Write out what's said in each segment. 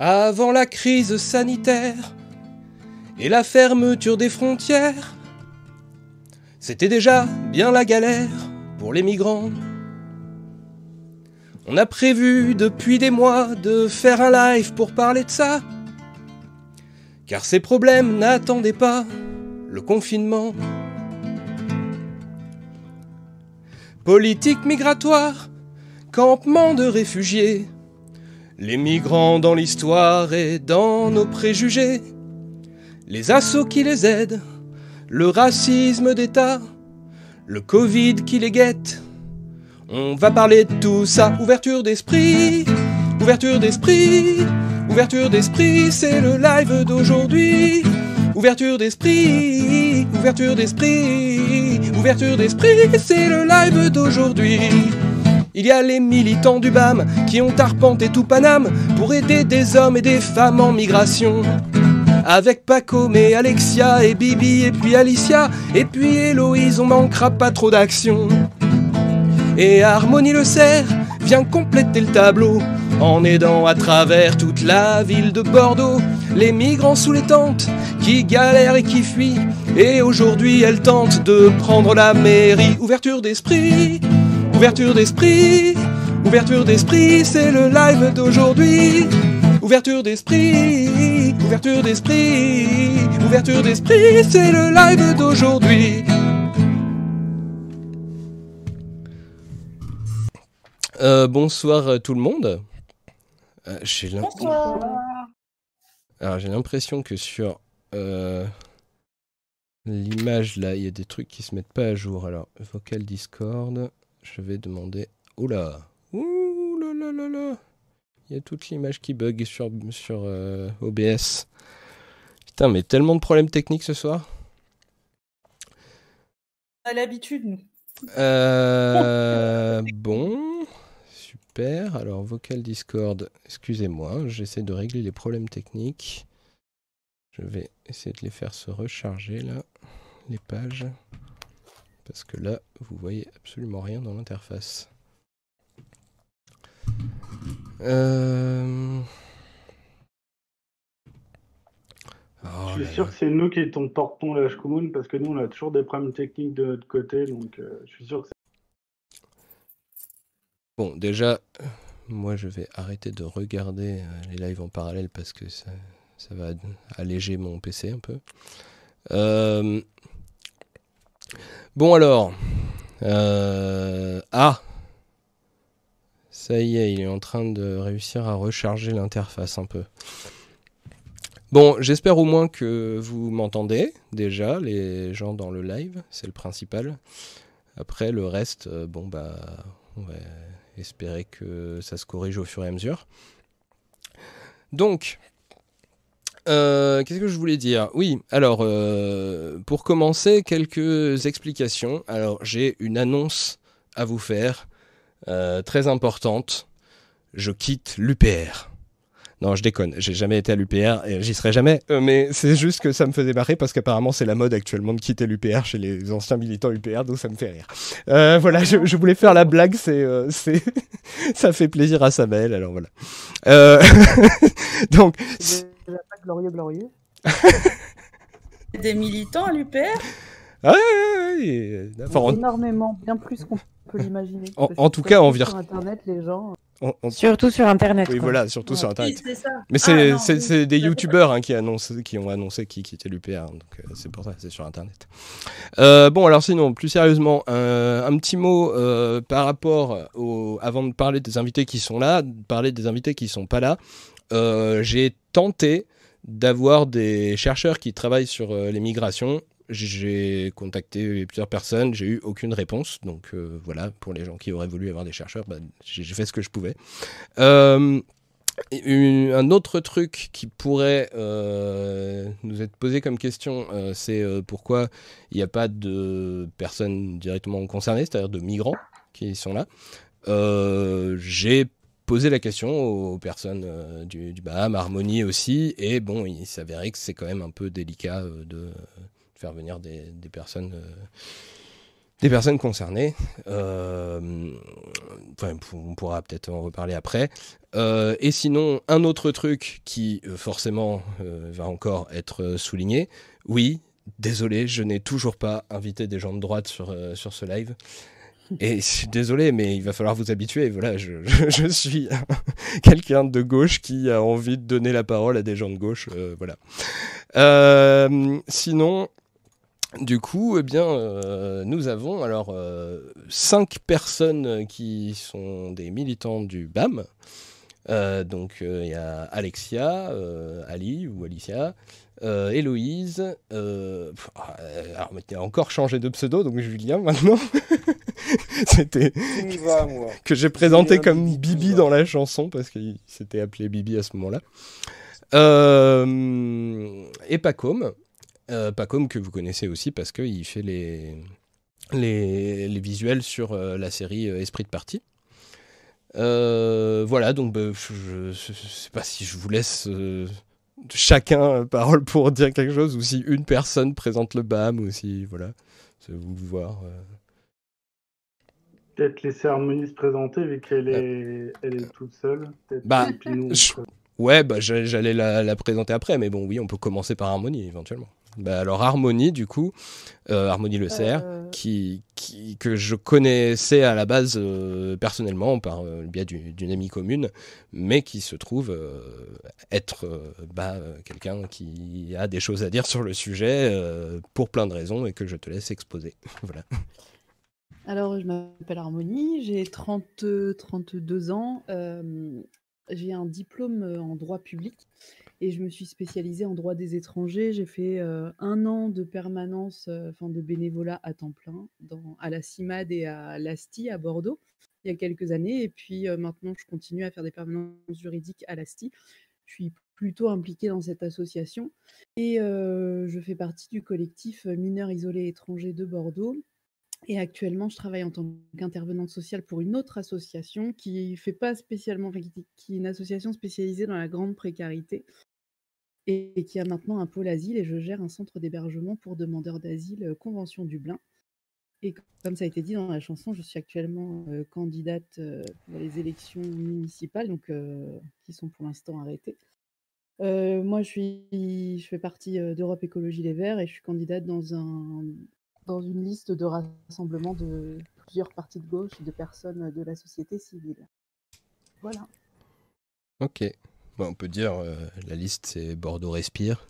Avant la crise sanitaire et la fermeture des frontières, c'était déjà bien la galère pour les migrants. On a prévu depuis des mois de faire un live pour parler de ça, car ces problèmes n'attendaient pas le confinement. Politique migratoire, campement de réfugiés, les migrants dans l'histoire et dans nos préjugés, les assauts qui les aident, le racisme d'État, le Covid qui les guette. On va parler de tout ça, ouverture d'esprit, ouverture d'esprit, ouverture d'esprit, c'est le live d'aujourd'hui. Ouverture d'esprit, ouverture d'esprit, ouverture d'esprit, c'est le live d'aujourd'hui. Il y a les militants du BAM qui ont arpenté tout Paname pour aider des hommes et des femmes en migration. Avec Paco, mais Alexia et Bibi et puis Alicia et puis Héloïse, on manquera pas trop d'action. Et Harmonie le cerf vient compléter le tableau en aidant à travers toute la ville de Bordeaux les migrants sous les tentes qui galèrent et qui fuient. Et aujourd'hui, elle tente de prendre la mairie. Ouverture d'esprit, ouverture d'esprit, ouverture d'esprit, c'est le live d'aujourd'hui. Ouverture d'esprit, ouverture d'esprit, ouverture d'esprit, c'est le live d'aujourd'hui. Euh, bonsoir tout le monde. Euh, j'ai Alors j'ai l'impression que sur euh, l'image là, il y a des trucs qui se mettent pas à jour. Alors vocal Discord, je vais demander. Oula, ouh là là là là. Il y a toute l'image qui bug sur sur euh, OBS. Putain, mais tellement de problèmes techniques ce soir. A l'habitude, nous. Euh, bon, super. Alors, vocal Discord, excusez-moi, j'essaie de régler les problèmes techniques. Je vais essayer de les faire se recharger là, les pages. Parce que là, vous voyez absolument rien dans l'interface. Euh... Oh Je suis sûr là. que c'est nous qui portons la Shkumun parce que nous on a toujours des problèmes techniques de notre côté donc euh, je suis sûr que Bon, déjà, moi je vais arrêter de regarder euh, les lives en parallèle parce que ça, ça va alléger mon PC un peu. Euh, Bon alors, euh, ah, ça y est, il est en train de réussir à recharger l'interface un peu. Bon, j'espère au moins que vous m'entendez déjà, les gens dans le live, c'est le principal. Après, le reste, euh, bon bah, on va espérer que ça se corrige au fur et à mesure. Donc, euh, qu'est-ce que je voulais dire? Oui, alors, euh, pour commencer, quelques explications. Alors, j'ai une annonce à vous faire, euh, très importante. Je quitte l'UPR. Non, je déconne, j'ai jamais été à l'UPR et j'y serai jamais, mais c'est juste que ça me faisait marrer parce qu'apparemment c'est la mode actuellement de quitter l'UPR chez les anciens militants UPR, donc ça me fait rire. Voilà, je, voulais faire la blague, c'est, ça fait plaisir à Samuel, alors voilà. Donc, glorieux, glorieux. Des militants à l'UPR ah, ouais, ouais, ouais, enfin, en, Énormément, bien plus qu'on peut l'imaginer. En- tout cas, en sur vir- Internet, les gens. en- en- Surtout sur Internet. oui, quoi. voilà, surtout sur. Internet. Oui, c'est ça. Mais Ah, c'est oui, c'est des youtubeurs hein, qui, annoncent, qui ont annoncé qu'ils quittaient l'UPR, donc euh, c'est pour ça, c'est sur internet. Euh, bon, alors sinon, plus sérieusement, un, un petit mot euh, par rapport au. Avant de parler des invités qui sont là, de parler des invités qui sont pas là, euh, j'ai tenté d'avoir des chercheurs qui travaillent sur euh, les migrations. J'ai contacté plusieurs personnes, j'ai eu aucune réponse. Donc euh, voilà, pour les gens qui auraient voulu avoir des chercheurs, bah, j'ai fait ce que je pouvais. Euh, un autre truc qui pourrait nous être posé comme question, c'est pourquoi il n'y a pas de personnes directement concernées, c'est-à-dire de migrants qui sont là. J'ai posé la question aux personnes euh, du, Baham, Harmonie aussi, et bon, il s'avérait que c'est quand même un peu délicat euh, de faire venir des, personnes euh, des personnes concernées. Enfin, on pourra peut-être en reparler après. Et sinon, un autre truc qui forcément va encore être souligné. Oui, désolé, je n'ai toujours pas invité des gens de droite sur, sur ce live. Et désolé, mais il va falloir vous habituer. Voilà, je, je, suis quelqu'un de gauche qui a envie de donner la parole à des gens de gauche. voilà. sinon, du coup, eh bien, euh, nous avons alors euh, cinq personnes qui sont des militants du BAM. Euh, donc il y a Alexia, Ali ou Alicia, Héloïse, alors il a encore changé de pseudo, donc Julien maintenant. C'était que j'ai présenté comme Bibi dans la chanson parce qu'il s'était appelé Bibi à ce moment-là. et Pacôme. Euh, comme que vous connaissez aussi parce qu'il fait les, les, les, visuels sur euh, la série euh, Esprit de partie. voilà, donc bah, je ne sais pas si je vous laisse chacun parole pour dire quelque chose ou si une personne présente le BAM ou si, voilà, c'est vous voir. Peut-être laisser Harmonie se présenter vu qu'elle est, elle est toute seule. Bah, Ouais, bah, j'allais la, la, présenter après, mais bon, oui, on peut commencer par Harmonie éventuellement. Bah, alors Harmonie, du coup, euh, Harmonie Le Cerf, euh. qui, qui, que je connaissais à la base euh, personnellement par le biais d'une amie commune, mais qui se trouve être bah, quelqu'un qui a des choses à dire sur le sujet pour plein de raisons et que je te laisse exposer. voilà. Alors, je m'appelle Harmonie, j'ai 30, 32 ans, j'ai un diplôme en droit public et je me suis spécialisée en droit des étrangers. J'ai fait euh, un an de permanence, euh, enfin de bénévolat à temps plein à la CIMAD et à l'ASTI à Bordeaux il y a quelques années. Et puis euh, maintenant, je continue à faire des permanences juridiques à l'ASTI. Je suis plutôt impliquée dans cette association et je fais partie du collectif Mineurs isolés étrangers de Bordeaux. Et actuellement, je travaille en tant qu'intervenante sociale pour une autre association qui fait pas spécialement, qui est une association spécialisée dans la grande précarité et qui a maintenant un pôle asile et je gère un centre d'hébergement pour demandeurs d'asile euh, Convention Dublin. Et comme ça a été dit dans la chanson, je suis actuellement euh, candidate euh, pour les élections municipales, donc qui sont pour l'instant arrêtées. moi, je, suis, je fais partie d'Europe Écologie Les Verts et je suis candidate dans, un, dans une liste de rassemblement de plusieurs partis de gauche et de personnes de la société civile. Voilà. Ok on peut dire euh, la liste c'est Bordeaux Respire.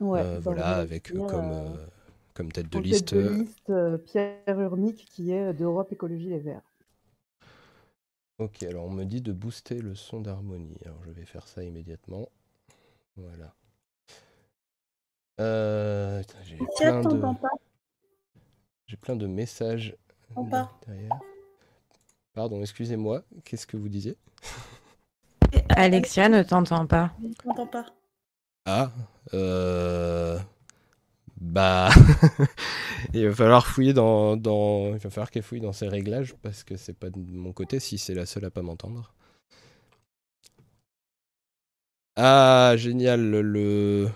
Euh, voilà, avec euh, comme, comme tête de liste. Tête de liste Pierre Urmic qui est d'Europe Écologie Les Verts. Ok, alors on me dit de booster le son d'harmonie. Alors je vais faire ça immédiatement. Voilà. j'ai plein de... J'ai plein de messages derrière. Pardon, excusez-moi. Qu'est-ce que vous disiez? Alexia ne t'entend pas. Ne t'entend pas. Ah, euh... bah, il va falloir fouiller dans, dans... il va falloir qu'elle fouille dans ses réglages parce que c'est pas de mon côté si c'est la seule à pas m'entendre. Ah, génial, le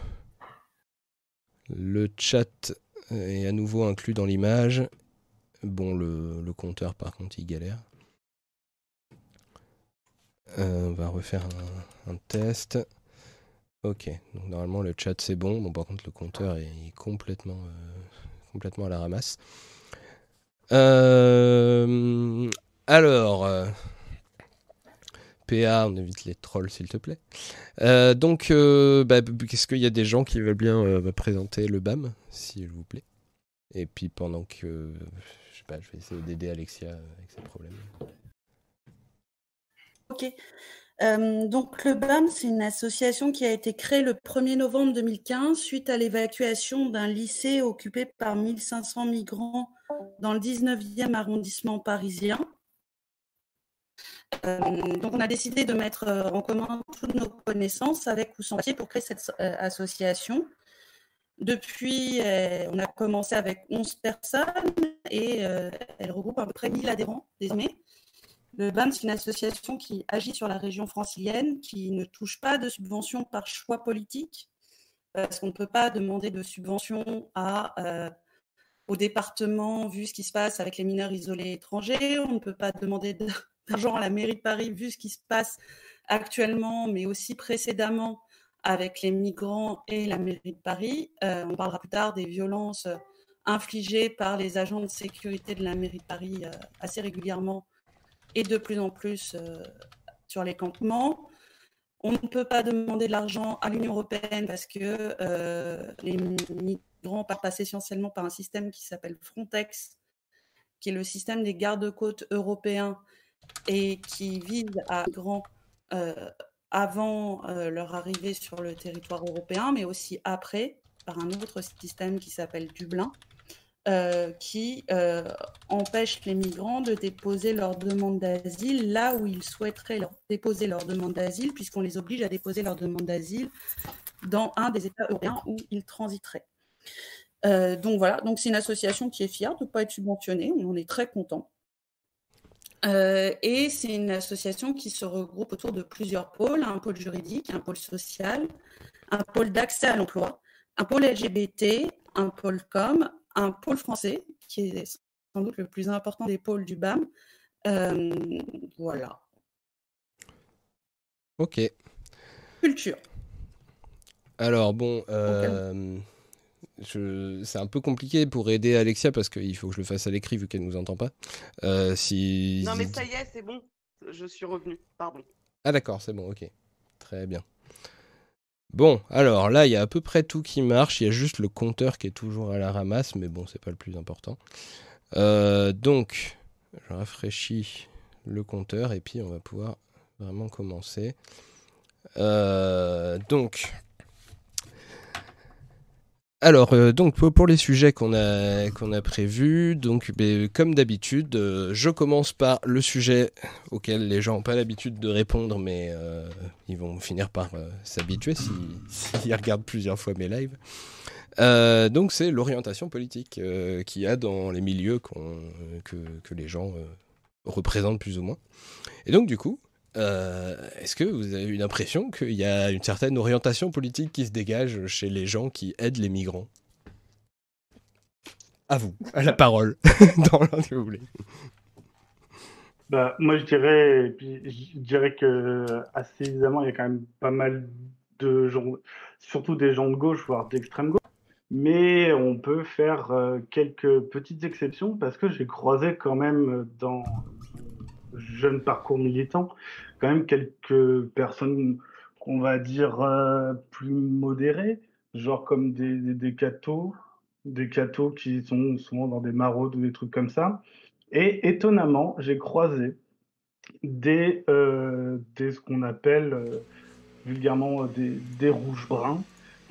le chat est à nouveau inclus dans l'image. Bon, le, le compteur par contre il galère. Euh, on va refaire un, test. Ok, donc normalement le chat c'est bon. Bon, par contre, le compteur est complètement, euh, complètement à la ramasse. Euh, alors, PA, on évite les trolls s'il te plaît. donc, bah, est-ce qu'il y a des gens qui veulent bien me présenter le BAM, s'il vous plaît? Et puis pendant que. Je sais pas, je vais essayer d'aider Alexia avec ses problèmes. Ok. donc le BAM, c'est une association qui a été créée le 1er novembre 2015 suite à l'évacuation d'un lycée occupé par 1500 migrants dans le 19e arrondissement parisien. donc on a décidé de mettre en commun toutes nos connaissances avec ou sans papier pour créer cette association. Depuis, on a commencé avec 11 personnes et elle regroupe à peu près 1000 adhérents désormais. Le BAM, c'est une association qui agit sur la région francilienne, qui ne touche pas de subventions par choix politique, parce qu'on ne peut pas demander de subventions à euh, au département vu ce qui se passe avec les mineurs isolés étrangers. On ne peut pas demander d'argent à la mairie de Paris vu ce qui se passe actuellement, mais aussi précédemment avec les migrants et la mairie de Paris. Euh, on parlera plus tard des violences infligées par les agents de sécurité de la mairie de Paris assez régulièrement et de plus en plus sur les campements. On ne peut pas demander de l'argent à l'Union européenne parce que euh, les migrants passent essentiellement par un système qui s'appelle Frontex, qui est le système des gardes-côtes européens et qui vise à migrants euh, avant euh, leur arrivée sur le territoire européen, mais aussi après, par un autre système qui s'appelle Dublin. Euh, qui euh, empêche les migrants de déposer leur demande d'asile là où ils souhaiteraient déposer leur demande d'asile, puisqu'on les oblige à déposer leur demande d'asile dans un des États européens où ils transiteraient. Euh, donc voilà, donc c'est une association qui est fière de ne pas être subventionnée, on en est très content. et c'est une association qui se regroupe autour de plusieurs pôles, un pôle juridique, un pôle social, un pôle d'accès à l'emploi, un pôle LGBT, un pôle com, un pôle français, qui est sans doute le plus important des pôles du BAM. Euh, voilà. Ok. Culture. Alors bon, euh, c'est un peu compliqué pour aider Alexia parce qu'il faut que je le fasse à l'écrit vu qu'elle ne nous entend pas. Euh, si... Non mais ça y est, c'est bon. Je suis revenu. Pardon. Ah d'accord, c'est bon, ok. Très bien. Bon, alors là, il y a à peu près tout qui marche. Il y a juste le compteur qui est toujours à la ramasse, mais bon, c'est pas le plus important. Euh, donc, je rafraîchis le compteur et puis on va pouvoir vraiment commencer. Euh, donc, alors, euh, donc pour les sujets qu'on a, prévus, donc ben, comme d'habitude, euh, je commence par le sujet auquel les gens n'ont pas l'habitude de répondre, mais euh, ils vont finir par s'habituer s'ils regardent plusieurs fois mes lives. donc c'est l'orientation politique qu'il y a dans les milieux que, que, les gens représentent plus ou moins. Et donc du coup, euh, est-ce que vous avez une impression qu'il y a une certaine orientation politique qui se dégage chez les gens qui aident les migrants? À vous, à la parole, dans l'ordre que vous voulez. Bah, moi, je dirais, je dirais que assez évidemment, il y a quand même pas mal de gens, surtout des gens de gauche, voire d'extrême gauche. Mais on peut faire euh, quelques petites exceptions parce que j'ai croisé quand même dans jeune parcours militant, quand même quelques personnes qu'on va dire euh, plus modérées, genre comme des, des, cathos, des cathos qui sont souvent dans des maraudes ou des trucs comme ça. Et étonnamment, j'ai croisé des, euh, des ce qu'on appelle euh, vulgairement des, des rouges bruns,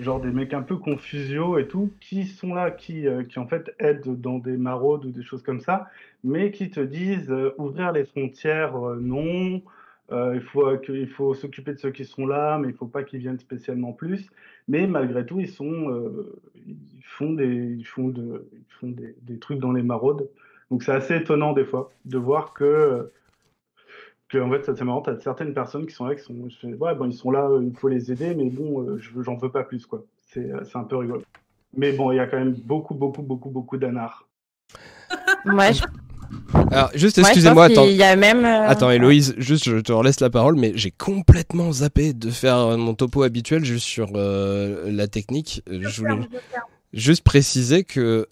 genre des mecs un peu confusio et tout, qui sont là, qui, euh, qui en fait aident dans des maraudes ou des choses comme ça, mais qui te disent euh, ouvrir les frontières, euh, non, il faut, il faut s'occuper de ceux qui sont là, mais il ne faut pas qu'ils viennent spécialement plus. Mais malgré tout, ils, sont, ils font, des, ils font, de, ils font des, des, trucs dans les maraudes. Donc c'est assez étonnant des fois de voir que en fait, c'est marrant, t'as certaines personnes qui sont là, qui sont, ouais, bon, ils sont là, il faut les aider, mais bon, euh, je j'en veux pas plus, quoi. Euh, c'est un peu rigolo. Mais bon, il y a quand même beaucoup, beaucoup, beaucoup, beaucoup d'anards. Ouais, je... Alors, juste, excusez-moi, attends. Il y a même. Euh, attends, Héloïse, juste, je te laisse la parole, mais j'ai complètement zappé de faire mon topo habituel juste sur la technique. Je voulais juste préciser que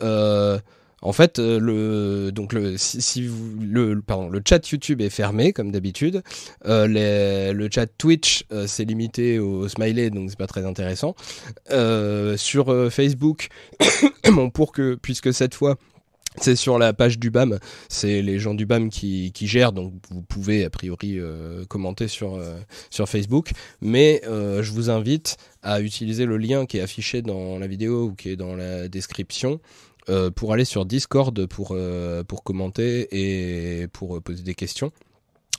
en fait, euh, le, donc le, si, vous, le, pardon, le chat YouTube est fermé comme d'habitude. Euh, le chat Twitch euh, c'est limité au smiley, donc c'est pas très intéressant. sur Facebook, bon, pour que puisque cette fois c'est sur la page du BAM, c'est les gens du BAM qui, qui gèrent, donc vous pouvez a priori commenter sur, sur Facebook, mais je vous invite à utiliser le lien qui est affiché dans la vidéo ou qui est dans la description euh, pour aller sur Discord pour, euh, pour commenter et pour euh, poser des questions.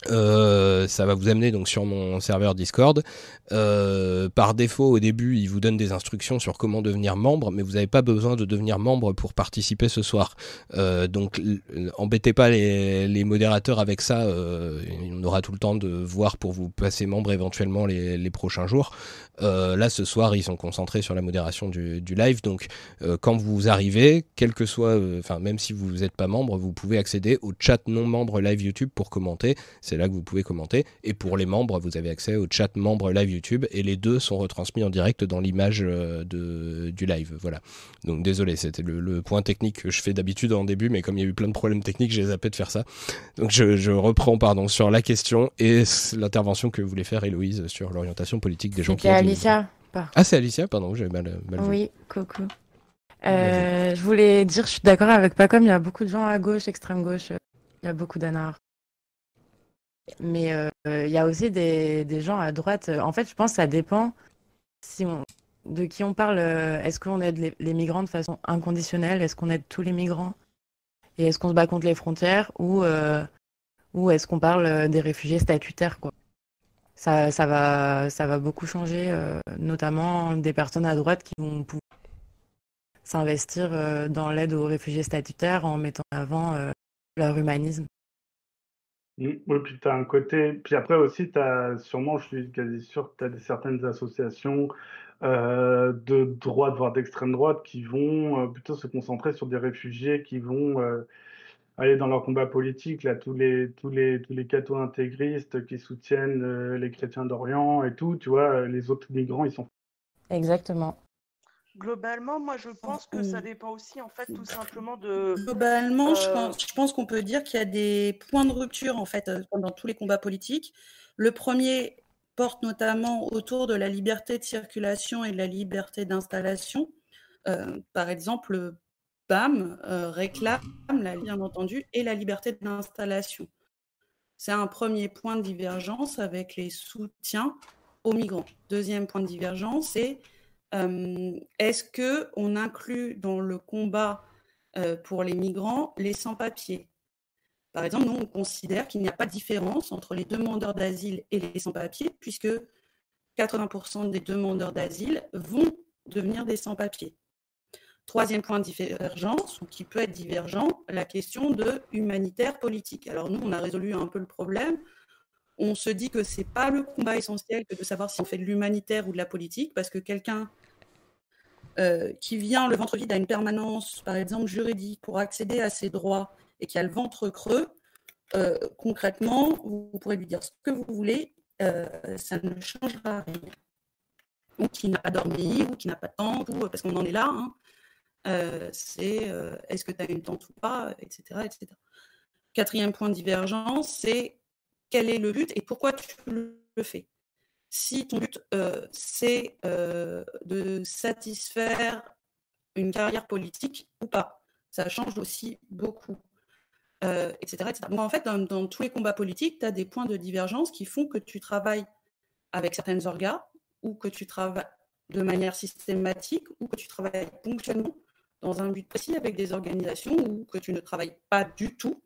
Ça va vous amener donc sur mon serveur Discord. Par défaut, au début, il vous donne des instructions sur comment devenir membre, mais vous n'avez pas besoin de devenir membre pour participer ce soir. Donc, embêtez pas les, modérateurs avec ça. on aura tout le temps de voir pour vous passer membre éventuellement les prochains jours. Euh, là, ce soir, ils sont concentrés sur la modération du, du live. Donc, euh, quand vous arrivez, quel que soit, euh, enfin, même si vous n'êtes pas membre, vous pouvez accéder au chat non membre live YouTube pour commenter. C'est là que vous pouvez commenter. Et pour les membres, vous avez accès au chat membre live YouTube et les deux sont retransmis en direct dans l'image de, du live. Voilà. Donc désolé, c'était le, le point technique que je fais d'habitude en début, mais comme il y a eu plein de problèmes techniques, j'ai zappé de faire ça. Donc je, je reprends pardon sur la question et l'intervention que voulait faire Héloïse sur l'orientation politique des gens qui ont Alicia. Par- Ah c'est Alicia, pardon, j'avais mal, mal vu. Oui, coucou. Euh, je voulais dire, je suis d'accord avec Pacom, il y a beaucoup de gens à gauche, extrême gauche, il y a beaucoup d'anards. Mais euh, il y a aussi des, des gens à droite. euh, En fait, je pense que ça dépend si on, de qui on parle. Est-ce qu'on aide les, les migrants de façon inconditionnelle? Est-ce qu'on aide tous les migrants? Et est-ce qu'on se bat contre les frontières? Ou, euh, ou est-ce qu'on parle des réfugiés statutaires, quoi? Ça, va, ça va beaucoup changer, euh, notamment des personnes à droite qui vont pouvoir s'investir euh, dans l'aide aux réfugiés statutaires en mettant en avant euh, leur humanisme. Mm, Oui, puis tu as un côté. Puis après aussi, tu as sûrement, je suis quasi sûr, tu as certaines associations de droite, voire d'extrême droite, qui vont plutôt se concentrer sur des réfugiés qui vont aller dans leur combat politique. Là, tous les, tous les, tous les cathos intégristes qui soutiennent euh, les chrétiens d'Orient et tout, tu vois, euh, les autres migrants, ils sont. Exactement. Globalement, moi, je pense que ça dépend aussi, en fait, tout simplement de. Globalement, je Euh, pense, je pense qu'on peut dire qu'il y a des points de rupture en fait dans tous les combats politiques. Le premier porte notamment autour de la liberté de circulation et de la liberté d'installation. Euh, par exemple, BAM euh, réclame, la, bien entendu, et la liberté d'installation. C'est un premier point de divergence avec les soutiens aux migrants. Deuxième point de divergence, c'est euh, est-ce que on inclut dans le combat euh, pour les migrants les sans-papiers? Par exemple, nous, on considère qu'il n'y a pas de différence entre les demandeurs d'asile et les sans-papiers, puisque 80% des demandeurs d'asile vont devenir des sans-papiers. Troisième point de divergence, ou qui peut être divergent, la question de humanitaire politique. Alors nous, on a résolu un peu le problème. On se dit que c'est pas le combat essentiel que de savoir si on fait de l'humanitaire ou de la politique, parce que quelqu'un euh, qui vient le ventre vide à une permanence, par exemple juridique, pour accéder à ses droits et qui a le ventre creux, euh, concrètement, vous, pourrez lui dire ce que vous voulez, euh, ça ne changera rien. Ou qui n'a pas dormi, ou qui n'a pas de temps, ou, parce qu'on en est là. hein. Euh, c'est euh, est-ce que tu as une tente ou pas, etc., etc. Quatrième point de divergence, c'est quel est le but et pourquoi tu le fais. Si ton but, euh, c'est de satisfaire une carrière politique ou pas, ça change aussi beaucoup, etc., etc. En fait, dans, dans tous les combats politiques, tu as des points de divergence qui font que tu travailles avec certaines orgas ou que tu travailles de manière systématique ou que tu travailles ponctuellement dans un but précis avec des organisations ou que tu ne travailles pas du tout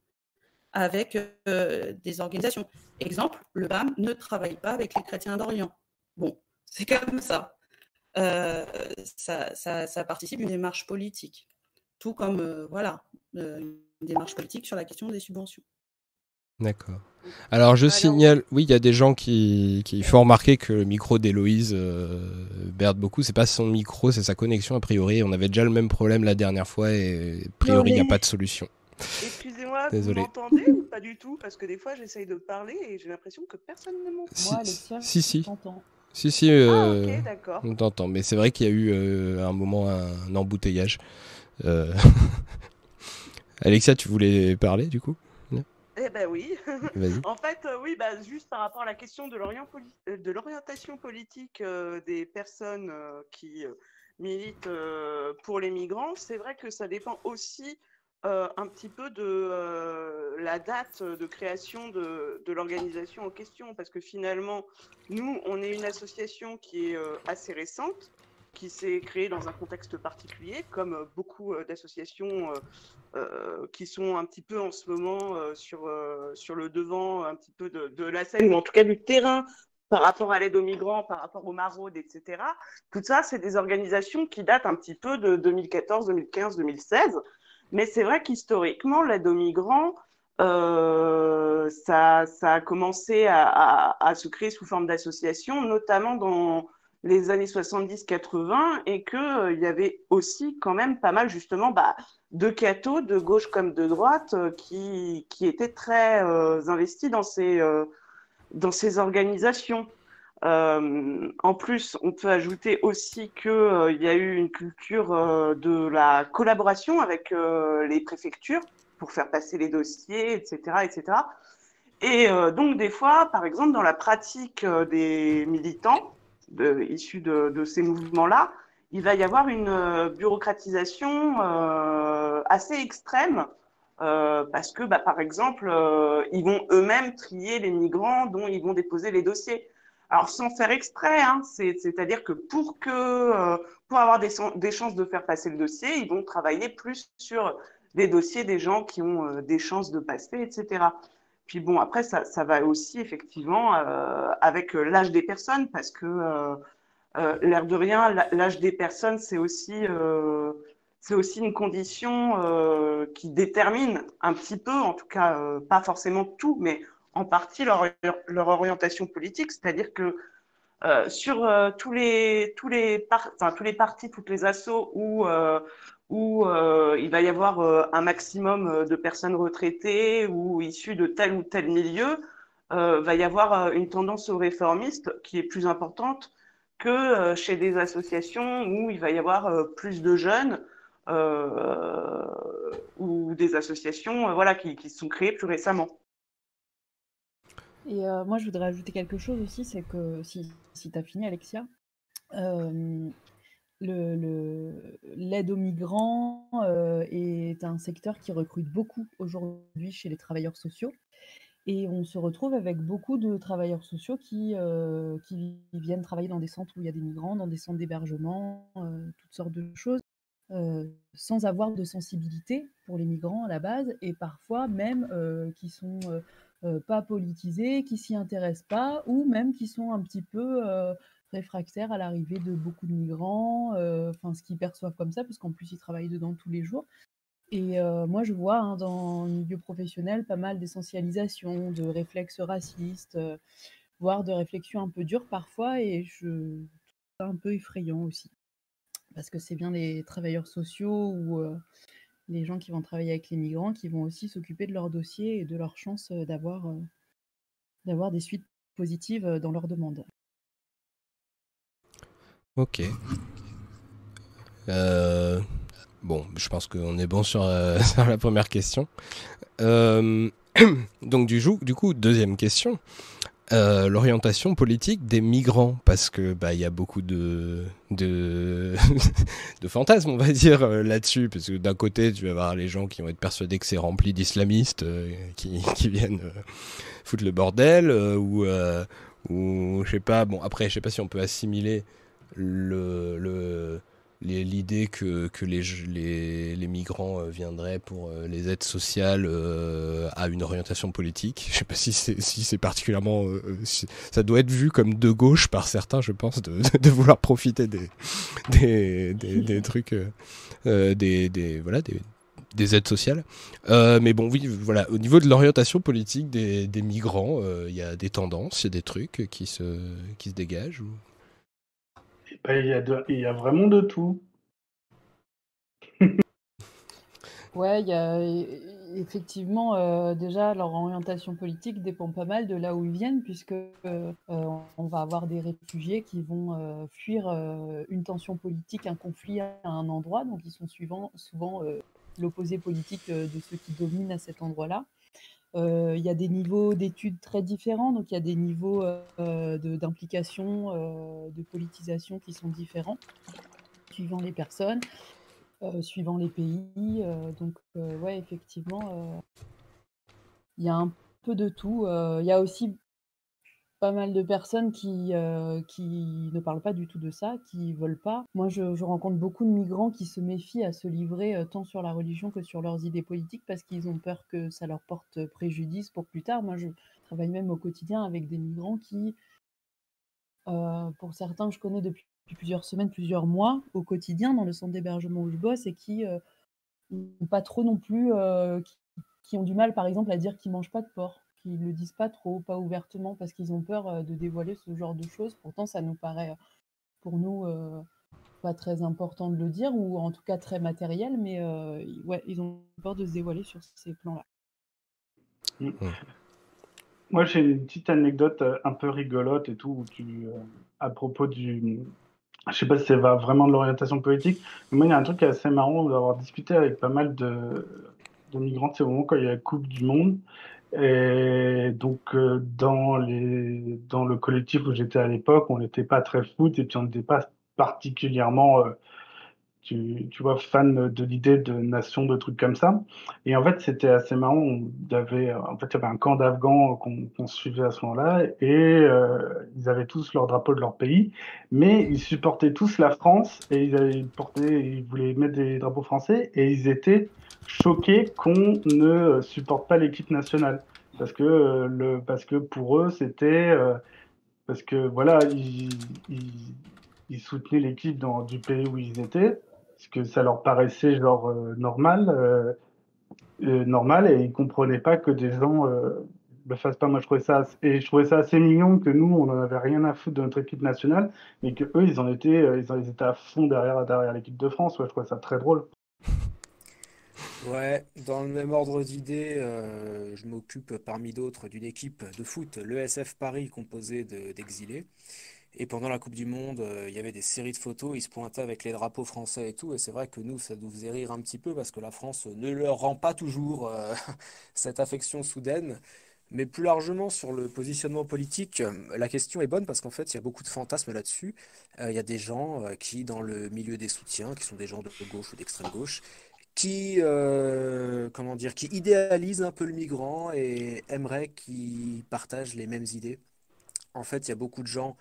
avec euh, des organisations. Exemple, le BAM ne travaille pas avec les chrétiens d'Orient. Bon, c'est comme ça. Euh, ça, ça. participe d'une démarche politique. Tout comme, euh, voilà, une démarche politique sur la question des subventions. D'accord. Alors je Alors- signale, oui, il y a des gens qui, qui font remarquer que le micro d'Héloïse euh, berde beaucoup. C'est pas son micro, c'est sa connexion a priori. On avait déjà le même problème la dernière fois et a priori il n'y a pas de solution. Excusez-moi, vous Désolé. m'entendez ou pas du tout? Parce que des fois, j'essaye de parler et j'ai l'impression que personne ne m'entend. Si, Moi, Alexia, si, si, je t'entends. si, si, Ah, euh, ok, d'accord. on t'entend. Mais c'est vrai qu'il y a eu euh, à un moment un, embouteillage. Euh, Alexia, tu voulais parler du coup? Eh ben oui. En fait, euh, oui, bah, juste par rapport à la question de poli- euh, l'orientation politique euh, des personnes euh, qui militent pour les migrants, c'est vrai que ça dépend aussi un petit peu de la date de création de, de l'organisation en question, parce que finalement, nous, on est une association qui est assez récente. Qui s'est créé dans un contexte particulier, comme beaucoup d'associations qui sont un petit peu en ce moment sur, sur le devant un petit peu de, la scène, ou en tout cas du terrain par rapport à l'aide aux migrants, par rapport aux maraudes, etc. Tout ça, c'est des organisations qui datent un petit peu de 2014, 2015, 2016. Mais c'est vrai qu'historiquement, l'aide aux migrants, euh, ça, ça, a commencé à, se créer sous forme d'association, notamment dans les années 70-80, et qu'il euh, y avait aussi quand même pas mal justement bah, de cathos, de gauche comme de droite, euh, qui, qui, étaient très investis dans ces dans ces organisations. Euh, en plus, on peut ajouter aussi qu'il euh, y a eu une culture euh, de la collaboration avec les préfectures pour faire passer les dossiers, etc. etc. Et donc, des fois, par exemple, dans la pratique des militants issus de, ces mouvements-là, il va y avoir une bureaucratisation assez extrême euh, parce que, bah, par exemple, euh, ils vont eux-mêmes trier les migrants dont ils vont déposer les dossiers. Alors, sans faire exprès, hein, c'est-à-dire que pour, que euh, pour avoir des, chances de faire passer le dossier, ils vont travailler plus sur des dossiers des gens qui ont euh, des chances de passer, etc. Puis bon, après, ça, ça va aussi effectivement euh, avec l'âge des personnes, parce que l'air de rien, l'âge des personnes, c'est aussi aussi une condition euh, qui détermine un petit peu, en tout cas euh, pas forcément tout, mais en partie leur, leur orientation politique. C'est-à-dire que euh, sur euh, tous les tous les enfin, tous les partis, toutes les assos où euh, où il va y avoir un maximum de personnes retraitées ou issues de tel ou tel milieu, va y avoir une tendance au réformiste qui est plus importante que chez des associations où il va y avoir plus de jeunes euh, ou des associations euh, voilà, qui, qui sont créées plus récemment. Et euh, moi, je voudrais ajouter quelque chose aussi, c'est que si, si tu as fini, Alexia, euh, l'aide aux migrants euh, est un secteur qui recrute beaucoup aujourd'hui chez les travailleurs sociaux. Et on se retrouve avec beaucoup de travailleurs sociaux qui, euh, viennent travailler dans des centres où il y a des migrants, dans des centres d'hébergement, toutes sortes de choses. Euh, sans avoir de sensibilité pour les migrants à la base, et parfois même euh, qui sont euh, pas politisés, qui s'y intéressent pas, ou même qui sont un petit peu réfractaires à l'arrivée de beaucoup de migrants, enfin ce qu'ils perçoivent comme ça, parce qu'en plus ils travaillent dedans tous les jours. Et moi, je vois hein, dans le milieu professionnel pas mal d'essentialisation, de réflexes racistes, voire de réflexions un peu dures parfois, et je trouve ça un peu effrayant aussi parce que c'est bien les travailleurs sociaux ou les gens qui vont travailler avec les migrants qui vont aussi s'occuper de leur dossier et de leur chance d'avoir des suites positives dans leurs demandes. Ok. Euh, bon, je pense qu'on est bon sur, euh, la première question. Euh, donc du, coup, deuxième question. L'orientation politique des migrants parce que bah y a beaucoup de de, de fantasmes on va dire là-dessus parce que d'un côté tu vas avoir les gens qui vont être persuadés que c'est rempli d'islamistes qui, qui viennent foutre le bordel ou ou je sais pas bon après je sais pas si on peut assimiler l'idée que, que les, les, migrants euh, viendraient pour euh, les aides sociales euh, à une orientation politique. Je sais pas si c'est si c'est particulièrement si, ça doit être vu comme de gauche par certains, je pense, de, vouloir profiter des des, des, trucs des, des voilà des des aides sociales. Euh, mais bon, oui, voilà, au niveau de l'orientation politique des, migrants, il euh, y a des tendances, il y a des trucs qui se, qui se dégagent. Il y, a de, il y a vraiment de tout. ouais, y a effectivement euh, déjà leur orientation politique dépend pas mal de là où ils viennent puisque euh, on va avoir des réfugiés qui vont euh, fuir une tension politique, un conflit à un endroit, donc ils sont suivant, souvent l'opposé politique de ceux qui dominent à cet endroit-là. Euh, il y a des niveaux d'études très différents, donc il y a des niveaux euh, d'implication, euh, de politisation qui sont différents, suivant les personnes, suivant les pays. donc, ouais, effectivement, il y a un peu de tout. Il y a aussi pas mal de personnes qui, euh, qui ne parlent pas du tout de ça, qui veulent pas. Moi, je, rencontre beaucoup de migrants qui se méfient à se livrer euh, tant sur la religion que sur leurs idées politiques parce qu'ils ont peur que ça leur porte préjudice pour plus tard. Moi, je travaille même au quotidien avec des migrants qui, euh, pour certains, je connais depuis plusieurs semaines, plusieurs mois au quotidien dans le centre d'hébergement où je bosse et qui n'ont pas trop non plus, qui, qui ont du mal, par exemple, à dire qu'ils mangent pas de porc qu'ils le disent pas trop, pas ouvertement, parce qu'ils ont peur euh, de dévoiler ce genre de choses. Pourtant, ça nous paraît, euh, pour nous, euh, pas très important de le dire, ou en tout cas très matériel, mais ouais, ils ont peur de se dévoiler sur ces plans-là. Mmh. Moi, j'ai une petite anecdote un peu rigolote et tout, tu, à propos du. Je sais pas si ça va vraiment de l'orientation politique, mais moi, il y a un truc assez marrant d'avoir discuté avec pas mal de, de migrants, c'est au moment quand il y a la Coupe du Monde. Et donc, euh, dans, les, dans le collectif où j'étais à l'époque, on n'était pas très foot et puis on n'était pas particulièrement, euh, tu, tu, vois, fan de l'idée de nation, de trucs comme ça. Et en fait, c'était assez marrant. On avait, en fait, il y avait un camp d'Afghans qu'on suivait à ce moment-là et euh, ils avaient tous leur drapeau de leur pays, mais ils supportaient tous la France et ils, avaient porté, ils voulaient mettre des drapeaux français et ils étaient choqués qu'on ne supporte pas l'équipe nationale. Parce que, euh, le, parce que pour eux, c'était. Euh, parce que voilà, ils, ils, soutenaient l'équipe du pays où ils étaient, parce que ça leur paraissait genre euh, normal, normal, et ils comprenaient pas que des gens le fassent pas. Moi, je trouvais ça, et je trouvais ça assez mignon que nous, on n'en avait rien à foutre de notre équipe nationale, mais que eux, ils en étaient, en, ils étaient à fond derrière, derrière l'équipe de France. Ouais, je trouvais ça très drôle. Ouais, dans le même ordre d'idées, euh, je m'occupe parmi d'autres d'une équipe de foot, l'ESF Paris, composée d'exilés. Et pendant la Coupe du Monde, euh, il y avait des séries de photos, ils se pointaient avec les drapeaux français et tout. Et c'est vrai que nous, ça nous faisait rire un petit peu parce que la France ne leur rend pas toujours euh, cette affection soudaine. Mais plus largement sur le positionnement politique, la question est bonne parce qu'en fait, il y a beaucoup de fantasmes là-dessus. il y a des gens qui, dans le milieu des soutiens, qui sont des gens de gauche ou d'extrême gauche, qui, euh, comment dire, qui idéalise un peu le migrant et aimerait qu'il partage les mêmes idées. En fait, il y a beaucoup de gens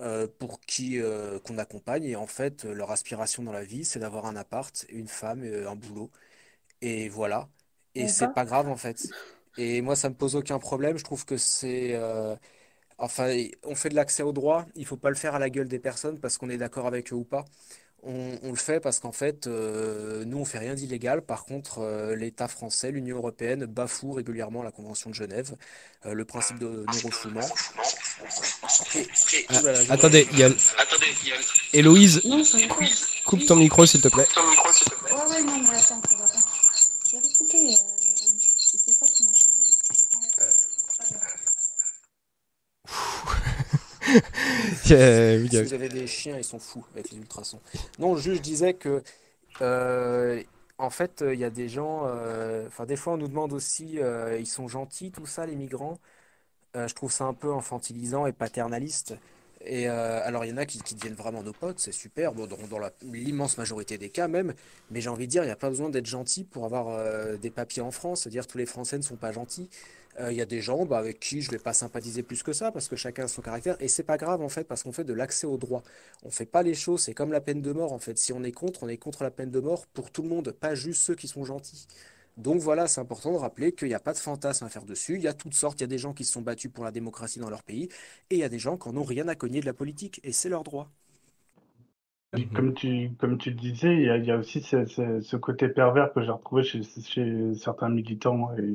euh, pour qui euh, qu'on accompagne et en fait, leur aspiration dans la vie, c'est d'avoir un appart, une femme, et un boulot. Et voilà. Et c'est pas grave en fait. Et moi, ça me pose aucun problème. Je trouve que c'est Enfin, on fait de l'accès au droit, il faut pas le faire à la gueule des personnes parce qu'on est d'accord avec eux ou pas. On, le fait parce qu'en fait, euh, nous, on fait rien d'illégal. Par contre, euh, l'État français, l'Union européenne, bafoue régulièrement la Convention de Genève, euh, le principe de non-refoulement. Ah, attendez, il y a... Héloïse, coupe ton micro, s'il te plaît. Ouais, non, mais attends. J'avais coupé. si vous avez des chiens, ils sont fous avec les ultrasons. Non, juste je disais que euh, en fait, il y a des gens. Euh, enfin, des fois, on nous demande aussi, euh, ils sont gentils, tout ça, les migrants. je trouve ça un peu infantilisant et paternaliste. Et alors, il y en a qui, deviennent vraiment nos potes, c'est super, bon, dans, dans l'immense majorité des cas même. Mais j'ai envie de dire, il n'y a pas besoin d'être gentil pour avoir des papiers en France. C'est-à-dire, tous les Français ne sont pas gentils. Euh, il y a des gens bah, avec qui je ne vais pas sympathiser plus que ça parce que chacun a son caractère et c'est pas grave en fait parce qu'on fait de l'accès au droit. On fait pas les choses, c'est comme la peine de mort en fait. Si on est contre, on est contre la peine de mort pour tout le monde, pas juste ceux qui sont gentils. Donc voilà, c'est important de rappeler qu'il n'y a pas de fantasme à faire dessus. Il y a toutes sortes. Il y a des gens qui se sont battus pour la démocratie dans leur pays et il y a des gens qui n'ont rien à cogner de la politique et c'est leur droit. Comme tu, comme tu le disais, il y a, aussi ce, côté pervers que j'ai retrouvé chez, chez certains militants et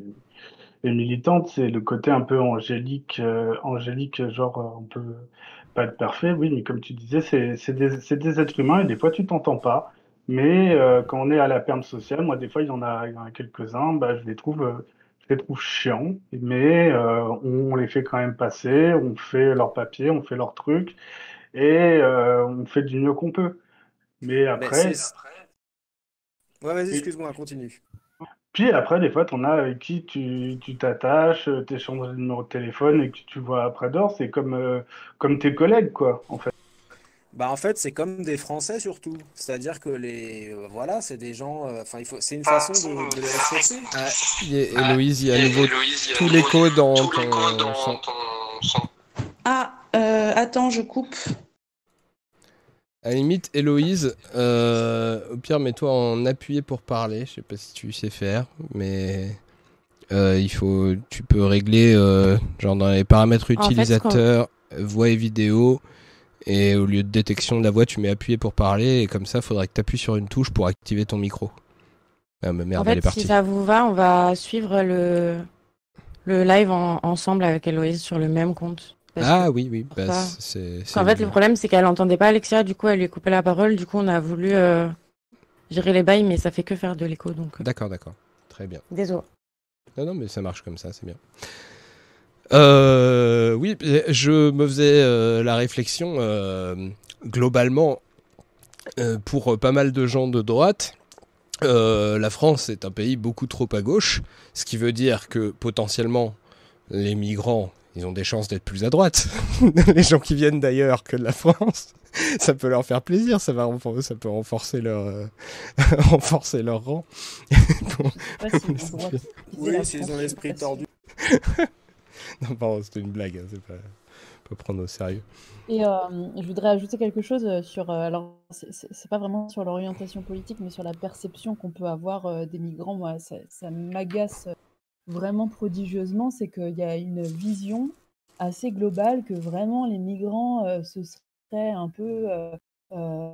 et militante, c'est le côté un peu angélique, euh, angélique, genre euh, on peut pas être parfait, oui, mais comme tu disais, c'est des, des, êtres humains et des fois tu t'entends pas. Mais euh, quand on est à la perme sociale, moi des fois il y en a, a quelques-uns, bah, je les trouve, je les trouve chiants, mais on les fait quand même passer, on fait leur papier, on fait leur truc et on fait du mieux qu'on peut. Mais après. ouais, vas-y, excuse-moi, continue. Puis après, des fois, tu en as avec qui tu t'attaches, tu échanges le numéro de téléphone et que tu vois après d'or. C'est comme, euh, comme tes collègues, quoi, en fait. Bah en fait, c'est comme des Français surtout. C'est-à-dire que les euh, voilà, c'est des gens. Euh, enfin, il faut. C'est une façon de, de les respecter. Ah, Héloïse, il y a à nouveau tout l'écho dans, ton, son. Ah, attends, je coupe. À la limite, Héloïse, euh, au pire, mets-toi en appuyé pour parler. Je sais pas si tu sais faire, mais euh, il faut, tu peux régler euh, genre dans les paramètres En fait, utilisateurs, voix et vidéo, et au lieu de détection de la voix, tu mets appuyé pour parler, et comme ça, faudrait que tu appuies sur une touche pour activer ton micro. Ah, mais merde, En elle est fait, partie. si ça vous va, on va suivre le, le live en- ensemble avec Héloïse sur le même compte. Ah que- oui, oui, bah, c'est. qu'en fait, le problème, c'est qu'elle n'entendait pas Alexia, du coup, elle lui a coupé la parole, du coup, on a voulu euh, gérer les bails, mais ça fait que faire de l'écho, donc euh, D'accord, d'accord. Très bien. désolé. Non, non, mais ça marche comme ça, c'est bien. Euh, oui, je me faisais euh, la réflexion globalement pour pas mal de gens de droite. la France est un pays beaucoup trop à gauche, ce qui veut dire que potentiellement les migrants, ils ont des chances d'être plus à droite. les gens qui viennent d'ailleurs que de la France, ça peut leur faire plaisir, ça va ça peut renforcer leur euh, renforcer leur rang. Oui, l'esprit pas sûre. tordu. Non, pardon, c'était une blague, hein, c'est pas, pas prendre au sérieux. Et euh, je voudrais ajouter quelque chose euh, sur. euh, alors, c'est- c'est c'est pas vraiment sur l'orientation politique, mais sur la perception qu'on peut avoir euh, des migrants. Moi, ça, ça m'agace euh, vraiment prodigieusement. C'est qu'il y a une vision assez globale que vraiment les migrants, euh, ce seraient un peu euh, euh,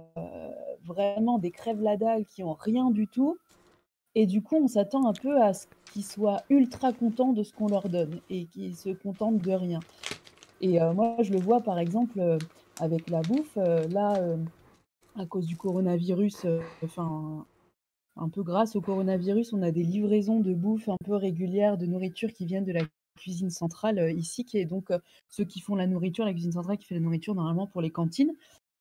vraiment des crèves la dalle qui ont rien du tout. Et du coup, on s'attend un peu à ce qu'ils soient ultra contents de ce qu'on leur donne et qu'ils se contentent de rien. Et moi, je le vois par exemple avec la bouffe. là, à cause du coronavirus, enfin, un peu grâce au coronavirus, on a des livraisons de bouffe un peu régulières de nourriture qui viennent de la cuisine centrale euh, ici, qui est donc euh, ceux qui font la nourriture, la cuisine centrale qui fait la nourriture normalement pour les cantines.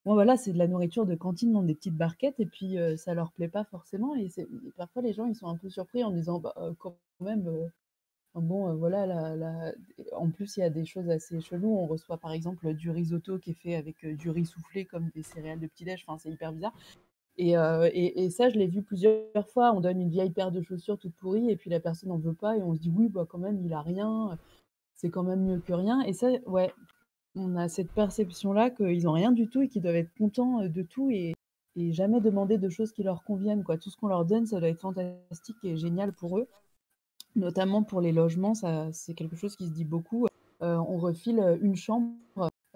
Bon, voilà, c'est de la nourriture de cantine dans des petites barquettes et puis euh, ça leur plaît pas forcément. Et, parfois, les gens, ils sont un peu surpris en disant, bah, euh, quand même, bon, voilà, en plus, il y a des choses assez cheloues. On reçoit par exemple du risotto qui est fait avec du riz soufflé comme des céréales de petit-déj. Enfin, c'est hyper bizarre. Et, euh, et, et ça, je l'ai vu plusieurs fois. On donne une vieille paire de chaussures toute pourrie et puis la personne n'en veut pas et on se dit, oui, bah, quand même, il a rien. C'est quand même mieux que rien. Et ça, ouais, on a cette perception-là qu'ils n'ont rien du tout et qu'ils doivent être contents euh, de tout et, jamais demander de choses qui leur conviennent. Quoi. Tout ce qu'on leur donne, ça doit être fantastique et génial pour eux. Notamment pour les logements, c'est quelque chose qui se dit beaucoup. Euh, on refile une chambre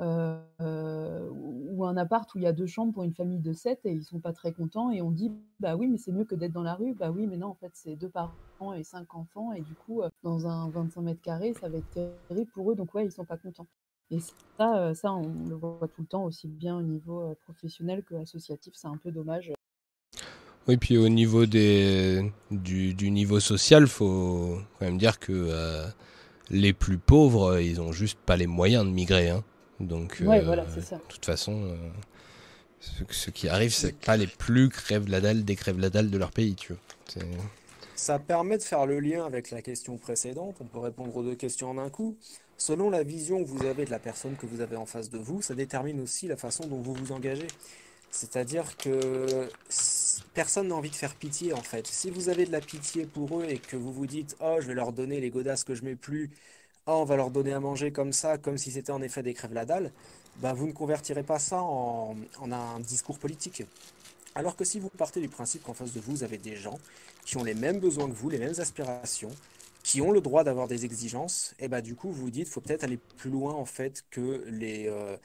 euh, ou un appart où il y a deux chambres pour une famille de sept et ils sont pas très contents et on dit bah oui mais c'est mieux que d'être dans la rue bah oui mais non en fait c'est deux parents et cinq enfants et du coup euh, dans un 25 mètres carrés ça va être terrible pour eux donc ouais ils sont pas contents et ça euh, ça on le voit tout le temps aussi bien au niveau euh, professionnel que associatif c'est un peu dommage Oui, puis au niveau des, du, niveau social, faut quand même dire que les plus pauvres, ils ont juste pas les moyens de migrer. hein. Donc, ouais euh, voilà c'est ça de toute façon, euh, ce, ce qui arrive, c'est pas les plus crèvent la dalle des crèvent la dalle de leur pays, tu vois. Ça permet de faire le lien avec la question précédente. On peut répondre aux deux questions en un coup. Selon la vision que vous avez de la personne que vous avez en face de vous, ça détermine aussi la façon dont vous vous engagez. C'est-à-dire que personne n'a envie de faire pitié en fait. Si vous avez de la pitié pour eux et que vous vous dites Oh, je vais leur donner les godasses que je mets plus, oh, on va leur donner à manger comme ça, comme si c'était en effet des crèves la dalle, bah, vous ne convertirez pas ça en, un discours politique. Alors que si vous partez du principe qu'en face de vous, vous avez des gens qui ont les mêmes besoins que vous, les mêmes aspirations, qui ont le droit d'avoir des exigences, et bah du coup vous vous dites faut peut-être aller plus loin en fait que les, euh,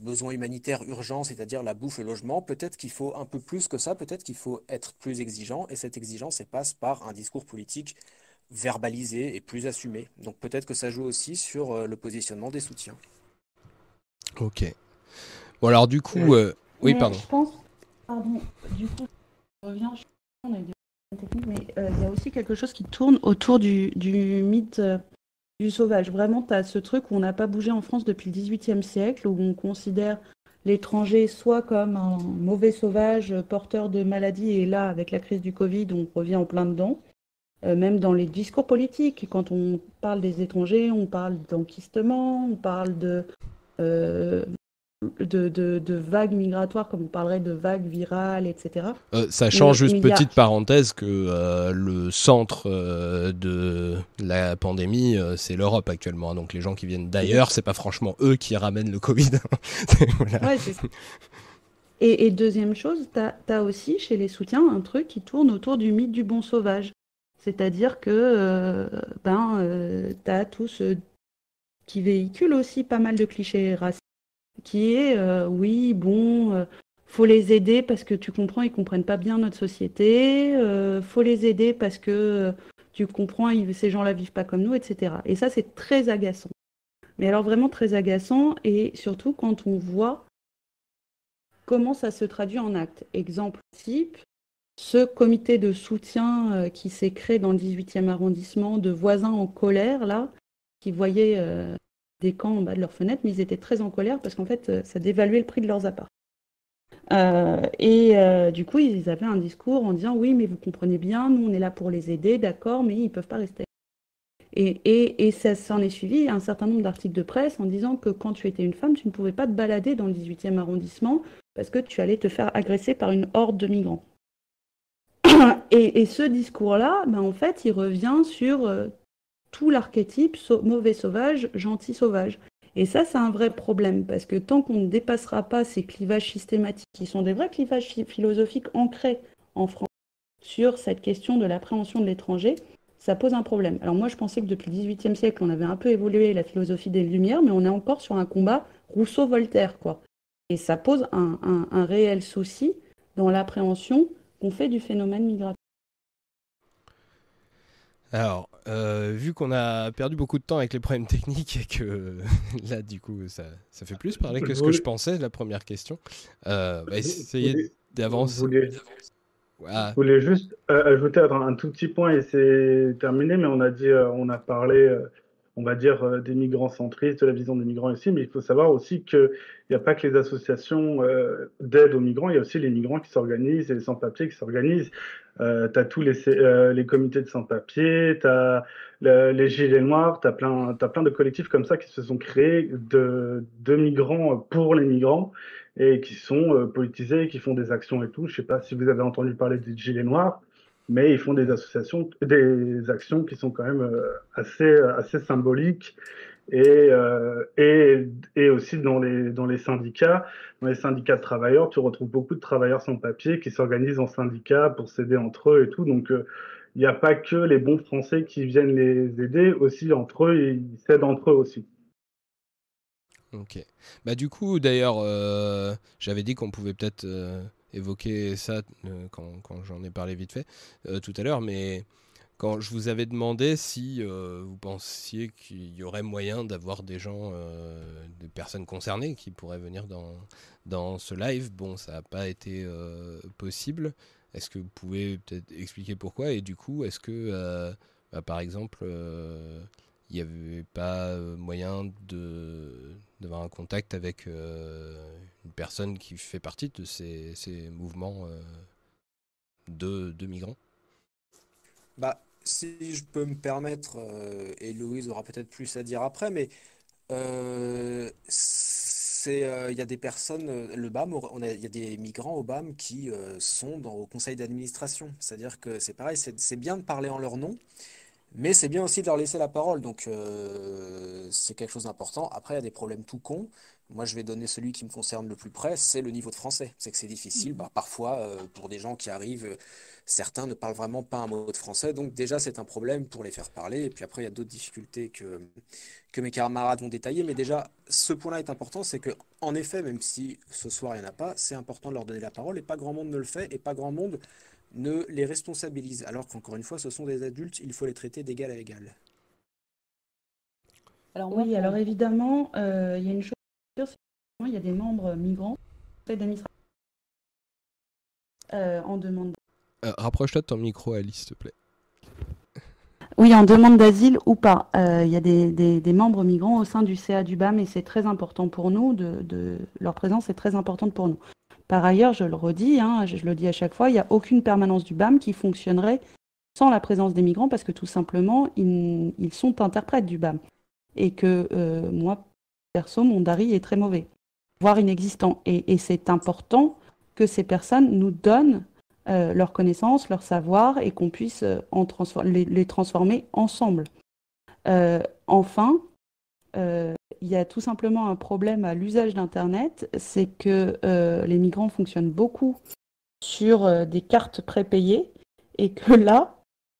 besoins humanitaires urgents, c'est-à-dire la bouffe, le logement. Peut-être qu'il faut un peu plus que ça, peut-être qu'il faut être plus exigeant, et cette exigence elle passe par un discours politique verbalisé et plus assumé. Donc peut-être que ça joue aussi sur euh, le positionnement des soutiens. Ok. Bon, alors du coup, euh, oui, Mais pardon. Je pense, pardon, du coup, je reviens, je on a eu des problèmes techniques, mais euh, il y a aussi quelque chose qui tourne autour du, du mythe euh, du sauvage. Vraiment, tu as ce truc où on n'a pas bougé en France depuis le XVIIIe siècle, où on considère l'étranger soit comme un mauvais sauvage euh, porteur de maladies, et là, avec la crise du Covid, on revient en plein dedans. Euh, même dans les discours politiques, quand on parle des étrangers, on parle d'enquistement, on parle de, euh, de, de, de vagues migratoires, comme on parlerait de vagues virales, etc. Euh, sachant Mais- juste mais a- petite parenthèse que euh, le centre de la pandémie c'est l'Europe actuellement donc les gens qui viennent d'ailleurs c'est pas franchement eux qui ramènent le Covid Voilà. Ouais, c'est ça. Et, et deuxième chose, tu as, aussi chez les soutiens un truc qui tourne autour du mythe du bon sauvage. C'est-à-dire que euh, ben, tu as tout ce qui véhicule aussi pas mal de clichés racistes, qui est euh, oui, bon, euh, faut les aider parce que tu comprends, ils comprennent pas bien notre société, euh, faut les aider parce que euh, tu comprends, ces gens-là vivent pas comme nous, etc. Et ça, c'est très agaçant. Mais alors vraiment très agaçant, et surtout quand on voit comment ça se traduit en actes. Exemple type, ce comité de soutien euh, qui s'est créé dans le 18e arrondissement de voisins en colère, là, qui voyaient euh, des camps en bas de leurs fenêtres, mais ils étaient très en colère parce qu'en fait, euh, ça dévaluait le prix de leurs apparts. Et du coup, ils avaient un discours en disant oui, mais vous comprenez bien, nous on est là pour les aider, d'accord, mais ils ne peuvent pas rester. Et, et, et ça s'en est suivi un certain nombre d'articles de presse en disant que quand tu étais une femme, tu ne pouvais pas te balader dans le 18e arrondissement parce que tu allais te faire agresser par une horde de migrants. Et, ce discours-là, ben, en fait, il revient sur euh, tout l'archétype mauvais sauvage, gentil sauvage. Et ça, c'est un vrai problème, parce que tant qu'on ne dépassera pas ces clivages systématiques, qui sont des vrais clivages phi- philosophiques ancrés en France, sur cette question de l'appréhension de l'étranger, ça pose un problème. Alors moi, je pensais que depuis le XVIIIe siècle, on avait un peu évolué la philosophie des Lumières, mais on est encore sur un combat Rousseau-Voltaire, quoi. Et ça pose un- un réel souci dans l'appréhension qu'on fait du phénomène migratoire. Alors, euh, vu qu'on a perdu beaucoup de temps avec les problèmes techniques et que là, du coup, ça, ça fait plus parler que ce que je pensais, la première question, euh, bah, essayez d'avancer. Ah, je voulais juste euh, ajouter attends, un tout petit point et c'est terminé, mais on a dit, euh, on a parlé, euh, on va dire, euh, des migrants centristes, de la vision des migrants ici, mais il faut savoir aussi qu'il n'y a pas que les associations euh, d'aide aux migrants, il y a aussi les migrants qui s'organisent et les sans-papiers qui s'organisent. Euh, as tous les, euh, les comités de sans-papiers, tu as les Gilets Noirs, tu as t'as plein de collectifs comme ça qui se sont créés de, de migrants pour les migrants et qui sont euh, politisés, qui font des actions et tout. Je sais pas si vous avez entendu parler des Gilets Noirs, mais ils font des associations, des actions qui sont quand même euh, assez, assez symboliques. Et, euh, et, et aussi dans les, dans les syndicats, dans les syndicats de travailleurs, tu retrouves beaucoup de travailleurs sans papier qui s'organisent en syndicats pour s'aider entre eux et tout. Donc, euh, il n'y a pas que les bons Français qui viennent les aider, aussi entre eux, ils s'aident entre eux aussi. ok. Bah, du coup, d'ailleurs, euh, j'avais dit qu'on pouvait peut-être évoquer ça euh, quand, quand j'en ai parlé vite fait euh, tout à l'heure, mais quand je vous avais demandé si euh, vous pensiez qu'il y aurait moyen d'avoir des gens, des personnes concernées qui pourraient venir dans, dans ce live, bon, ça n'a pas été possible. Est-ce que vous pouvez peut-être expliquer pourquoi? Et du coup, est-ce que, bah, par exemple, il n'y avait pas moyen d'avoir un contact avec personne qui fait partie de ces, ces mouvements euh, de, de migrants Bah, si je peux me permettre, euh, et Louise aura peut-être plus à dire après, mais euh, c'est, il y a des personnes, le BAM, il y a des migrants au BAM qui sont dans, au conseil d'administration. C'est-à-dire que c'est pareil, c'est bien de parler en leur nom, mais c'est bien aussi de leur laisser la parole. Donc euh, c'est quelque chose d'important. Après, il y a des problèmes tout cons. Moi, je vais donner celui qui me concerne le plus près, c'est le niveau de français. C'est que c'est difficile. Bah, parfois, euh, pour des gens qui arrivent, euh, certains ne parlent vraiment pas un mot de français. Donc déjà, c'est un problème pour les faire parler. Et puis après, il y a d'autres difficultés que, que mes camarades vont détailler. Mais déjà, ce point-là est important, c'est que, en effet, même si ce soir, il n'y en a pas, c'est important de leur donner la parole. Et pas grand monde ne le fait. Et pas grand monde ne les responsabilise. Alors qu'encore une fois, ce sont des adultes, il faut les traiter d'égal à égal. Alors oui, alors évidemment, euh, il y a une chose, c'est qu'il y a des membres migrants d'administration euh, en demande. Euh, Rapproche-toi de ton micro, Alice, s'il te plaît. Oui, en demande d'asile ou pas. Euh, il y a des, des- des membres migrants au sein du CA du BAM et c'est très important pour nous, de, de- leur présence est très importante pour nous. Par ailleurs, je le redis, hein, je, le dis à chaque fois, il n'y a aucune permanence du BAM qui fonctionnerait sans la présence des migrants parce que tout simplement, ils, sont interprètes du BAM. Et que euh, moi, perso, mon DARI est très mauvais. voire inexistants. Et, c'est important que ces personnes nous donnent leurs connaissances, leur savoir et qu'on puisse en les, transformer ensemble. enfin, il y a tout simplement un problème à l'usage d'Internet, c'est que les migrants fonctionnent beaucoup sur des cartes prépayées et que là,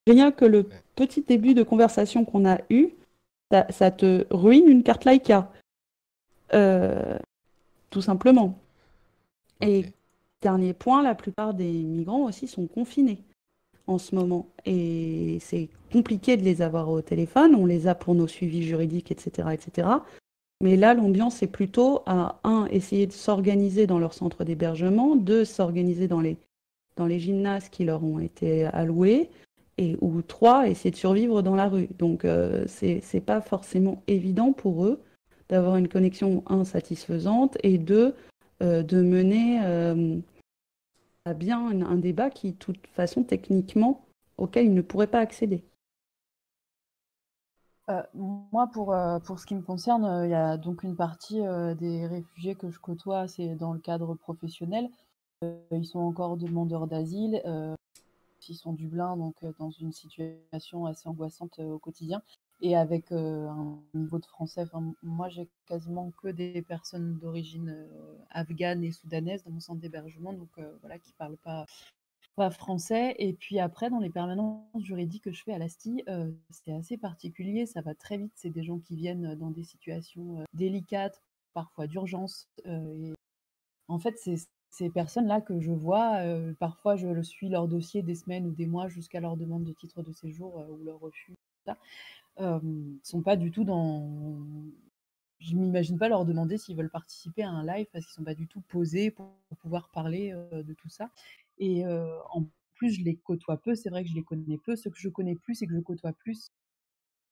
rien que le petit début de conversation qu'on a eu, ça, te ruine une carte Laika. Euh, tout simplement. Et dernier point, la plupart des migrants aussi sont confinés en ce moment. Et c'est compliqué de les avoir au téléphone. On les a pour nos suivis juridiques, etc. etc. Mais là, l'ambiance est plutôt à, un, essayer de s'organiser dans leur centre d'hébergement, deux, s'organiser dans les, dans les gymnases qui leur ont été alloués, et, ou trois, essayer de survivre dans la rue. Donc, euh, c'est pas forcément évident pour eux d'avoir une connexion, un, satisfaisante, et deux, euh, de mener euh, bien un, débat qui, de toute façon, techniquement, auquel ils ne pourraient pas accéder. moi, pour, pour ce qui me concerne, il y a donc une partie des réfugiés que je côtoie, c'est dans le cadre professionnel. ils sont encore demandeurs d'asile ils sont Dublin, donc dans une situation assez angoissante au quotidien. Et avec un niveau de français, moi j'ai quasiment que des personnes d'origine afghane et soudanaise dans mon centre d'hébergement, donc voilà, qui ne parlent pas, français. Et puis après, dans les permanences juridiques que je fais à l'ASTI, c'est assez particulier, ça va très vite. C'est des gens qui viennent dans des situations délicates, parfois d'urgence. en fait, c'est ces personnes-là que je vois, parfois je suis leur dossier des semaines ou des mois jusqu'à leur demande de titre de séjour ou leur refus, ça, sont pas du tout dans. Je m'imagine pas leur demander s'ils veulent participer à un live parce qu'ils sont pas du tout posés pour, pouvoir parler de tout ça. Et en plus, je les côtoie peu. C'est vrai que je les connais peu. Ce que je connais plus et que je côtoie plus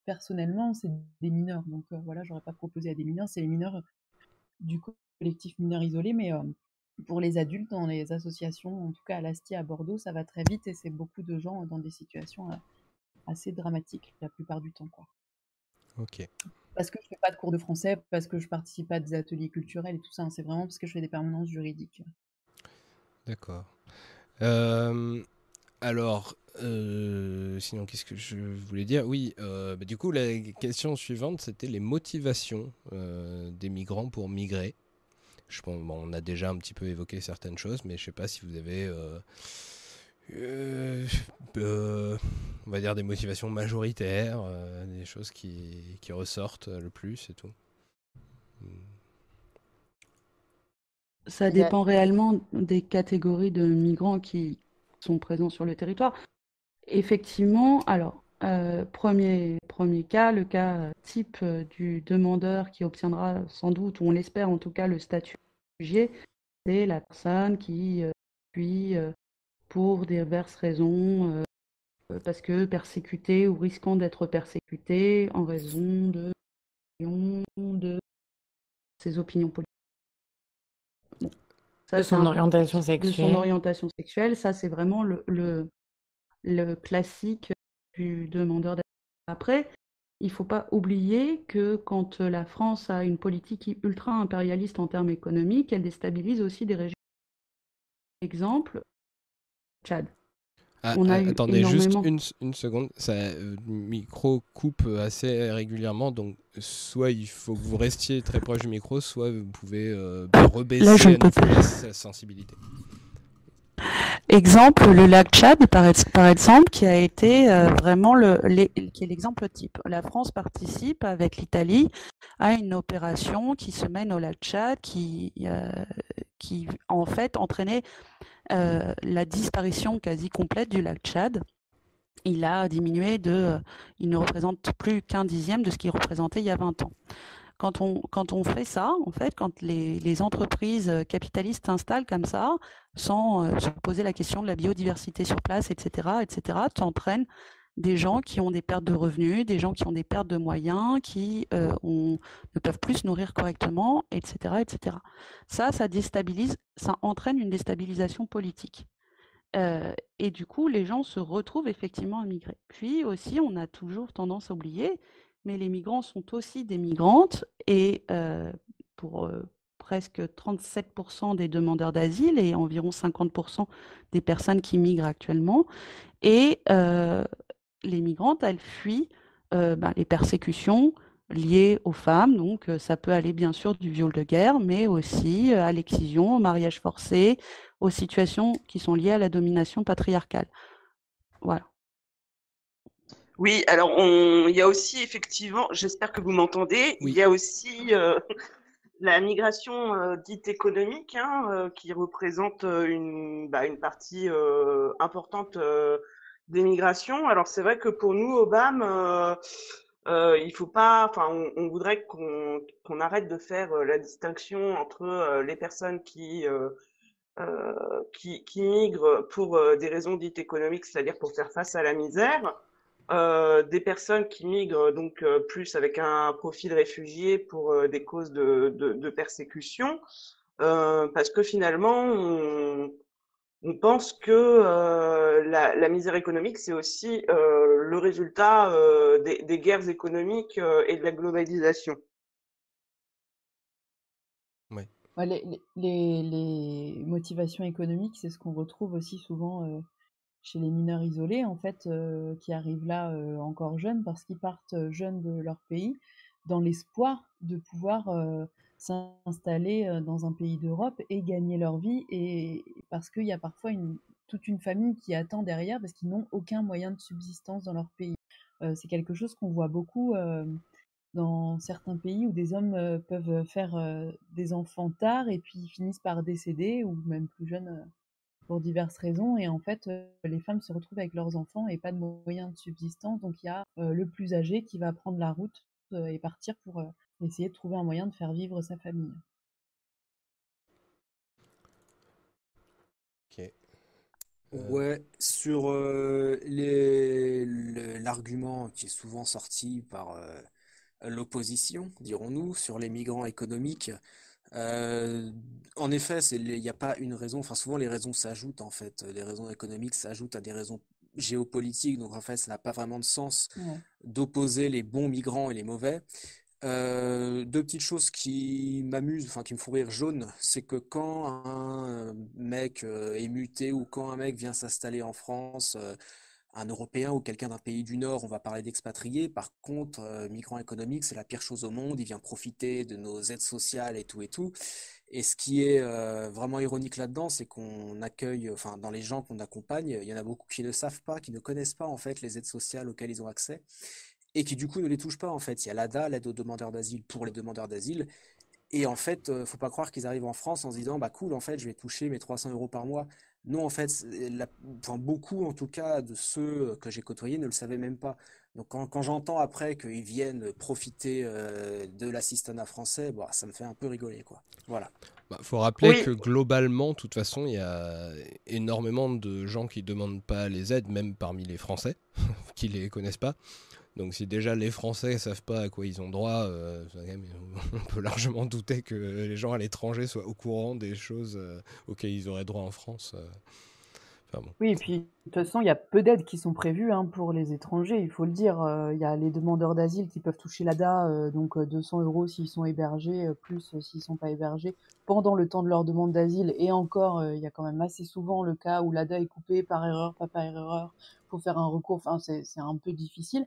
personnellement, c'est des mineurs. Donc voilà, j'aurais pas proposé à des mineurs. C'est les mineurs du collectif mineurs isolés, mais pour les adultes, dans les associations, en tout cas à l'Asti à Bordeaux, ça va très vite et c'est beaucoup de gens dans des situations euh, assez dramatiques la plupart du temps. Quoi. Ok. Parce que je fais pas de cours de français, parce que je participe à des ateliers culturels et tout ça. Hein. c'est vraiment parce que je fais des permanences juridiques. D'accord. Euh, alors, euh, sinon, qu'est-ce que je voulais dire? Oui, bah, du coup, la question suivante, c'était les motivations des migrants pour migrer. Je pense, on a déjà un petit peu évoqué certaines choses, mais je ne sais pas si vous avez, euh, euh, euh, on va dire, des motivations majoritaires, des choses qui, qui, ressortent le plus et tout. Ça dépend réellement des catégories de migrants qui sont présents sur le territoire. Effectivement, alors, premier, premier cas, le cas type du demandeur qui obtiendra sans doute, ou on l'espère en tout cas, le statut réfugié, c'est la personne qui fuit pour diverses raisons, parce que persécutée ou risquant d'être persécutée en raison de, de ses opinions politiques. de son orientation sexuelle. De son orientation sexuelle, ça c'est vraiment le, le, le classique du demandeur d'asile. Après, il ne faut pas oublier que quand la France a une politique ultra-impérialiste en termes économiques, elle déstabilise aussi des régions. Exemple, Tchad. Ah, On a ah, attendez juste une, une, seconde, ça euh, micro coupe assez régulièrement, donc soit il faut que vous restiez très proche du micro, soit vous pouvez euh, rebaisser la sensibilité. Exemple, le lac Tchad, par, exemple, qui a été euh, vraiment le, qui est l'exemple type. La France participe avec l'Italie à une opération qui se mène au lac Tchad, qui, euh, qui en fait entraînait euh, la disparition quasi complète du lac Tchad. Il a diminué de, il ne représente plus qu'un dixième de ce qu'il représentait il y a 20 ans. Quand on, fait ça, en fait, quand les, entreprises capitalistes s'installent comme ça, sans euh, se poser la question de la biodiversité sur place, etc., etc., tu entraînes des gens qui ont des pertes de revenus, des gens qui ont des pertes de moyens, qui euh, ne peuvent plus se nourrir correctement, etc., etc. Ça, ça déstabilise, ça entraîne une déstabilisation politique. Euh, et du coup, les gens se retrouvent effectivement à migrer. Puis aussi, on a toujours tendance à oublier mais les migrants sont aussi des migrantes et pour presque 37% des demandeurs d'asile et environ 50% des personnes qui migrent actuellement. Et les migrantes, elles fuient ben, les persécutions liées aux femmes. Donc, ça peut aller bien sûr du viol de guerre, mais aussi à l'excision, au mariage forcé, aux situations qui sont liées à la domination patriarcale. Voilà. Oui, alors on... il y a aussi effectivement, j'espère que vous m'entendez, il y a aussi euh, la migration euh, dite économique hein, euh, qui représente une, bah, une partie importante des migrations. Alors c'est vrai que pour nous, au BAM, il faut pas, enfin, on, voudrait qu'on qu'on arrête de faire la distinction entre les personnes qui qui, migrent pour des raisons dites économiques, c'est-à-dire pour faire face à la misère, euh, des personnes qui migrent donc euh, plus avec un profil réfugié pour euh, des causes de, de, persécution, parce que finalement, on pense que la, la, misère économique, c'est aussi le résultat des, des, guerres économiques et de la globalisation. Ouais. Les, les, les, motivations économiques, c'est ce qu'on retrouve aussi souvent chez les mineurs isolés, en fait, euh, qui arrivent là euh, encore jeunes parce qu'ils partent euh, jeunes de leur pays dans l'espoir de pouvoir s'installer dans un pays d'Europe et gagner leur vie parce qu'il y a parfois toute une famille qui attend derrière parce qu'ils n'ont aucun moyen de subsistance dans leur pays. c'est quelque chose qu'on voit beaucoup dans certains pays où des hommes peuvent faire des enfants tard et puis finissent par décéder ou même plus jeunes pour diverses raisons. Et en fait, les femmes se retrouvent avec leurs enfants et pas de moyens de subsistance. Donc il y a le plus âgé qui va prendre la route et partir pour essayer de trouver un moyen de faire vivre sa famille. Ok. Ouais, sur l'argument qui est souvent sorti par l'opposition, dirons-nous, sur les migrants économiques, euh, en effet, il n'y a pas une raison. Enfin, souvent les raisons s'ajoutent en fait. Les raisons économiques s'ajoutent à des raisons géopolitiques. Donc en fait, ça n'a pas vraiment de sens d'opposer les bons migrants et les mauvais. Euh, deux petites choses qui m'amusent, enfin qui me font rire jaune, c'est que quand un mec euh, est muté ou quand un mec vient s'installer en France, un Européen ou quelqu'un d'un pays du Nord, on va parler d'expatriés. Par contre, euh, migrant économique, c'est la pire chose au monde. Il vient profiter de nos aides sociales et tout et tout. Et ce qui est euh, vraiment ironique là-dedans, c'est qu'on accueille, enfin, dans les gens qu'on accompagne, il y en a beaucoup qui ne savent pas, qui ne connaissent pas en fait les aides sociales auxquelles ils ont accès et qui du coup ne les touchent pas en fait. Il y a l'ADA, l'aide aux demandeurs d'asile pour les demandeurs d'asile. Et en fait, ne euh, faut pas croire qu'ils arrivent en France en se disant bah cool, en fait, je vais toucher mes 300 euros par mois. Non, en fait, beaucoup en tout cas de ceux que j'ai côtoyés ne le savaient même pas. Donc quand, j'entends après qu'ils viennent profiter euh, de l'assistanat français, bah, ça me fait un peu rigoler. quoi. Voilà. Bah, faut rappeler que globalement, de toute façon, il y a énormément de gens qui ne demandent pas les aides, même parmi les Français, qui les connaissent pas. Donc si déjà les Français savent pas à quoi ils ont droit, euh, on peut largement douter que les gens à l'étranger soient au courant des choses euh, auxquelles ils auraient droit en France. Euh. Oui, et puis de toute façon, il y a peu d'aides qui sont prévues hein, pour les étrangers, il faut le dire. Il y a les demandeurs d'asile qui peuvent toucher l'ADA, donc 200 euros s'ils sont hébergés, plus s'ils ne sont pas hébergés, pendant le temps de leur demande d'asile. Et encore, il y a quand même assez souvent le cas où l'ADA est coupé par erreur, pas par erreur, faut faire un recours, enfin, c'est un peu difficile.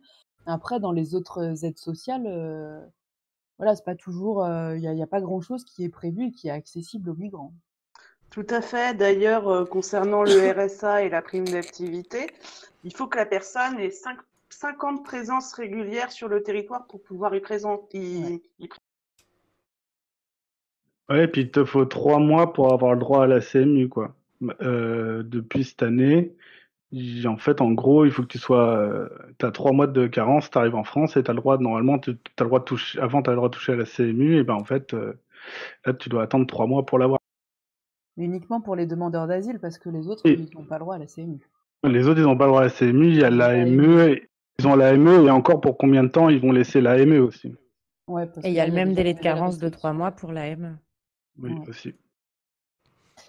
Après, dans les autres aides sociales, euh, voilà, c'est pas toujours, il n'y a, pas grand-chose qui est prévu et qui est accessible aux migrants. Tout à fait. D'ailleurs, concernant le RSA et la prime d'activité, il faut que la personne ait 50 présences régulières sur le territoire pour pouvoir y présenter. Ouais. puis il te faut trois mois pour avoir le droit à la CMU, quoi. depuis cette année, en fait, en gros, il faut que tu sois. Euh, tu as trois mois de carence, tu arrives en France et tu as le droit, normalement, tu as le droit de toucher. Avant, tu as le droit de toucher à la CMU, et ben en fait, euh, là, tu dois attendre trois mois pour l'avoir. Uniquement pour les demandeurs d'asile, parce que les autres, ils n'ont pas le droit à la CMU. Les autres, ils n'ont pas le droit à la CMU, il y a l'AME, ils ont l'AME, et encore pour combien de temps ils vont laisser l'AME aussi. Ouais, et il y a le même délai de carence de trois mois pour l'AME. Oui, aussi.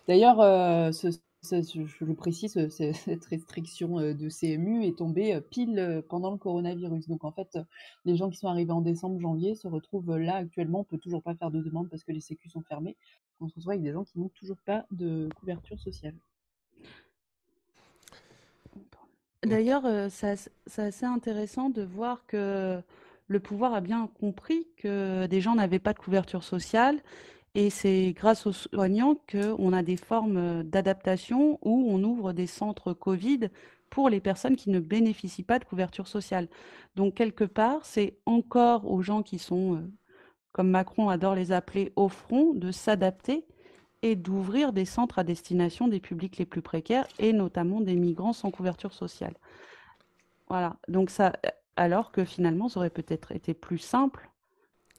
D'ailleurs, euh, ce je précise, cette restriction de CMU est tombée pile pendant le coronavirus. Donc en fait, les gens qui sont arrivés en décembre, janvier se retrouvent là actuellement. On peut toujours pas faire de demande parce que les sécu sont fermés. On se retrouve avec des gens qui n'ont toujours pas de couverture sociale. D'ailleurs, c'est assez intéressant de voir que le pouvoir a bien compris que des gens n'avaient pas de couverture sociale et c'est grâce aux soignants qu'on a des formes d'adaptation où on ouvre des centres Covid pour les personnes qui ne bénéficient pas de couverture sociale. Donc, quelque part, c'est encore aux gens qui sont, comme Macron adore les appeler, au front, de s'adapter et d'ouvrir des centres à destination des publics les plus précaires et notamment des migrants sans couverture sociale. Voilà. Donc, ça, alors que finalement, ça aurait peut-être été plus simple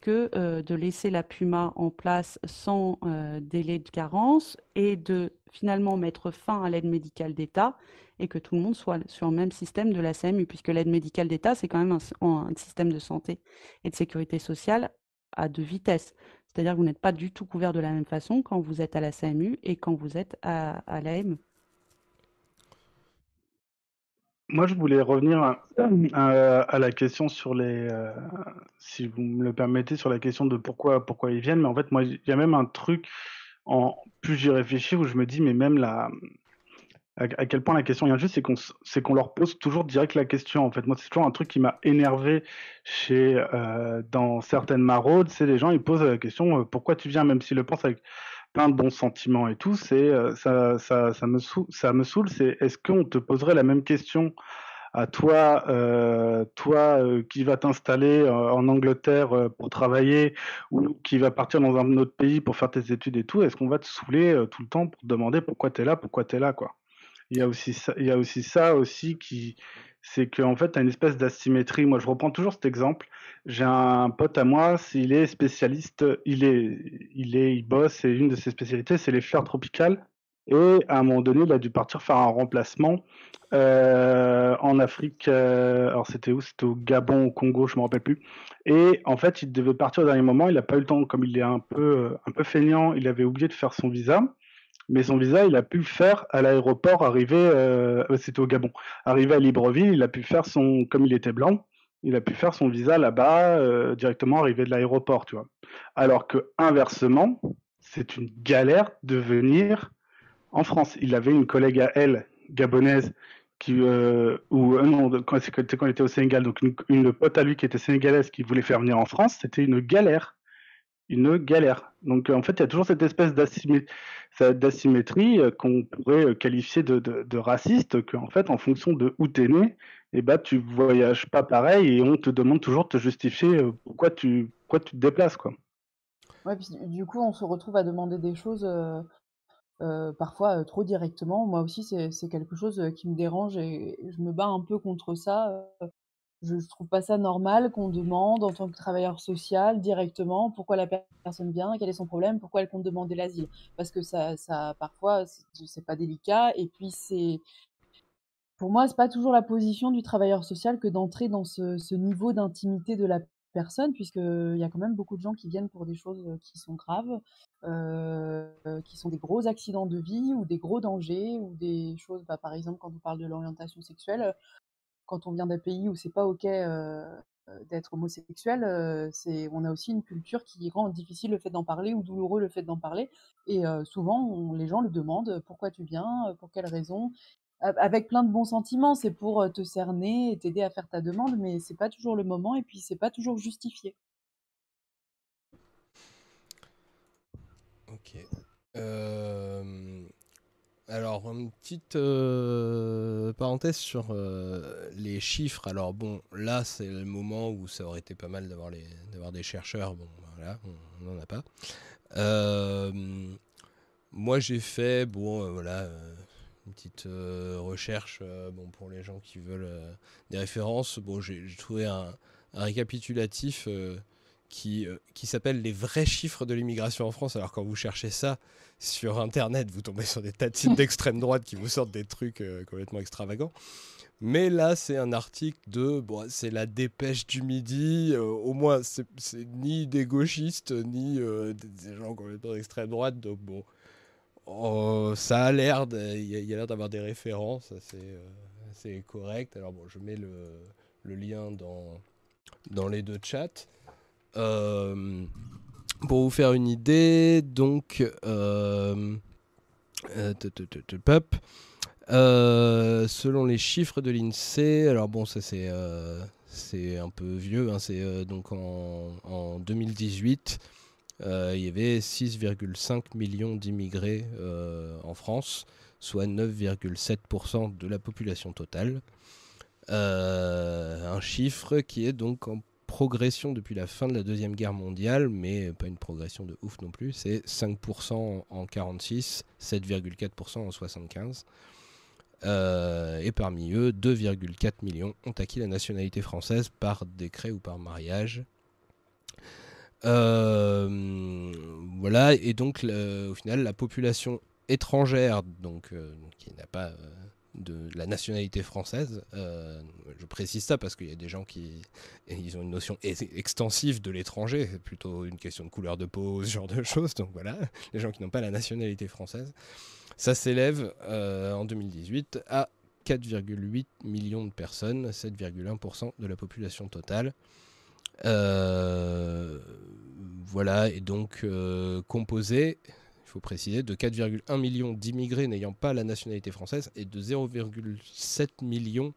que euh, de laisser la Puma en place sans euh, délai de carence et de finalement mettre fin à l'aide médicale d'État et que tout le monde soit sur le même système de la CMU, puisque l'aide médicale d'État, c'est quand même un, système de santé et de sécurité sociale à deux vitesses. C'est-à-dire que vous n'êtes pas du tout couvert de la même façon quand vous êtes à la CMU et quand vous êtes à, à l'AME. Moi, je voulais revenir à, la question sur les, euh, si vous me le permettez, sur la question de pourquoi, pourquoi ils viennent. Mais en fait, moi, il y a même un truc, en plus j'y réfléchis, où je me dis, mais même la, à, quel point la question vient juste, c'est qu'on, c'est qu'on leur pose toujours direct la question. En fait, moi, c'est toujours un truc qui m'a énervé chez, euh, dans certaines maraudes, c'est les gens, ils posent la question, euh, pourquoi tu viens, même s'ils le pensent avec plein de bons sentiments et tout, c'est euh, ça, ça, ça, me saoule, ça me c'est est-ce qu'on te poserait la même question à toi, euh, toi euh, qui va t'installer en Angleterre pour travailler ou qui va partir dans un autre pays pour faire tes études et tout, est-ce qu'on va te saouler tout le temps pour te demander pourquoi tu es là, pourquoi tu es là, quoi? Il y a aussi ça, il y a aussi ça aussi qui, c'est qu'en fait, tu as une espèce d'asymétrie. Moi, je reprends toujours cet exemple. J'ai un pote à moi, s'il est spécialiste, il est, il est, il bosse, et une de ses spécialités, c'est les fleurs tropicales. Et à un moment donné, il a dû partir faire un remplacement euh, en Afrique. Euh, alors c'était où? C'était au Gabon, au Congo, je me rappelle plus. Et en fait, il devait partir au dernier moment. Il n'a pas eu le temps, comme il est un peu, un peu feignant. Il avait oublié de faire son visa mais son visa, il a pu le faire à l'aéroport, arrivé, euh, c'était au Gabon, arrivé à Libreville, il a pu faire son, comme il était blanc, il a pu faire son visa là-bas, euh, directement arrivé de l'aéroport, tu vois. Alors que, inversement, c'est une galère de venir en France. Il avait une collègue à elle, gabonaise, qui, euh, ou non, quand, quand il était au Sénégal, donc une, une pote à lui qui était sénégalaise qui voulait faire venir en France, c'était une galère une galère. Donc en fait, il y a toujours cette espèce d'asymétrie euh, qu'on pourrait euh, qualifier de, de, raciste, qu'en fait, en fonction de où tu es né, eh ben, tu voyages pas pareil et on te demande toujours de justifier euh, pourquoi tu, pourquoi tu te déplaces. Quoi. Du coup, on se retrouve à demander des choses parfois trop directement. Moi aussi, c'est quelque chose qui me dérange et je me bats un peu contre ça. Je ne trouve pas ça normal qu'on demande en tant que travailleur social directement pourquoi la personne vient, quel est son problème, pourquoi elle compte demander l'asile. Parce que ça, ça parfois, c'est pas délicat. Et puis, c'est. Pour moi, c'est pas toujours la position du travailleur social que d'entrer dans ce, niveau d'intimité de la personne, puisqu'il y a quand même beaucoup de gens qui viennent pour des choses qui sont graves, euh, qui sont des gros accidents de vie ou des gros dangers ou des choses, bah, par exemple, quand on parle de l'orientation sexuelle, quand on vient d'un pays où c'est pas ok euh, d'être homosexuel, euh, c'est on a aussi une culture qui rend difficile le fait d'en parler ou douloureux le fait d'en parler. Et euh, souvent, les gens le demandent pourquoi tu viens, pour quelle raison, avec plein de bons sentiments. C'est pour te cerner et t'aider à faire ta demande, mais c'est pas toujours le moment et puis c'est pas toujours justifié. Ok. Alors, une petite euh, parenthèse sur euh, les chiffres. Alors, bon, là, c'est le moment où ça aurait été pas mal d'avoir, des chercheurs. Bon, voilà, on n'en a pas. Euh, moi, j'ai fait, bon, voilà, une petite recherche bon, pour les gens qui veulent des références. Bon, j'ai, trouvé un récapitulatif qui, qui s'appelle Les vrais chiffres de l'immigration en France. Alors, quand vous cherchez ça, sur Internet, vous tombez sur des tas de sites d'extrême droite qui vous sortent des trucs euh, complètement extravagants. Mais là, c'est un article de. Bon, c'est la dépêche du midi. Euh, au moins, c'est ni des gauchistes, ni euh, des, gens complètement d'extrême droite. Donc, bon, Oh, ça a l'air, il y a, l'air d'avoir des références assez, correctes. Alors bon, je mets le, le lien dans, dans les deux chats. Euh, pour vous faire une idée, donc, euh, euh, euh, selon les chiffres de l'INSEE, alors bon, ça c'est c'est un peu vieux, hein, c'est donc en, en 2018, il y avait 6,5 millions d'immigrés en France, soit 9,7% de la population totale. un chiffre qui est donc en progression depuis la fin de la Deuxième Guerre mondiale, mais pas une progression de ouf non plus. C'est 5% en 46, 7,4% en 75. Euh, et parmi eux, 2,4 millions ont acquis la nationalité française par décret ou par mariage. Euh, voilà, et donc au final, la population étrangère, donc euh, qui n'a pas de la nationalité française. Euh, je précise ça parce qu'il y a des gens qui ils ont une notion extensive de l'étranger, c'est plutôt une question de couleur de peau, ce genre de choses. Donc voilà, les gens qui n'ont pas la nationalité française. Ça s'élève euh, en 2018 à 4,8 millions de personnes, 7,1% de la population totale. Euh, voilà, et donc composé faut préciser, de 4,1 millions d'immigrés n'ayant pas la nationalité française et de 0,7 millions.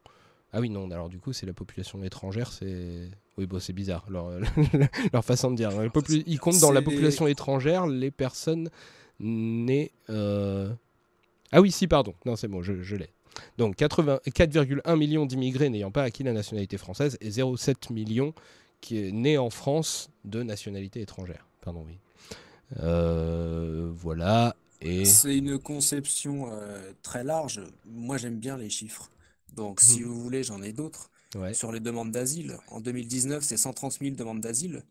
Ah oui, non, alors du coup, c'est la population étrangère, c'est. Oui, bon, c'est bizarre, leur, leur, façon de dire. Ils comptent dans la population étrangère les personnes nées. Euh, ah oui, si, pardon. Non, c'est bon, je, je l'ai. Donc 4,1 millions d'immigrés n'ayant pas acquis la nationalité française et 0,7 millions qui est nés en France de nationalité étrangère. Pardon, oui. Euh, voilà. Et... C'est une conception euh, très large. Moi, j'aime bien les chiffres. Donc, si hmm. vous voulez, j'en ai d'autres. Sur les demandes d'asile, en 2019, c'est 130 000 demandes d'asile.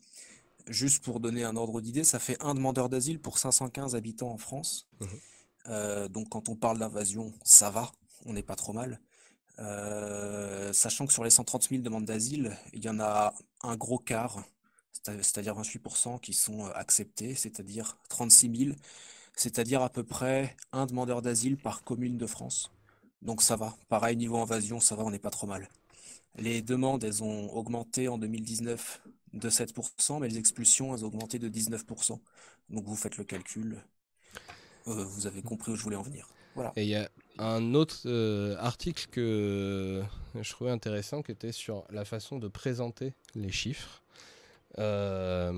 Juste pour donner un ordre d'idée, ça fait un demandeur d'asile pour 515 habitants en France. Mhm. Euh, donc, quand on parle d'invasion, ça va, on n'est pas trop mal. sachant que sur les 130 000 demandes d'asile, il y en a un gros quart c'est-à-dire 28% qui sont euh, acceptés, c'est-à-dire 36 000, c'est-à-dire à peu près un demandeur d'asile par commune de France. Donc ça va. Pareil, niveau invasion, ça va, on n'est pas trop mal. Les demandes, elles ont augmenté en 2019 de 7%, mais les expulsions, elles ont augmenté de 19%. Donc vous faites le calcul. Euh, vous avez compris où je voulais en venir. Voilà. Et il y a un autre euh, article que je trouvais intéressant qui était sur la façon de présenter les chiffres. Euh,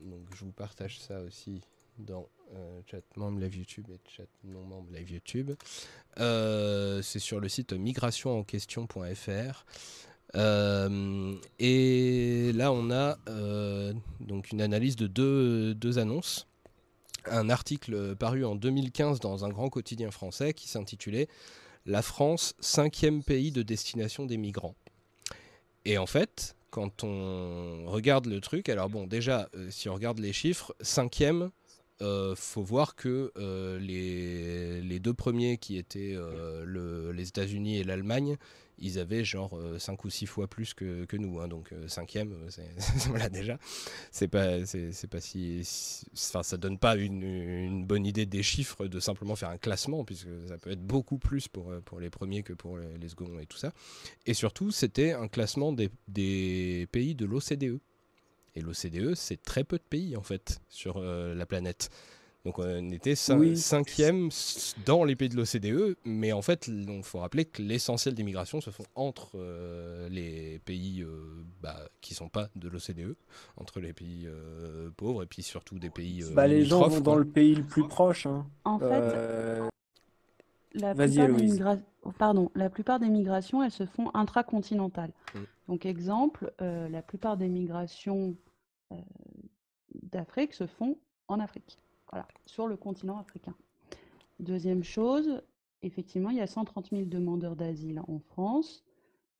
donc je vous partage ça aussi dans euh, chat membre live YouTube et chat non membre live YouTube. Euh, c'est sur le site migrationenquestion.fr. et là, on a donc une analyse de deux, deux, annonces. Un article paru en 2015 dans un grand quotidien français qui s'intitulait La France, cinquième pays de destination des migrants. Et en fait, quand on regarde le truc, alors bon, déjà, euh, si on regarde les chiffres, cinquième, euh, faut voir que euh, les, deux premiers qui étaient le, les États-Unis et l'Allemagne, ils avaient genre 5 ou 6 fois plus que, nous. Hein, donc cinquième, voilà déjà. C'est pas, pas si. Enfin, ça donne pas une, bonne idée des chiffres de simplement faire un classement, puisque ça peut être beaucoup plus pour, pour les premiers que pour les, les seconds et tout ça. Et surtout, c'était un classement des pays de l'OCDE. Et l'OCDE, c'est très peu de pays en fait sur la planète. Donc on était cinquième dans les pays de l'OCDE, mais en fait, il faut rappeler que l'essentiel des migrations se font entre euh, les pays euh, bah, qui ne sont pas de l'OCDE, entre les pays euh, pauvres et puis surtout des pays. bah, les gens vont dans le pays le plus proche. Hein. En fait, la plupart, des oh, Pardon, la plupart des migrations, elles se font intracontinentales. Mm. Donc exemple, la plupart des migrations d'Afrique se font en Afrique. Voilà, sur le continent africain. Deuxième chose, effectivement, il y a 130 000 demandeurs d'asile en France.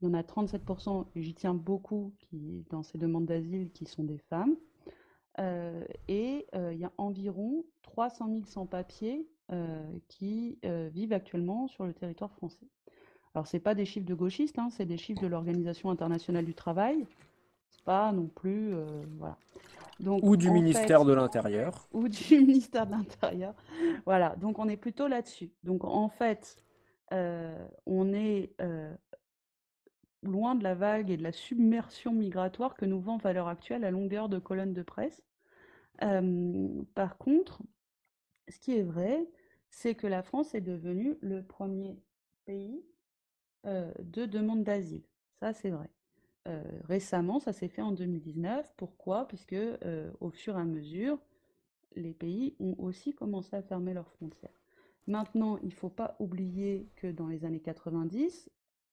Il y en a 37%, et j'y tiens beaucoup, qui, dans ces demandes d'asile qui sont des femmes. Euh, et euh, il y a environ 300 000 sans-papiers euh, qui vivent actuellement sur le territoire français. Alors, ce n'est pas des chiffres de gauchistes, hein, c'est des chiffres de l'Organisation internationale du travail. Ce pas non plus. voilà. Donc, ou du ministère fait- de l'Intérieur. ou du ministère de l'Intérieur. Voilà, donc on est plutôt là-dessus. Donc en fait, euh, on est euh, loin de la vague et de la submersion migratoire que nous vend à l'heure actuelle à longueur de colonnes de presse. Euh, par contre, ce qui est vrai, c'est que la France est devenue le premier pays de demande d'asile. Ça, c'est vrai. Euh, récemment, ça s'est fait en 2019. Pourquoi? Puisque euh, au fur et à mesure, les pays ont aussi commencé à fermer leurs frontières. Maintenant, il ne faut pas oublier que dans les années 90,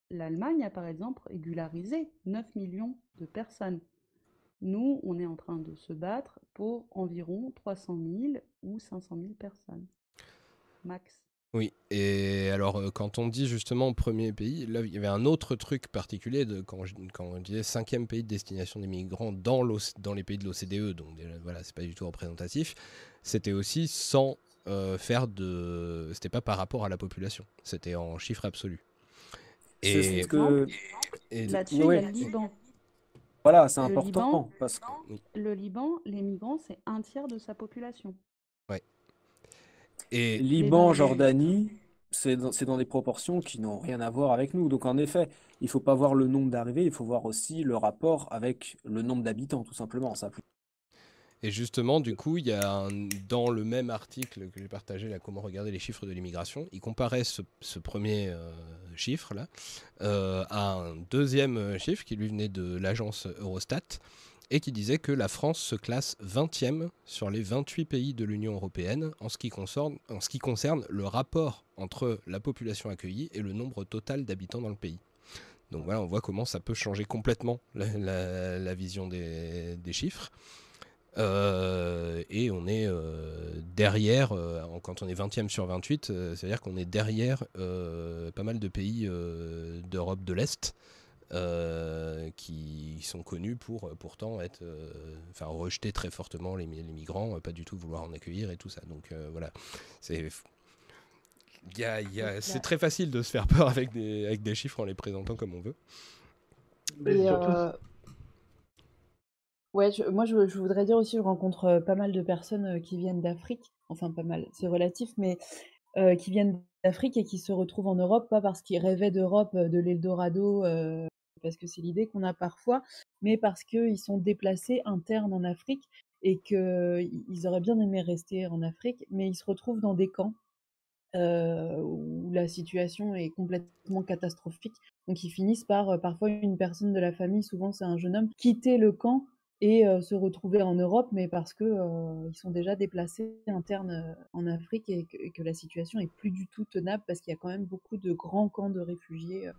l'Allemagne a par exemple régularisé 9 millions de personnes. Nous, on est en train de se battre pour environ 300 000 ou 500 000 personnes. Max. Oui, et alors euh, quand on dit justement premier pays, là il y avait un autre truc particulier de, quand, je- quand on disait cinquième pays de destination des migrants dans, les pays de l'OCDE, donc déjà, voilà, c'est pas du tout représentatif, c'était aussi sans euh, faire de. C'était pas par rapport à la population, c'était en chiffre absolu. C'est Et, ce que... et- Là-dessus, ouais. il y a le Liban. Voilà, c'est Le important. Liban- Parce que... Le Liban, les migrants, c'est un tiers de sa population. Et- Liban, Jordanie, c'est dans, c'est dans des proportions qui n'ont rien à voir avec nous. Donc en effet, il ne faut pas voir le nombre d'arrivées, il faut voir aussi le rapport avec le nombre d'habitants, tout simplement. Ça. Et justement, du coup, il y a un- dans le même article que j'ai partagé, là, comment regarder les chiffres de l'immigration, il comparait ce, ce premier euh, chiffre là euh, à un deuxième euh, chiffre qui lui venait de l'agence Eurostat et qui disait que la France se classe 20e sur les 28 pays de l'Union européenne en ce, qui concerne, le rapport entre la population accueillie et le nombre total d'habitants dans le pays. Donc voilà, on voit comment ça peut changer complètement la, vision des, chiffres. Euh, et on est euh, derrière, euh, quand on est 20e sur 28, euh, c'est-à-dire qu'on est derrière pas mal de pays d'Europe de l'Est euh, qui sont connus pour euh, pourtant être, euh, enfin rejeter très fortement les, mi- les migrants, pas du tout vouloir en accueillir et tout ça. Donc euh, voilà, c'est c'est très facile de se faire peur avec des, avec des chiffres en les présentant comme on veut. Et, euh, Ouais, je- moi je, je voudrais dire aussi, je rencontre pas mal de personnes qui viennent d'Afrique, enfin pas mal, c'est relatif, mais euh, qui viennent d'Afrique et qui se retrouvent en Europe, pas parce qu'ils rêvaient d'Europe, de l'Eldorado, euh, parce que c'est l'idée qu'on a parfois, mais parce qu'ils sont déplacés internes en Afrique et qu'ils auraient bien aimé rester en Afrique, mais ils se retrouvent dans des camps euh, où la situation est complètement catastrophique. Donc ils finissent par, euh, parfois une personne de la famille, souvent c'est un jeune homme, quitter le camp et euh, se retrouver en Europe, mais parce que euh, ils sont déjà déplacés internes en Afrique et que, et que la situation est plus du tout tenable parce qu'il y a quand même beaucoup de grands camps de réfugiés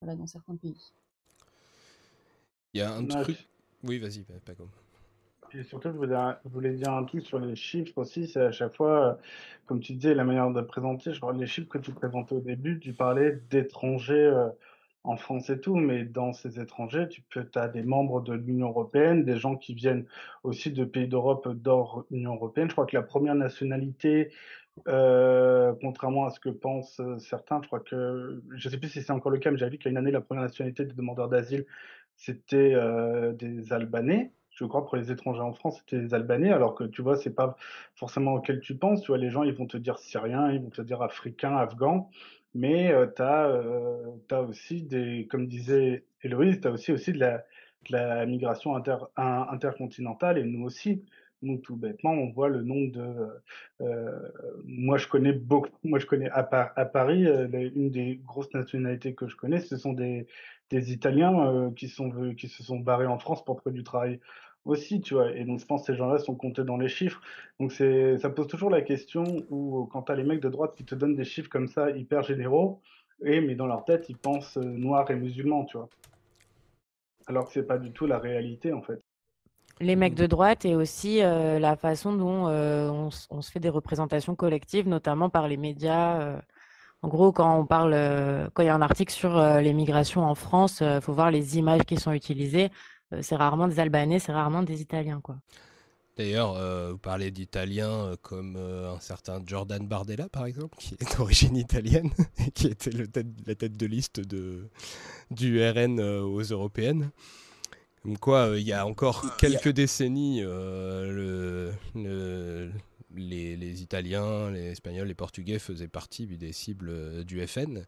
voilà, dans certains pays. Il y a un Ouais, truc. Oui, vas-y, pas, pas comme. Et surtout, je voulais, dire un truc sur les chiffres aussi. C'est à chaque fois, euh, comme tu disais, la manière de présenter. Je crois les chiffres que tu présentais au début, tu parlais d'étrangers euh, en France et tout, mais dans ces étrangers, tu peux, as des membres de l'Union européenne, des gens qui viennent aussi de pays d'Europe d'hors Union européenne. Je crois que la première nationalité, euh, contrairement à ce que pensent euh, certains, je crois que, je sais plus si c'est encore le cas, mais j'avais vu qu'il une année, la première nationalité des demandeurs d'asile, c'était euh, des Albanais. Je crois pour les étrangers en France, c'était des Albanais, alors que tu vois, c'est pas forcément auquel tu penses. Tu vois, les gens, ils vont te dire Syriens, ils vont te dire Africains, Afghans, mais euh, tu as, aussi des, comme disait Héloïse, tu as aussi, aussi de la, migration intercontinentale, et nous aussi. Nous, tout bêtement, on voit le nombre de. euh, moi, je connais beaucoup. Moi, je connais à, à Paris, euh, une des grosses nationalités que je connais, ce sont des, des Italiens euh, qui sont qui se sont barrés en France pour trouver du travail aussi, tu vois. Et donc, je pense que ces gens-là sont comptés dans les chiffres. Donc, c'est, ça pose toujours la question où, quand tu as les mecs de droite qui te donnent des chiffres comme ça, hyper généraux, et mais dans leur tête, ils pensent euh, noirs et musulmans, tu vois. Alors que c'est pas du tout la réalité, en fait. Les mecs de droite et aussi euh, la façon dont euh, on, se fait des représentations collectives, notamment par les médias. euh. En gros, quand on parle, quand il y a un article sur les migrations en France, il faut voir les images qui sont utilisées. C'est rarement des Albanais, c'est rarement des Italiens, quoi. D'ailleurs, vous parlez d'Italiens comme un certain Jordan Bardella, par exemple, qui est d'origine italienne et qui était le tête- la tête de liste de, du RN aux européennes. Comme quoi, euh, il y a encore quelques décennies, euh, le, le- les, les Italiens, les Espagnols, les Portugais faisaient partie des cibles du FN.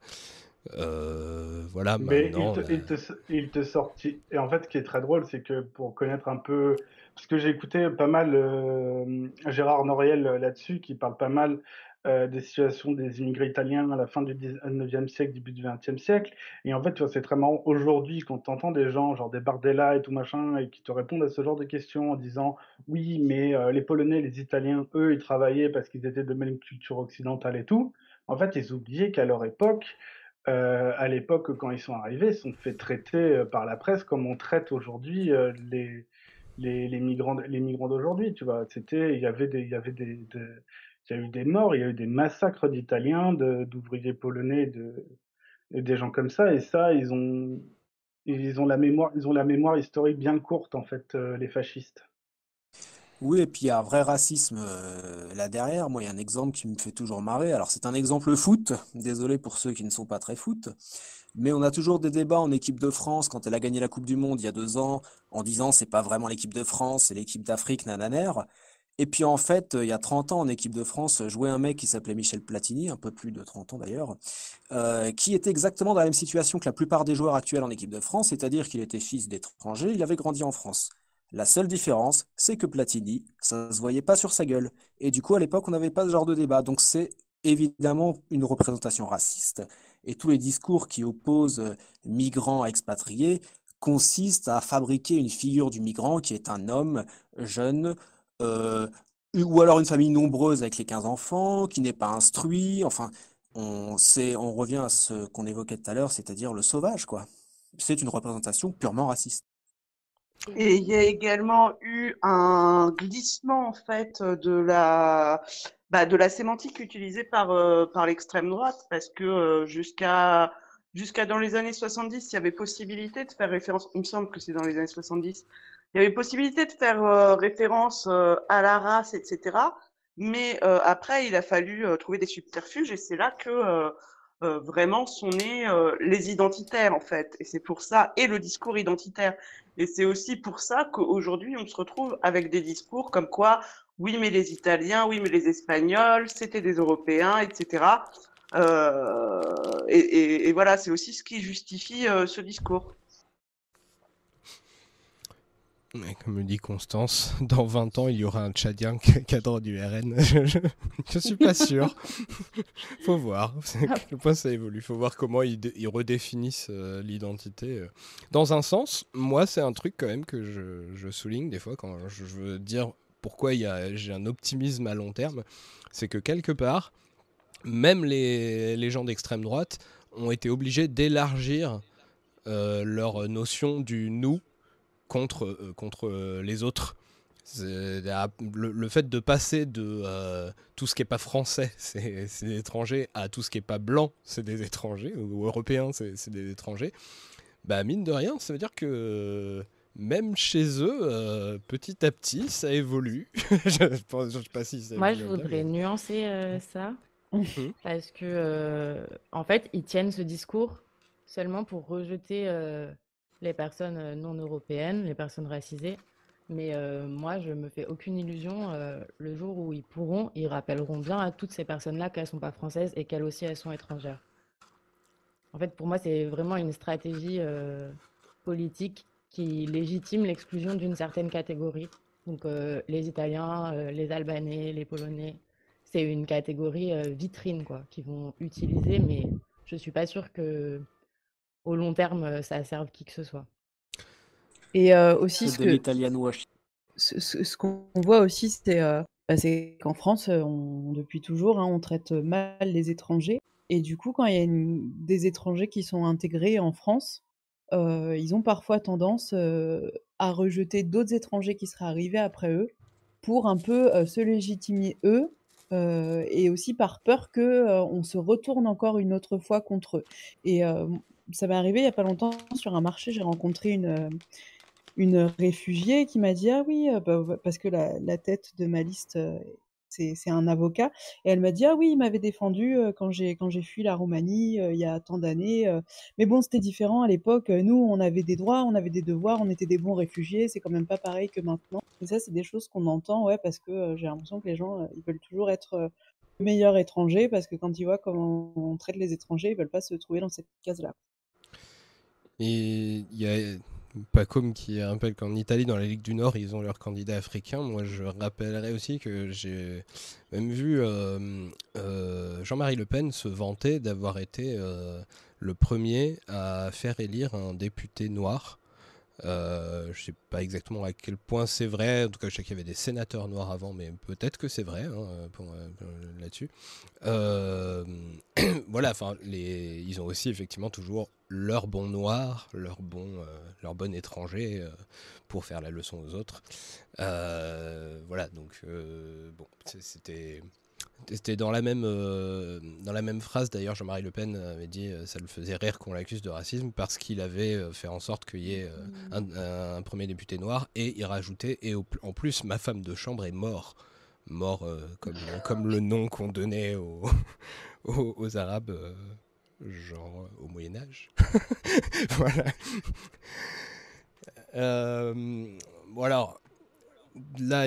Euh, voilà, Mais maintenant. il te, il te, il te sortit. Et en fait, ce qui est très drôle, c'est que pour connaître un peu. Parce que j'ai écouté pas mal euh, Gérard Noriel euh, là-dessus, qui parle pas mal euh, des situations des immigrés italiens à la fin du 19e siècle, début du 20e siècle. Et en fait, tu vois, c'est très marrant. Aujourd'hui, quand tu entends des gens, genre des Bardella et tout machin, et qui te répondent à ce genre de questions en disant Oui, mais euh, les Polonais, les Italiens, eux, ils travaillaient parce qu'ils étaient de même culture occidentale et tout. En fait, ils oubliaient qu'à leur époque, euh, à l'époque, quand ils sont arrivés, ils sont fait traiter euh, par la presse comme on traite aujourd'hui euh, les, les, les migrants, les migrants d'aujourd'hui. Tu vois, c'était, il y avait des, il y avait des, de- il y a eu des morts, il y a eu des massacres d'Italiens, d'ouvriers polonais, de, et des gens comme ça. Et ça, ils ont, ils ont la mémoire, ils ont la mémoire historique bien courte en fait, euh, les fascistes. Oui, et puis il y a un vrai racisme euh, là derrière. Moi, il y a un exemple qui me fait toujours marrer. Alors, c'est un exemple foot. Désolé pour ceux qui ne sont pas très foot. Mais on a toujours des débats en équipe de France quand elle a gagné la Coupe du Monde il y a deux ans en disant c'est pas vraiment l'équipe de France, c'est l'équipe d'Afrique, nananer. Et puis en fait, il y a 30 ans en équipe de France, jouait un mec qui s'appelait Michel Platini, un peu plus de 30 ans d'ailleurs, euh, qui était exactement dans la même situation que la plupart des joueurs actuels en équipe de France, c'est-à-dire qu'il était fils d'étranger, il avait grandi en France. La seule différence, c'est que Platini, ça se voyait pas sur sa gueule. Et du coup, à l'époque, on n'avait pas ce genre de débat. Donc c'est évidemment une représentation raciste. Et tous les discours qui opposent euh, migrants à expatriés consistent à fabriquer une figure du migrant qui est un homme jeune, ou alors une famille nombreuse avec les 15 enfants, qui n'est pas instruit. Enfin, on, c'est, on revient à ce qu'on évoquait tout à l'heure, c'est-à-dire le sauvage, quoi. C'est une représentation purement raciste. Et il y a également eu un glissement en fait de la bah, de la sémantique utilisée par euh, par l'extrême droite parce que euh, jusqu'à jusqu'à dans les années 70, il y avait possibilité de faire référence, il me semble que c'est dans les années 70, il y avait possibilité de faire euh, référence euh, à la race, etc. Mais euh, après, il a fallu euh, trouver des subterfuges et c'est là que euh, euh, vraiment sont nés les identitaires en fait. Et c'est pour ça, et le discours identitaire. Et c'est aussi pour ça qu'aujourd'hui, on se retrouve avec des discours comme quoi, oui, mais les Italiens, oui, mais les Espagnols, c'était des Européens, etc. Et, et- et voilà, c'est aussi ce qui justifie ce discours. Mais comme le dit Constance, dans 20 ans, il y aura un Tchadien cadre du RN. Je, je suis pas sûr. Faut voir. C'est- Ah. Le point, ça évolue. Faut voir comment ils, dé- ils redéfinissent euh, l'identité. euh. Dans un sens, moi, c'est un truc quand même que je, je souligne des fois quand je veux dire pourquoi j'ai un optimisme à long terme. C'est que quelque part, même les, les gens d'extrême droite ont été obligés d'élargir euh, leur notion du nous contre, euh, contre euh, les autres. La- Le, le fait de passer de euh, tout ce qui n'est pas français, c'est des étrangers, à tout ce qui n'est pas blanc, c'est des étrangers, ou européens, c'est des étrangers, bah mine de rien, ça veut dire que même chez eux, euh, petit à petit, ça évolue. je ne sais pas si ça Moi, je voudrais mais- nuancer euh, ça Mhm. parce que, en fait, ils tiennent ce discours seulement pour rejeter les personnes euh, non européennes, les personnes racisées. Mais euh, moi, je me fais aucune illusion. euh, le jour où ils pourront, ils rappelleront bien à toutes ces personnes-là qu'elles sont pas françaises et qu'elles aussi, elles sont étrangères. En fait, pour moi, c'est vraiment une stratégie politique qui légitime l'exclusion d'une certaine catégorie. Donc, les Italiens, les Albanais, les Polonais, c'est une catégorie vitrine, quoi, qu'ils vont utiliser, mais je suis pas sûre que au long terme, ça serve qui que ce soit. Et euh, aussi, ce que, wash. ce, ce- ce qu'on voit aussi, c'est euh, bah, qu'en France, on- depuis toujours, hein, on traite mal les étrangers. Et du coup, quand il y a une- des étrangers qui sont intégrés en France, euh, ils ont parfois tendance à rejeter d'autres étrangers qui seraient arrivés après eux pour un peu se légitimer eux euh, et aussi par peur que euh, on se retourne encore une autre fois contre eux. Et euh, ça m'est arrivé il y a pas longtemps sur un marché, j'ai rencontré une, euh, une réfugiée qui m'a dit ah oui euh, bah, parce que la, tête de ma liste euh, c'est un avocat. Et elle m'a dit: «Ah oui, il m'avait défendu, quand j'ai fui la Roumanie, il y a tant d'années, mais bon, c'était différent à l'époque, nous, on avait des droits, on avait des devoirs, on était des bons réfugiés, c'est quand même pas pareil que maintenant». Et ça, c'est des choses qu'on entend, ouais, parce que, j'ai l'impression que les gens, ils veulent toujours être, heu, le meilleur étranger parce que quand ils voient comment on traite les étrangers, ils veulent pas se trouver dans cette case-là. Et il y a Pacom qui rappelle qu'en Italie, dans la Ligue du Nord, ils ont leurs candidats africains. Moi, je rappellerai aussi que j'ai même vu euh, euh, Jean-Marie Le Pen se vanter d'avoir été euh, le premier à faire élire un député noir. Je ne sais pas exactement à quel point c'est vrai. En tout cas, je sais qu'il y avait des sénateurs noirs avant, mais peut-être que c'est vrai hein, là-dessus. voilà, enfin, ils ont aussi effectivement toujours leur bon noir, leur bon, euh, leur bon étranger euh, pour faire la leçon aux autres. Euh, voilà, donc bon, c'était c'était dans la même dans la même phrase d'ailleurs Jean-Marie Le Pen avait dit ça le faisait rire qu'on l'accuse de racisme parce qu'il avait fait en sorte qu'il y ait mmh. un, premier député noir et il rajoutait et en plus ma femme de chambre est mort mort comme comme le nom qu'on donnait aux, aux Arabes genre au Moyen Âge. voilà. Euh, bon alors, là,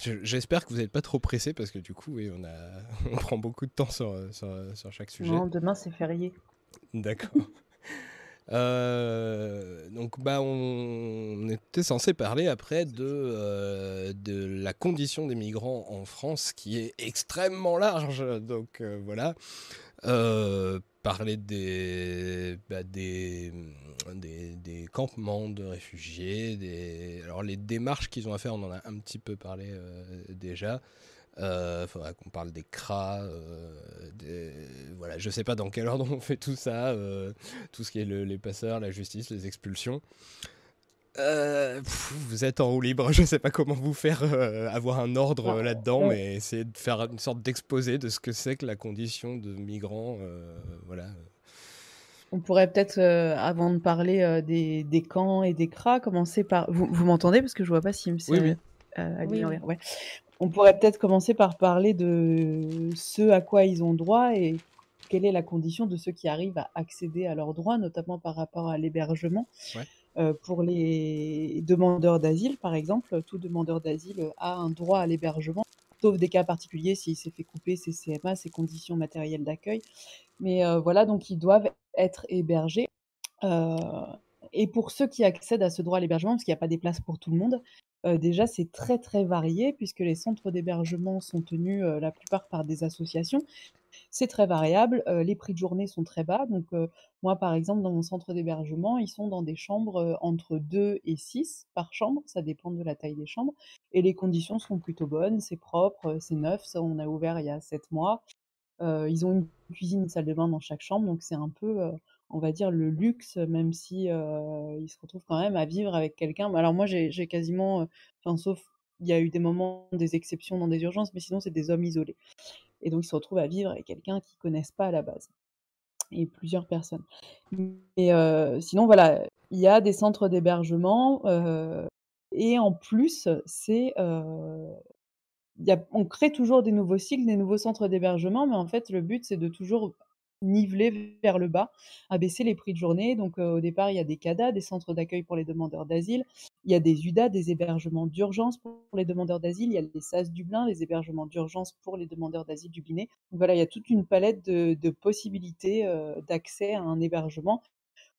j'espère que vous n'êtes pas trop pressé parce que du coup, oui, on, a... on prend beaucoup de temps sur, sur, chaque sujet. Non, demain c'est férié. D'accord. Euh, donc bah on, était censé parler après de, euh, de la condition des migrants en France qui est extrêmement large. Donc voilà. Euh, parler des, bah, des, des, des, campements de réfugiés, des... alors les démarches qu'ils ont à faire, on en a un petit peu parlé euh, déjà. Il euh, faudra qu'on parle des CRA, des... voilà, je sais pas dans quel ordre on fait tout ça, tout ce qui est les passeurs, la justice, les expulsions. Euh, vous êtes en roue libre, je ne sais pas comment vous faire euh, avoir un ordre euh, là-dedans, mais essayer de faire une sorte d'exposé de ce que c'est que la condition de migrant. voilà. On pourrait peut-être, avant de parler des, des, camps et des cras, commencer par. Vous, vous m'entendez? Parce que je vois pas si oui, oui. oui, Ouais. On pourrait peut-être commencer par parler de ce à quoi ils ont droit et quelle est la condition de ceux qui arrivent à accéder à leurs droits, notamment par rapport à l'hébergement. Ouais. Euh, pour les demandeurs d'asile, par exemple, tout demandeur d'asile a un droit à l'hébergement, sauf des cas particuliers s'il s'est fait couper ses CMA, ses conditions matérielles d'accueil. Mais euh, voilà, donc ils doivent être hébergés. Euh, et pour ceux qui accèdent à ce droit à l'hébergement, parce qu'il n'y a pas des places pour tout le monde, déjà c'est très très varié puisque les centres d'hébergement sont tenus la plupart par des associations c'est très variable. les prix de journée sont très bas. Donc, moi, par exemple, dans mon centre d'hébergement, ils sont dans des chambres entre 2 et 6 par chambre. Ça dépend de la taille des chambres. Et les conditions sont plutôt bonnes. C'est propre, c'est neuf. Ça, on a ouvert il y a 7 mois. Ils ont une cuisine, une salle de bain dans chaque chambre. Donc, c'est un peu, on va dire, le luxe, même si ils se retrouvent quand même à vivre avec quelqu'un. Alors, moi, j'ai quasiment, sauf il y a eu des moments, des exceptions dans des urgences, mais sinon, c'est des hommes isolés. Et donc, ils se retrouvent à vivre avec quelqu'un qu'ils connaissent pas à la base. Et plusieurs personnes. Et sinon, voilà, il y a des centres d'hébergement. et en plus, c'est. On crée toujours des nouveaux cycles, des nouveaux centres d'hébergement, mais en fait, le but, c'est de toujours niveler vers le bas, abaisser les prix de journée. Donc au départ, il y a des CADA, des centres d'accueil pour les demandeurs d'asile. Il y a des UDA, des hébergements d'urgence pour les demandeurs d'asile. Il y a les SAS Dublin, les hébergements d'urgence pour les demandeurs d'asile du Donc voilà, il y a toute une palette de, possibilités d'accès à un hébergement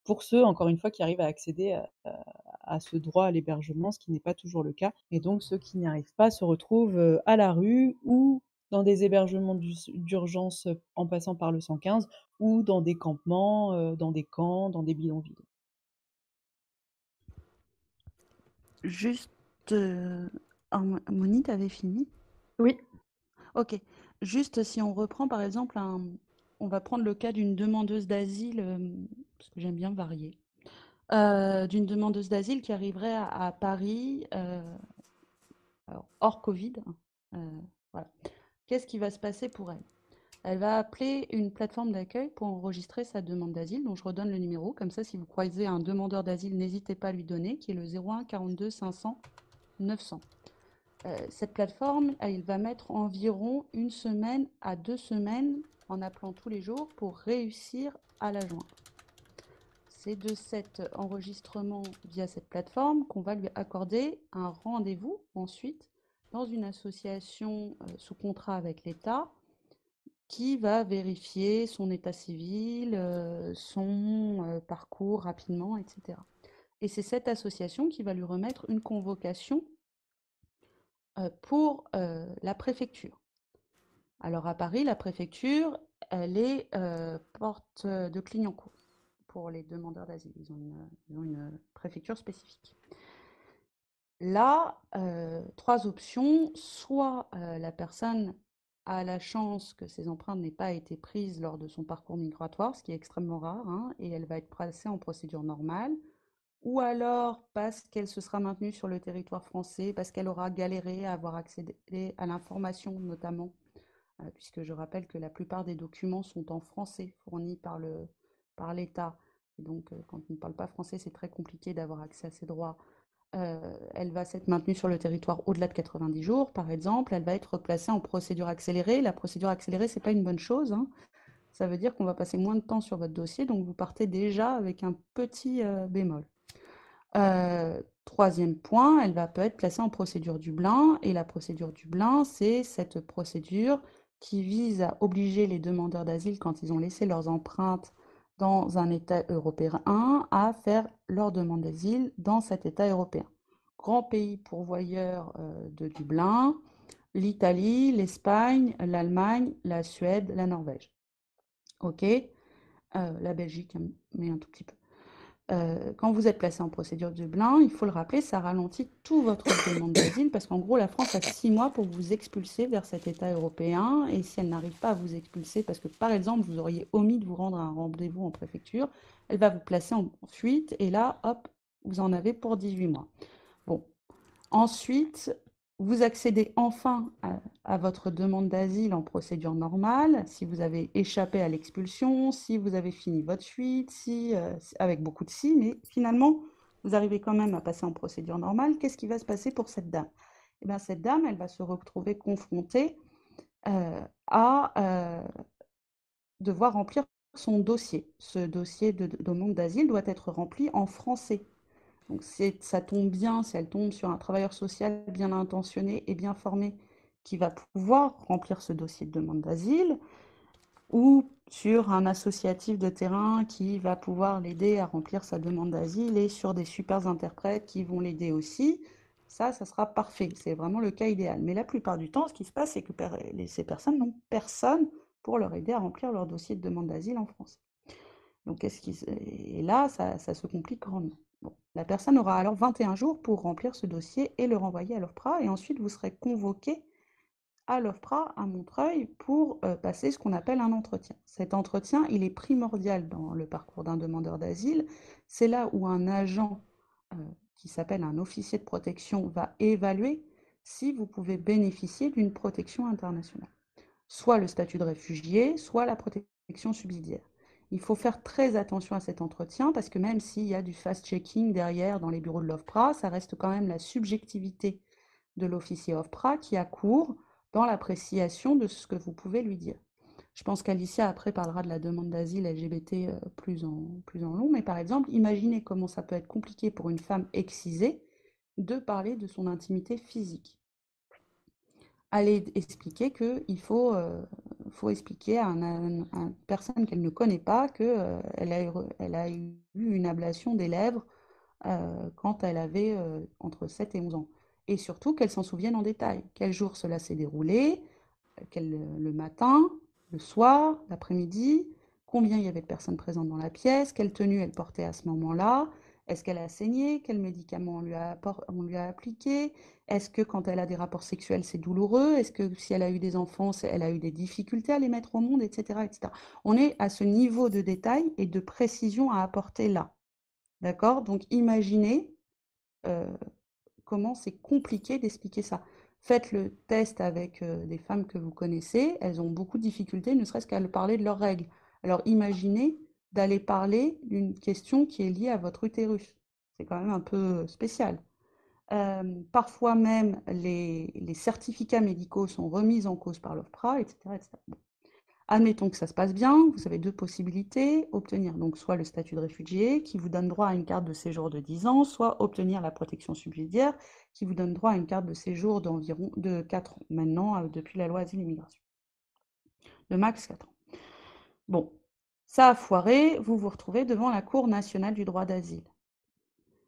pour ceux, encore une fois, qui arrivent à accéder à, à ce droit à l'hébergement, ce qui n'est pas toujours le cas. Et donc ceux qui n'y arrivent pas se retrouvent à la rue ou dans des hébergements d'urgence en passant par le 115 ou dans des campements, dans des camps, dans des bidonvilles. Juste, euh, Harmonie, tu avais fini? Oui. Ok. Juste si on reprend par exemple, un... on va prendre le cas d'une demandeuse d'asile, parce que j'aime bien varier, d'une demandeuse d'asile qui arriverait à, Paris, hors Covid. Hein. Qu'est-ce qui va se passer pour elle? Elle va appeler une plateforme d'accueil pour enregistrer sa demande d'asile, dont je redonne le numéro. Comme ça, si vous croisez un demandeur d'asile, n'hésitez pas à lui donner, qui est le 01 42 500 900. euh, cette plateforme, elle va mettre environ une semaine à deux semaines en appelant tous les jours pour réussir à la joindre. C'est de cet enregistrement via cette plateforme qu'on va lui accorder un rendez-vous ensuite dans une association euh, sous contrat avec l'État qui va vérifier son état civil, euh, son euh, parcours rapidement, etc. Et c'est cette association qui va lui remettre une convocation pour la préfecture. Alors à Paris, la préfecture, elle est euh, porte de Clignancourt pour les demandeurs d'asile. Ils ont une, préfecture spécifique. Là, euh, trois options. Soit euh, la personne a la chance que ses empreintes n'aient pas été prises lors de son parcours migratoire, ce qui est extrêmement rare, hein, et elle va être placée en procédure normale. Ou alors parce qu'elle se sera maintenue sur le territoire français, parce qu'elle aura galéré à avoir accédé à l'information notamment, euh, puisque je rappelle que la plupart des documents sont en français fournis par le, par l'État. Donc, euh, quand on ne parle pas français, c'est très compliqué d'avoir accès à ces droits. Euh, elle va s'être maintenue sur le territoire au-delà de 90 jours, par exemple. Elle va être placée en procédure accélérée. La procédure accélérée, c'est pas une bonne chose. hein. Ça veut dire qu'on va passer moins de temps sur votre dossier, donc vous partez déjà avec un petit euh, bémol. Euh, troisième point, elle va peut être placée en procédure Dublin. Et la procédure Dublin, c'est cette procédure qui vise à obliger les demandeurs d'asile, quand ils ont laissé leurs empreintes dans un État européen, à faire leur demande d'asile dans cet État européen. Grand pays pourvoyeur euh, de Dublin, l'Italie, l'Espagne, l'Allemagne, la Suède, la Norvège. OK? Euh, la Belgique, mais un tout petit peu. Euh, quand vous êtes placé en procédure Dublin, il faut le rappeler, ça ralentit tout votre demande d'asile parce qu'en gros, la France a six mois pour vous expulser vers cet État européen. Et si elle n'arrive pas à vous expulser, parce que par exemple, vous auriez omis de vous rendre à un rendez-vous en préfecture, elle va vous placer en fuite et là, hop, vous en avez pour 18 mois. Bon. Ensuite, vous accédez enfin à, votre demande d'asile en procédure normale, si vous avez échappé à l'expulsion, si vous avez fini votre fuite, si, euh, avec beaucoup de si, mais finalement, vous arrivez quand même à passer en procédure normale. Qu'est-ce qui va se passer pour cette dame? Eh bien, cette dame, elle va se retrouver confrontée euh, à euh, devoir remplir son dossier. Ce dossier de demande d'asile doit être rempli en français. Donc ça tombe bien si elle tombe sur un travailleur social bien intentionné et bien formé qui va pouvoir remplir ce dossier de demande d'asile, ou sur un associatif de terrain qui va pouvoir l'aider à remplir sa demande d'asile, et sur des super interprètes qui vont l'aider aussi. Ça, ça sera parfait. C'est vraiment le cas idéal. Mais la plupart du temps, ce qui se passe, c'est que ces personnes n'ont personne pour leur aider à remplir leur dossier de demande d'asile en France. Donc, se- Et là, ça se complique grandement. La personne aura alors 21 jours pour remplir ce dossier et le renvoyer à l'OFPRA. Et ensuite, vous serez convoqué à l'OFPRA à Montreuil pour euh, passer ce qu'on appelle un entretien. Cet entretien, il est primordial dans le parcours d'un demandeur d'asile. C'est là où un agent euh, qui s'appelle un officier de protection va évaluer si vous pouvez bénéficier d'une protection internationale. Soit le statut de réfugié, soit la protection subsidiaire. Il faut faire très attention à cet entretien parce que même s'il y a du fast-checking derrière dans les bureaux de l'OFPRA, ça reste quand même la subjectivité de l'officier OFPRA qui a cours dans l'appréciation de ce que vous pouvez lui dire. Je pense qu'Alicia après parlera de la demande d'asile LGBT euh, plus en, plus en long, mais par exemple, imaginez comment ça peut être compliqué pour une femme excisée de parler de son intimité physique. Aller expliquer qu'il faut, euh, faut expliquer à une personne qu'elle ne connaît pas qu'elle a, eu, elle a eu une ablation des lèvres euh, quand elle avait euh, entre 7 et 11 ans. Et surtout qu'elle s'en souvienne en détail. Quel jour cela s'est déroulé, quel, le matin, le soir, l'après-midi, combien il y avait de personnes présentes dans la pièce, quelle tenue elle portait à ce moment-là, est-ce qu'elle a saigné, quel médicament on lui a, on lui a appliqué, est-ce que quand elle a des rapports sexuels c'est douloureux, est-ce que si elle a eu des enfants, elle a eu des difficultés à les mettre au monde, etc., etc. On est à ce niveau de détail et de précision à apporter là. D'accord? Donc imaginez euh, comment c'est compliqué d'expliquer ça. Faites le test avec euh, des femmes que vous connaissez, elles ont beaucoup de difficultés, ne serait-ce qu'à parler de leurs règles. Alors imaginez d'aller parler d'une question qui est liée à votre utérus. C'est quand même un peu spécial. Euh, parfois même, les, les certificats médicaux sont remis en cause par l'OFPRA, etc. etc. Admettons que ça se passe bien, vous avez deux possibilités, obtenir donc soit le statut de réfugié qui vous donne droit à une carte de séjour de 10 ans, soit obtenir la protection subsidiaire qui vous donne droit à une carte de séjour d'environ de 4 ans maintenant euh, depuis la loi Asile Immigration. De max 4 ans. Bon, ça a foiré, vous vous retrouvez devant la Cour nationale du droit d'asile.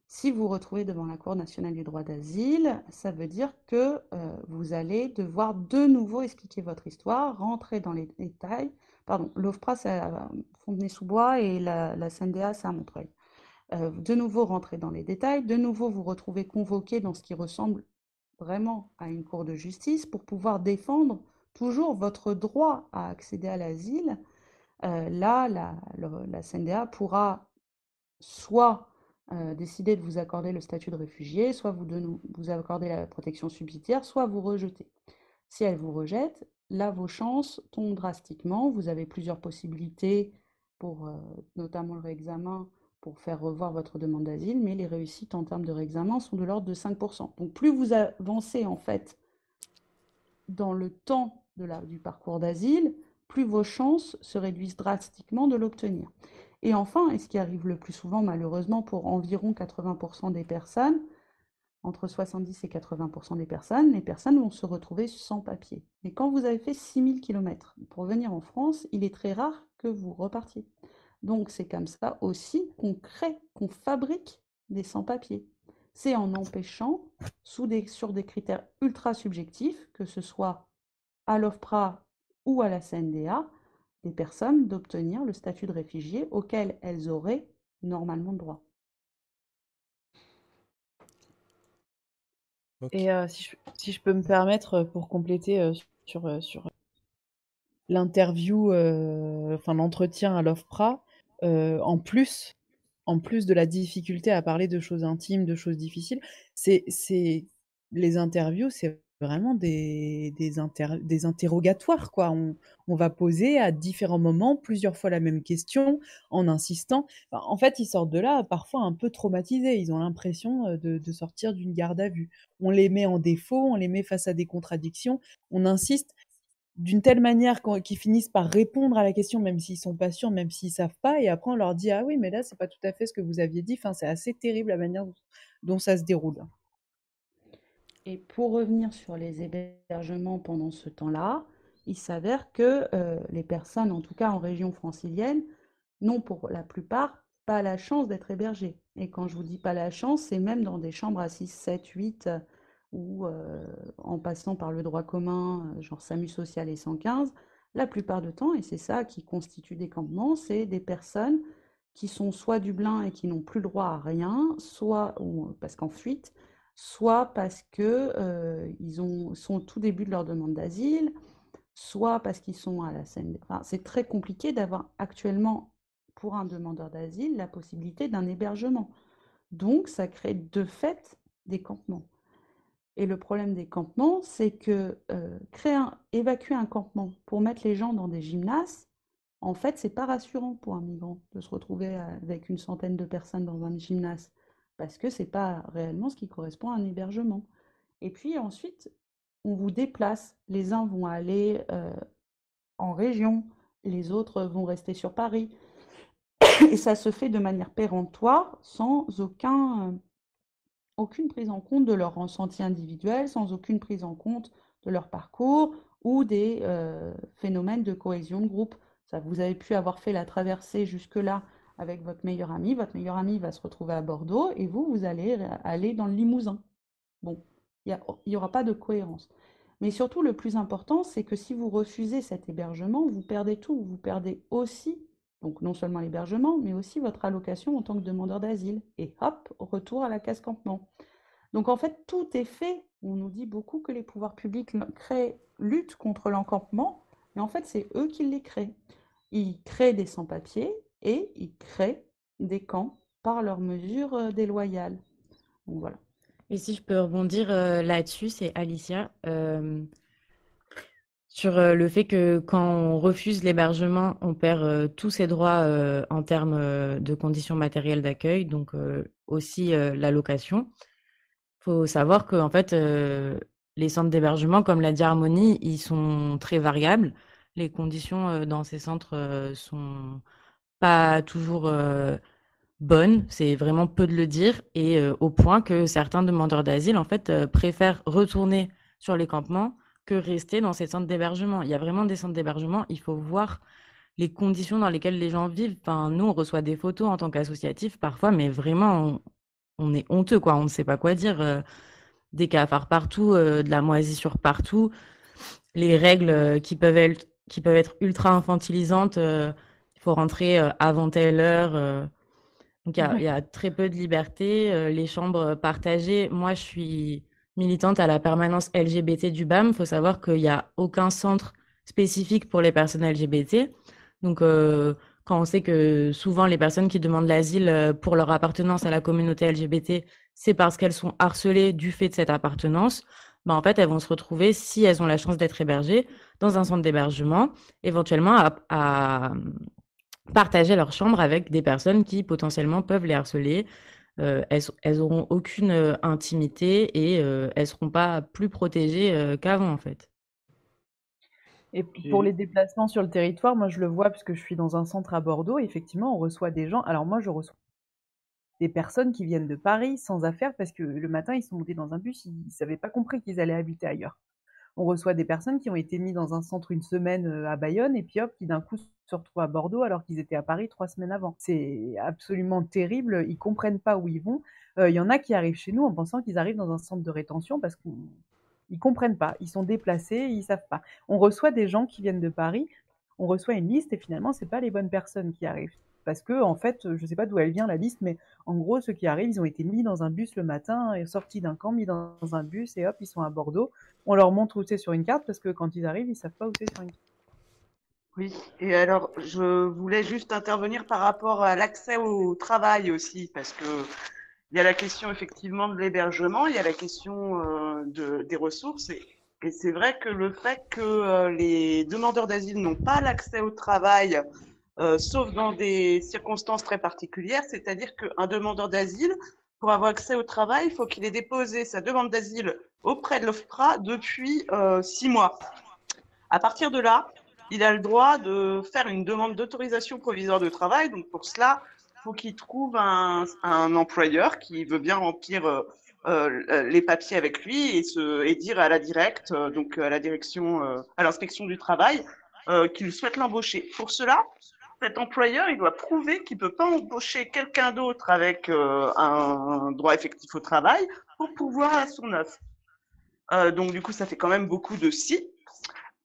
Si vous vous retrouvez devant la Cour nationale du droit d'asile, ça veut dire que euh, vous allez devoir de nouveau expliquer votre histoire, rentrer dans les détails. Pardon, l'OFPRA, c'est à Fontenay-sous-Bois et la, la c'est à Montreuil. Euh, de nouveau rentrer dans les détails, de nouveau vous retrouvez convoqué dans ce qui ressemble vraiment à une cour de justice pour pouvoir défendre toujours votre droit à accéder à l'asile. Euh, là, la, la, CNDA pourra soit euh, décider de vous accorder le statut de réfugié, soit vous, de, vous accorder la protection subsidiaire, soit vous rejeter. Si elle vous rejette, là, vos chances tombent drastiquement. Vous avez plusieurs possibilités pour notamment le réexamen pour faire revoir votre demande d'asile, mais les réussites en termes de réexamen sont de l'ordre de 5%. Donc plus vous avancez en fait dans le temps de la, du parcours d'asile, plus vos chances se réduisent drastiquement de l'obtenir. Et enfin, et ce qui arrive le plus souvent malheureusement pour environ 80% des personnes, entre 70 et 80% des personnes, les personnes vont se retrouver sans papier. Et quand vous avez fait 6000 km pour venir en France, il est très rare que vous repartiez. Donc c'est comme ça aussi qu'on crée, qu'on fabrique des sans-papiers. C'est en empêchant, sur des critères ultra subjectifs, que ce soit à l'OFPRA ou à la CNDA, des personnes d'obtenir le statut de réfugié auquel elles auraient normalement droit. Et euh, si, je, peux me permettre, euh, pour compléter euh, sur, sur l'interview, enfin l'entretien à l'OFPRA, en plus, en plus de la difficulté à parler de choses intimes, de choses difficiles, c'est, c'est les interviews, c'est vraiment des, des, des interrogatoires. Quoi. On, on, va poser à différents moments plusieurs fois la même question en insistant. en fait, ils sortent de là parfois un peu traumatisés. Ils ont l'impression de, de sortir d'une garde à vue. On les met en défaut, on les met face à des contradictions. On insiste d'une telle manière qu'ils finissent par répondre à la question, même s'ils sont pas sûrs, même s'ils savent pas, et après on leur dit ah oui, mais là c'est pas tout à fait ce que vous aviez dit. C'est assez terrible la manière dont ça se déroule. Et pour revenir sur les hébergements pendant ce temps-là, il s'avère que euh, les personnes, en tout cas en région francilienne, n'ont pour la plupart pas la chance d'être hébergées. Et quand je vous dis pas la chance, c'est même dans des chambres à 6, 7, 8 ou en passant par le droit commun, genre SAMU social et 115, la plupart du temps, et c'est ça qui constitue des campements, c'est des personnes qui sont soit Dublin et qui n'ont plus le droit à rien, soit parce qu'en fuite, soit parce qu'ils ils sont au tout début de leur demande d'asile, soit parce qu'ils sont à la scène. Enfin, c'est très compliqué d'avoir actuellement, pour un demandeur d'asile, la possibilité d'un hébergement. Donc, ça crée de fait des campements. Et le problème des campements, c'est que euh, créer un, évacuer un campement pour mettre les gens dans des gymnases, en fait, c'est pas rassurant pour un migrant de se retrouver avec une centaine de personnes dans un gymnase, parce que c'est pas réellement ce qui correspond à un hébergement. Et puis ensuite, on vous déplace. Les uns vont aller euh, en région, les autres vont rester sur Paris. Et ça se fait de manière péremptoire, sans aucun, aucune prise en compte de leur ressenti individuel, sans aucune prise en compte de leur parcours ou des euh, phénomènes de cohésion de groupe. Ça, vous avez pu avoir fait la traversée jusque-là avec votre meilleur ami, votre meilleur ami va se retrouver à Bordeaux et vous, vous allez aller dans le Limousin. Bon, il n'y aura pas de cohérence. Mais surtout, le plus important, c'est que si vous refusez cet hébergement, vous perdez tout. Vous perdez aussi donc non seulement l'hébergement, mais aussi votre allocation en tant que demandeur d'asile. Et hop, retour à la case campement. Donc en fait, tout est fait. On nous dit beaucoup que les pouvoirs publics créent, luttent contre l'encampement, mais en fait, c'est eux qui les créent. Ils créent des sans-papiers et ils créent des camps par leurs mesures déloyales. Donc voilà. Et si je peux rebondir là-dessus, c'est Alicia. Sur le fait que quand on refuse l'hébergement, on perd tous ses droits en termes de conditions matérielles d'accueil, donc aussi l'allocation. Il faut savoir que en fait, les centres d'hébergement, comme l'a dit Harmonie, ils sont très variables. Les conditions dans ces centres sont pas toujours bonnes, c'est vraiment peu de le dire, et au point que certains demandeurs d'asile en fait préfèrent retourner sur les campements que rester dans ces centres d'hébergement. Il y a vraiment des centres d'hébergement, il faut voir les conditions dans lesquelles les gens vivent. Nous, on reçoit des photos en tant qu'associatif parfois, mais vraiment, on, est honteux, quoi. On ne sait pas quoi dire. Euh, des cafards partout, euh, de la moisissure partout, les règles euh, qui peuvent être ultra infantilisantes. Il faut rentrer avant telle heure. donc, il y, a très peu de liberté. les chambres partagées. Moi, je suis militante à la permanence LGBT du BAM. Il faut savoir qu'il n'y a aucun centre spécifique pour les personnes LGBT. Donc, euh, quand on sait que souvent les personnes qui demandent l'asile euh, pour leur appartenance à la communauté LGBT, c'est parce qu'elles sont harcelées du fait de cette appartenance, bah, en fait, elles vont se retrouver, si elles ont la chance d'être hébergées, dans un centre d'hébergement, éventuellement à, partager leur chambre avec des personnes qui potentiellement peuvent les harceler. Euh, elles, elles auront aucune intimité et elles elles seront pas plus protégées qu'avant, en fait. Et pour les déplacements sur le territoire, moi je le vois puisque je suis dans un centre à Bordeaux. Effectivement, on reçoit des gens. Alors moi, je reçois des personnes qui viennent de Paris sans affaires parce que le matin, ils sont montés dans un bus, ils n'avaient pas compris qu'ils allaient habiter ailleurs. On reçoit des personnes qui ont été mis dans un centre une semaine euh, à Bayonne et puis hop, qui d'un coup se retrouvent à Bordeaux alors qu'ils étaient à Paris trois semaines avant. C'est absolument terrible. Ils comprennent pas où ils vont. Euh, il y en a qui arrivent chez nous en pensant qu'ils arrivent dans un centre de rétention parce qu'on ils comprennent pas, ils sont déplacés, ils savent pas. On reçoit des gens qui viennent de Paris, on reçoit une liste et finalement c'est pas les bonnes personnes qui arrivent parce que en fait, je sais pas d'où elle vient la liste, mais en gros ceux qui arrivent, ils ont été mis dans un bus le matin, et sortis d'un camp, mis dans un bus et hop, ils sont à Bordeaux. On leur montre où c'est sur une carte parce que quand ils arrivent, ils savent pas où c'est sur une carte. Oui, et alors je voulais juste intervenir par rapport à l'accès au travail aussi, parce que il y a la question effectivement de l'hébergement, il y a la question euh, de, des ressources. Et, et c'est vrai que le fait que euh, les demandeurs d'asile n'ont pas l'accès au travail, euh, sauf dans des circonstances très particulières, c'est-à-dire qu'un demandeur d'asile, pour avoir accès au travail, il faut qu'il ait déposé sa demande d'asile auprès de l'OFPRA depuis euh, six mois. À partir de là, il a le droit de faire une demande d'autorisation provisoire de travail. Donc pour cela, faut qu'il trouve un, employeur qui veut bien remplir euh, les papiers avec lui et, dire à la directe, donc à la direction, à l'inspection du travail, qu'il souhaite l'embaucher. Pour cela, cet employeur, il doit prouver qu'il peut pas embaucher quelqu'un d'autre avec un droit effectif au travail pour pouvoir à son offre. donc du coup, ça fait quand même beaucoup de si.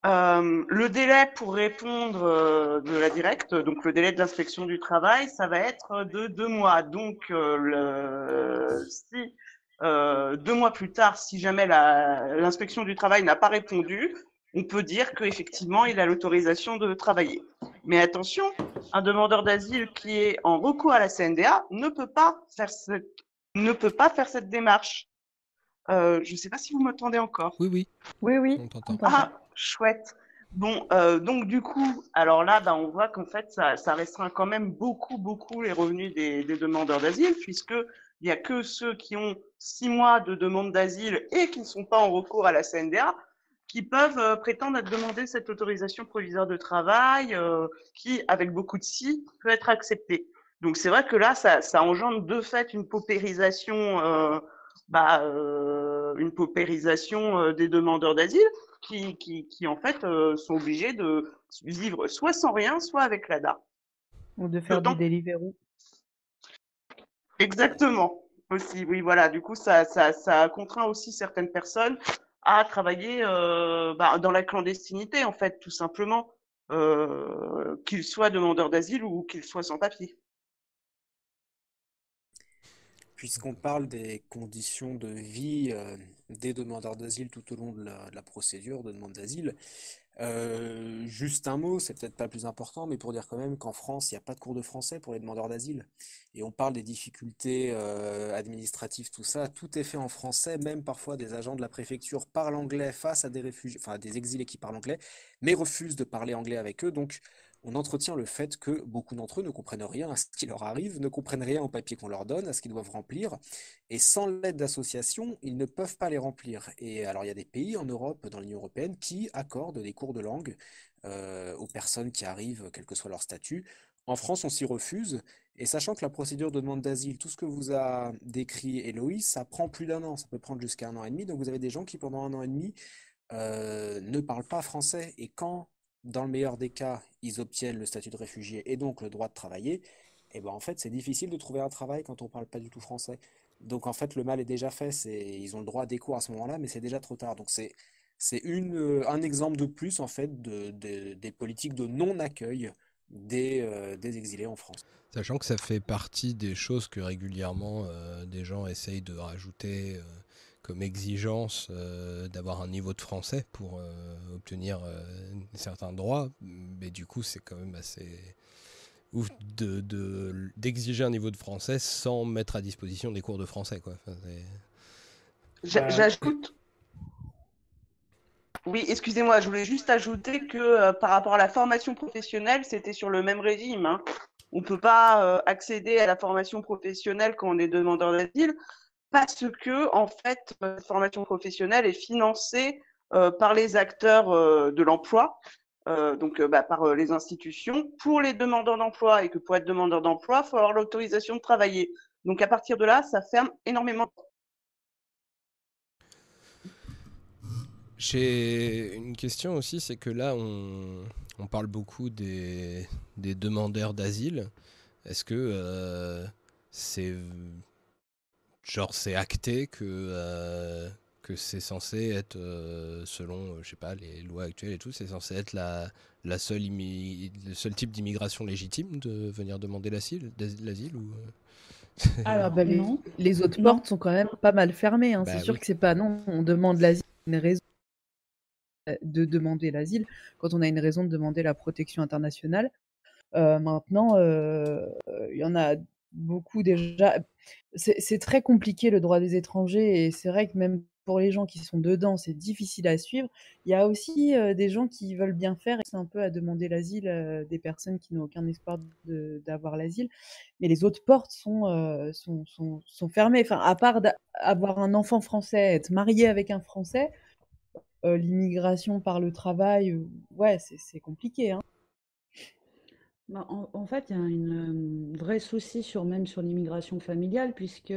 Euh, le délai pour répondre euh, de la directe, donc le délai de l'inspection du travail, ça va être de deux mois. Donc, euh, si deux mois plus tard, si jamais l'inspection du travail n'a pas répondu, on peut dire qu'effectivement, il a l'autorisation de travailler. Mais attention, un demandeur d'asile qui est en recours à la CNDA ne peut pas faire cette, ne peut pas faire cette démarche. je ne sais pas si vous m'entendez encore. Oui, oui. Oui, oui. On ah, chouette. Bon, euh, donc du coup, alors là, bah, on voit qu'en fait, ça, ça, restreint quand même beaucoup, beaucoup les revenus des, des demandeurs d'asile, puisque il n'y a que ceux qui ont six mois de demande d'asile et qui ne sont pas en recours à la CNDA qui peuvent euh, prétendre à demander cette autorisation provisoire de travail, euh, qui, avec beaucoup de si, peut être acceptée. Donc c'est vrai que là, ça, ça, engendre de fait une paupérisation, euh, bah, euh, une paupérisation des demandeurs d'asile qui, qui, qui en fait sont obligés de vivre soit sans rien, soit avec l'ADA. Ou de faire du Deliveroo. Exactement. Aussi, oui, voilà. Du coup, ça, ça, ça contraint aussi certaines personnes à travailler euh, bah, dans la clandestinité, en fait, tout simplement, euh, qu'ils soient demandeurs d'asile ou qu'ils soient sans papier. Puisqu'on parle des conditions de vie euh, des demandeurs d'asile tout au long de la, de la procédure de demande d'asile, euh, juste un mot, c'est peut-être pas plus important, mais pour dire quand même qu'en France, il n'y a pas de cours de français pour les demandeurs d'asile. Et on parle des difficultés euh, administratives, tout ça, tout est fait en français, même parfois des agents de la préfecture parlent anglais face à des réfugiés, enfin des exilés qui parlent anglais, mais refusent de parler anglais avec eux. Donc on entretient le fait que beaucoup d'entre eux ne comprennent rien à ce qui leur arrive, ne comprennent rien au papier qu'on leur donne, à ce qu'ils doivent remplir, et sans l'aide d'associations, ils ne peuvent pas les remplir. Et alors il y a des pays en Europe, dans l'Union européenne, qui accordent des cours de langue euh, aux personnes qui arrivent, quel que soit leur statut. En France, on s'y refuse, et sachant que la procédure de demande d'asile, tout ce que vous a décrit Héloïse, ça prend plus d'un an, ça peut prendre jusqu'à un an et demi, donc vous avez des gens qui pendant un an et demi euh, ne parlent pas français, et quand dans le meilleur des cas, ils obtiennent le statut de réfugié et donc le droit de travailler, et eh ben en fait, c'est difficile de trouver un travail quand on parle pas du tout français. Donc en fait, le mal est déjà fait. ils ont le droit à des cours à ce moment-là, mais c'est déjà trop tard. Donc c'est, euh, un exemple de plus en fait des politiques de non-accueil des, euh, des, exilés en France. Sachant que ça fait partie des choses que régulièrement euh, des gens essayent de rajouter comme exigence euh, d'avoir un niveau de français pour euh, obtenir euh, certains droits, mais du coup c'est quand même assez ouf de, d'exiger un niveau de français sans mettre à disposition des cours de français. Quoi. J'ajoute. Oui, excusez-moi, je voulais juste ajouter que par rapport à la formation professionnelle, c'était sur le même régime. Hein. On ne peut pas accéder à la formation professionnelle quand on est demandeur d'asile parce que en fait, cette formation professionnelle est financée euh, par les acteurs euh, de l'emploi, euh, donc bah, par les institutions, pour les demandeurs d'emploi, et que pour être demandeur d'emploi, il faut avoir l'autorisation de travailler. Donc à partir de là, ça ferme énormément. J'ai une question aussi, c'est que là, on, parle beaucoup des demandeurs d'asile. Est-ce que c'est genre c'est acté que, euh, que c'est censé être, euh, selon, euh, je sais pas, les lois actuelles et tout, c'est censé être la, la seule le seul type d'immigration légitime de venir demander l'asile, l'asile ou Alors, bah, les, les, autres portes sont quand même pas mal fermées. Hein. c'est bah sûr que c'est pas non, on demande l'asile, une raison de demander l'asile quand on a une raison de demander la protection internationale. maintenant, il y en a beaucoup déjà. C'est très compliqué le droit des étrangers et c'est vrai que même pour les gens qui sont dedans, c'est difficile à suivre. Il y a aussi des gens qui veulent bien faire et c'est un peu à demander l'asile des personnes qui n'ont aucun espoir d'avoir l'asile. Mais les autres portes sont, sont, sont, sont, fermées. Enfin, à part avoir un enfant français, être marié avec un Français, l'immigration par le travail, ouais, c'est compliqué. Hein. Bah, en, fait, il y a un vrai souci sur même sur l'immigration familiale, puisque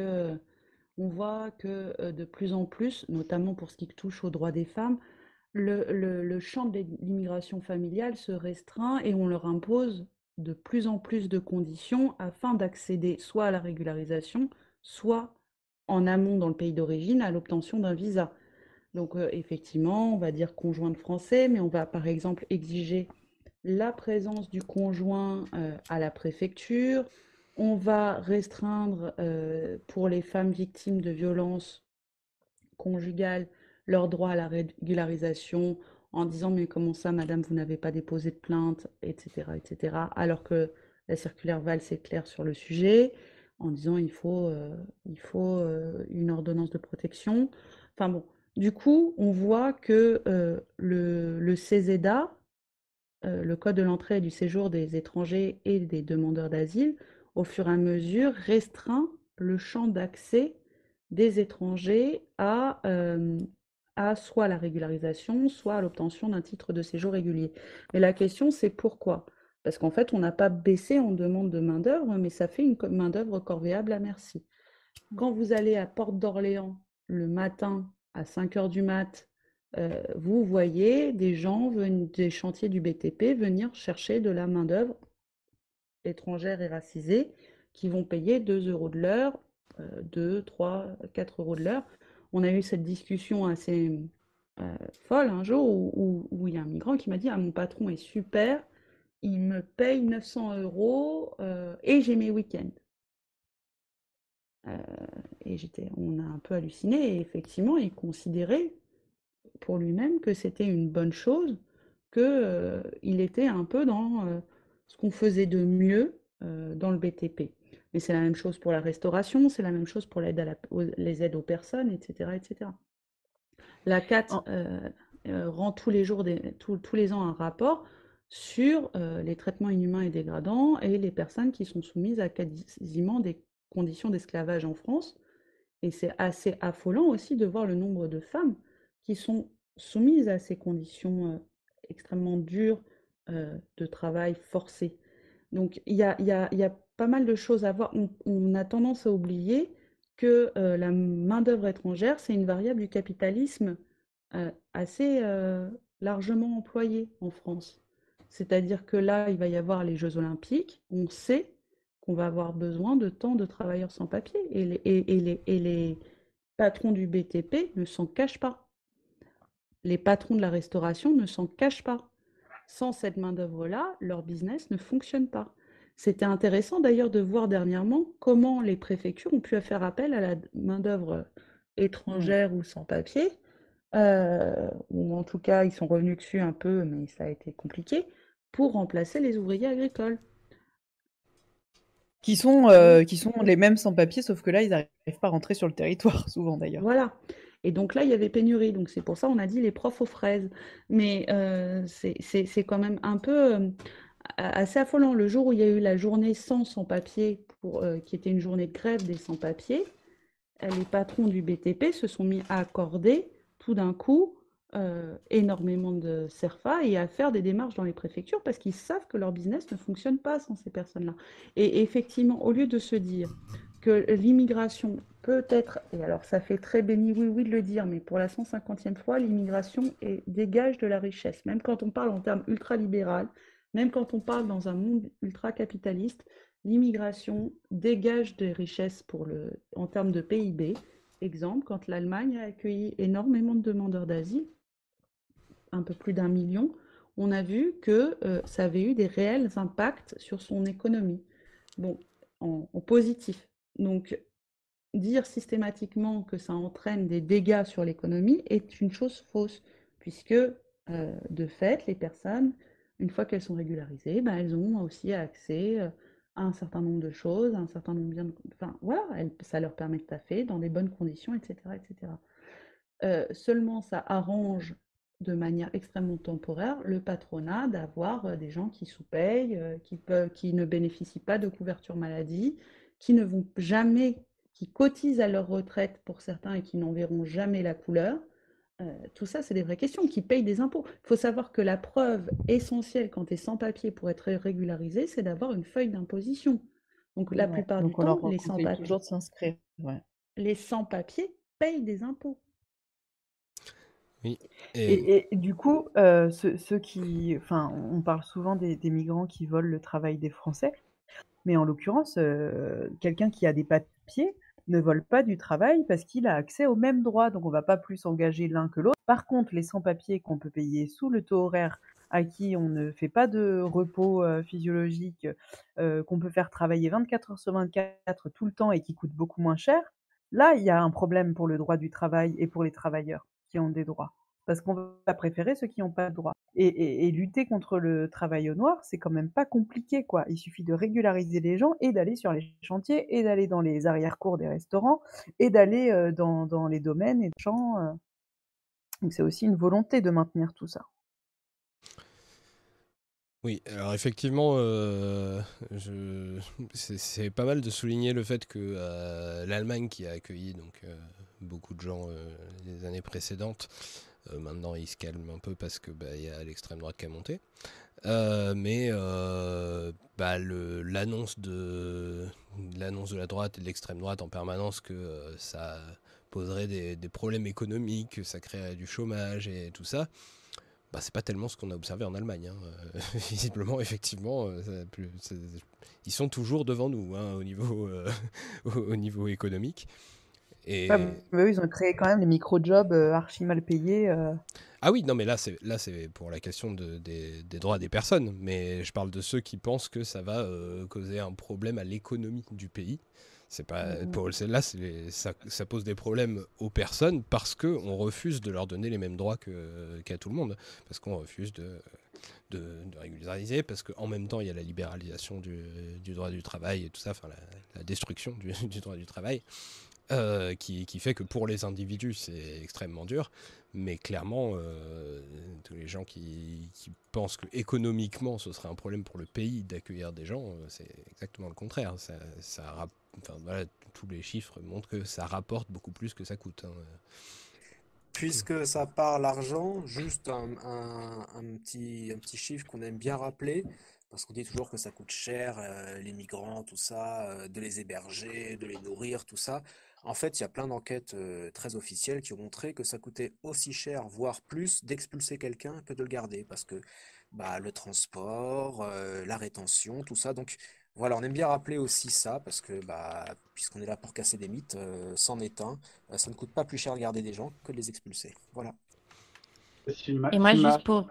on voit que de plus en plus, notamment pour ce qui touche aux droits des femmes, le, champ de l'immigration familiale se restreint et on leur impose de plus en plus de conditions afin d'accéder soit à la régularisation, soit en amont dans le pays d'origine à l'obtention d'un visa. Donc effectivement, on va dire conjoint de français, mais on va par exemple exiger la présence du conjoint euh, à la préfecture. On va restreindre euh, pour les femmes victimes de violences conjugales leur droit à la régularisation en disant mais comment ça madame vous n'avez pas déposé de plainte etc etc alors que la circulaire Val c'est clair sur le sujet en disant il faut euh, il faut une ordonnance de protection enfin bon du coup on voit que le, le le Code de l'entrée et du séjour des étrangers et des demandeurs d'asile, au fur et à mesure, restreint le champ d'accès des étrangers à, euh, à soit la régularisation, soit à l'obtention d'un titre de séjour régulier. Mais la question, c'est pourquoi? Parce qu'en fait, on n'a pas baissé en demande de main-d'œuvre, mais ça fait une main-d'œuvre corvéable à merci. Quand vous allez à Porte d'Orléans le matin à 5 heures du mat euh, vous voyez des gens des chantiers du BTP venir chercher de la main-d'œuvre étrangère et racisée qui vont payer 2 euros de l'heure, 2, 3, 4 euros de l'heure. On a eu cette discussion assez euh, folle un jour où, il y a un migrant qui m'a dit Ah, mon patron est super, il me paye 900 euros euh, et j'ai mes week-ends. et on a un peu halluciné et effectivement, il considérait pour lui-même que c'était une bonne chose, qu'il euh, était un peu dans euh, ce qu'on faisait de mieux euh, dans le BTP. Mais c'est la même chose pour la restauration, c'est la même chose pour l'aide à la, les aides aux personnes, etc. etc. La CAT rend tous les, jours des, tous les ans un rapport sur les traitements inhumains et dégradants et les personnes qui sont soumises à quasiment des conditions d'esclavage en France. Et c'est assez affolant aussi de voir le nombre de femmes qui sont soumises à ces conditions extrêmement dures de travail forcé. Donc il y a, pas mal de choses à voir. On, a tendance à oublier que la main-d'œuvre étrangère, c'est une variable du capitalisme assez largement employée en France. C'est-à-dire que là, il va y avoir les Jeux olympiques. On sait qu'on va avoir besoin de tant de travailleurs sans papier. Et les patrons du BTP ne s'en cachent pas. Les patrons de la restauration ne s'en cachent pas. Sans cette main-d'œuvre-là, leur business ne fonctionne pas. C'était intéressant d'ailleurs de voir dernièrement comment les préfectures ont pu faire appel à la main-d'œuvre mmh. étrangère ou sans papier, euh, ou en tout cas ils sont revenus dessus un peu, mais ça a été compliqué, pour remplacer les ouvriers agricoles. Qui sont, euh, qui sont les mêmes sans papier, sauf que là, ils n'arrivent pas à rentrer sur le territoire, souvent d'ailleurs. Voilà. Et donc là, il y avait pénurie. Donc c'est pour ça on a dit les profs aux fraises. Mais euh, c'est quand même un peu euh, assez affolant. Le jour où il y a eu la journée sans sans-papiers, qui était une journée de grève des sans-papiers, les patrons du BTP se sont mis à accorder tout d'un coup euh, énormément de CERFA et à faire des démarches dans les préfectures parce qu'ils savent que leur business ne fonctionne pas sans ces personnes-là. Et effectivement, au lieu de se dire que l'immigration peut être, et alors ça fait très béni oui oui de le dire, mais pour la 150e fois, l'immigration dégage de la richesse. Même quand on parle en termes ultra-libéral, même quand on parle dans un monde ultra-capitaliste, l'immigration dégage des richesses pour le, en termes de PIB. Exemple, quand l'Allemagne a accueilli énormément de demandeurs d'asile, un peu plus d'un million, on a vu que euh, ça avait eu des réels impacts sur son économie, bon, en, positif. Donc, dire systématiquement que ça entraîne des dégâts sur l'économie est une chose fausse, puisque euh, de fait, les personnes, une fois qu'elles sont régularisées, ben, elles ont aussi accès euh, à un certain nombre de choses, à un certain nombre de... Enfin, voilà, ça leur permet de taffer dans des bonnes conditions, etc. etc. seulement, ça arrange de manière extrêmement temporaire le patronat d'avoir euh, des gens qui sous-payent, euh, qui, qui ne bénéficient pas de couverture maladie, qui ne vont jamais, qui cotisent à leur retraite pour certains et qui n'en verront jamais la couleur. Euh, tout ça, c'est des vraies questions, qui payent des impôts. Il faut savoir que la preuve essentielle quand tu es sans papier pour être régularisé, c'est d'avoir une feuille d'imposition. Donc la plupart du temps, les sans-papiers les sans-papiers payent des impôts. Et, du coup, euh, ceux, qui, enfin, on parle souvent des, migrants qui volent le travail des Français, mais en l'occurrence, euh, quelqu'un qui a des papiers ne vole pas du travail parce qu'il a accès aux mêmes droits, donc on va pas plus engager l'un que l'autre. Par contre, les sans-papiers qu'on peut payer sous le taux horaire, à qui on ne fait pas de repos euh, physiologique, qu'on peut faire travailler 24 heures sur 24 tout le temps et qui coûte beaucoup moins cher, là, il y a un problème pour le droit du travail et pour les travailleurs qui ont des droits. Parce qu'on va préférer ceux qui n'ont pas de droit. Et, lutter contre le travail au noir, c'est quand même pas compliqué, quoi. Il suffit de régulariser les gens et d'aller sur les chantiers et d'aller dans les arrière-cours des restaurants et d'aller euh, dans, les domaines et les champs. Euh. Donc c'est aussi une volonté de maintenir tout ça. Oui, alors effectivement, euh, c'est pas mal de souligner le fait que l'Allemagne, qui a accueilli donc beaucoup de gens les années précédentes, euh, maintenant, il se calme un peu parce que bah, y a l'extrême droite qui a monté. Euh, mais euh, bah, l'annonce de l'annonce de la droite et de l'extrême droite en permanence que ça poserait des, problèmes économiques, que ça créerait du chômage et tout ça. Bah, c'est pas tellement ce qu'on a observé en Allemagne. Hein. visiblement, effectivement, ils sont toujours devant nous hein, au, niveau, au niveau économique. Et... ils ont créé quand même des micro-jobs euh, archi mal payés. Euh. Ah oui, non, mais là, c'est là, c'est pour la question de, des, droits des personnes. Mais je parle de ceux qui pensent que ça va euh, causer un problème à l'économie du pays. C'est pas mmh, mmh. pour là, ça, ça, pose des problèmes aux personnes parce que on refuse de leur donner les mêmes droits qu'à tout le monde, parce qu'on refuse de, de, régulariser, parce qu'en même temps il y a la libéralisation du, du, droit du travail et tout ça, enfin la, destruction du, du droit du travail. Qui, qui, fait que pour les individus, c'est extrêmement dur. Mais clairement, euh, tous les gens qui, pensent que économiquement ce serait un problème pour le pays d'accueillir des gens, euh, c'est exactement le contraire. Tous les chiffres montrent que ça rapporte beaucoup plus que ça coûte. Hein. Puisque ça parle argent, juste un, petit, un petit chiffre qu'on aime bien rappeler, parce qu'on dit toujours que ça coûte cher, euh, les migrants, tout ça, de les héberger, de les nourrir, tout ça. En fait, il y a plein d'enquêtes euh, très officielles qui ont montré que ça coûtait aussi cher, voire plus, d'expulser quelqu'un que de le garder, parce que bah, le transport, euh, la rétention, tout ça. Donc voilà, on aime bien rappeler aussi ça, parce que bah, puisqu'on est là pour casser des mythes, euh, c'en est un. ça ne coûte pas plus cher de garder des gens que de les expulser. Voilà. Et moi, juste pour,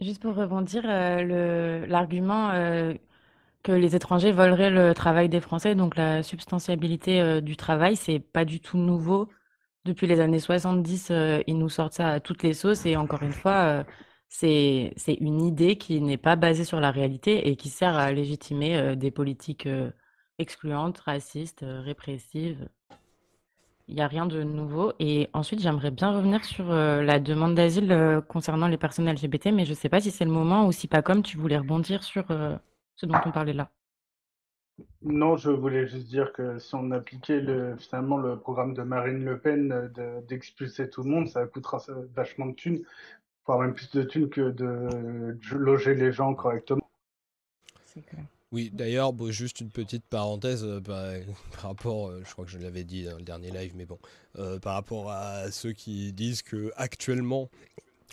juste pour rebondir, l'argument que les étrangers voleraient le travail des Français, donc la substantiabilité euh, du travail, c'est pas du tout nouveau. Depuis les années 70, euh, ils nous sortent ça à toutes les sauces et encore une fois, euh, c'est une idée qui n'est pas basée sur la réalité et qui sert à légitimer des politiques excluantes, racistes, répressives. Il n'y a rien de nouveau. Et ensuite, j'aimerais bien revenir sur la demande d'asile concernant les personnes LGBT, mais je ne sais pas si c'est le moment ou si pas comme tu voulais rebondir sur ce dont on parlait là. Non, je voulais juste dire que si on appliquait le, finalement le programme de Marine Le Pen d'expulser tout le monde, ça coûtera vachement de thunes, voire même plus de thunes que de loger les gens correctement. Oui, d'ailleurs, juste une petite parenthèse euh, bah, par rapport, euh, je crois que je l'avais dit dans le dernier live, mais bon, euh, par rapport à ceux qui disent que actuellement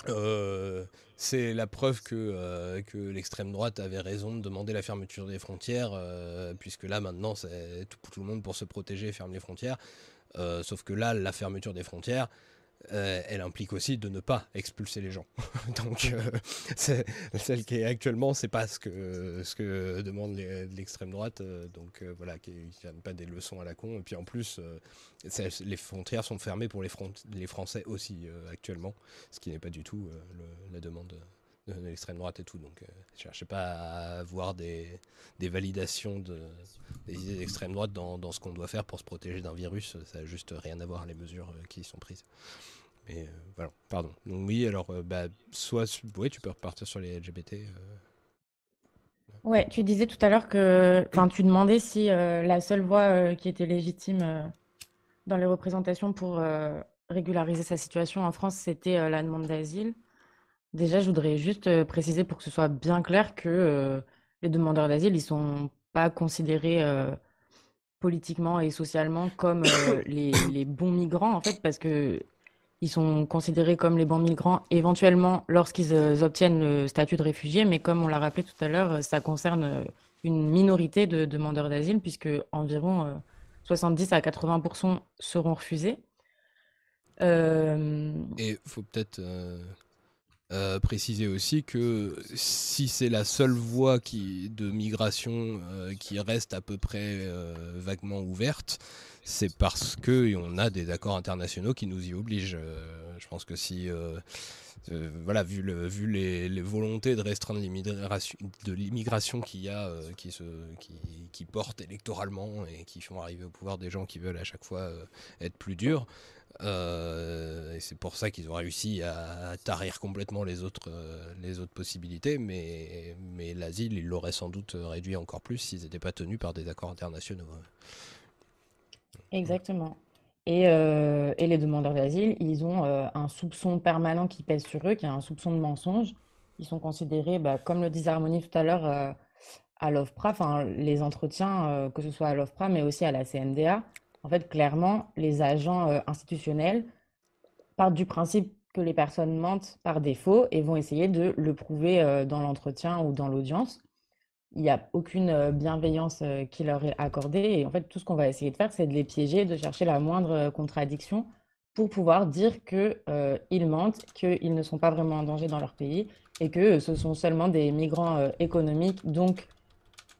euh, c'est la preuve que, euh, que l'extrême droite avait raison de demander la fermeture des frontières, euh, puisque là maintenant, tout, tout, le monde pour se protéger ferme les frontières. sauf que là, la fermeture des frontières, euh, elle implique aussi de ne pas expulser les gens. Donc, euh, celle qui est actuellement, c'est pas ce que, ce que demande l'extrême droite. Euh, donc voilà, qu'il n'y a pas des leçons à la con. Et puis en plus, les frontières sont fermées pour les Français aussi actuellement, ce qui n'est pas du tout la demande de, l'extrême droite et tout. Donc, je cherchez pas à avoir des, des validations de, des idées d'extrême droite dans, dans ce qu'on doit faire pour se protéger d'un virus. Ça n'a juste rien à voir les mesures qui sont prises. Mais euh, voilà, pardon. Donc oui, alors, euh, bah, soit, ouais, tu peux repartir sur les LGBT. Euh. Ouais, tu disais tout à l'heure que, enfin, tu demandais si la seule voie qui était légitime dans les représentations pour régulariser sa situation en France, c'était la demande d'asile. Déjà, je voudrais juste préciser pour que ce soit bien clair que les demandeurs d'asile, ils sont pas considérés politiquement et socialement comme les, les bons migrants, en fait, parce que ils sont considérés comme les bons migrants éventuellement lorsqu'ils obtiennent le statut de réfugié, mais comme on l'a rappelé tout à l'heure, ça concerne une minorité de demandeurs d'asile, puisque environ 70 euh, à 80% seront refusés. Et il faut peut-être préciser aussi que si c'est la seule voie de migration qui reste à peu près vaguement ouverte, c'est parce qu'on a des accords internationaux qui nous y obligent. Euh, je pense que si, euh, euh, voilà, vu, le, vu les, volontés de restreindre l'immigration qu'il y a, qui, se, électoralement et qui font arriver au pouvoir des gens qui veulent à chaque fois être plus durs, et c'est pour ça qu'ils ont réussi à, tarir complètement les autres, les autres possibilités, mais, mais l'asile, ils l'auraient sans doute réduit encore plus s'ils n'étaient pas tenus par des accords internationaux. Exactement. Et, euh, et les demandeurs d'asile, ils ont euh, un soupçon permanent qui pèse sur eux, qui est un soupçon de mensonge. Ils sont considérés, bah, comme le disait Harmonie tout à l'heure, euh, à l'OFPRA, enfin les entretiens, que ce soit à l'OFPRA, mais aussi à la CNDA. En fait, clairement, les agents institutionnels partent du principe que les personnes mentent par défaut et vont essayer de le prouver dans l'entretien ou dans l'audience il n'y a aucune euh, bienveillance euh, qui leur est accordée. Et en fait, tout ce qu'on va essayer de faire, c'est de les piéger, de chercher la moindre euh, contradiction pour pouvoir dire qu'ils mentent, qu'ils ne sont pas vraiment en danger dans leur pays et que ce sont seulement des migrants économiques, donc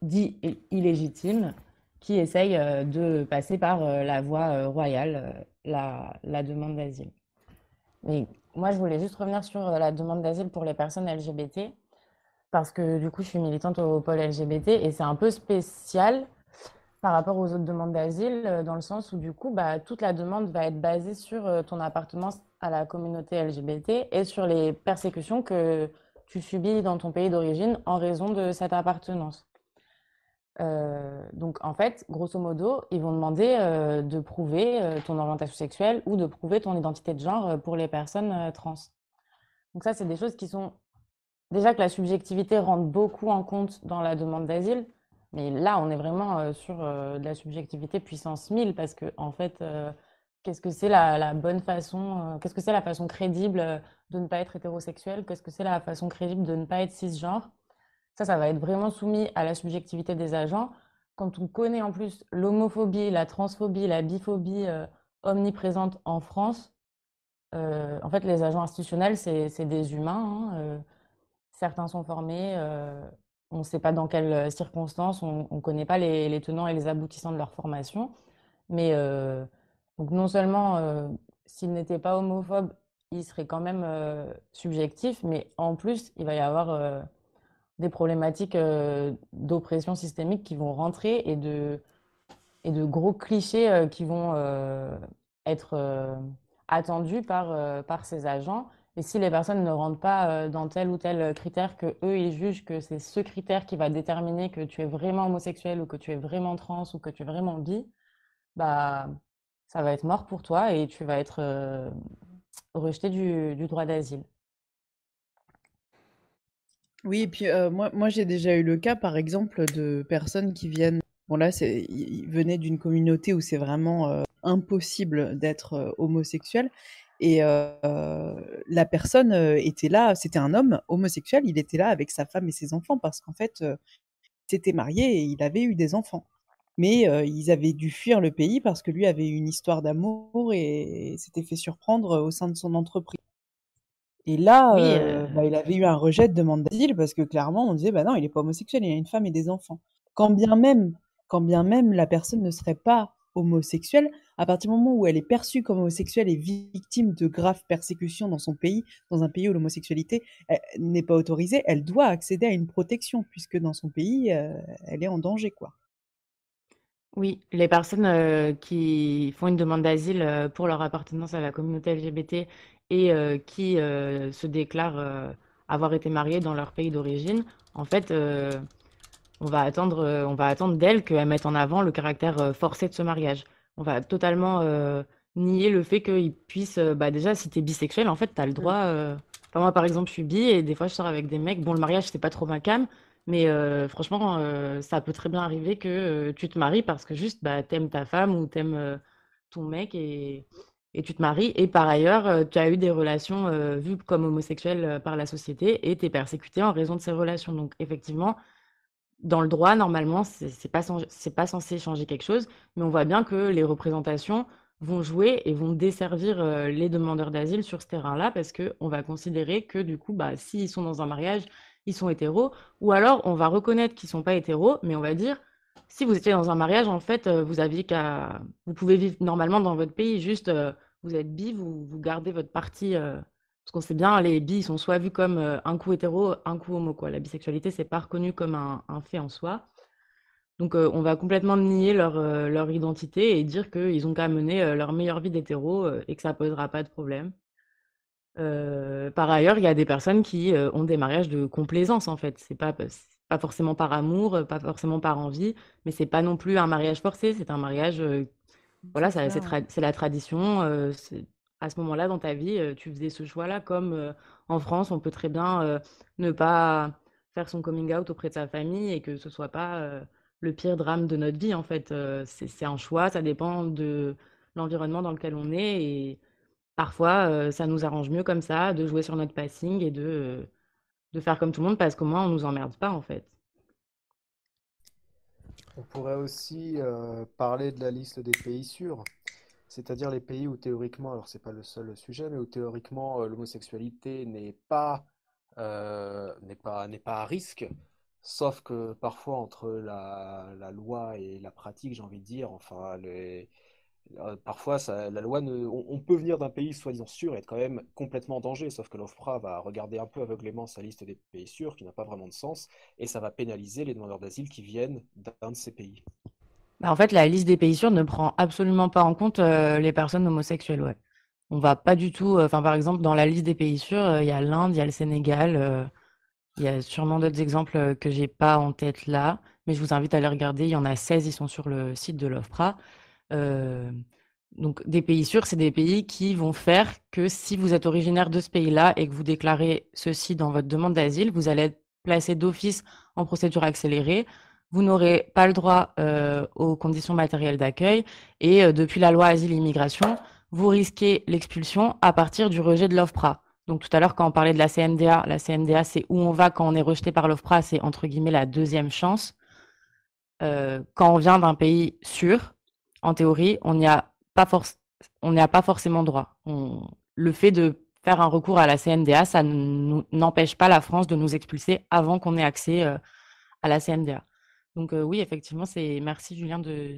dits illégitimes, qui essayent de passer par la voie royale, la, demande d'asile. Mais moi, je voulais juste revenir sur la demande d'asile pour les personnes LGBT parce que du coup, je suis militante au pôle LGBT et c'est un peu spécial par rapport aux autres demandes d'asile, euh, dans le sens où du coup, bah, toute la demande va être basée sur euh, ton appartenance à la communauté LGBT et sur les persécutions que tu subis dans ton pays d'origine en raison de cette appartenance. Euh, donc en fait, grosso modo, ils vont demander de prouver ton orientation sexuelle ou de prouver ton identité de genre pour les personnes trans. Donc ça, c'est des choses qui sont déjà que la subjectivité rentre beaucoup en compte dans la demande d'asile. Mais là, on est vraiment euh, sur euh, de la subjectivité puissance 1000 parce que, en fait, euh, qu'est-ce que c'est la, bonne façon, qu'est-ce que c'est la façon crédible de ne pas être hétérosexuel, qu'est-ce que c'est la façon crédible de ne pas être cisgenre? Ça, ça va être vraiment soumis à la subjectivité des agents. Quand on connaît en plus l'homophobie, la transphobie, la biphobie omniprésente en France, en fait, les agents institutionnels, c'est des humains. Hein, certains sont formés, on ne sait pas dans quelles euh, circonstances, on ne connaît pas les, tenants et les aboutissants de leur formation. Mais euh, donc non seulement euh, s'il n'était pas homophobe, il serait quand même subjectif, mais en plus, il va y avoir des problématiques d'oppression systémique qui vont rentrer et de, gros clichés qui vont être attendus par, ces agents et si les personnes ne rentrent pas euh, dans tel ou tel critère que eux ils jugent que c'est ce critère qui va déterminer que tu es vraiment homosexuel ou que tu es vraiment trans ou que tu es vraiment bi, bah ça va être mort pour toi et tu vas être euh, rejeté du, droit d'asile. Oui, et puis euh, moi, moi j'ai déjà eu le cas, par exemple, de personnes qui viennent. Bon, là, ils venaient d'une communauté où c'est vraiment impossible d'être homosexuel. Et la personne était là, c'était un homme homosexuel, il était là avec sa femme et ses enfants parce qu'en fait, il s'était marié et il avait eu des enfants. Mais ils avaient dû fuir le pays parce que lui avait une histoire d'amour et s'était fait surprendre au sein de son entreprise. Et là, bah, il avait eu un rejet de demande d'asile parce que clairement, on disait, bah non, il n'est pas homosexuel, il a une femme et des enfants. Quand bien même, quand bien même la personne ne serait pas homosexuelle, à partir du moment où elle est perçue comme homosexuelle et victime de graves persécutions dans son pays, dans un pays où l'homosexualité n'est pas autorisée, elle doit accéder à une protection puisque dans son pays, euh, elle est en danger, quoi. Oui, les personnes euh, qui font une demande d'asile euh, pour leur appartenance à la communauté LGBT et qui se déclarent avoir été mariées dans leur pays d'origine, en fait, on va attendre, euh, on va attendre d'elle qu'elle mette en avant le caractère euh, forcé de ce mariage. On va totalement euh, nier le fait qu'il puisse, bah déjà, si tu es bisexuel, en fait, tu as le droit. moi, par exemple, je suis bi et des fois, je sors avec des mecs. Bon, le mariage, c'est pas trop ma cam, mais franchement, ça peut très bien arriver que tu te maries parce que juste, bah, t'aimes ta femme ou t'aimes ton mec et, et tu te maries. Et par ailleurs, tu as eu des relations vues comme homosexuelles par la société et tu es persécuté en raison de ces relations. Donc, effectivement, dans le droit, normalement, c'est pas, pas censé changer quelque chose, mais on voit bien que les représentations vont jouer et vont desservir euh, les demandeurs d'asile sur ce terrain-là, parce qu'on va considérer que du coup, bah, s'ils sont dans un mariage, ils sont hétéros, ou alors on va reconnaître qu'ils sont pas hétéros, mais on va dire, si vous étiez dans un mariage, en fait, euh, vous aviez qu'à, vous pouvez vivre normalement dans votre pays, juste euh, vous êtes bi, vous, vous gardez votre partie parce qu'on sait bien, les bi, sont soit vus comme euh, un coup hétéro, un coup homo. La bisexualité, c'est pas reconnu comme un, fait en soi. Donc, euh, on va complètement nier leur, euh, leur identité et dire qu'ils ont qu'à mener leur meilleure vie d'hétéro et que ça posera pas de problème. par ailleurs, il y a des personnes qui ont des mariages de complaisance, en fait. C'est pas, pas forcément par amour, pas forcément par envie, mais c'est pas non plus un mariage forcé, c'est un mariage. voilà, c'est la tradition, à ce moment-là dans ta vie, tu faisais ce choix-là, comme en France, on peut très bien ne pas faire son coming out auprès de sa famille et que ce soit pas le pire drame de notre vie. En fait, c'est un choix, ça dépend de l'environnement dans lequel on est et parfois, ça nous arrange mieux comme ça, de jouer sur notre passing et de, de faire comme tout le monde parce qu'au moins on nous emmerde pas en fait. On pourrait aussi parler de la liste des pays sûrs. C'est-à-dire les pays où théoriquement, alors c'est pas le seul sujet, mais où théoriquement euh, l'homosexualité n'est pas, euh, n'est pas, n'est pas à risque, sauf que parfois entre la, la loi et la pratique, j'ai envie de dire, enfin, les, euh, parfois la loi, on, peut venir d'un pays soi-disant sûr et être quand même complètement en danger, sauf que l'OFPRA va regarder un peu aveuglément sa liste des pays sûrs, qui n'a pas vraiment de sens, et ça va pénaliser les demandeurs d'asile qui viennent d'un de ces pays. Bah, en fait, la liste des pays sûrs ne prend absolument pas en compte euh, les personnes homosexuelles, ouais. On va pas du tout, euh, enfin, par exemple, dans la liste des pays sûrs, il y a l'Inde, il y a le Sénégal, il y a sûrement d'autres exemples que j'ai pas en tête là, mais je vous invite à les regarder. Il y en a 16, ils sont sur le site de l'OFPRA. Donc, des pays sûrs, c'est des pays qui vont faire que si vous êtes originaire de ce pays-là et que vous déclarez ceci dans votre demande d'asile, vous allez être placé d'office en procédure accélérée vous n'aurez pas le droit euh, aux conditions matérielles d'accueil et euh, depuis la loi Asile-Immigration, vous risquez l'expulsion à partir du rejet de l'OFPRA. Donc tout à l'heure, quand on parlait de la CNDA, la CNDA, c'est où on va quand on est rejeté par l'OFPRA, c'est entre guillemets la deuxième chance. Euh, quand on vient d'un pays sûr, en théorie, on n'y a pas forcément droit. Le fait de faire un recours à la CNDA, ça n'empêche pas la France de nous expulser avant qu'on ait accès à la CNDA. Donc oui, effectivement, c'est merci Julien de,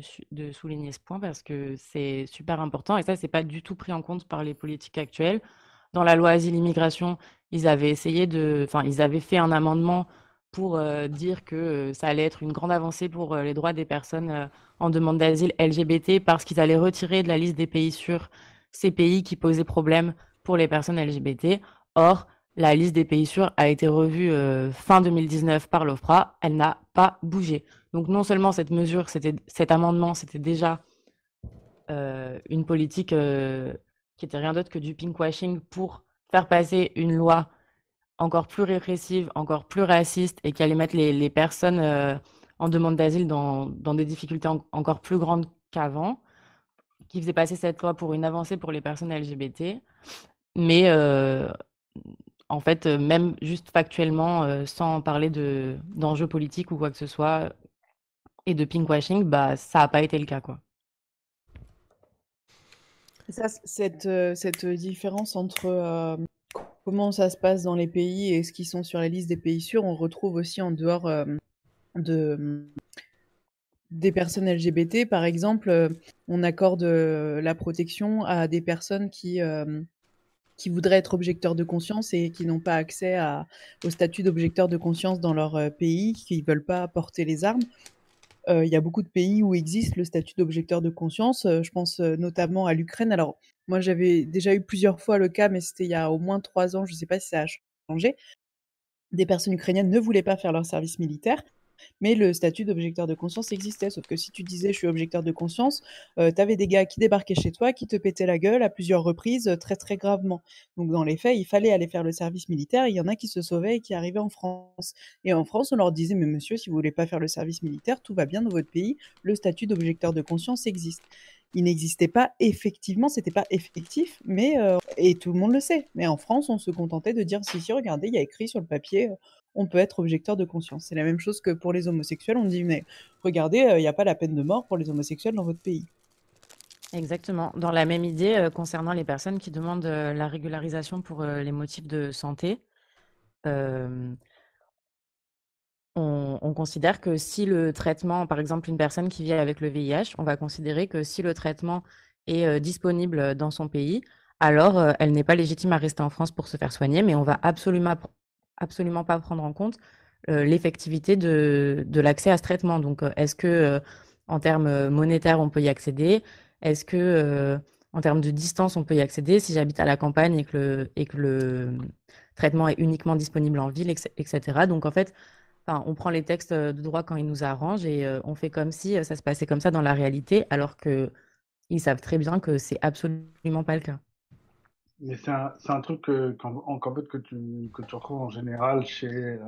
souligner ce point parce que c'est super important et ça, c'est pas du tout pris en compte par les politiques actuelles. Dans la loi Asile-Immigration, ils avaient essayé de, enfin, ils avaient fait un amendement pour dire que ça allait être une grande avancée pour les droits des personnes en demande d'asile LGBT parce qu'ils allaient retirer de la liste des pays sûrs ces pays qui posaient problème pour les personnes LGBT. Or, la liste des pays sûrs a été revue euh, fin 2019 par l'OFPRA. Elle n'a pas bougé. Donc non seulement cette mesure, cet amendement, c'était déjà euh, une politique euh, qui était rien d'autre que du pinkwashing pour faire passer une loi encore plus répressive, encore plus raciste et qui allait mettre les, personnes en demande d'asile dans, des difficultés encore plus grandes qu'avant, qui faisait passer cette loi pour une avancée pour les personnes LGBT. Mais en fait, euh, même juste factuellement, euh, sans parler de d'enjeux politiques ou quoi que ce soit, et de pinkwashing, bah, ça n'a pas été le cas, quoi. Ça, euh, cette différence entre comment ça se passe dans les pays et ce qui sont sur la liste des pays sûrs, on retrouve aussi en dehors de, des personnes LGBT. Par exemple, on accorde la protection à des personnes qui qui voudraient être objecteurs de conscience et qui n'ont pas accès au statut d'objecteur de conscience dans leur euh, pays, qui ne veulent pas porter les armes. Euh, il y a beaucoup de pays où existe le statut d'objecteur de conscience. Euh, je pense notamment à l'Ukraine. Alors, moi, j'avais déjà eu plusieurs fois le cas, mais c'était il y a au moins trois ans. Je ne sais pas si ça a changé. Des personnes ukrainiennes ne voulaient pas faire leur service militaire mais le statut d'objecteur de conscience existait. Sauf que si tu disais je suis objecteur de conscience, euh, tu avais des gars qui débarquaient chez toi, qui te pétaient la gueule à plusieurs reprises, euh, très très gravement. Donc dans les faits, il fallait aller faire le service militaire. Il y en a qui se sauvaient et qui arrivaient en France. Et en France, on leur disait mais monsieur, si vous voulez pas faire le service militaire, tout va bien dans votre pays. Le statut d'objecteur de conscience existe il n'existait pas effectivement, c'était pas effectif, mais euh, et tout le monde le sait. Mais en France, on se contentait de dire si si, regardez, il y a écrit sur le papier, on peut être objecteur de conscience. C'est la même chose que pour les homosexuels. On dit, mais regardez, euh, il n'y a pas la peine de mort pour les homosexuels dans votre pays. Exactement. Dans la même idée, euh, concernant les personnes qui demandent euh, la régularisation pour les motifs de santé, on, considère que si le traitement, par exemple une personne qui vit avec le VIH, on va considérer que si le traitement est disponible dans son pays, alors elle n'est pas légitime à rester en France pour se faire soigner, mais on va absolument absolument pas prendre en compte euh, l'effectivité de, l'accès à ce traitement. Donc, euh, est-ce que euh, en termes monétaires, on peut y accéder? Est-ce que en termes de distance, on peut y accéder? Si j'habite à la campagne et que le, et que le traitement est uniquement disponible en ville, etc. Donc, en fait, on prend les textes de droit quand ils nous arrangent et on fait comme si ça se passait comme ça dans la réalité, alors qu'ils savent très bien que c'est absolument pas le cas. Mais c'est un, truc que, en, que, tu, que tu retrouves en général chez, euh,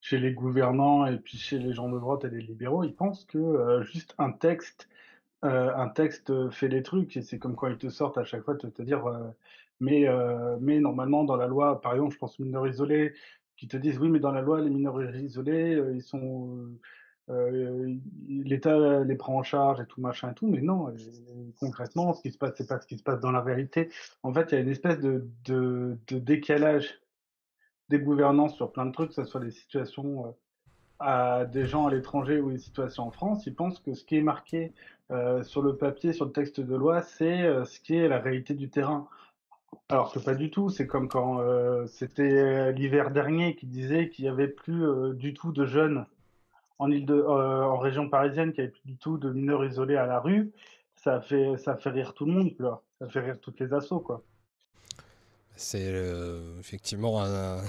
chez les gouvernants et puis chez les gens de droite et les libéraux. Ils pensent que euh, juste un texte, euh, un texte fait les trucs et c'est comme quand ils te sortent à chaque fois de te dire mais, mais normalement dans la loi, par exemple, je pense mineurs isolés, qui te disent oui, mais dans la loi, les mineurs isolés, ils sont euh, l'État les prend en charge et tout machin et tout, mais non, euh, concrètement, ce qui se passe, c'est pas ce qui se passe dans la vérité. En fait, il y a une espèce de, de, décalage des gouvernances sur plein de trucs, que ce soit des situations euh, à des gens à l'étranger ou des situations en France. Ils pensent que ce qui est marqué euh, sur le papier, sur le texte de loi, c'est ce qui est la réalité du terrain. Alors que pas du tout, c'est comme quand c'était l'hiver dernier qui disait qu'il y avait plus du tout de jeunes en, île de, euh, en région parisienne qu'il n'y avait plus du tout de mineurs isolés à la rue, ça fait, ça fait rire tout le monde. Ça fait rire toutes les assos, quoi. C'est euh, effectivement un,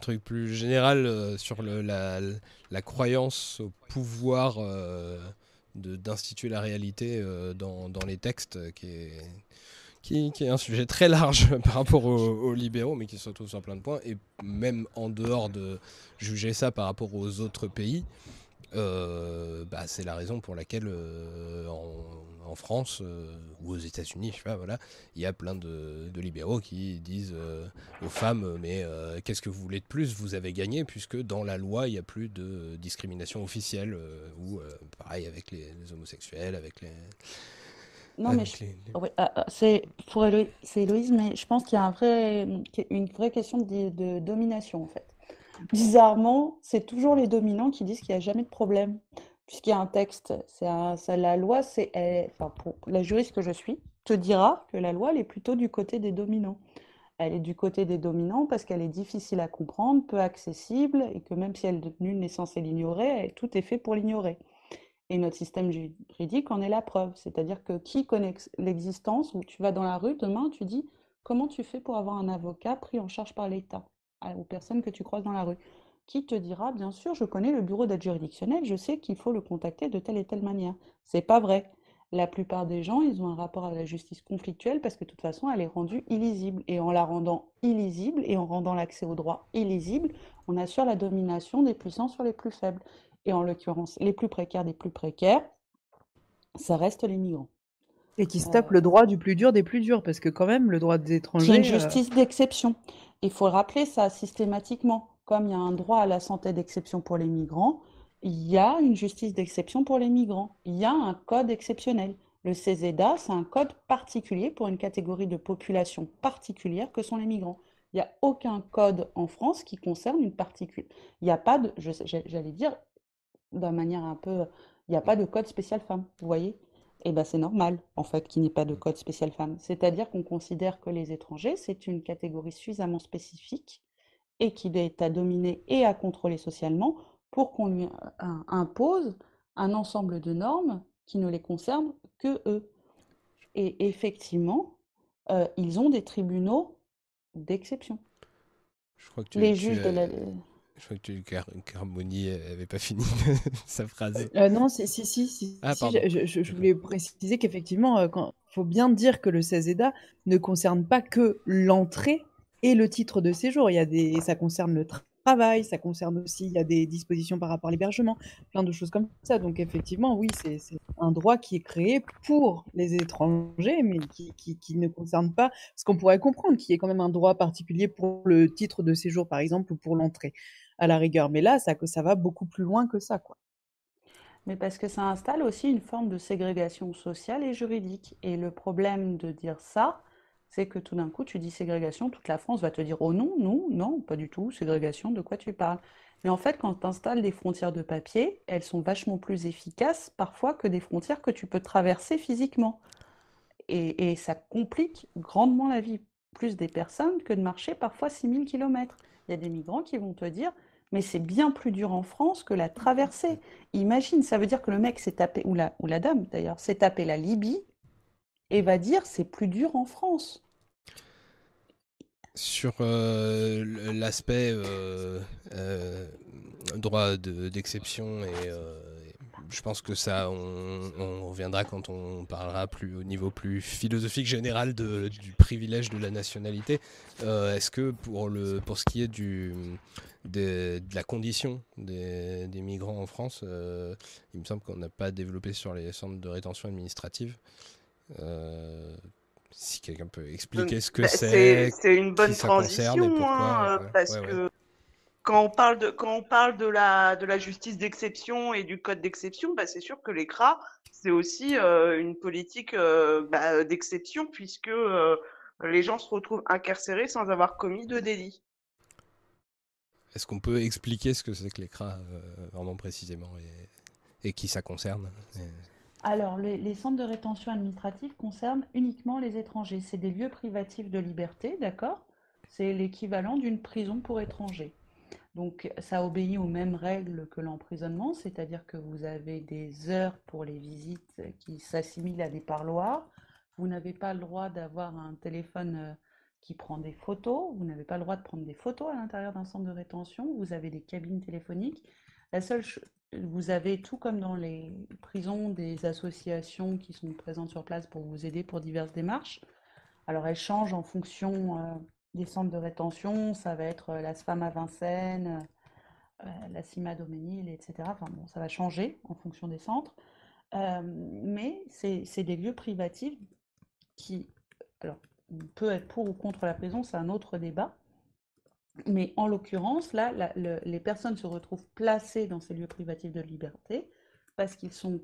truc plus général euh, sur la, croyance au pouvoir euh, d'instituer la réalité euh, dans, dans les textes, euh, qui est, qui, est un sujet très large par rapport aux, aux libéraux, mais qui se retrouve sur plein de points. Et même en dehors de juger ça par rapport aux autres pays, euh, bah, c'est la raison pour laquelle euh, en, France euh, ou aux États-Unis, je sais pas, voilà, il y a plein de, libéraux qui disent aux femmes mais qu'est-ce que vous voulez de plus? Vous avez gagné puisque dans la loi il n'y a plus de discrimination officielle ou pareil avec les homosexuels, avec les. Non, mais avec je- les- oui, ah, ah, c'est pour Héloïse, c'est Héloïse, mais je pense qu'il y a un vrai, une vraie question de, de domination en fait. Bizarrement, c'est toujours les dominants qui disent qu'il n'y a jamais de problème, puisqu'il y a un texte. C'est un- la loi, c'est, elle- enfin, pour la juriste que je suis, te dira que la loi, elle est plutôt du côté des dominants. Elle est du côté des dominants parce qu'elle est difficile à comprendre, peu accessible, et que même si elle, nul n'est censé l'ignorer, tout est fait pour l'ignorer. Et notre système juridique en est la preuve. C'est-à-dire que qui connaît ex- l'existence, où tu vas dans la rue, demain, tu dis comment tu fais pour avoir un avocat pris en charge par l'État aux personnes que tu croises dans la rue? Qui te dira, bien sûr, je connais le bureau d'aide juridictionnelle, je sais qu'il faut le contacter de telle et telle manière. C'est pas vrai. La plupart des gens, ils ont un rapport à la justice conflictuel parce que de toute façon, elle est rendue illisible. Et en la rendant illisible et en rendant l'accès au droit illisible, on assure la domination des puissants sur les plus faibles. Et en l'occurrence, les plus précaires des plus précaires, ça reste les migrants. Et qui se tape le droit du plus dur des plus durs, parce que quand même, le droit des C'est étrangers. une euh, justice d'exception. Il faut le rappeler ça systématiquement. Comme il y a un droit à la santé d'exception pour les migrants, il y a une justice d'exception pour les migrants. Il y a un code exceptionnel. Le CESEDA, c'est un code particulier pour une catégorie de population particulière que sont les migrants. Il n'y a aucun code en France qui concerne une particulière. Il n'y a pas de, j'allais dire, d'une manière un peu, il n'y a pas de code spécial femme, vous voyez? Et ben c'est normal, en fait, qu'il n'y ait pas de code spécial femme. C'est-à-dire qu'on considère que les étrangers, c'est une catégorie suffisamment spécifique et qu'il est à dominer et à contrôler socialement pour qu'on lui euh, impose un ensemble de normes qui ne les concernent que eux. Et effectivement, euh, ils ont des tribunaux d'exception. Je crois que tu, Les tu juges de as- la... Je crois que tu, Car Carmoni avait pas fini sa phrase. Euh, non, si, si, si, si, Ah, si, je, je- je voulais préciser qu'effectivement, il faut bien dire que le CESEDA ne concerne pas que l'entrée et le titre de séjour. Il y a des, ça concerne le tra- travail, ça concerne aussi, il y a des dispositions par rapport à l'hébergement, plein de choses comme ça. Donc effectivement, oui, c'est c'est un droit qui est créé pour les étrangers, mais qui, qui, qui ne concerne pas ce qu'on pourrait comprendre, qui est quand même un droit particulier pour le titre de séjour, par exemple, ou pour l'entrée, à la rigueur. Mais là, ça, ça va beaucoup plus loin que ça, quoi. Mais parce que ça installe aussi une forme de ségrégation sociale et juridique. Et le problème de dire ça, c'est que tout d'un coup, tu dis ségrégation, toute la France va te dire oh non, non, non, pas du tout, ségrégation, de quoi tu parles? Mais en fait, quand tu installes des frontières de papier, elles sont vachement plus efficaces parfois que des frontières que tu peux traverser physiquement. Et, et ça complique grandement la vie, plus des personnes que de marcher parfois 6000 km. Il y a des migrants qui vont te dire, mais c'est bien plus dur en France que la traversée. Imagine, ça veut dire que le mec s'est tapé, ou la, ou la dame d'ailleurs, s'est tapé la Libye et va dire c'est plus dur en France. Sur euh, l'aspect euh, euh, droit de- d'exception, et je pense que ça, on, on reviendra quand on parlera plus au niveau plus philosophique général de- du privilège de la nationalité. Euh, Est-ce que pour, le, pour ce qui est du, des- de la condition des, des migrants en France, euh, il me semble qu'on n'a pas développé sur les centres de rétention administrative. Euh, si quelqu'un peut expliquer ce que Bah, c'est, c'est une bonne concerne transition, pourquoi, hein, ouais, parce ouais, ouais. que quand on parle de, quand on parle de la, de la justice d'exception et du code d'exception, bah, c'est sûr que les CRA, c'est aussi euh, une politique euh, bah, d'exception puisque euh, les gens se retrouvent incarcérés sans avoir commis de délit. Est-ce qu'on peut expliquer ce que c'est que l'ECRA euh, vraiment précisément et, et qui ça concerne Et- Alors, les, les centres de rétention administrative concernent uniquement les étrangers. C'est des lieux privatifs de liberté, d'accord? C'est l'équivalent d'une prison pour étrangers. Donc ça obéit aux mêmes règles que l'emprisonnement, c'est-à-dire que vous avez des heures pour les visites qui s'assimilent à des parloirs. Vous n'avez pas le droit d'avoir un téléphone euh, qui prend des photos, vous n'avez pas le droit de prendre des photos à l'intérieur d'un centre de rétention, vous avez des cabines téléphoniques. La seule vous avez tout comme dans les prisons des associations qui sont présentes sur place pour vous aider pour diverses démarches. Alors elles changent en fonction euh, des centres de rétention, ça va être euh, la SFAM à Vincennes, euh, la CIMA Doménil, etc. Enfin bon, ça va changer en fonction des centres. mais c'est des lieux privatifs qui, alors, peut être pour ou contre la prison, c'est un autre débat. Mais en l'occurrence, là, les personnes se retrouvent placées dans ces lieux privatifs de liberté parce qu'ils sont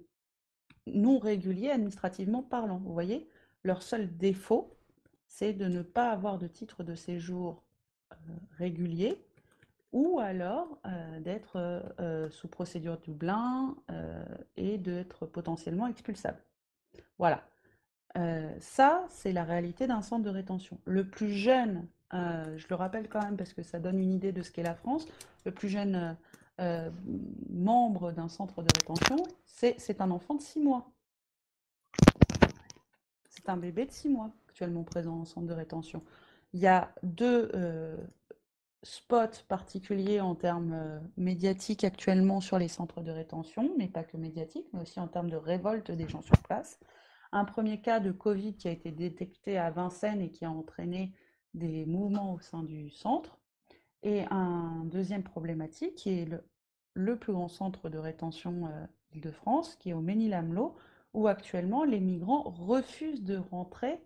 non réguliers administrativement parlant. Vous voyez, leur seul défaut, c'est de ne pas avoir de titre de séjour euh, régulier ou alors euh, d'être euh, sous procédure Dublin et d'être potentiellement expulsable. Voilà. ça, c'est la réalité d'un centre de rétention. Le plus jeune je le rappelle quand même parce que ça donne une idée de ce qu'est la France. Le plus jeune membre d'un centre de rétention, c'est un enfant de 6 mois. C'est un bébé de 6 mois actuellement présent en centre de rétention. Il y a deux spots particuliers en termes médiatiques actuellement sur les centres de rétention, mais pas que médiatiques, mais aussi en termes de révolte des gens sur place. Un premier cas de Covid qui a été détecté à Vincennes et qui a entraîné des mouvements au sein du centre. Et un deuxième problématique qui est le, plus grand centre de rétention euh, de france qui est au Ménil-Amelot, où actuellement les migrants refusent de rentrer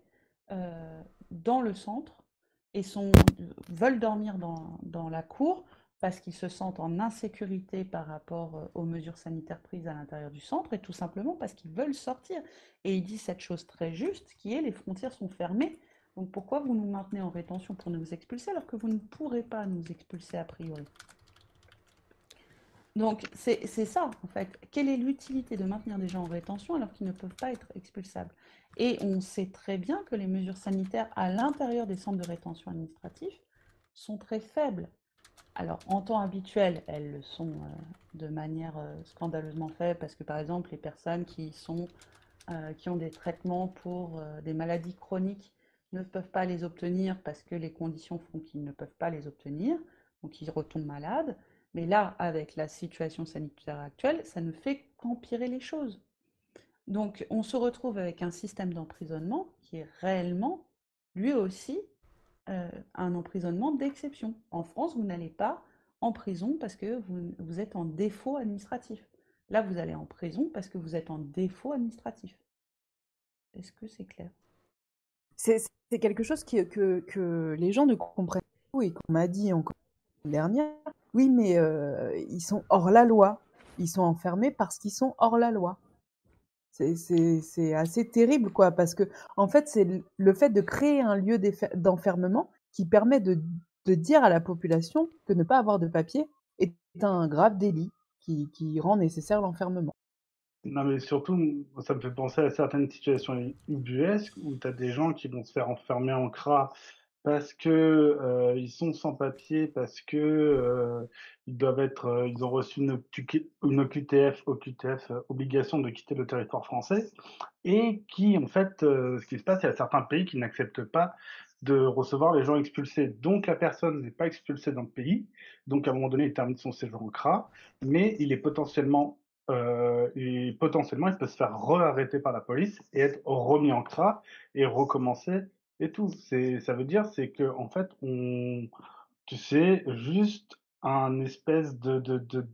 euh, dans le centre et sont, veulent dormir dans, dans la cour parce qu'ils se sentent en insécurité par rapport euh, aux mesures sanitaires prises à l'intérieur du centre et tout simplement parce qu'ils veulent sortir. Et il dit cette chose très juste qui est les frontières sont fermées donc pourquoi vous nous maintenez en rétention pour nous expulser alors que vous ne pourrez pas nous expulser a priori? Donc c'est ça en fait. Quelle est l'utilité de maintenir des gens en rétention alors qu'ils ne peuvent pas être expulsables? Et on sait très bien que les mesures sanitaires à l'intérieur des centres de rétention administratifs sont très faibles. Alors, en temps habituel, elles le sont euh, de manière euh, scandaleusement faible parce que, par exemple, les personnes qui, sont, euh, qui ont des traitements pour des maladies chroniques ne peuvent pas les obtenir parce que les conditions font qu'ils ne peuvent pas les obtenir, donc ils retombent malades. Mais là, avec la situation sanitaire actuelle, ça ne fait qu'empirer les choses. Donc on se retrouve avec un système d'emprisonnement qui est réellement, lui aussi, euh, un emprisonnement d'exception. En France, vous n'allez pas en prison parce que vous, êtes en défaut administratif. Là, vous allez en prison parce que vous êtes en défaut administratif. Est-ce que c'est clair? C'est quelque chose que, les gens ne comprennent pas et qu'on m'a dit encore dernière. Oui, mais euh, ils sont hors la loi. Ils sont enfermés parce qu'ils sont hors la loi. C'est assez terrible, quoi, parce que en fait, c'est le fait de créer un lieu d'enfermement qui permet de, dire à la population que ne pas avoir de papier est un grave délit qui, qui rend nécessaire l'enfermement. Non, mais surtout, ça me fait penser à certaines situations ubuesques où tu as des gens qui vont se faire enfermer en CRA parce que euh, ils sont sans papier, parce que euh, ils doivent être, euh, ils ont reçu une, OQTF, OQTF obligation de quitter le territoire français, et qui en fait, ce qui se passe, il y a certains pays qui n'acceptent pas de recevoir les gens expulsés. Donc la personne n'est pas expulsée dans le pays, donc à un moment donné, il termine son séjour en CRA, mais il est potentiellement potentiellement, il peut se faire re-arrêter par la police et être remis en CRA et recommencer et tout. C'est, ça veut dire, c'est que en fait, on, sais, juste un espèce de, de,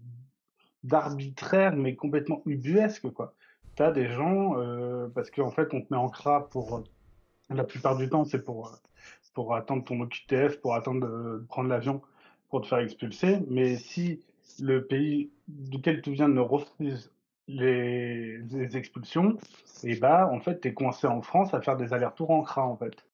d'arbitraire, mais complètement ubuesque, quoi. T'as des gens, euh, parce qu'en fait, on te met en CRA pour, la plupart du temps, c'est pour, pour attendre ton OQTF, pour attendre de prendre l'avion pour te faire expulser. Mais si le pays duquel tu viens ne refuse les, expulsions, et bah en fait tu es coincé en France à faire des allers-retours en CRA en fait.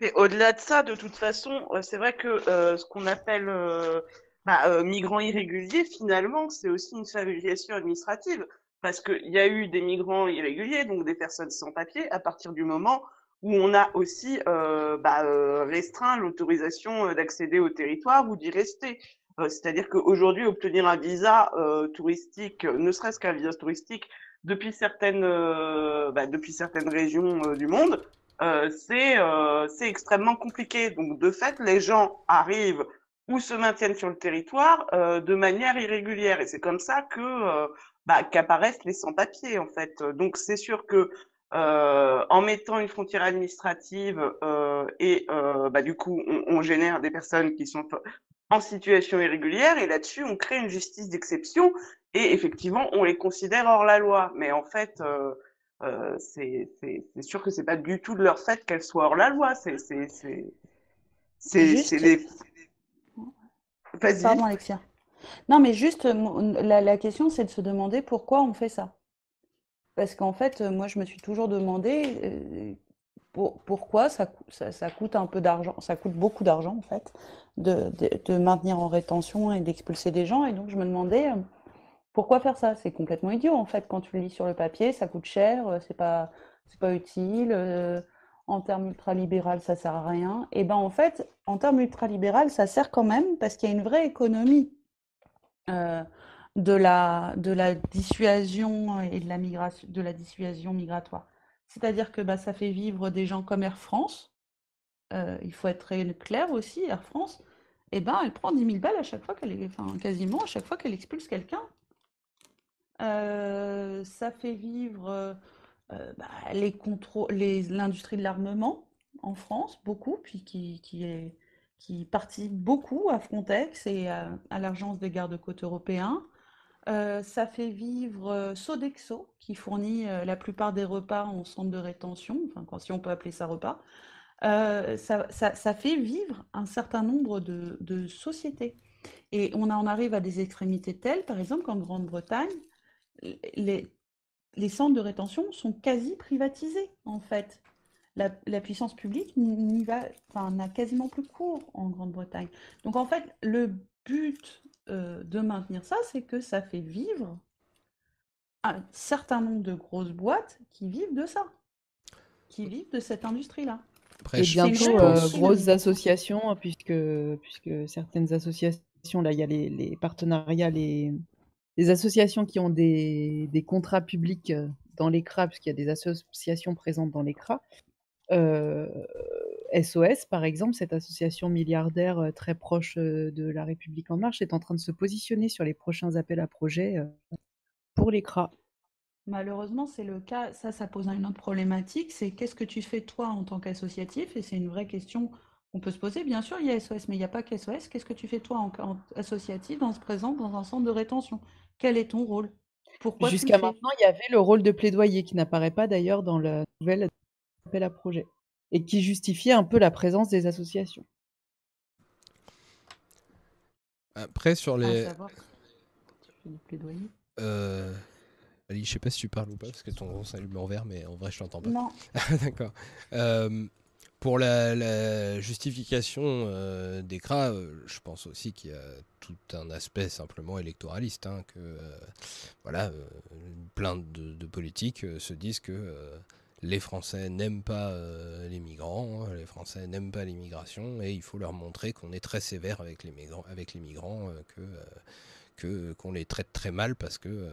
Mais au-delà de ça, de toute façon, euh, c'est vrai que euh, ce qu'on appelle euh, bah, migrants irréguliers, finalement, c'est aussi une fabrication administrative. Parce qu'il y a eu des migrants irréguliers, donc des personnes sans papier, à partir du moment où on a aussi bah, restreint l'autorisation d'accéder au territoire ou d'y rester. C'est-à-dire qu'aujourd'hui, obtenir un visa touristique, ne serait-ce qu'un visa touristique, depuis certaines, bah, depuis certaines régions du monde, c'est c'est extrêmement compliqué. Donc, de fait, les gens arrivent ou se maintiennent sur le territoire de manière irrégulière. Et c'est comme ça que bah, qu'apparaissent les sans-papiers, en fait. Donc, c'est sûr que euh, en mettant une frontière administrative euh, et euh, bah, du coup on, on, génère des personnes qui sont en situation irrégulière et là-dessus on crée une justice d'exception et effectivement on les considère hors la loi mais en fait euh, euh, c'est sûr que c'est pas du tout de leur fait qu'elles soient hors la loi c'est c'est les Pardon Alexia. Non mais juste la, la question c'est de se demander pourquoi on fait ça. Parce qu'en fait, moi, je me suis toujours demandé pourquoi ça, ça, coûte un peu d'argent, ça coûte beaucoup d'argent, en fait, de, de, maintenir en rétention et d'expulser des gens. Et donc, je me demandais pourquoi faire ça? C'est complètement idiot, en fait, quand tu le lis sur le papier, ça coûte cher, c'est pas, pas utile. en termes ultralibéral, ça sert à rien. Et ben en fait, en termes ultralibéral, ça sert quand même parce qu'il y a une vraie économie de la, de la dissuasion et de la, migration, dissuasion migratoire. C'est-à-dire que bah, ça fait vivre des gens comme Air France. Euh, il faut être très clair aussi, Air France, eh ben, elle prend 10 000 balles à chaque fois qu'elle, enfin quasiment à chaque fois qu'elle expulse quelqu'un. Euh, ça fait vivre euh, bah, les les, l'industrie de l'armement en France, beaucoup, puis qui, participe beaucoup à Frontex et à, à l'agence des gardes-côtes européens. Euh, ça fait vivre euh, Sodexo, qui fournit euh, la plupart des repas en centre de rétention, enfin, si on peut appeler ça repas. Ça, fait vivre un certain nombre de, sociétés. Et on en arrive à des extrémités telles, par exemple, qu'en Grande-Bretagne, les, centres de rétention sont quasi privatisés, en fait. La, puissance publique n'y va, n'a quasiment plus cours en Grande-Bretagne. Donc, en fait, le but euh, de maintenir ça, c'est que ça fait vivre un certain nombre de grosses boîtes qui vivent de ça, qui vivent de cette industrie-là. Et bientôt, euh, grosses associations, puisque, puisque certaines associations, là, il y a les, partenariats, les, les, associations qui ont des, contrats publics euh, dans l'ECRA, puisqu'il y a des associations présentes dans l'ECRA, SOS, par exemple, cette association milliardaire euh, très proche euh, de La République en marche, est en train de se positionner sur les prochains appels à projets euh, pour l'ECRA. Malheureusement, c'est le cas. Ça, ça pose une autre problématique. C'est qu'est-ce que tu fais toi en tant qu'associatif? Et c'est une vraie question qu'on peut se poser. Bien sûr, il y a SOS, mais il n'y a pas qu'SOS. Qu'est-ce que tu fais toi en, associatif dans ce présent dans un centre de rétention? Quel est ton rôle? Pourquoi Jusqu'à maintenant, il y avait le rôle de plaidoyer qui n'apparaît pas d'ailleurs dans la nouvelle appel à projet et qui justifiait un peu la présence des associations. Après, sur les. Euh... Ali, je sais pas si tu parles ou pas, parce que ton s'allume en vert, mais en vrai, je t'entends pas. Non. D'accord. Euh, pour la, justification euh, des CRA, euh, je pense aussi qu'il y a tout un aspect simplement électoraliste, hein, que voilà, plein de, politiques se disent que les Français n'aiment pas euh, les migrants, hein, les Français n'aiment pas l'immigration, et il faut leur montrer qu'on est très sévère avec les migrants, avec les migrants euh, que euh, qu'on les traite très mal parce que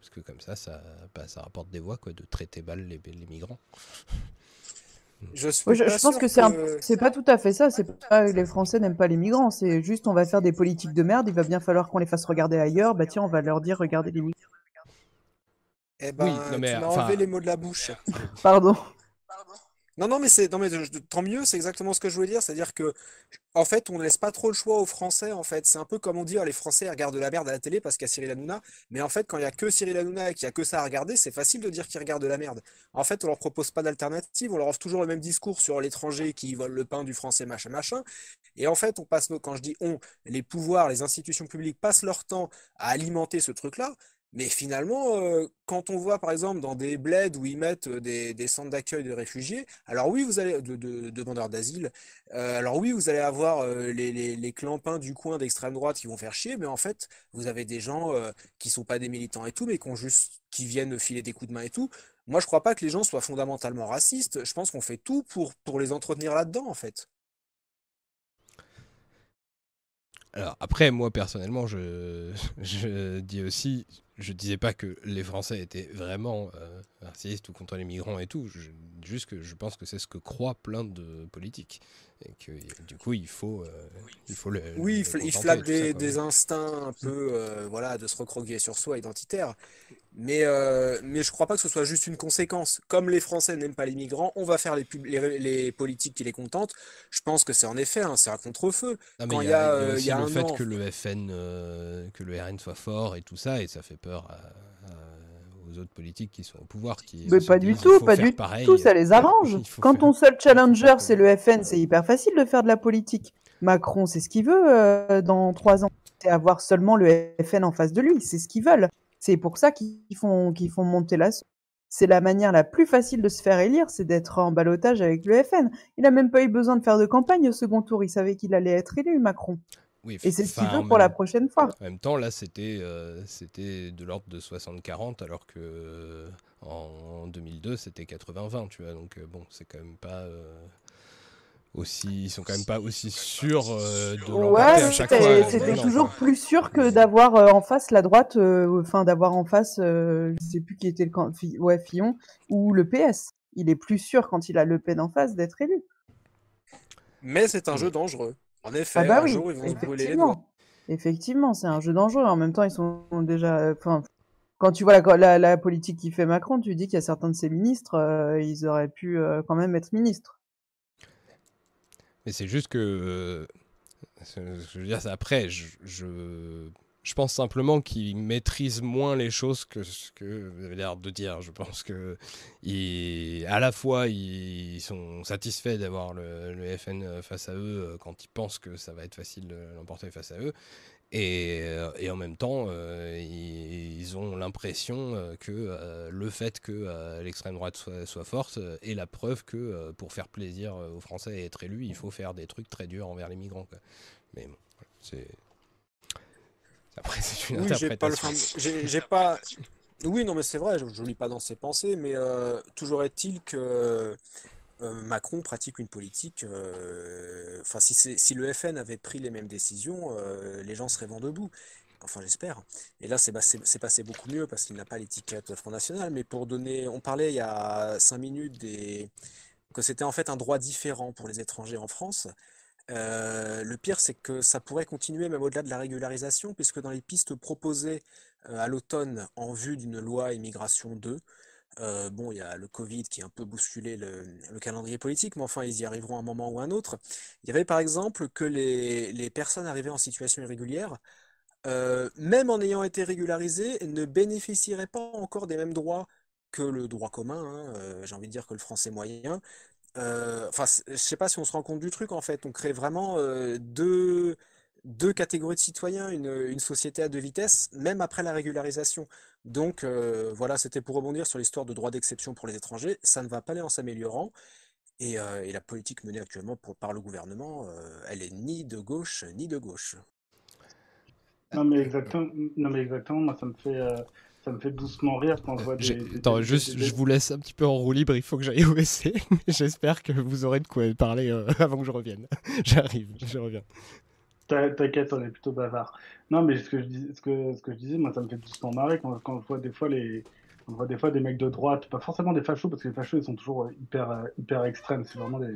parce que comme ça ça bah, ça rapporte des voix quoi de traiter mal les migrants. Je, je, pense que, c'est pas tout à fait ça. C'est pas les Français n'aiment pas les migrants. C'est juste on va faire des politiques de merde. Il va bien falloir qu'on les fasse regarder ailleurs. Bah tiens, on va leur dire regardez les migrants. Eh ben, tu m'as enlevé les mots de la bouche. Pardon. Non, non, mais c'est non, mais tant mieux, c'est exactement ce que je voulais dire. C'est-à-dire que, en fait, on ne laisse pas trop le choix aux Français. En fait, c'est un peu comme on dit, oh, les Français regardent de la merde à la télé parce qu'il y a Cyril Hanouna. Mais en fait, quand il y a que Cyril Hanouna et qu'il y a que ça à regarder, c'est facile de dire qu'ils regardent de la merde. En fait, on leur propose pas d'alternative. On leur offre toujours le même discours sur l'étranger qui vole le pain du français, machin, machin. Et en fait, on passe, quand je dis on, les pouvoirs, les institutions publiques passent leur temps à alimenter ce truc-là. Mais finalement, euh, quand on voit par exemple dans des bleds où ils mettent euh, des, centres d'accueil de réfugiés, alors oui, vous allez de, demandeurs d'asile, euh, alors oui, vous allez avoir les, les, clampins du coin d'extrême droite qui vont faire chier, mais en fait, vous avez des gens qui sont pas des militants et tout, mais qui juste qui viennent filer des coups de main et tout. Moi, je crois pas que les gens soient fondamentalement racistes. Je pense qu'on fait tout pour, pour les entretenir là-dedans, en fait. Alors après, moi personnellement, je, je dis aussi, je disais pas que les Français étaient vraiment euh, racistes ou contre les migrants et tout. Juste que je pense que c'est ce que croient plein de politiques et que du coup il faut, euh, il faut le, Oui, le il, il flatte ça, des, instincts un peu euh, voilà, de se recroquer sur soi, identitaire. Mais, euh, mais je crois pas que ce soit juste une conséquence. Comme les Français n'aiment pas les migrants, on va faire les, pub- les, les politiques qui les contentent. Je pense que c'est en effet, hein, c'est un contre-feu. Mais Quand il y y a, y euh, y a le un fait an, que le FN, euh, que le RN soit fort et tout ça, et ça fait peur à- à- aux autres politiques qui sont au pouvoir, qui Mais pas du tout, pas du pareil, tout, ça les arrange. Quand faire- ton seul challenger c'est le FN, c'est hyper facile de faire de la politique. Macron, c'est ce qu'il veut euh, dans trois ans. C'est avoir seulement le FN en face de lui, c'est ce qu'ils veulent. C'est pour ça qu'ils font, qu'ils font monter la. C'est la manière la plus facile de se faire élire, c'est d'être en balotage avec le FN. Il n'a même pas eu besoin de faire de campagne au second tour, il savait qu'il allait être élu, Macron. Oui, Et c'est ce qu'il veut en pour la même- prochaine fois. En même temps, là, c'était euh, c'était de l'ordre de 60-40, alors que euh, en 2002, c'était 80-20, tu vois. Donc, euh, bon, c'est quand même pas euh, aussi. Ils sont quand même pas aussi sûrs euh, de l'emporter Ouais, à chaque c'était fois. c'était non, toujours quoi. plus sûr que d'avoir euh, en face la droite, euh, enfin d'avoir en face, euh, je sais plus qui était le camp, Fi- ouais, Fillon ou le PS. Il est plus sûr quand il a Le Pen en face d'être élu. mais c'est un jeu dangereux. En effet, Ah bah un oui, jour, ils vont se brûler les doigts. effectivement. Effectivement, c'est un jeu dangereux. En même temps, ils sont déjà. Enfin, quand tu vois la, la, la politique qui fait Macron, tu dis qu'il y a certains de ses ministres, euh, ils auraient pu euh, quand même être ministres. Mais c'est juste que. euh, c'est- je veux dire, c'est après, je, je, je pense simplement qu'ils maîtrisent moins les choses que ce que vous avez l'air de dire. Je pense que à la fois, ils sont satisfaits d'avoir le, FN face à eux euh, quand ils pensent que ça va être facile de l'emporter face à eux. Et, euh, en même temps, euh, ils, ont l'impression que le fait que l'extrême droite soit, forte est la preuve que pour faire plaisir aux Français et être élu, il faut faire des trucs très durs envers les migrants. Mais bon, c'est. Après, c'est une Oui, j'ai pas interprétation. j'ai. Oui, non, mais c'est vrai, je, je lis pas dans ses pensées, mais euh, toujours est-il que euh, Macron pratique une politique. euh, Enfin, si, le FN avait pris les mêmes décisions, les gens seraient vent debout. Enfin, j'espère. Et là, c'est passé, c'est passé beaucoup mieux parce qu'il n'a pas l'étiquette Front National. Mais pour donner, on parlait il y a cinq minutes des... que c'était en fait un droit différent pour les étrangers en France. Le pire, c'est que ça pourrait continuer même au-delà de la régularisation, puisque dans les pistes proposées à l'automne en vue d'une loi immigration 2, euh, bon, il y a le Covid qui a un peu bousculé le, le calendrier politique, mais enfin, ils y arriveront à un moment ou à un autre. Il y avait par exemple que les, personnes arrivées en situation irrégulière, même en ayant été régularisées, ne bénéficieraient pas encore des mêmes droits que le droit commun, hein, j'ai envie de dire que le français moyen. Euh, Enfin, je sais pas si on se rend compte du truc en fait. On crée vraiment euh, deux, deux catégories de citoyens, une, une société à deux vitesses, même après la régularisation. Donc euh, voilà, c'était pour rebondir sur l'histoire de droit d'exception pour les étrangers. Ça ne va pas aller en s'améliorant. Et, la politique menée actuellement par le gouvernement, elle est ni de gauche ni de gauche. Non mais exactement, non mais exactement, moi ça me fait, ça me fait doucement rire quand je vois des, des- Attends, des- juste, des- je vous laisse un petit peu en roue libre, il faut que j'aille au WC. J'espère que vous aurez de quoi parler euh, avant que je revienne. J'arrive, je reviens. T'in- T'inquiète, on est plutôt bavard. Non, mais ce que je dis, ce que, ce que je disais, moi, ça me fait doucement marrer quand, quand je vois des fois les, on voit des fois des mecs de droite, pas forcément des fachos, parce que les fachos, ils sont toujours euh, hyper, euh, hyper extrêmes. C'est vraiment des,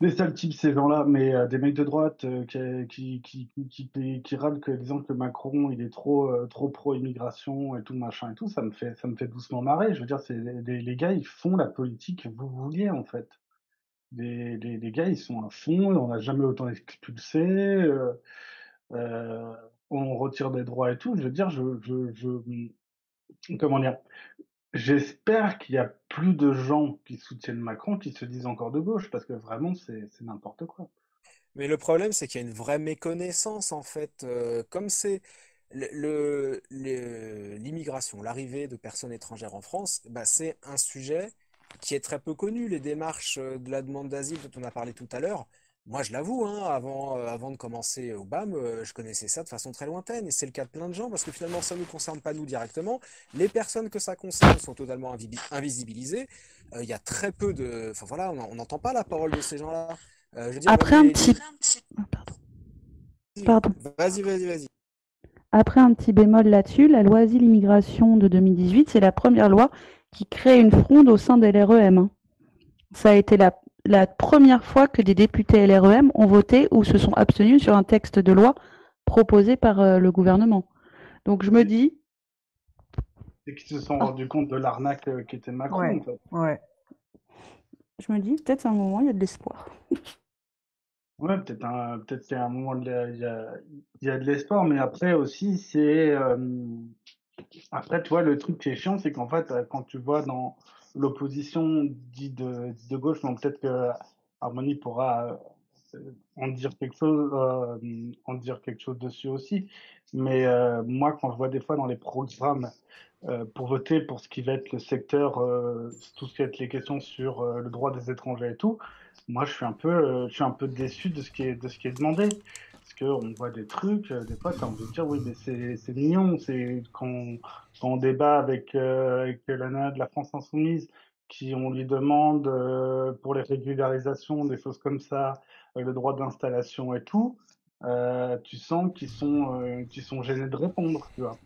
des sales types, ces gens-là. Mais euh, des mecs de droite euh, qui, qui, qui, qui, râlent que, disant que Macron, il est trop, euh, trop pro-immigration et tout, machin et tout, ça me fait, ça me fait doucement marrer. Je veux dire, c'est, les, gars, ils font la politique que vous vouliez, en fait. Les, les, les gars, ils sont à fond, on n'a jamais autant expulsé, on retire des droits et tout. Je veux dire, je, je, je, comment dire, j'espère qu'il y a plus de gens qui soutiennent Macron qui se disent encore de gauche, parce que vraiment, c'est n'importe quoi. Mais le problème, c'est qu'il y a une vraie méconnaissance, en fait. Euh, comme c'est le, le- le- l'immigration, l'arrivée de personnes étrangères en France, bah, c'est un sujet qui est très peu connu. Les démarches euh, de la demande d'asile dont on a parlé tout à l'heure, Moi, je l'avoue, hein, avant, euh, avant de commencer au BAM, euh, je connaissais ça de façon très lointaine. Et c'est le cas de plein de gens, parce que finalement, ça ne nous concerne pas nous directement. Les personnes que ça concerne sont totalement invi- invisibilisées. Euh, Il y a très peu de... Enfin voilà, on n'entend pas la parole de ces gens-là. Après un petit... Pardon. Vas-y, vas-y, vas-y. Après un petit bémol là-dessus, la loi Asile-Immigration de 2018, c'est la première loi qui crée une fronde au sein des LREM. hein. Ça a été la, la première fois que des députés LREM ont voté ou se sont abstenus sur un texte de loi proposé par euh, le gouvernement. Donc je me dis, Et qui se sont rendus compte de l'arnaque euh, qui était Macron, Ouais, en fait. ouais. je me dis, peut-être à un moment, il y a de l'espoir. Ouais, peut-être un, peut-être c'est un moment il y a, il y a de l'espoir, mais après aussi c'est, euh, après tu vois le truc qui est chiant, c'est qu'en fait quand tu vois dans l'opposition dite de, dite de gauche, bon peut-être que Harmonie pourra euh, en dire quelque chose, euh, en dire quelque chose dessus aussi, mais euh, moi quand je vois des fois dans les programmes pour voter pour ce qui va être le secteur, tout ce qui va être les questions sur le droit des étrangers et tout. Moi, je suis un peu, je suis un peu déçu de ce qui est demandé. Parce qu'on voit des trucs, euh, des fois, tu as envie de dire, oui, mais c'est, mignon. C'est quand, quand on débat avec, euh, avec la de la France Insoumise, qui on lui demande euh, pour les régularisations, des choses comme ça, euh, le droit d'installation et tout, tu sens qu'ils sont, qu'ils sont gênés de répondre, tu vois.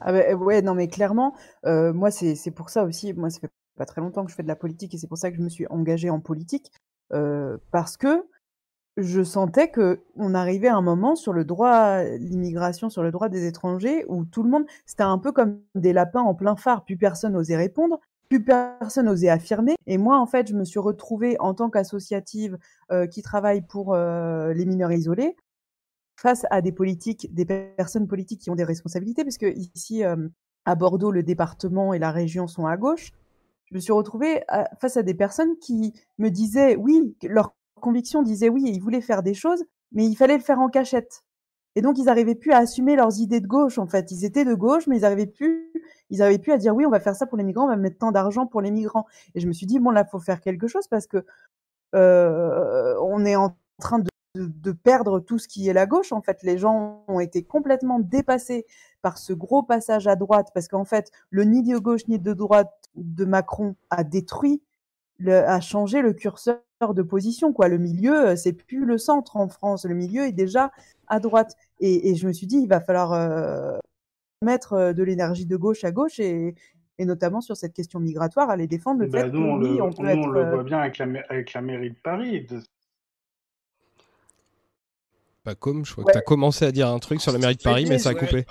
Ah bah, ouais, non, mais clairement, moi, c'est pour ça aussi. Moi, ça fait pas très longtemps que je fais de la politique et c'est pour ça que je me suis engagée en politique. parce que je sentais que on arrivait à un moment sur le droit, l'immigration, sur le droit des étrangers, où tout le monde, c'était un peu comme des lapins en plein phare. Plus personne osait répondre, plus personne osait affirmer. Et moi, en fait, je me suis retrouvée en tant qu'associative euh, qui travaille pour euh, les mineurs isolés face à des politiques, des personnes politiques qui ont des responsabilités, puisque ici, euh, à Bordeaux, le département et la région sont à gauche. Je me suis retrouvée face à des personnes qui me disaient oui, leur conviction disait oui, et ils voulaient faire des choses, mais il fallait le faire en cachette. Et donc, ils n'arrivaient plus à assumer leurs idées de gauche, en fait. Ils étaient de gauche, mais ils n'arrivaient plus, à dire oui, on va faire ça pour les migrants, on va mettre tant d'argent pour les migrants. Et je me suis dit, bon, là, faut faire quelque chose parce que euh, on est en train de, de, de perdre tout ce qui est la gauche. En fait, les gens ont été complètement dépassés par ce gros passage à droite parce qu'en fait, le ni de gauche ni de droite de Macron a détruit, le, a changé le curseur de position. Quoi. Le milieu, euh, c'est plus le centre en France. Le milieu est déjà à droite. Et, et je me suis dit, il va falloir euh, mettre euh, de l'énergie de gauche à gauche et, et notamment sur cette question migratoire, aller défendre le Bah, fait nous, que on oui, le, on peut nous, être. on le euh, voit bien avec la, avec la mairie de Paris. de- Pas comme, je crois Ouais. que tu as commencé à dire un truc sur la mairie de Paris, mais ça a coupé.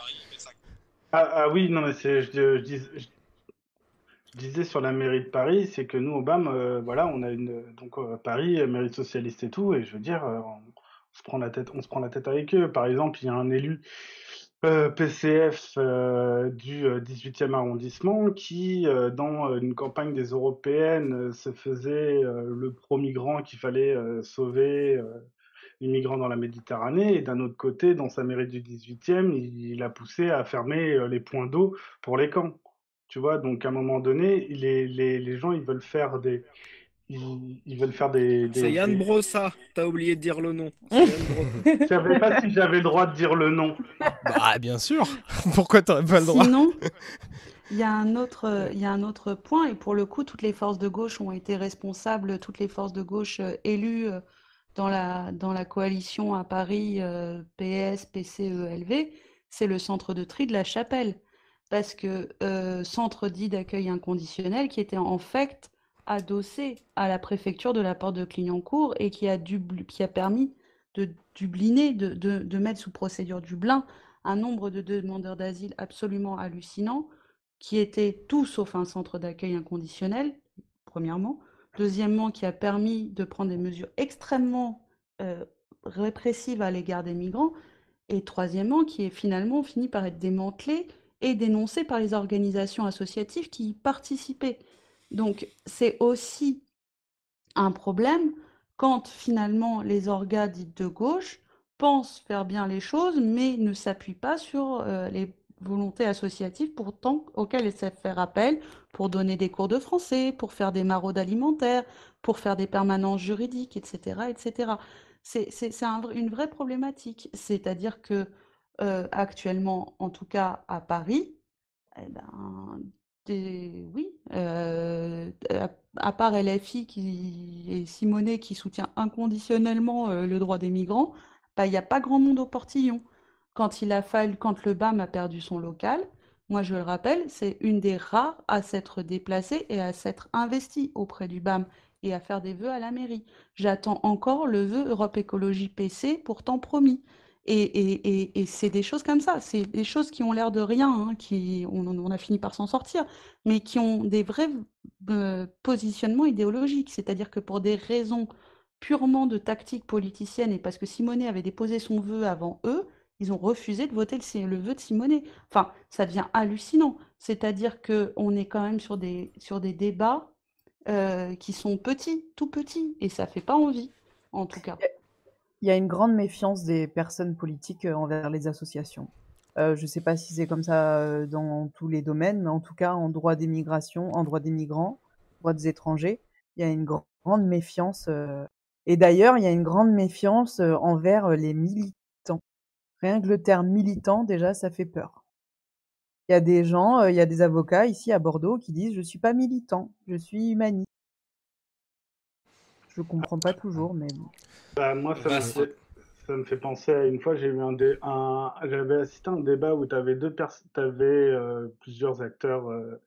Ah, ah oui, non, mais je- je disais sur la mairie de Paris, c'est que nous, au BAM, euh, voilà, on a une, donc euh, Paris, euh, mairie socialiste et tout, et je veux dire, euh, on, se prend la tête, avec eux. Par exemple, il y a un élu PCF du euh, 18e arrondissement qui, dans une campagne des européennes, se faisait le pro-migrant qu'il fallait sauver. les migrants dans la Méditerranée, et d'un autre côté, dans sa mairie du 18e, il, a poussé à fermer les points d'eau pour les camps. Tu vois, donc à un moment donné, les, les, les gens, ils veulent faire des... Ils, ils veulent faire des... des- C'est Yann des- Brossa, t'as oublié de dire le nom. C'est Yann Brossa. Je savais pas si j'avais le droit de dire le nom. Bah, bien sûr. Pourquoi t'aurais pas le droit? Sinon, il y a un autre, il y a un autre point, et pour le coup, toutes les forces de gauche ont été responsables, toutes les forces de gauche euh, élues euh, dans la, dans la coalition à Paris, euh, PS, PCE, LV, c'est le centre de tri de la Chapelle. Parce que euh, centre dit d'accueil inconditionnel qui était en fait adossé à la préfecture de la porte de Clignancourt et qui a, permis de dubliner, de mettre sous procédure Dublin un nombre de demandeurs d'asile absolument hallucinant, qui étaient tout sauf un centre d'accueil inconditionnel, premièrement. Deuxièmement, qui a permis de prendre des mesures extrêmement euh, répressives à l'égard des migrants. Et troisièmement, qui est finalement fini par être démantelé et dénoncé par les organisations associatives qui y participaient. Donc, c'est aussi un problème quand finalement les orgas dites de gauche pensent faire bien les choses, mais ne s'appuient pas sur euh, les volonté associative pourtant auquel elle s'est fait appel pour donner des cours de français, pour faire des maraudes alimentaires, pour faire des permanences juridiques, etc., etc. C'est un une vraie problématique. C'est-à-dire que euh, actuellement, en tout cas à Paris, eh ben, oui, euh, à, à part LFI qui, et Simonet qui soutient inconditionnellement euh, le droit des migrants, bah, il n'y a pas grand monde au portillon. Quand il a fallu, quand le BAM a perdu son local, moi je le rappelle, c'est une des rares à s'être déplacée et à s'être investie auprès du BAM et à faire des vœux à la mairie. J'attends encore le vœu Europe Écologie PC, pourtant promis. Et, et- et- c'est des choses comme ça, c'est des choses qui ont l'air de rien, hein, qui, on, a fini par s'en sortir, mais qui ont des vrais euh, positionnements idéologiques. C'est-à-dire que pour des raisons purement de tactique politicienne et parce que Simonet avait déposé son vœu avant eux, ils ont refusé de voter le, vœu de Simonet. Enfin, ça devient hallucinant. C'est-à-dire qu'on est quand même sur des, sur des débats euh, qui sont petits, tout petits, et ça fait pas envie, en tout cas. Il y a une grande méfiance des personnes politiques euh, envers les associations. Euh, je ne sais pas si c'est comme ça euh, dans tous les domaines, mais en tout cas en droit des migrations, en droit des migrants, droit des étrangers, il y a une gr- grande méfiance. Et d'ailleurs, il y a une grande méfiance envers les militants. Rien que le terme militant, déjà, ça fait peur. Il y a des gens, il y a des avocats ici à Bordeaux qui disent je suis pas militant, je suis humaniste. Je comprends pas toujours, mais bon. Bah, moi, ça me, Bah, fait, ça me fait penser à une fois, j'ai eu un, dé- un j'avais assisté à un débat où tu avais deux pers- t'avais, euh, plusieurs acteurs, euh,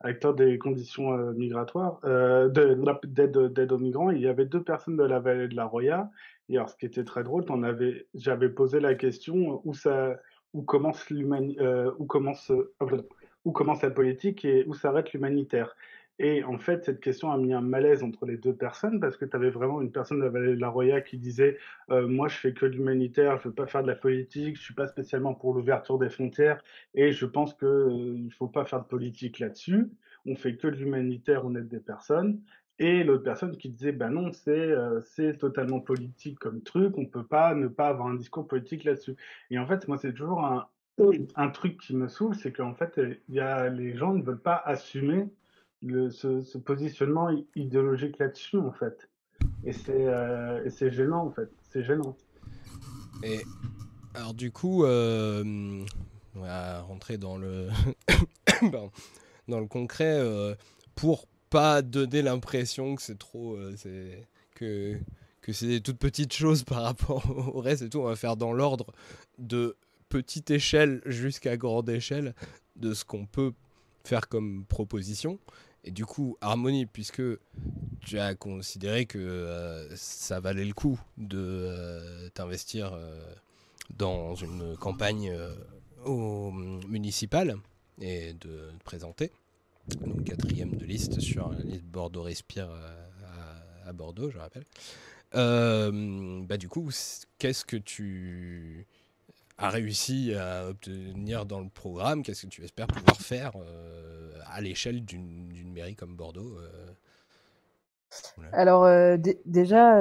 acteurs des conditions euh, migratoires, euh, de- d'aide d'aide aux migrants. Il y avait deux personnes de la vallée de la Roya. Et alors, ce qui était très drôle, t'en avais, j'avais posé la question où ça, où commence l'humani- euh, où commence, euh, où commence la politique et où s'arrête l'humanitaire. Et en fait, cette question a mis un malaise entre les deux personnes parce que tu avais vraiment une personne de la vallée de la Roya qui disait euh, Moi, je fais que de l'humanitaire, je veux pas faire de la politique, je suis pas spécialement pour l'ouverture des frontières et je pense que euh, il faut pas faire de politique là-dessus. On fait que de l'humanitaire, on aide des personnes. Et l'autre personne qui disait Ben non, c'est euh, c'est totalement politique comme truc, on peut pas ne pas avoir un discours politique là-dessus. Et en fait, moi, c'est toujours un, un truc qui me saoule, c'est qu'en fait, y a, les gens ne veulent pas assumer le, ce, positionnement idéologique là-dessus, en fait. Et c'est euh, gênant, en fait. C'est gênant. Et alors du coup, euh, on va rentrer dans le dans le concret euh, pour pas donner l'impression que c'est trop, euh, c'est que que c'est des toutes petites choses par rapport au reste et tout. On va faire dans l'ordre de petite échelle jusqu'à grande échelle de ce qu'on peut faire comme proposition. Et du coup, Harmonie, puisque tu as considéré que euh, ça valait le coup de euh, t'investir euh, dans une campagne au municipal et de te présenter, donc quatrième de liste sur la liste Bordeaux Respire euh, à, à Bordeaux, je rappelle. Bah du coup, qu'est-ce que tu as réussi à obtenir dans le programme Qu'est-ce que tu espères pouvoir faire euh, à l'échelle d'une mairie comme Bordeaux euh? Alors euh, dé- déjà,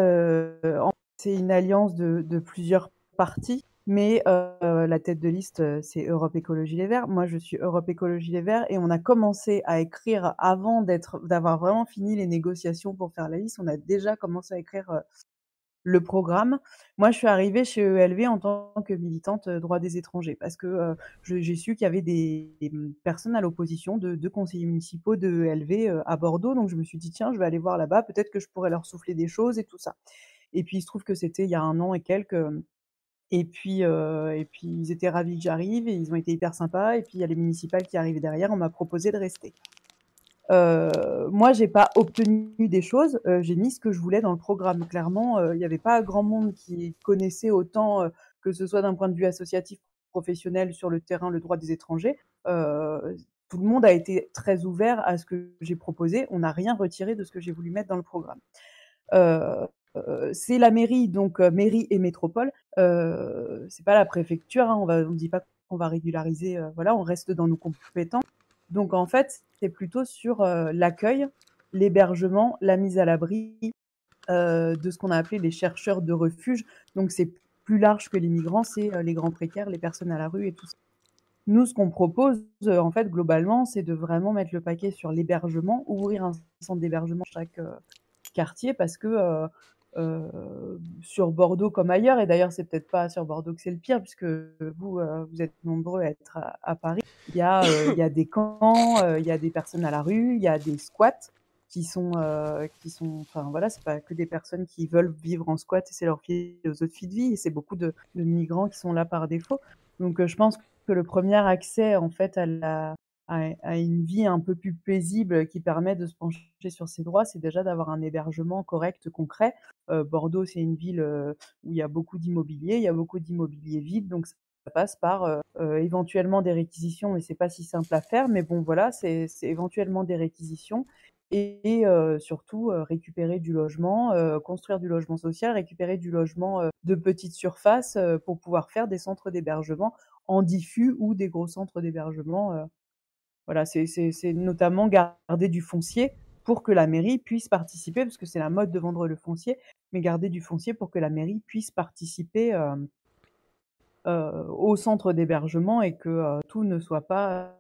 c'est une alliance de, de plusieurs partis, mais la tête de liste, c'est Europe Écologie Les Verts. Moi, je suis Europe Écologie Les Verts et on a commencé à écrire avant d'avoir vraiment fini les négociations pour faire la liste. On a déjà commencé à écrire le programme. Moi, je suis arrivée chez ELV en tant que militante euh, droit des étrangers parce que euh, j'ai su qu'il y avait des, des personnes à l'opposition, de conseillers municipaux de ELV euh, à Bordeaux. Donc, je me suis dit, tiens, je vais aller voir là-bas, peut-être que je pourrais leur souffler des choses et tout ça. Et puis, il se trouve que c'était il y a un an et quelques. Et puis, et puis, ils étaient ravis que j'arrive et ils ont été hyper sympas. Et puis, il y a les municipales qui arrivaient derrière. On m'a proposé de rester. Euh, moi, j'ai pas obtenu des choses. euh, j'ai mis ce que je voulais dans le programme. Clairement, euh, il n'y avait pas grand monde qui connaissait autant, euh, que ce soit d'un point de vue associatif, professionnel, sur le terrain, le droit des étrangers. Euh, tout le monde a été très ouvert à ce que j'ai proposé. On n'a rien retiré de ce que j'ai voulu mettre dans le programme. Euh, euh, c'est la mairie, donc euh, mairie et métropole. Euh, c'est pas la préfecture. Hein, on on dit pas qu'on va régulariser. euh, voilà, on reste dans nos compétences. Donc en fait, c'est plutôt sur euh, l'accueil, l'hébergement, la mise à l'abri euh, de ce qu'on a appelé les chercheurs de refuge. Donc c'est plus large que les migrants, c'est euh, les grands précaires, les personnes à la rue et tout ça. Nous, ce qu'on propose, en fait, globalement, c'est de vraiment mettre le paquet sur l'hébergement, ouvrir un centre d'hébergement chaque quartier, parce que euh, sur Bordeaux comme ailleurs, et d'ailleurs, c'est peut-être pas sur Bordeaux que c'est le pire, puisque vous, euh, vous êtes nombreux à être à, à Paris. Il y a, euh, il y a des camps, euh, il y a des personnes à la rue, il y a des squats qui sont, euh, qui sont, enfin voilà, c'est pas que des personnes qui veulent vivre en squat et c'est leur philosophie de vie, et c'est beaucoup de, de migrants qui sont là par défaut. Donc, euh, je pense que le premier accès, en fait, à la, à, une vie un peu plus paisible qui permet de se pencher sur ses droits, c'est déjà d'avoir un hébergement correct, concret. Euh, Bordeaux, c'est une ville euh, où il y a beaucoup d'immobilier, il y a beaucoup d'immobilier vide, donc ça passe par euh, éventuellement des réquisitions, mais c'est pas si simple à faire. Mais bon, voilà, c'est éventuellement des réquisitions et, surtout récupérer du logement, construire du logement social, récupérer du logement de petite surface pour pouvoir faire des centres d'hébergement en diffus ou des gros centres d'hébergement. Voilà, c'est notamment garder du foncier pour que la mairie puisse participer, parce que c'est la mode de vendre le foncier, mais garder du foncier pour que la mairie puisse participer euh, euh, au centre d'hébergement et que euh, tout ne soit pas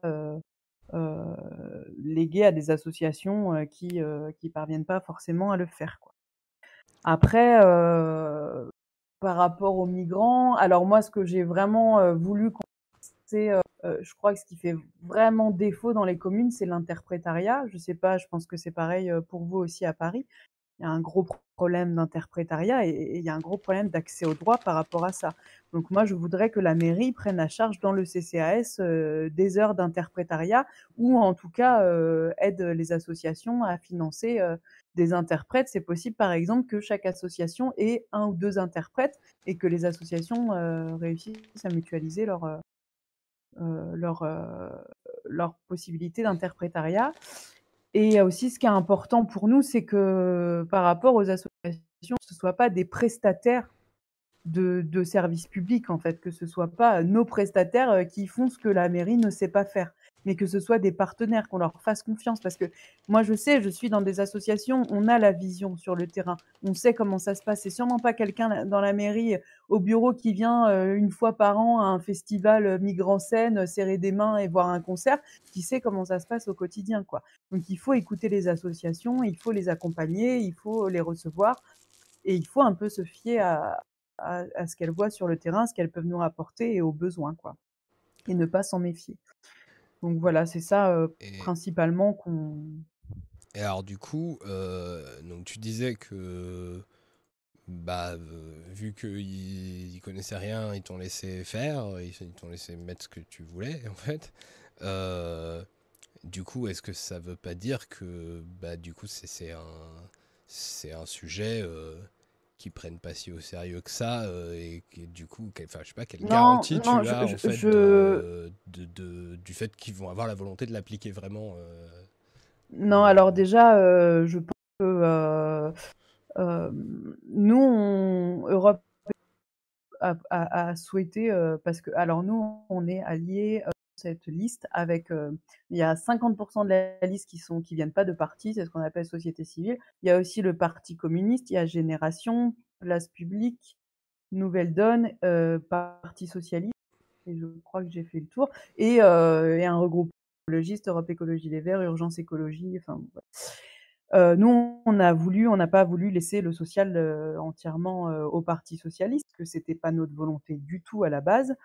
légué à des associations qui qui parviennent pas forcément à le faire. Après, par rapport aux migrants, alors moi, ce que j'ai vraiment voulu euh, euh, je crois que ce qui fait vraiment défaut dans les communes, c'est l'interprétariat. Je sais pas, je pense que c'est pareil euh, pour vous aussi à Paris. Il y a un gros pro- problème d'interprétariat et, il y a un gros problème d'accès aux droits par rapport à ça. Donc moi, je voudrais que la mairie prenne à charge dans le CCAS des heures d'interprétariat ou en tout cas aide les associations à financer des interprètes. C'est possible, par exemple, que chaque association ait un ou deux interprètes et que les associations euh, réussissent à mutualiser leur, leur, euh, leur possibilité d'interprétariat. Et aussi, ce qui est important pour nous, c'est que par rapport aux associations, ce ne soit pas des prestataires de, de services publics, en fait, que ce soit pas nos prestataires euh, qui font ce que la mairie ne sait pas faire, mais que ce soit des partenaires, qu'on leur fasse confiance. Parce que moi, je sais, je suis dans des associations, on a la vision sur le terrain, on sait comment ça se passe. C'est sûrement pas quelqu'un dans la mairie, au bureau, qui vient euh, une fois par an à un festival euh, migrant scène, euh, serrer des mains et voir un concert, qui sait comment ça se passe au quotidien, quoi. Donc il faut écouter les associations, il faut les accompagner, il faut les recevoir, et il faut un peu se fier à, à, ce qu'elles voient sur le terrain, ce qu'elles peuvent nous rapporter et aux besoins, quoi. Et ne pas s'en méfier. Donc voilà, c'est ça euh, Et, principalement qu'on. et alors du coup, euh, donc tu disais que bah vu qu'ils ils connaissaient rien, ils t'ont laissé faire, ils ils t'ont laissé mettre ce que tu voulais en fait. Euh, du coup, est-ce que ça veut pas dire que bah du coup c'est c'est un c'est un sujet euh, qu'ils prennent pas si au sérieux que ça euh, et du coup, enfin je sais pas quelle Non, garantie tu je, as en fait je- de, de- de- du fait qu'ils vont avoir la volonté de l'appliquer vraiment. euh, Non, alors déjà, euh, je pense que euh, euh, nous, on, Europe a, a- a souhaité, euh, parce que, alors nous, on est alliés euh, cette liste avec, euh, il y a 50% de la liste qui sont qui viennent pas de partis, c'est ce qu'on appelle société civile. Il y a aussi le Parti communiste, il y a Génération, Place publique, Nouvelle Donne, euh, Parti socialiste, et je crois que j'ai fait le tour, et, euh, et un regroupement écologiste, Europe Écologie Les Verts, Urgence Écologie, enfin nous, on a voulu, on n'a pas voulu laisser le social entièrement au Parti socialiste, que c'était pas notre volonté du tout à la base.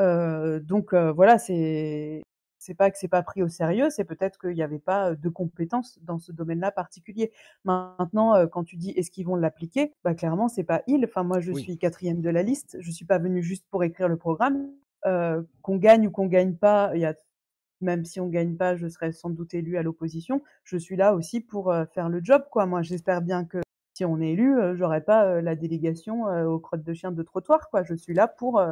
Euh, donc euh, voilà, c'est c'est pas que c'est pas pris au sérieux, c'est peut-être qu'il n'y avait pas de compétences dans ce domaine-là particulier. Maintenant, quand tu dis est-ce qu'ils vont l'appliquer, bah clairement c'est pas ils. Enfin moi je Oui. suis quatrième de la liste, je suis pas venue juste pour écrire le programme. Euh, qu'on gagne ou qu'on gagne pas, il y a même si on gagne pas, je serai sans doute élu à l'opposition. Je suis là aussi pour euh, faire le job, quoi. Moi, j'espère bien que si on est élu, euh, j'aurai pas la délégation aux crottes de chien de trottoir, quoi. Je suis là pour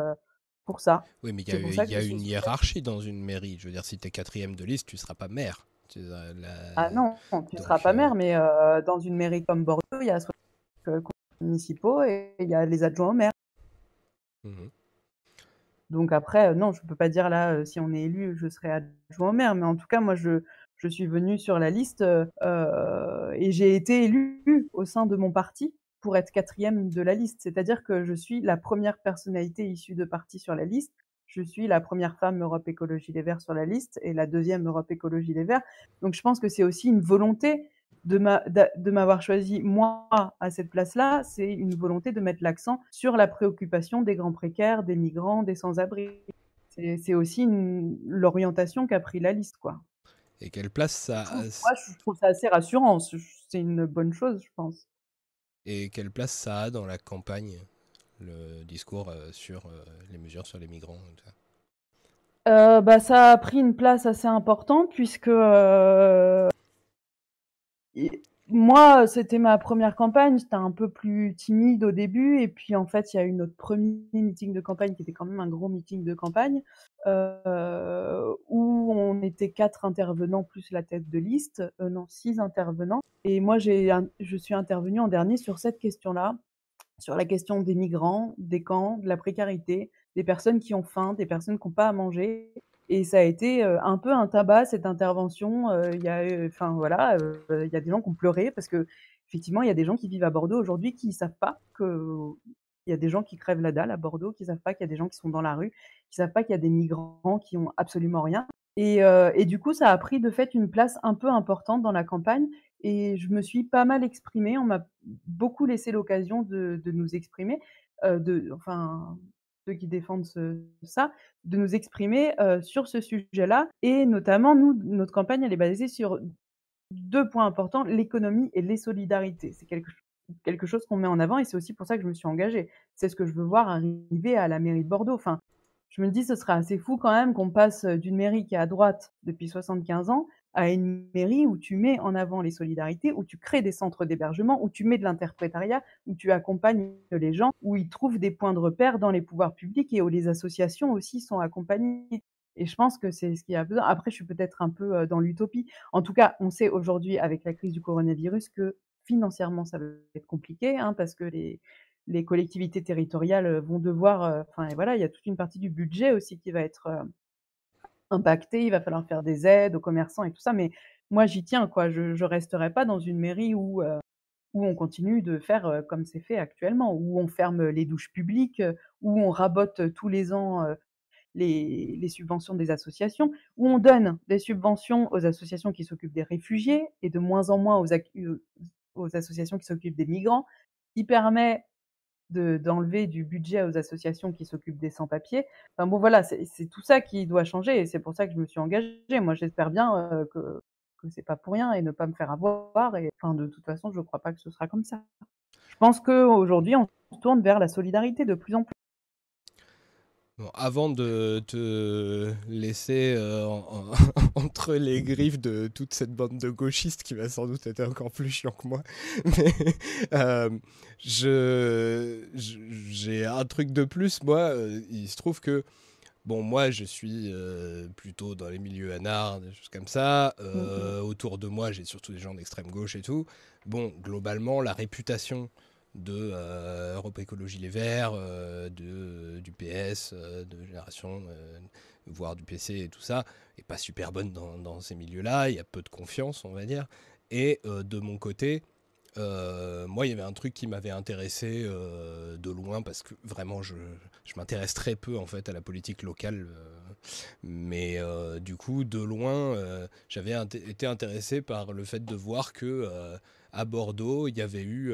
pour ça. Oui, mais il y a, y suis une hiérarchie dans une mairie. Je veux dire, si tu es quatrième de liste, tu seras pas maire. Tu seras la- Ah non, tu seras Donc, pas euh, maire, mais euh, dans une mairie comme Bordeaux, il y a 60 euh, conseillers municipaux et il y a les adjoints au maire. mhm. Donc après, euh, non, je peux pas dire là, si on est élu, je serai adjoint au maire, mais en tout cas, moi, je, je suis venue sur la liste euh, et j'ai été élue au sein de mon parti pour être quatrième de la liste. C'est-à-dire que je suis la première personnalité issue de parti sur la liste. je suis la première femme Europe Écologie Les Verts sur la liste et la deuxième Europe Écologie Les Verts. Donc je pense que c'est aussi une volonté de m'avoir choisi moi à cette place-là, c'est une volonté de mettre l'accent sur la préoccupation des grands précaires, des migrants, des sans-abri. C'est aussi l'orientation qu'a pris la liste, quoi. Et quelle place ça Moi, je trouve ça assez rassurant. C'est une bonne chose, je pense. Et quelle place ça a dans la campagne, le discours euh, sur euh, les mesures sur les migrants euh, bah, ça a pris une place assez importante puisque moi, c'était ma première campagne, j'étais un peu plus timide au début. Et puis en fait, il y a eu notre premier meeting de campagne qui était quand même un gros meeting de campagne, euh, où on était quatre intervenants plus la tête de liste, euh, non, six intervenants. Et moi j'ai je suis intervenue en dernier sur cette question-là, sur la question des migrants, des camps, de la précarité, des personnes qui ont faim, des personnes qui n'ont pas à manger et ça a été un peu un tabac cette intervention. Il y a, enfin voilà, il y a des gens qui ont pleuré parce que effectivement, il y a des gens qui vivent à Bordeaux aujourd'hui qui ne savent pas que il y a des gens qui crèvent la dalle à Bordeaux, qui ne savent pas qu'il y a des gens qui sont dans la rue, qui ne savent pas qu'il y a des migrants qui ont absolument rien. Et, du coup, ça a pris de fait une place un peu importante dans la campagne. Et je me suis pas mal exprimée. On m'a beaucoup laissé l'occasion de, nous exprimer. Euh, de, enfin, ceux qui défendent ça, de nous exprimer sur ce sujet-là. Et notamment, nous, notre campagne, elle est basée sur deux points importants, l'économie et les solidarités. C'est quelque, quelque chose qu'on met en avant et c'est aussi pour ça que je me suis engagée. C'est ce que je veux voir arriver à la mairie de Bordeaux. Enfin, je me dis, ce serait assez fou quand même qu'on passe d'une mairie qui est à droite depuis 75 ans à une mairie où tu mets en avant les solidarités, où tu crées des centres d'hébergement, où tu mets de l'interprétariat, où tu accompagnes les gens, où ils trouvent des points de repère dans les pouvoirs publics et où les associations aussi sont accompagnées. Et je pense que c'est ce qu'il y a besoin. Après, je suis peut-être un peu euh, dans l'utopie. En tout cas, on sait aujourd'hui, avec la crise du coronavirus, que financièrement, ça va être compliqué, hein, parce que les, collectivités territoriales vont devoir, euh, enfin voilà, il y a toute une partie du budget aussi qui va être euh, impacté, il va falloir faire des aides aux commerçants et tout ça. Mais moi, j'y tiens, quoi. Je ne resterai pas dans une mairie où, euh, où on continue de faire euh, comme c'est fait actuellement, où on ferme les douches publiques, euh, où on rabote tous les ans les, les, subventions des associations, où on donne des subventions aux associations qui s'occupent des réfugiés et de moins en moins aux, aux associations qui s'occupent des migrants, qui permet d'enlever du budget aux associations qui s'occupent des sans-papiers. Enfin bon, voilà, c'est tout ça qui doit changer et c'est pour ça que je me suis engagée. Moi, j'espère bien euh, que, que c'est pas pour rien et ne pas me faire avoir. Et enfin, de toute façon, je ne crois pas que ce sera comme ça. Je pense qu'aujourd'hui, on se tourne vers la solidarité de plus en plus avant de te laisser euh, entre les griffes de toute cette bande de gauchistes qui va sans doute être encore plus chiant que moi, mais euh, je, j'ai un truc de plus. Moi, euh, il se trouve que Bon, moi, je suis plutôt dans les milieux anards, des choses comme ça. Mmh autour de moi, j'ai surtout des gens d'extrême gauche et tout. Bon, globalement, la réputation de euh, Europe Écologie Les Verts, euh, de, du PS, euh, de Génération, voire du PC et tout ça, est pas super bonne dans, ces milieux-là. Il y a peu de confiance, on va dire. Et de mon côté, moi, il y avait un truc qui m'avait intéressé de loin parce que vraiment, je, je m'intéresse très peu en fait à la politique locale. mais du coup, de loin, j'avais été intéressé par le fait de voir que à Bordeaux, il y avait eu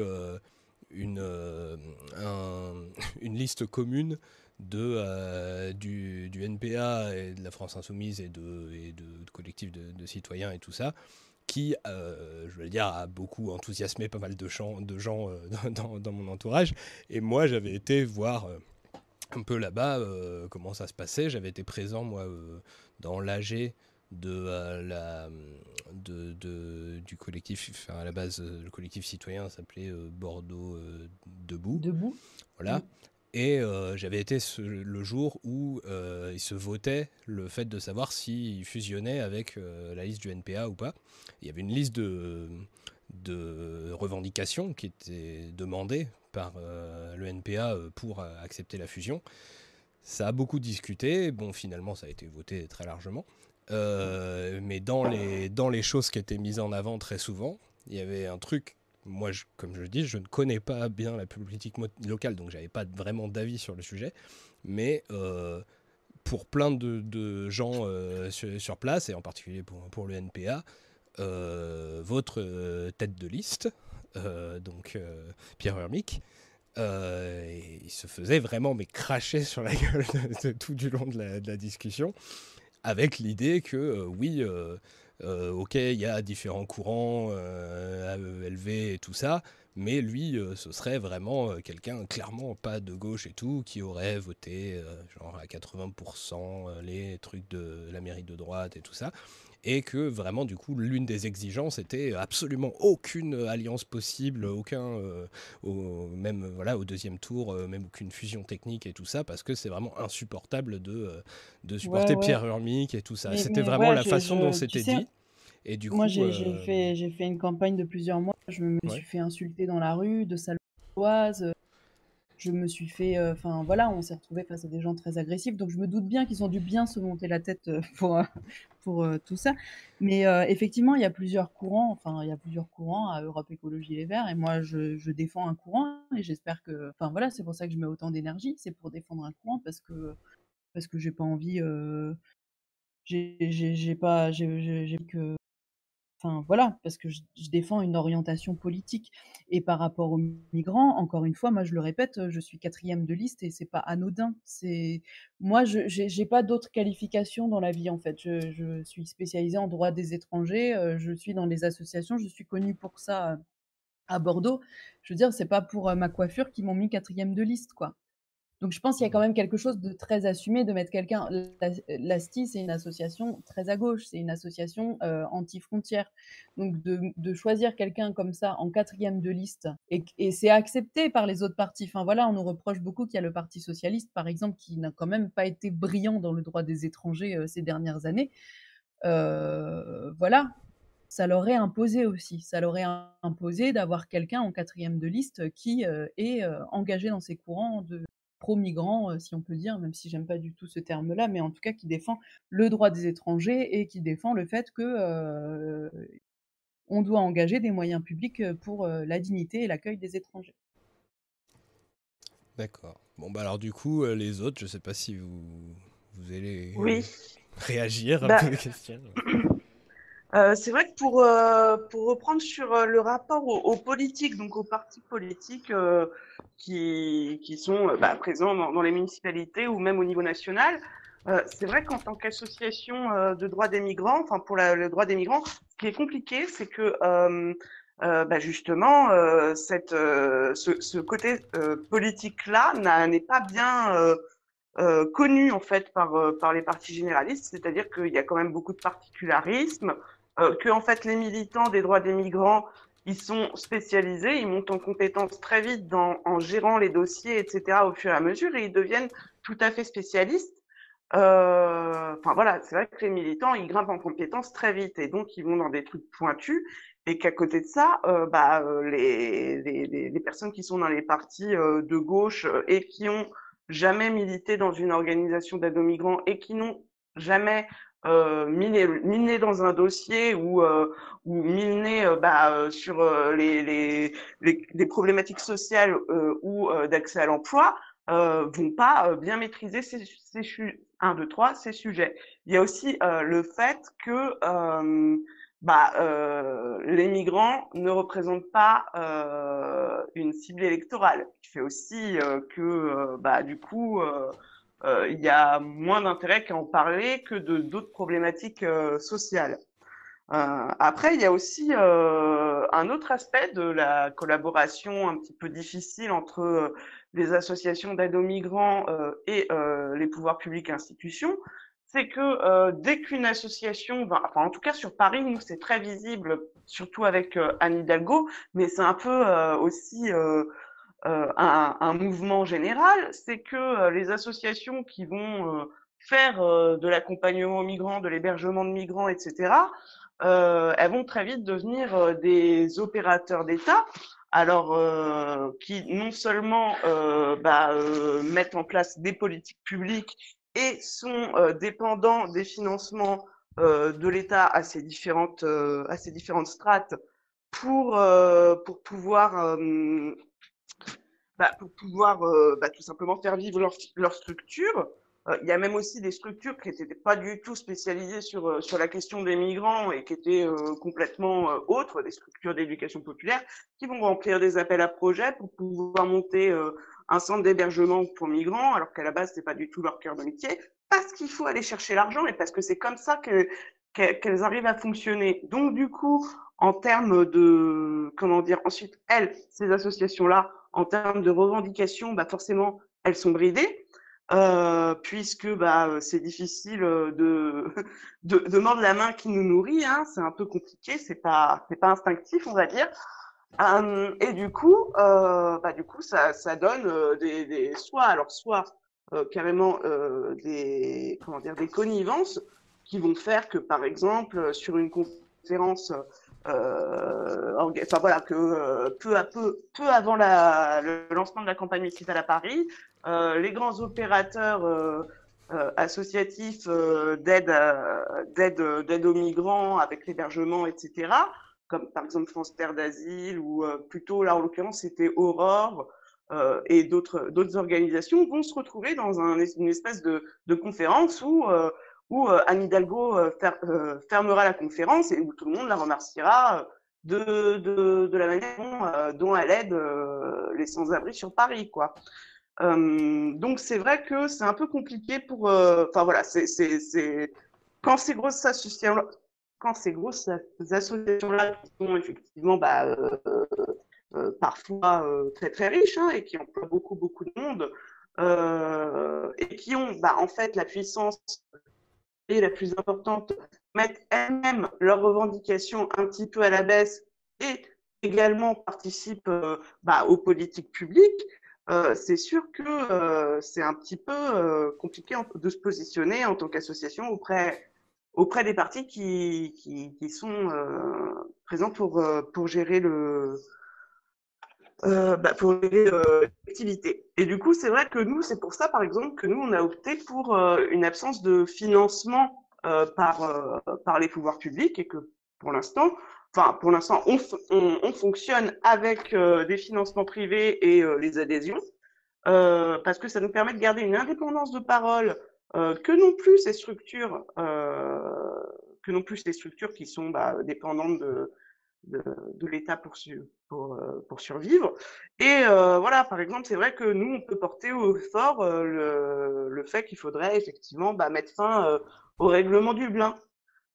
une, euh, une liste commune de, euh, du, du, NPA et de la France Insoumise et de, et de, collectifs de, citoyens et tout ça, qui, euh, je veux dire, a beaucoup enthousiasmé pas mal de, gens, de gens dans, dans, mon entourage. Et moi, j'avais été voir un peu là-bas comment ça se passait. J'avais été présent, moi, dans l'AG de euh, la de, de, du collectif enfin à la base euh, le collectif citoyen s'appelait euh, Bordeaux debout debout voilà et j'avais été le jour où il se votait le fait de savoir s'il fusionnait avec la liste du NPA ou pas. Il y avait une liste de, de revendications qui était demandée par le NPA pour accepter la fusion. Ça a beaucoup discuté. Bon, finalement, ça a été voté très largement. Euh, mais dans les, dans les choses qui étaient mises en avant très souvent, il y avait un truc. Moi, comme je dis, je ne connais pas bien la politique locale, donc j'avais pas vraiment d'avis sur le sujet. Mais euh, pour plein de, de gens euh, sur, place, et en particulier pour, le NPA, votre tête de liste, donc Pierre Hermic, il se faisait vraiment mais cracher sur la gueule tout du long de la discussion, avec l'idée que euh, oui, euh, euh, ok, il y a différents courants, euh, AELV et tout ça, mais lui, ce serait vraiment quelqu'un clairement pas de gauche et tout, qui aurait voté genre à 80% euh, les trucs de la mairie de droite et tout ça. Et que vraiment, du coup, l'une des exigences était absolument aucune alliance possible, aucun, euh, au, même voilà, au deuxième tour, euh, même aucune fusion technique et tout ça, parce que c'est vraiment insupportable de, euh, de supporter ouais. Pierre Urmic et tout ça. C'était vraiment ouais, la je- façon je- dont c'était dit. Et du Moi, coup, j'ai j'ai fait, j'ai fait une campagne de plusieurs mois. Je me suis fait insulter dans la rue, de saloise. Je me suis fait. euh, Enfin, voilà, on s'est retrouvé face à des gens très agressifs. Donc, je me doute bien qu'ils ont dû bien se monter la tête euh, pour, euh, pour euh, tout ça. Mais euh, effectivement, il y a plusieurs courants. Enfin, il y a plusieurs courants à Europe Écologie Les Verts. Et moi, je, défends un courant. Et j'espère que. Enfin, voilà, c'est pour ça que je mets autant d'énergie. C'est pour défendre un courant parce que, parce que j'ai pas envie. euh, j'ai pas. J'ai que. Enfin voilà, parce que je, défends une orientation politique. Et par rapport aux migrants, encore une fois, moi je le répète, je suis quatrième de liste et c'est pas anodin. C'est moi, je j'ai pas d'autres qualifications dans la vie en fait. Je, je suis spécialisée en droit des étrangers. euh, je suis dans les associations. Je suis connue pour ça euh, à Bordeaux. Je veux dire, c'est pas pour euh, ma coiffure qu'ils m'ont mis quatrième de liste, quoi. Donc je pense qu'il y a quand même quelque chose de très assumé de mettre quelqu'un. La- L'ASTI, c'est une association très à gauche, c'est une association euh, anti-frontière. Donc de, choisir quelqu'un comme ça en quatrième de liste, et, c'est accepté par les autres partis. Enfin voilà, on nous reproche beaucoup qu'il y a le Parti socialiste, par exemple, qui n'a quand même pas été brillant dans le droit des étrangers euh, ces dernières années. Euh, voilà, ça leur est imposé aussi. Ça leur est imposé d'avoir quelqu'un en quatrième de liste qui est engagé dans ces courants de pro-migrants, euh, si on peut dire, même si j'aime pas du tout ce terme-là, mais en tout cas qui défend le droit des étrangers et qui défend le fait que euh, on doit engager des moyens publics euh, pour euh, la dignité et l'accueil des étrangers. D'accord. Bon, bah alors du coup, les autres, je sais pas si vous, vous allez Oui. réagir Bah, à la question. Euh, c'est vrai que pour, euh, pour reprendre sur euh, le rapport aux, aux politiques, donc aux partis politiques euh, qui, qui sont euh, bah, présents dans, dans les municipalités ou même au niveau national, euh, c'est vrai qu'en tant qu'association de droit des migrants, enfin pour la- le droit des migrants, ce qui est compliqué, c'est que bah, justement cette, ce, ce côté politique-là n'est pas bien euh, connu en fait par, par les partis généralistes, c'est-à-dire qu'il y a quand même beaucoup de particularisme, euh, que en fait les militants des droits des migrants ils sont spécialisés, ils montent en compétences très vite en gérant les dossiers, etc. au fur et à mesure et ils deviennent tout à fait spécialistes. Euh, voilà, c'est vrai que les militants ils grimpent en compétences très vite et donc ils vont dans des trucs pointus et qu'à côté de ça, euh, bah, les, les, personnes qui sont dans les partis de gauche et qui ont jamais milité dans une organisation d'aide aux migrants et qui n'ont jamais euh, miné, miné dans un dossier ou, euh, ou miné euh, bah, euh, sur euh, les, les, les, les problématiques sociales euh, ou d'accès à l'emploi, vont pas bien maîtriser ces, ces, su- un, deux, trois, ces sujets. Il y a aussi le fait que bah, les migrants ne représentent pas une cible électorale, qui fait aussi que bah, du coup il y a moins d'intérêt qu'à en parler que de d'autres problématiques euh, sociales. Euh, après, il y a aussi euh, un autre aspect de la collaboration un petit peu difficile entre euh, les associations d'aide aux migrants euh, et euh, les pouvoirs publics et institutions, c'est que euh, dès qu'une association, va, enfin en tout cas sur Paris, nous c'est très visible, surtout avec euh, Anne Hidalgo, mais c'est un peu euh, aussi euh, euh, un, un mouvement général, c'est que euh, les associations qui vont euh, faire euh, de l'accompagnement aux migrants, de l'hébergement de migrants, etc., euh, elles vont très vite devenir euh, des opérateurs d'État, alors euh, qui non seulement euh, bah, euh, mettent en place des politiques publiques et sont euh, dépendants des financements euh, de l'État à ces différentes euh, à ces différentes strates pour euh, pour pouvoir euh, bah, pour pouvoir euh, bah, tout simplement faire vivre leur, structure. Euh, il y a même aussi des structures qui n'étaient pas du tout spécialisées sur, euh, sur la question des migrants et qui étaient complètement autres, des structures d'éducation populaire, qui vont remplir des appels à projets pour pouvoir monter un centre d'hébergement pour migrants, alors qu'à la base, c'est pas du tout leur cœur de métier, parce qu'il faut aller chercher l'argent et parce que c'est comme ça que qu'elles arrivent à fonctionner. Donc du coup, en termes de comment dire, ensuite elles, ces associations-là, en termes de revendications, bah forcément, elles sont bridées. Euh, puisque bah, c'est difficile de, de, de mordre la main qui nous nourrit, hein, c'est un peu compliqué, c'est pas pas instinctif on va dire. Euh, et du coup, euh, bah, du coup ça, ça donne euh, des, soit alors soit euh, carrément euh, des comment dire des connivences qui vont faire que par exemple sur une conférence euh, enfin voilà que peu à peu peu avant la, le lancement de la campagne municipale à Paris euh, les grands opérateurs euh, euh, associatifs d'aide d'aide d'aide aux migrants avec l'hébergement, etc. Comme par exemple France Terre d'Asile ou plutôt là en l'occurrence c'était Aurore. Euh, et d'autres d'autres organisations vont se retrouver dans un, une espèce de, de conférence où euh, où Anne Hidalgo fer, euh, fermera la conférence et où tout le monde la remerciera de la manière dont, elle aide les sans-abri sur Paris. Euh, donc c'est vrai que c'est un peu compliqué pour. Euh, enfin voilà, quand ces grosses associations quand ces grosses associations-là sont effectivement bah, euh, euh, parfois euh, très très riches hein, et qui emploient beaucoup beaucoup de monde euh, et qui ont bah, en fait la puissance et la plus importante mettent elles-mêmes leurs revendications un petit peu à la baisse et également participent bah, aux politiques publiques, euh, c'est sûr que euh, c'est un petit peu euh, compliqué de se positionner en tant qu'association auprès, des partis qui, sont euh, présents euh, pour gérer le bah, pour gérer l'activité. Et du coup, c'est vrai que nous, c'est pour ça, par exemple, que nous, on a opté pour une absence de financement par, par les pouvoirs publics et que pour l'instant, enfin pour l'instant, on, on, on, fonctionne avec euh, des financements privés et euh, les adhésions, euh, parce que ça nous permet de garder une indépendance de parole euh, que non plus ces structures, euh, que non plus les structures qui sont bah, dépendantes de, de, de l'État pour, pour, pour, survivre. Et voilà, par exemple, c'est vrai que nous, on peut porter au fort le, le, fait qu'il faudrait effectivement bah, mettre fin au règlement Dublin.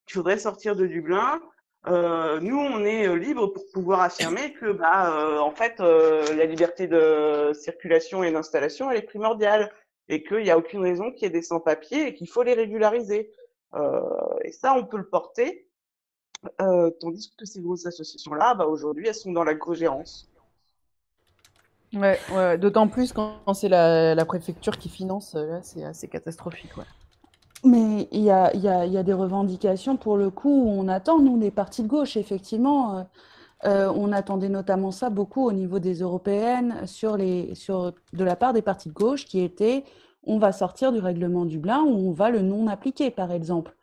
Il faudrait sortir de Dublin, euh, nous, on est euh, libre pour pouvoir affirmer que, bah, euh, en fait, euh, la liberté de circulation et d'installation, elle est primordiale et qu'il n'y a aucune raison qu'il y ait des sans-papiers et qu'il faut les régulariser. Euh, et ça, on peut le porter, tandis que ces grosses associations-là, bah, aujourd'hui, elles sont dans la co-gérance. Ouais, ouais, d'autant plus quand, quand c'est la, la, préfecture qui finance, là, c'est assez catastrophique. Ouais. Mais il y a, y, a, y a, des revendications, pour le coup, où on attend, nous, les partis de gauche, effectivement. Euh, euh, on attendait notamment ça beaucoup au niveau des européennes, sur les, sur, de la part des partis de gauche, qui étaient on va sortir du règlement Dublin ou on va le non appliquer, par exemple.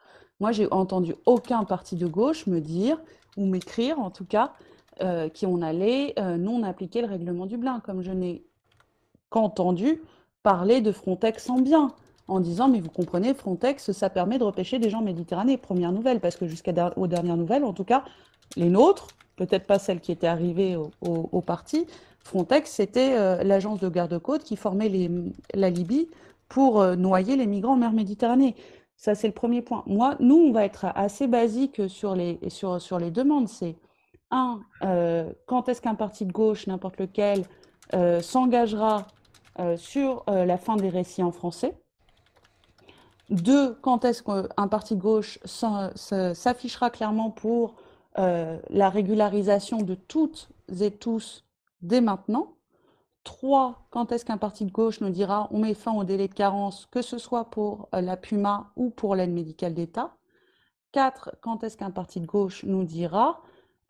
Moi, j'ai entendu aucun parti de gauche me dire, ou m'écrire en tout cas, euh, qu'on allait euh, non appliquer le règlement Dublin, comme je n'ai qu'entendu parler de Frontex en bien en disant mais vous comprenez Frontex ça permet de repêcher des gens en Méditerranée première nouvelle parce que jusqu'aux dernières nouvelles en tout cas les nôtres peut-être pas celles qui étaient arrivées au, parti Frontex c'était euh, l'agence de garde-côte qui formait la Libye pour noyer les migrants en mer Méditerranée ça c'est le premier point. Moi nous on va être assez basique sur les demandes. C'est un euh, quand est-ce qu'un parti de gauche n'importe lequel euh, s'engagera euh, sur la fin des récits en français? Deux, quand est-ce qu'un parti de gauche s'affichera clairement pour la régularisation de toutes et tous dès maintenant? Trois, quand est-ce qu'un parti de gauche nous dira on met fin au délai de carence, que ce soit pour euh, la PUMA ou pour l'aide médicale d'État? Quatre, quand est-ce qu'un parti de gauche nous dira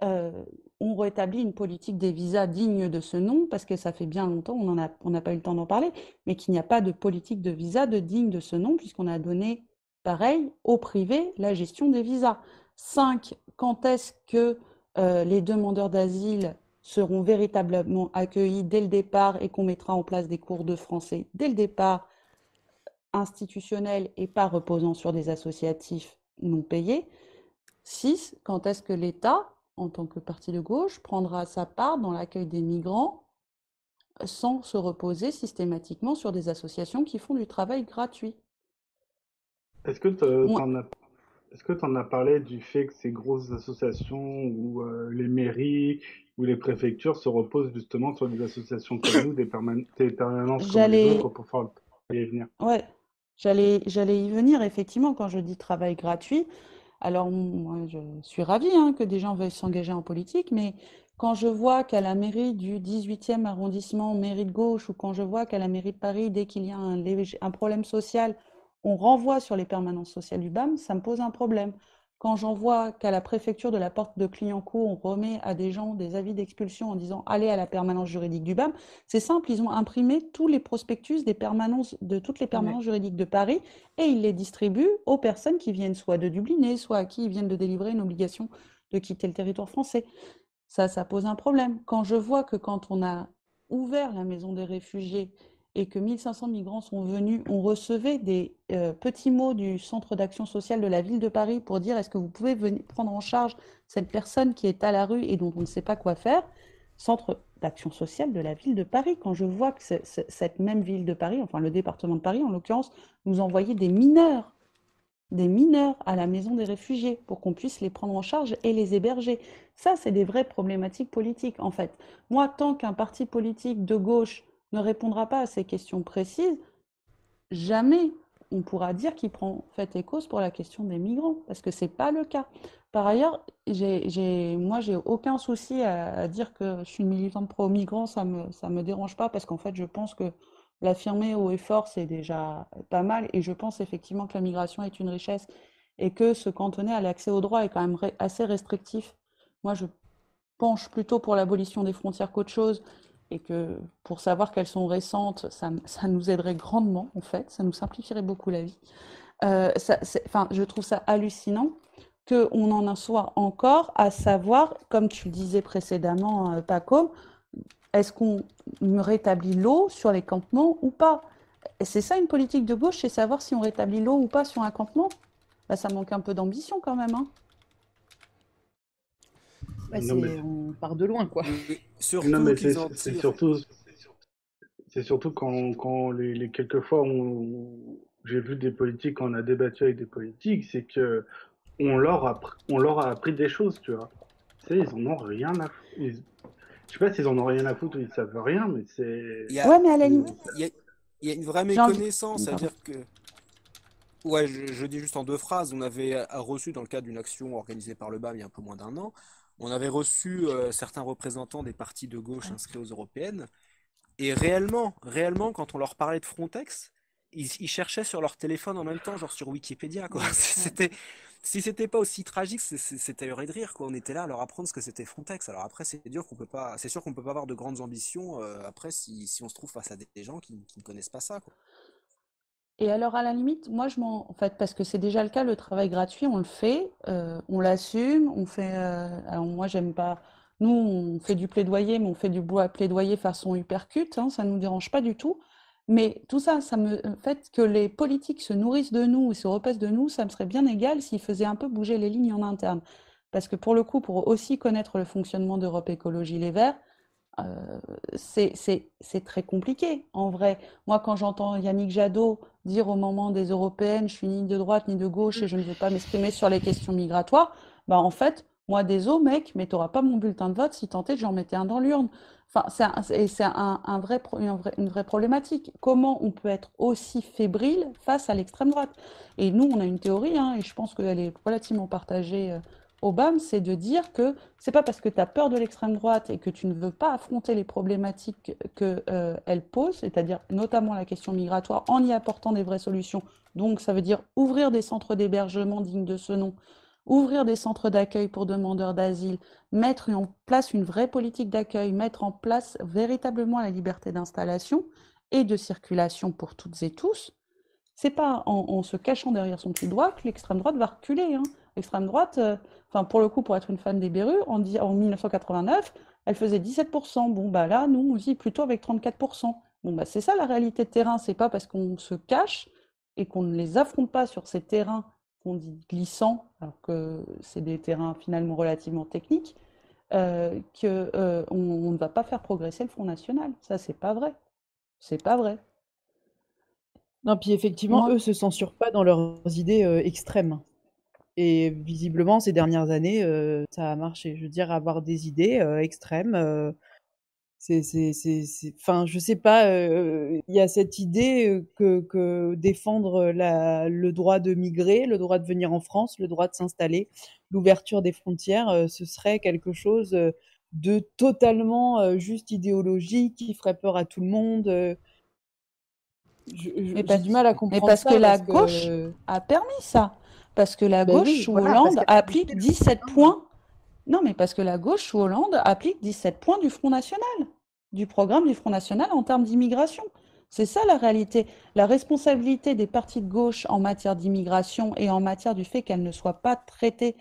euh, on rétablit une politique des visas digne de ce nom, parce que ça fait bien longtemps, on n'a pas eu le temps d'en parler, mais qu'il n'y a pas de politique de visa de digne de ce nom, puisqu'on a donné, pareil, au privé la gestion des visas. 5. Quand est-ce que euh, les demandeurs d'asile seront véritablement accueillis dès le départ et qu'on mettra en place des cours de français dès le départ institutionnel et pas reposant sur des associatifs non payés. 6. Quand est-ce que l'État, en tant que parti de gauche, prendra sa part dans l'accueil des migrants sans se reposer systématiquement sur des associations qui font du travail gratuit? Est-ce que tu en as est-ce que tu en as parlé du fait que ces grosses associations ou euh, les mairies ou les préfectures se reposent justement sur des associations comme nous, des, des permanences comme les autres pour pouvoir y venir Ouais, j'allais, j'allais y venir effectivement quand je dis travail gratuit. Alors moi, je suis ravie hein, que des gens veuillent s'engager en politique, mais quand je vois qu'à la mairie du 18e arrondissement, mairie de gauche, ou quand je vois qu'à la mairie de Paris, dès qu'il y a un, un problème social, on renvoie sur les permanences sociales du BAM, ça me pose un problème. Quand j'en vois qu'à la préfecture de la porte de Clignancourt, on remet à des gens des avis d'expulsion en disant allez à la permanence juridique du BAM, c'est simple, ils ont imprimé tous les prospectus des permanences, de toutes les permanences juridiques de Paris et ils les distribuent aux personnes qui viennent soit de Dubliner, soit à qui ils viennent de délivrer une obligation de quitter le territoire français. Ça, ça pose un problème. Quand je vois que quand on a ouvert la maison des réfugiés et que 1500 migrants sont venus, on recevait des euh, petits mots du Centre d'action sociale de la ville de Paris pour dire est-ce que vous pouvez venir prendre en charge cette personne qui est à la rue et dont on ne sait pas quoi faire? Centre d'action sociale de la ville de Paris. Quand je vois que cette même ville de Paris, enfin le département de Paris en l'occurrence, nous envoyait des mineurs, des mineurs à la maison des réfugiés pour qu'on puisse les prendre en charge et les héberger. Ça, c'est des vraies problématiques politiques en fait. Moi, tant qu'un parti politique de gauche ne répondra pas à ces questions précises, jamais on pourra dire qu'il prend fait et cause pour la question des migrants, parce que ce n'est pas le cas. Par ailleurs, j'ai, moi, j'ai aucun souci à, dire que je suis une militante pro-migrants, ça ne me, dérange pas, parce qu'en fait, je pense que l'affirmer haut et fort, c'est déjà pas mal, et je pense effectivement que la migration est une richesse, et que se cantonner à l'accès aux droits est quand même assez restrictif. Moi, je penche plutôt pour l'abolition des frontières qu'autre chose, et que pour savoir qu'elles sont récentes, ça, nous aiderait grandement, en fait, ça nous simplifierait beaucoup la vie. Euh, je trouve ça hallucinant qu'on en soit encore à savoir, comme tu le disais précédemment, euh, Paco, est-ce qu'on rétablit l'eau sur les campements ou pas? C'est ça une politique de gauche, c'est savoir si on rétablit l'eau ou pas sur un campement? Bah, Ça manque un peu d'ambition quand même. Hein. On part de loin, quoi. Surtout non, mais c'est surtout, c'est surtout quand, quand les, les, quelques fois où j'ai vu des politiques, quand on a débattu avec des politiques, c'est que on leur, a, on leur a appris des choses, tu vois. Tu sais, ils en ont rien à foutre. Je sais pas s'ils en ont rien à foutre ou ils savent rien, mais c'est. Ouais, mais à la limite. Il y, a, une vraie méconnaissance, c'est-à-dire que. Ouais, je, je, dis juste en deux phrases. On avait reçu, dans le cadre d'une action organisée par le BAM il y a un peu moins d'un an, on avait reçu euh, certains représentants des partis de gauche inscrits aux européennes. Et réellement, réellement, quand on leur parlait de Frontex, ils, cherchaient sur leur téléphone en même temps, genre sur Wikipédia. Quoi. C'était, si c'était pas aussi tragique, c'était heureux de rire. Quoi. On était là à leur apprendre ce que c'était Frontex. Alors après, c'est dur qu'on peut pas, c'est sûr qu'on peut pas avoir de grandes ambitions euh, après si, on se trouve face à des, gens qui, ne connaissent pas ça. Quoi. Et alors, à la limite, moi, je m'en. En fait, parce que c'est déjà le cas, le travail gratuit, on le fait, euh, on l'assume, on fait. Euh, alors, moi, j'aime pas. Nous, on fait du plaidoyer, mais on fait du bois plaidoyer façon hypercute, hein, ça ne nous dérange pas du tout. Mais tout ça, ça me fait que les politiques se nourrissent de nous et se repassent de nous, ça me serait bien égal s'ils faisaient un peu bouger les lignes en interne. Parce que pour le coup, pour aussi connaître le fonctionnement d'Europe Écologie Les Verts, euh, c'est très compliqué en vrai. Moi, quand j'entends Yannick Jadot dire au moment des européennes, je suis ni de droite ni de gauche et je ne veux pas m'exprimer sur les questions migratoires, bah en fait, moi, désolé, mec, mais tu n'auras pas mon bulletin de vote si tenté j'en mettais un dans l'urne. Enfin, c'est un, un, vrai, une, vraie, problématique. Comment on peut être aussi fébrile face à l'extrême droite? Et nous, on a une théorie, hein, et je pense qu'elle est relativement partagée euh, Obama, c'est de dire que c'est pas parce que tu as peur de l'extrême droite et que tu ne veux pas affronter les problématiques qu'elle euh, pose, c'est-à-dire notamment la question migratoire, en y apportant des vraies solutions. Donc ça veut dire ouvrir des centres d'hébergement dignes de ce nom, ouvrir des centres d'accueil pour demandeurs d'asile, mettre en place une vraie politique d'accueil, mettre en place véritablement la liberté d'installation et de circulation pour toutes et tous. C'est pas en, se cachant derrière son petit doigt que l'extrême droite va reculer. Hein. L'extrême droite, euh, enfin pour le coup, pour être une fan des Berus, en, en 1989, elle faisait 17%. Bon, bah là, nous, on vit plutôt avec 34%. Bon, bah c'est ça la réalité de terrain. C'est pas parce qu'on se cache et qu'on ne les affronte pas sur ces terrains qu'on dit glissants, alors que c'est des terrains finalement relativement techniques, euh, qu'on on ne va pas faire progresser le Front National. Ça, c'est pas vrai. C'est pas vrai. Non, puis effectivement, Moi- eux se censurent pas dans leurs idées euh, extrêmes. Et visiblement, ces dernières années, euh, ça a marché. Je veux dire, avoir des idées euh, extrêmes, euh, c'est, c'est, c'est, c'est- Enfin, je sais pas, il y a cette idée que, que défendre la, le droit de migrer, le droit de venir en France, le droit de s'installer, l'ouverture des frontières, ce serait quelque chose de totalement juste idéologique qui ferait peur à tout le monde. Je- je- Mais J'ai parce, du mal à mais comprendre parce ça que la parce gauche que... a permis ça. Parce que la Ben gauche oui, sous voilà, parce Hollande applique boosté le 17 Front points. Non, mais parce que la gauche sous Hollande applique 17 points du Front National, du programme du Front National en termes d'immigration. C'est ça la réalité. La responsabilité des partis de gauche en matière d'immigration et en matière du fait qu'elle ne soit pas traitée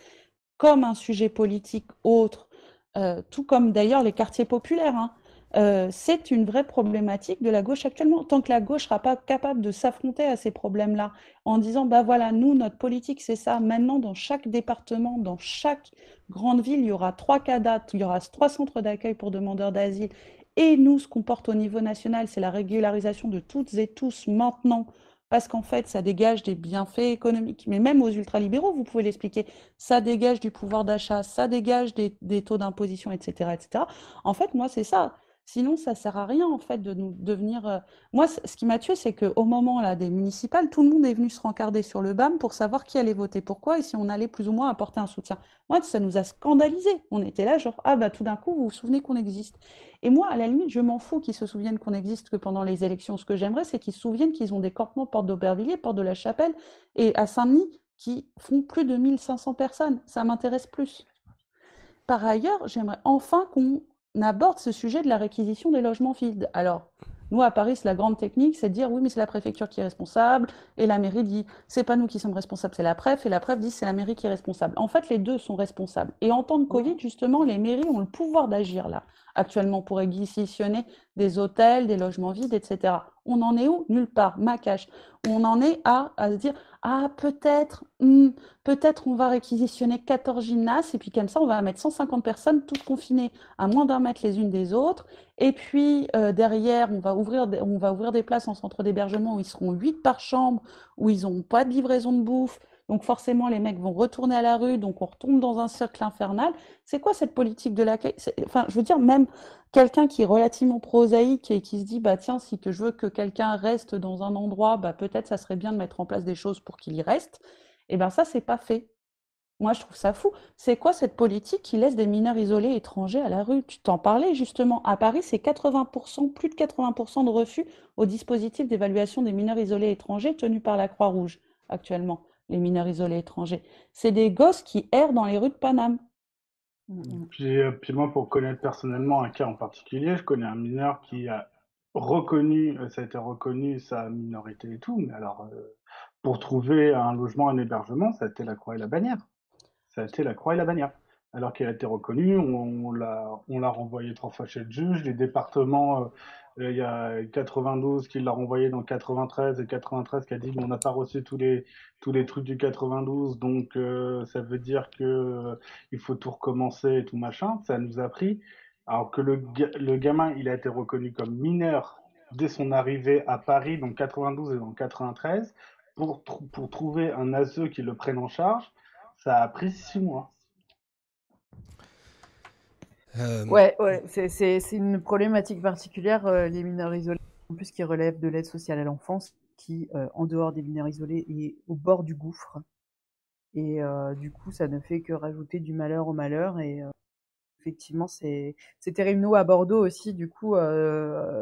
comme un sujet politique autre, euh, tout comme d'ailleurs les quartiers populaires, hein. Euh, c'est une vraie problématique de la gauche actuellement. Tant que la gauche sera pas capable de s'affronter à ces problèmes-là, en disant, bah voilà, nous, notre politique, c'est ça. Maintenant, dans chaque département, dans chaque grande ville, il y aura trois CADAT, il y aura trois centres d'accueil pour demandeurs d'asile. Et nous, ce qu'on porte au niveau national, c'est la régularisation de toutes et tous maintenant, parce qu'en fait, ça dégage des bienfaits économiques. Mais même aux ultralibéraux, vous pouvez l'expliquer, ça dégage du pouvoir d'achat, ça dégage des, des taux d'imposition, etc., etc. En fait, moi, c'est ça. Sinon, ça sert à rien, en fait, de nous devenir. euh, Moi, ce qui m'a tué, c'est qu'au moment là, des municipales, tout le monde est venu se rencarder sur le BAM pour savoir qui allait voter pourquoi et si on allait plus ou moins apporter un soutien. Moi, ça nous a scandalisés. On était là, genre, ah bah tout d'un coup, vous vous souvenez qu'on existe. Et moi, à la limite, je m'en fous qu'ils se souviennent qu'on existe que pendant les élections. Ce que j'aimerais, c'est qu'ils se souviennent qu'ils ont des campements porte d'Aubervilliers, porte de la Chapelle et à Saint-Denis qui font plus de 1500 personnes. Ça m'intéresse plus. Par ailleurs, j'aimerais enfin qu'on aborde ce sujet de la réquisition des logements vides. Alors, nous, à Paris, la grande technique, c'est de dire oui, mais c'est la préfecture qui est responsable, et la mairie dit c'est pas nous qui sommes responsables, c'est la préf, et la préf dit c'est la mairie qui est responsable. En fait, les deux sont responsables. Et en temps de Covid, justement, les mairies ont le pouvoir d'agir là, actuellement, pour réquisitionner des hôtels, des logements vides, etc. On en est où? Nulle part, macache. On en est à, se dire ah, peut-être, hmm, peut-être on va réquisitionner 14 gymnases, et puis comme ça, on va mettre 150 personnes toutes confinées à moins d'un mètre les unes des autres. Et puis euh, derrière, on va ouvrir on va ouvrir des places en centre d'hébergement où ils seront 8 par chambre, où ils n'ont pas de livraison de bouffe. Donc forcément, les mecs vont retourner à la rue, donc on retombe dans un cercle infernal. C'est quoi cette politique de l'accueil? Enfin, je veux dire, même quelqu'un qui est relativement prosaïque et qui se dit, bah tiens, si je veux que quelqu'un reste dans un endroit, bah peut-être ça serait bien de mettre en place des choses pour qu'il y reste. Et ben ça, c'est pas fait. Moi, je trouve ça fou. C'est quoi cette politique qui laisse des mineurs isolés étrangers à la rue? Tu t'en parlais justement. À Paris, c'est 80%, plus de 80% de refus au dispositif d'évaluation des mineurs isolés étrangers tenu par la Croix-Rouge actuellement, les mineurs isolés étrangers. C'est des gosses qui errent dans les rues de Paname. Puis, euh, puis moi, pour connaître personnellement un cas en particulier, je connais un mineur qui a reconnu, euh, ça a été reconnu sa minorité et tout, mais alors euh, pour trouver un logement, un hébergement, ça a été la croix et la bannière. Ça a été la croix et la bannière. Alors qu'il a été reconnu, on, on l'a, on l'a renvoyé trois fois chez le juge. Les départements, il y a 92 qui l'a renvoyé dans 93 et 93 qui a dit on n'a pas reçu tous les tous les trucs du 92, donc euh, ça veut dire que euh, il faut tout recommencer et tout machin. Ça nous a pris. Alors que le, le gamin, il a été reconnu comme mineur dès son arrivée à Paris, donc 92 et donc 93, pour, pour trouver un ASE qui le prenne en charge, ça a pris six mois. Euh, Ouais, ouais, c'est une problématique particulière, euh, les mineurs isolés, en plus qui relèvent de l'aide sociale à l'enfance, qui, euh, en dehors des mineurs isolés, est au bord du gouffre. Et euh, du coup, ça ne fait que rajouter du malheur au malheur. Et effectivement, c'est terrible. Nous, à Bordeaux aussi, du coup,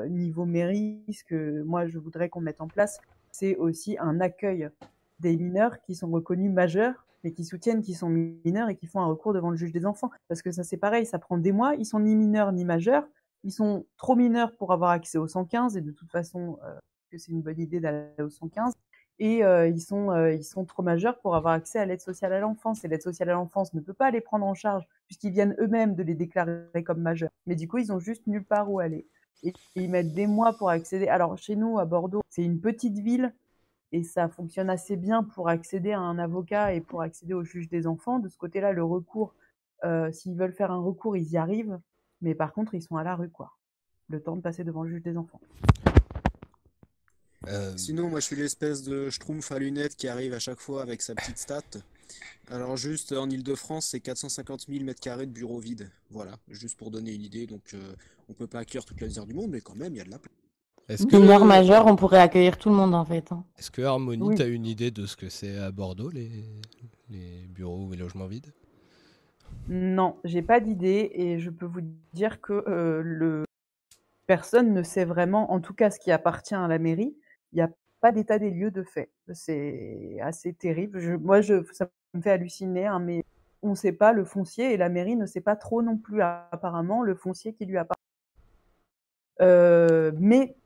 niveau mairie, ce que moi, je voudrais qu'on mette en place, c'est aussi un accueil des mineurs qui sont reconnus majeurs, mais qui soutiennent qu'ils sont mineurs et qui font un recours devant le juge des enfants. Parce que ça, c'est pareil, ça prend des mois. Ils sont ni mineurs ni majeurs. Ils sont trop mineurs pour avoir accès au 115 et de toute façon, euh, que c'est une bonne idée d'aller au 115. Et euh, ils, sont, euh, ils sont trop majeurs pour avoir accès à l'aide sociale à l'enfance. Et l'aide sociale à l'enfance ne peut pas les prendre en charge puisqu'ils viennent eux-mêmes de les déclarer comme majeurs. Mais du coup, ils ont juste nulle part où aller. Et ils mettent des mois pour accéder. Alors, chez nous, à Bordeaux, c'est une petite ville. Et ça fonctionne assez bien pour accéder à un avocat et pour accéder au juge des enfants. De ce côté-là, le recours, euh, s'ils veulent faire un recours, ils y arrivent, mais par contre, ils sont à la rue, quoi. Le temps de passer devant le juge des enfants. Euh, Sinon, moi, je suis l'espèce de schtroumpf à lunettes qui arrive à chaque fois avec sa petite stat. Alors, juste en Ile-de-France, c'est 450 000 mètres carrés de bureaux vides. Voilà, juste pour donner une idée. Donc, euh, on peut pas accueillir toute la misère du monde, mais quand même, il y a de la place. Est-ce D'une heure que, majeure, on pourrait accueillir tout le monde en fait. hein. est-ce que Harmonie, Oui. t'as une idée de ce que c'est à Bordeaux, les, les bureaux et logements vides? Non, j'ai pas d'idée et je peux vous dire que euh, le personne ne sait vraiment, en tout cas ce qui appartient à la mairie, il n'y a pas d'état des lieux de fait. C'est assez terrible. Je- moi, je, ça me fait halluciner, hein, mais on ne sait pas le foncier et la mairie ne sait pas trop non plus apparemment le foncier qui lui appartient. Euh, mais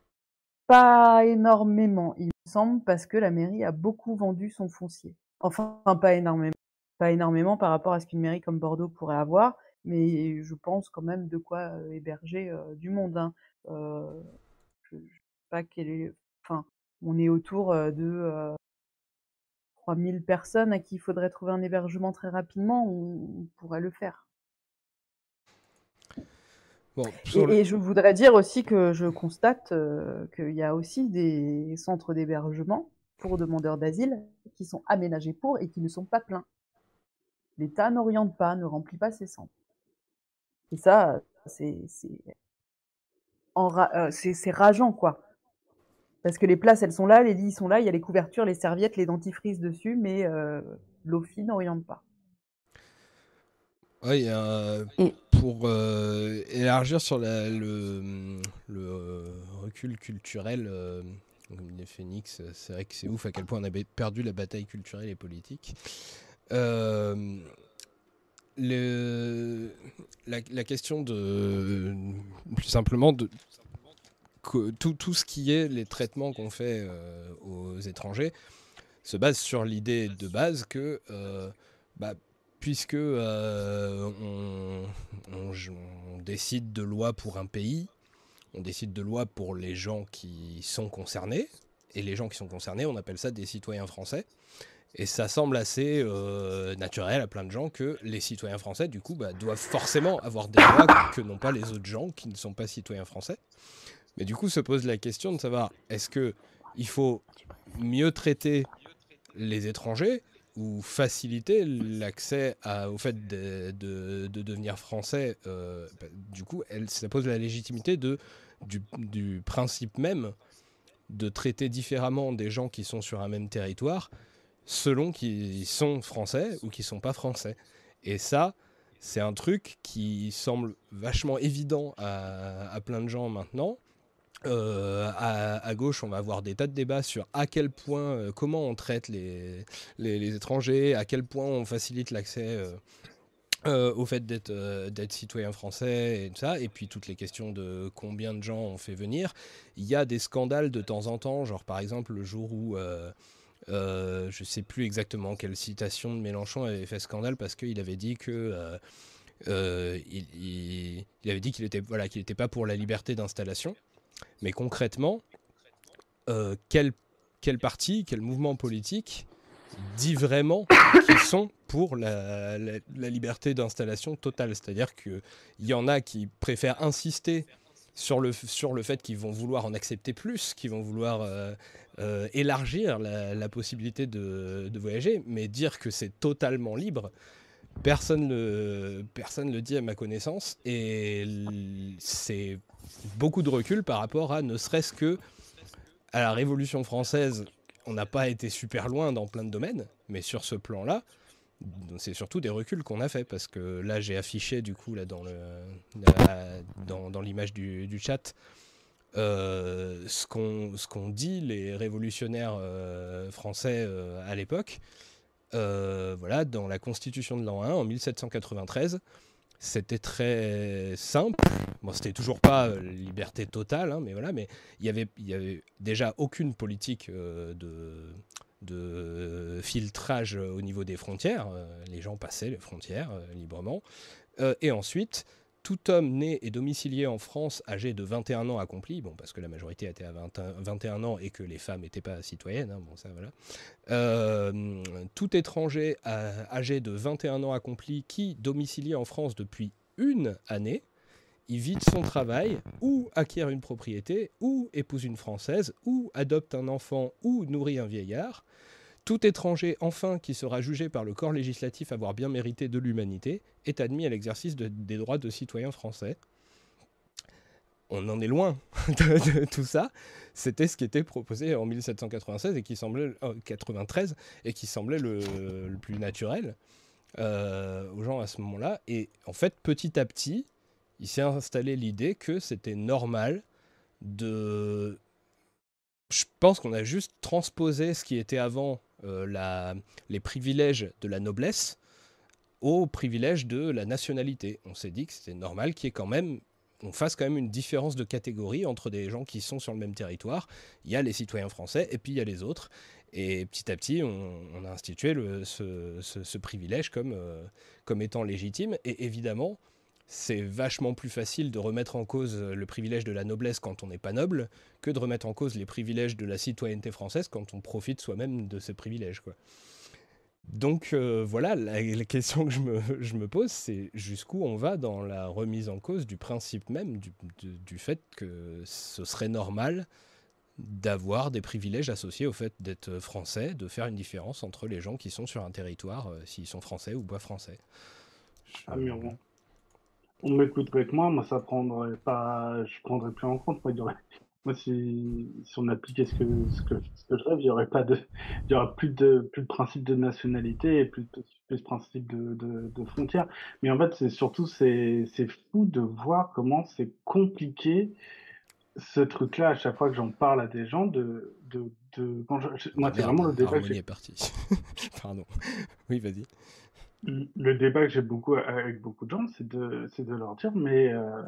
pas énormément, il me semble, parce que la mairie a beaucoup vendu son foncier. Enfin, pas énormément pas énormément par rapport à ce qu'une mairie comme Bordeaux pourrait avoir, mais je pense quand même de quoi euh, héberger euh, du monde. hein. Euh, on est autour de euh, 3000 personnes à qui il faudrait trouver un hébergement très rapidement, on pourrait le faire. Bon, Et, le- et je voudrais dire aussi que je constate euh, qu'il y a aussi des centres d'hébergement pour demandeurs d'asile qui sont aménagés pour et qui ne sont pas pleins. L'État n'oriente pas, ne remplit pas ses centres. Et ça, c'est c'est enra- euh, c'est- rageant, quoi. Parce que les places, elles sont là, les lits sont là, il y a les couvertures, les serviettes, les dentifrices dessus, mais euh, l'OFI n'oriente pas. Ouais, il y a un- Et- pour euh, élargir sur la- le, euh, recul culturel, euh, comme dit Phoenix, c'est vrai que c'est ouf à quel point on a perdu la bataille culturelle et politique. Le, la, question de, plus simplement, de tout, tout ce qui est les traitements qu'on fait aux étrangers se base sur l'idée de base que bah, puisque euh, on, décide de loi pour un pays, on décide de loi pour les gens qui sont concernés, et les gens qui sont concernés, on appelle ça des citoyens français. Et ça semble assez euh, naturel à plein de gens que les citoyens français, du coup, bah, doivent forcément avoir des droits que n'ont pas les autres gens qui ne sont pas citoyens français. Mais du coup, se pose la question de savoir est-ce que il faut mieux traiter les étrangers ou faciliter l'accès au fait de, de- de devenir français, euh, bah, du coup, ça pose la légitimité de, du, du principe même de traiter différemment des gens qui sont sur un même territoire selon qu'ils sont français ou qu'ils sont pas français. Et ça, c'est un truc qui semble vachement évident à, à plein de gens maintenant. Euh, à, gauche, on va avoir des tas de débats sur à quel point, euh, comment on traite les, les, étrangers, à quel point on facilite l'accès euh, au fait d'être d'être citoyen français et tout ça, et puis toutes les questions de combien de gens on fait venir. Il y a des scandales de temps en temps, genre par exemple le jour où je sais plus exactement quelle citation de Mélenchon avait fait scandale parce qu'il avait dit que il avait dit qu'il était voilà qu'il n'était pas pour la liberté d'installation. Mais concrètement, euh, quel, quel parti, quel mouvement politique dit vraiment qu'ils sont pour la, la- liberté d'installation totale? C'est-à-dire qu'il y en a qui préfèrent insister sur le, sur le fait qu'ils vont vouloir en accepter plus, qu'ils vont vouloir euh, euh, élargir la, possibilité de, de voyager, mais dire que c'est totalement libre, personne le, personne le dit à ma connaissance, et c'est beaucoup de recul par rapport à ne serait-ce que à la Révolution française, on n'a pas été super loin dans plein de domaines, mais sur ce plan-là, c'est surtout des reculs qu'on a fait parce que là j'ai affiché du coup là dans le dans, dans l'image du, du chat euh, ce qu'on ce qu'on dit les révolutionnaires euh, français euh, à l'époque. Voilà dans la constitution de l'an 1 en 1793 c'était très simple bon c'était toujours pas euh, liberté totale hein, mais voilà mais il y avait il y avait déjà aucune politique euh, de de filtrage au niveau des frontières. Euh, les gens passaient les frontières euh, librement. Euh, et ensuite, tout homme né et domicilié en France âgé de 21 ans accompli, bon, parce que la majorité était à 21, 21 ans et que les femmes n'étaient pas citoyennes, hein. Euh, tout étranger âgé de 21 ans accompli qui domicilié en France depuis une année, il vide son travail, ou acquiert une propriété, ou épouse une Française, ou adopte un enfant, ou nourrit un vieillard. Tout étranger, enfin, qui sera jugé par le corps législatif avoir bien mérité de l'humanité, est admis à l'exercice des droits de citoyen français. On en est loin de, tout ça. C'était ce qui était proposé en 1796 et qui semblait 93 euh, et qui semblait le, plus naturel euh, aux gens à ce moment-là. Et en fait, petit à petit, il s'est installé l'idée que c'était normal de je pense qu'on a juste transposé ce qui était avant la, les privilèges de la noblesse aux privilèges de la nationalité. On s'est dit que c'était normal qu'il y ait quand même on fasse quand même une différence de catégorie entre des gens qui sont sur le même territoire. Il y a les citoyens français et puis il y a les autres. Et petit à petit, on, a institué ce, privilège euh, comme étant légitime. Et évidemment, c'est vachement plus facile de remettre en cause le privilège de la noblesse quand on n'est pas noble que de remettre en cause les privilèges de la citoyenneté française quand on profite soi-même de ces privilèges. Donc euh, voilà, la, question que je me, pose, c'est jusqu'où on va dans la remise en cause du principe même du, fait que ce serait normal d'avoir des privilèges associés au fait d'être français, de faire une différence entre les gens qui sont sur un territoire, euh, s'ils sont français ou pas français? Je on m'écouterait avec moi, moi ça prendrait pas, je prendrais plus en compte. Moi, moi si, si on appliquait ce que, ce que, ce que je rêve, il y aurait pas de, il y aurait plus de, plus de principe de nationalité et plus de, plus de principe de, de, de frontières. Mais en fait, c'est surtout, c'est, c'est fou de voir comment c'est compliqué ce truc-là à chaque fois que j'en parle à des gens de, de, de quand je, moi c'est vraiment le débat. est parti. Pardon. Oui, vas-y le débat que j'ai beaucoup avec beaucoup de gens, c'est de, c'est de leur dire, mais, euh,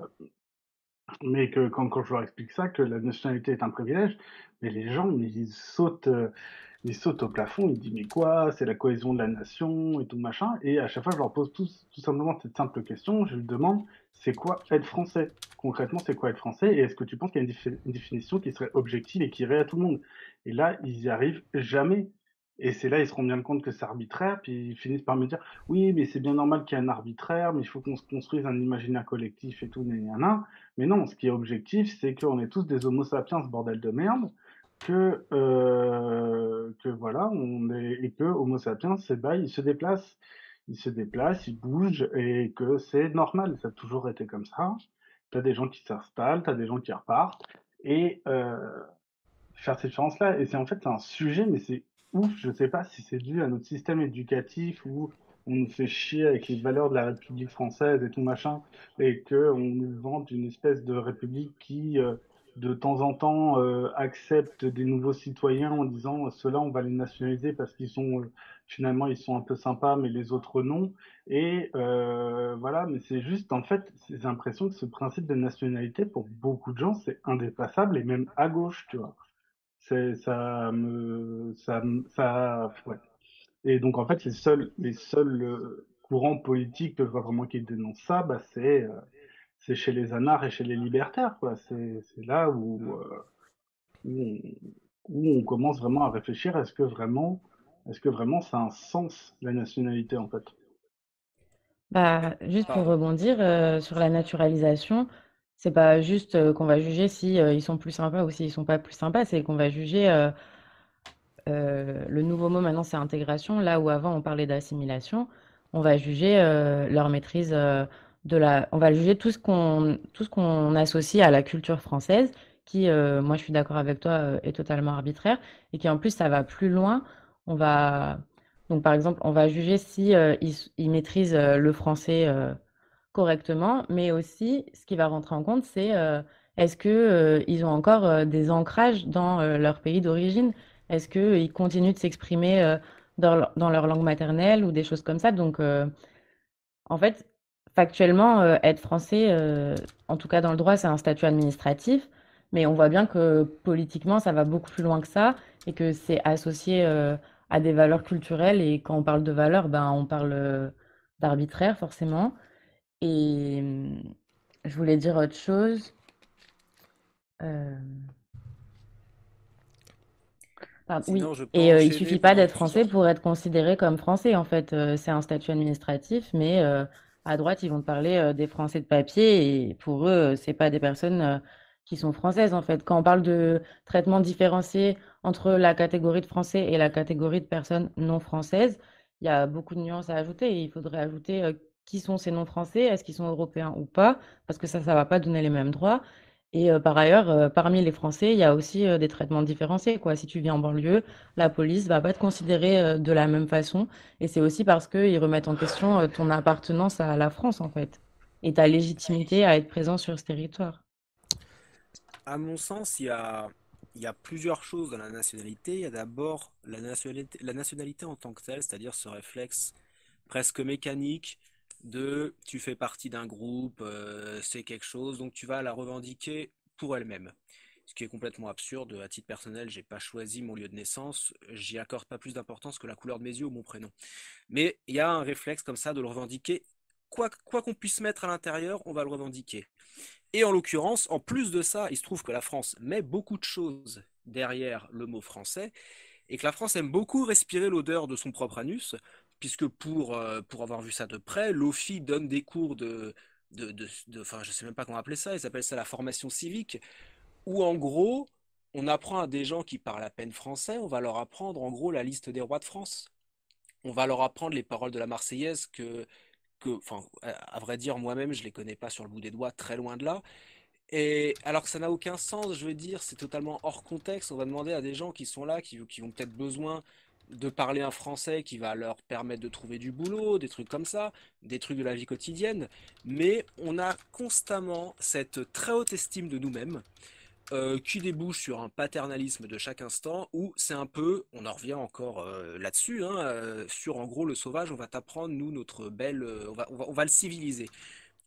mais que quand, quand je leur explique ça, que la nationalité est un privilège, mais les gens, ils sautent, euh, ils sautent au plafond, ils disent, mais quoi, c'est la cohésion de la nation et tout machin. Et à chaque fois, je leur pose tout, simplement cette simple question, je leur demande, c'est quoi être français? Concrètement, c'est quoi être français? Et est-ce que tu penses qu'il y a une, une définition qui serait objective et qui irait à tout le monde? Et là, ils y arrivent jamais. Et c'est là, ils se rendent bien compte que c'est arbitraire, puis ils finissent par me dire Oui, mais c'est bien normal qu'il y ait un arbitraire, mais il faut qu'on se construise un imaginaire collectif et tout, nan, Mais non, ce qui est objectif, c'est qu'on est tous des homo sapiens, bordel de merde, que, euh, que voilà, on est, et que homo sapiens, c'est bah, il se déplace, il se déplace, il bouge, et que c'est normal, ça a toujours été comme ça. T'as des gens qui s'installent, t'as des gens qui repartent, et euh, faire cette différence-là, et c'est en fait un sujet, mais c'est ouf, je sais pas si c'est dû à notre système éducatif où on nous fait chier avec les valeurs de la République française et tout machin, et qu'on nous vante une espèce de République qui, euh, de temps en temps, euh, accepte des nouveaux citoyens en disant ceux-là, on va les nationaliser parce qu'ils sont, euh, finalement, ils sont un peu sympas, mais les autres non. Et voilà, mais c'est juste, en fait, j'ai l'impression que ce principe de nationalité, pour beaucoup de gens, c'est indépassable, et même à gauche, tu vois c'est ça me ça ça ouais. Et donc en fait les seuls les seuls euh, courants politiques que je vois vraiment qui dénoncent ça, bah c'est euh, c'est chez les anards et chez les libertaires quoi. C'est c'est là où euh, où on, où on commence vraiment à réfléchir est-ce que vraiment est-ce que vraiment ça a un sens la nationalité en fait? Bah, juste pour rebondir sur la naturalisation, c'est pas juste, qu'on va juger si, ils sont plus sympas ou s'ils sont pas plus sympas, c'est qu'on va juger, le nouveau mot maintenant c'est intégration, là où avant on parlait d'assimilation. On va juger, leur maîtrise, de la on va juger tout ce qu'on tout ce qu'on associe à la culture française qui, moi je suis d'accord avec toi, est totalement arbitraire et qui en plus ça va plus loin. On va donc par exemple, on va juger si, ils maîtrisent, le français, correctement, mais aussi ce qui va rentrer en compte, c'est euh, est-ce que euh, ils ont encore euh, des ancrages dans leur pays d'origine? Est-ce qu'ils continuent de s'exprimer dans, dans, leur langue maternelle ou des choses comme ça? Donc, en fait, factuellement, être français, en tout cas dans le droit, c'est un statut administratif, mais on voit bien que politiquement, ça va beaucoup plus loin que ça et que c'est associé à des valeurs culturelles. Et quand on parle de valeurs, ben, on parle d'arbitraire forcément. Et, je voulais dire autre chose. Euh, pardon. Sinon, Et euh, il suffit pas d'être français pour être considéré comme français. En fait, Euh, c'est un statut administratif, mais euh, à droite, ils vont te parler euh, des Français de papier et pour eux, euh, c'est pas des personnes qui sont françaises. En fait, quand on parle de traitement différencié entre la catégorie de Français et la catégorie de personnes non françaises, il y a beaucoup de nuances à ajouter. Et il faudrait ajouter qui sont ces non français, est-ce qu'ils sont européens ou pas, parce que ça, ça va pas donner les mêmes droits. Et euh, par ailleurs, euh, parmi les Français, il y a aussi euh, des traitements différenciés, quoi. Si tu vis en banlieue, la police va pas te considérer de la même façon. Et c'est aussi parce qu'ils remettent en question ton appartenance à la France, en fait, et ta légitimité à être présent sur ce territoire. À mon sens, il y a, il y a plusieurs choses dans la nationalité. Il y a d'abord la nationalité, la nationalité en tant que telle, c'est-à-dire ce réflexe presque mécanique de tu fais partie d'un groupe, euh, c'est quelque chose, donc tu vas la revendiquer pour elle-même. Ce qui est complètement absurde. À titre personnel, j'ai pas choisi mon lieu de naissance, j'y accorde pas plus d'importance que la couleur de mes yeux ou mon prénom. Mais il y a un réflexe comme ça de le revendiquer. Quoi, quoi qu'on puisse mettre à l'intérieur, on va le revendiquer. Et en l'occurrence, en plus de ça, il se trouve que la France met beaucoup de choses derrière le mot français et que la France aime beaucoup respirer l'odeur de son propre anus, puisque pour, euh, pour avoir vu ça de près, l'OFI donne des cours de, de, de, enfin, je sais même pas comment appeler ça, ils appellent ça la formation civique, où en gros, on apprend à des gens qui parlent à peine français, on va leur apprendre en gros la liste des rois de France. On va leur apprendre les paroles de la Marseillaise que, que, enfin, à à vrai dire, moi-même, je les connais pas sur le bout des doigts, très loin de là. Et alors que ça n'a aucun sens, je veux dire, c'est totalement hors contexte. On va demander à des gens qui sont là, qui, qui ont peut-être besoin de parler un français qui va leur permettre de trouver du boulot, des trucs comme ça, des trucs de la vie quotidienne. Mais on a constamment cette très haute estime de nous-mêmes euh, qui débouche sur un paternalisme de chaque instant où c'est un peu, on en revient encore euh, là-dessus, hein, euh, sur en gros le sauvage, on va t'apprendre, nous, notre belle, on va, on va le civiliser.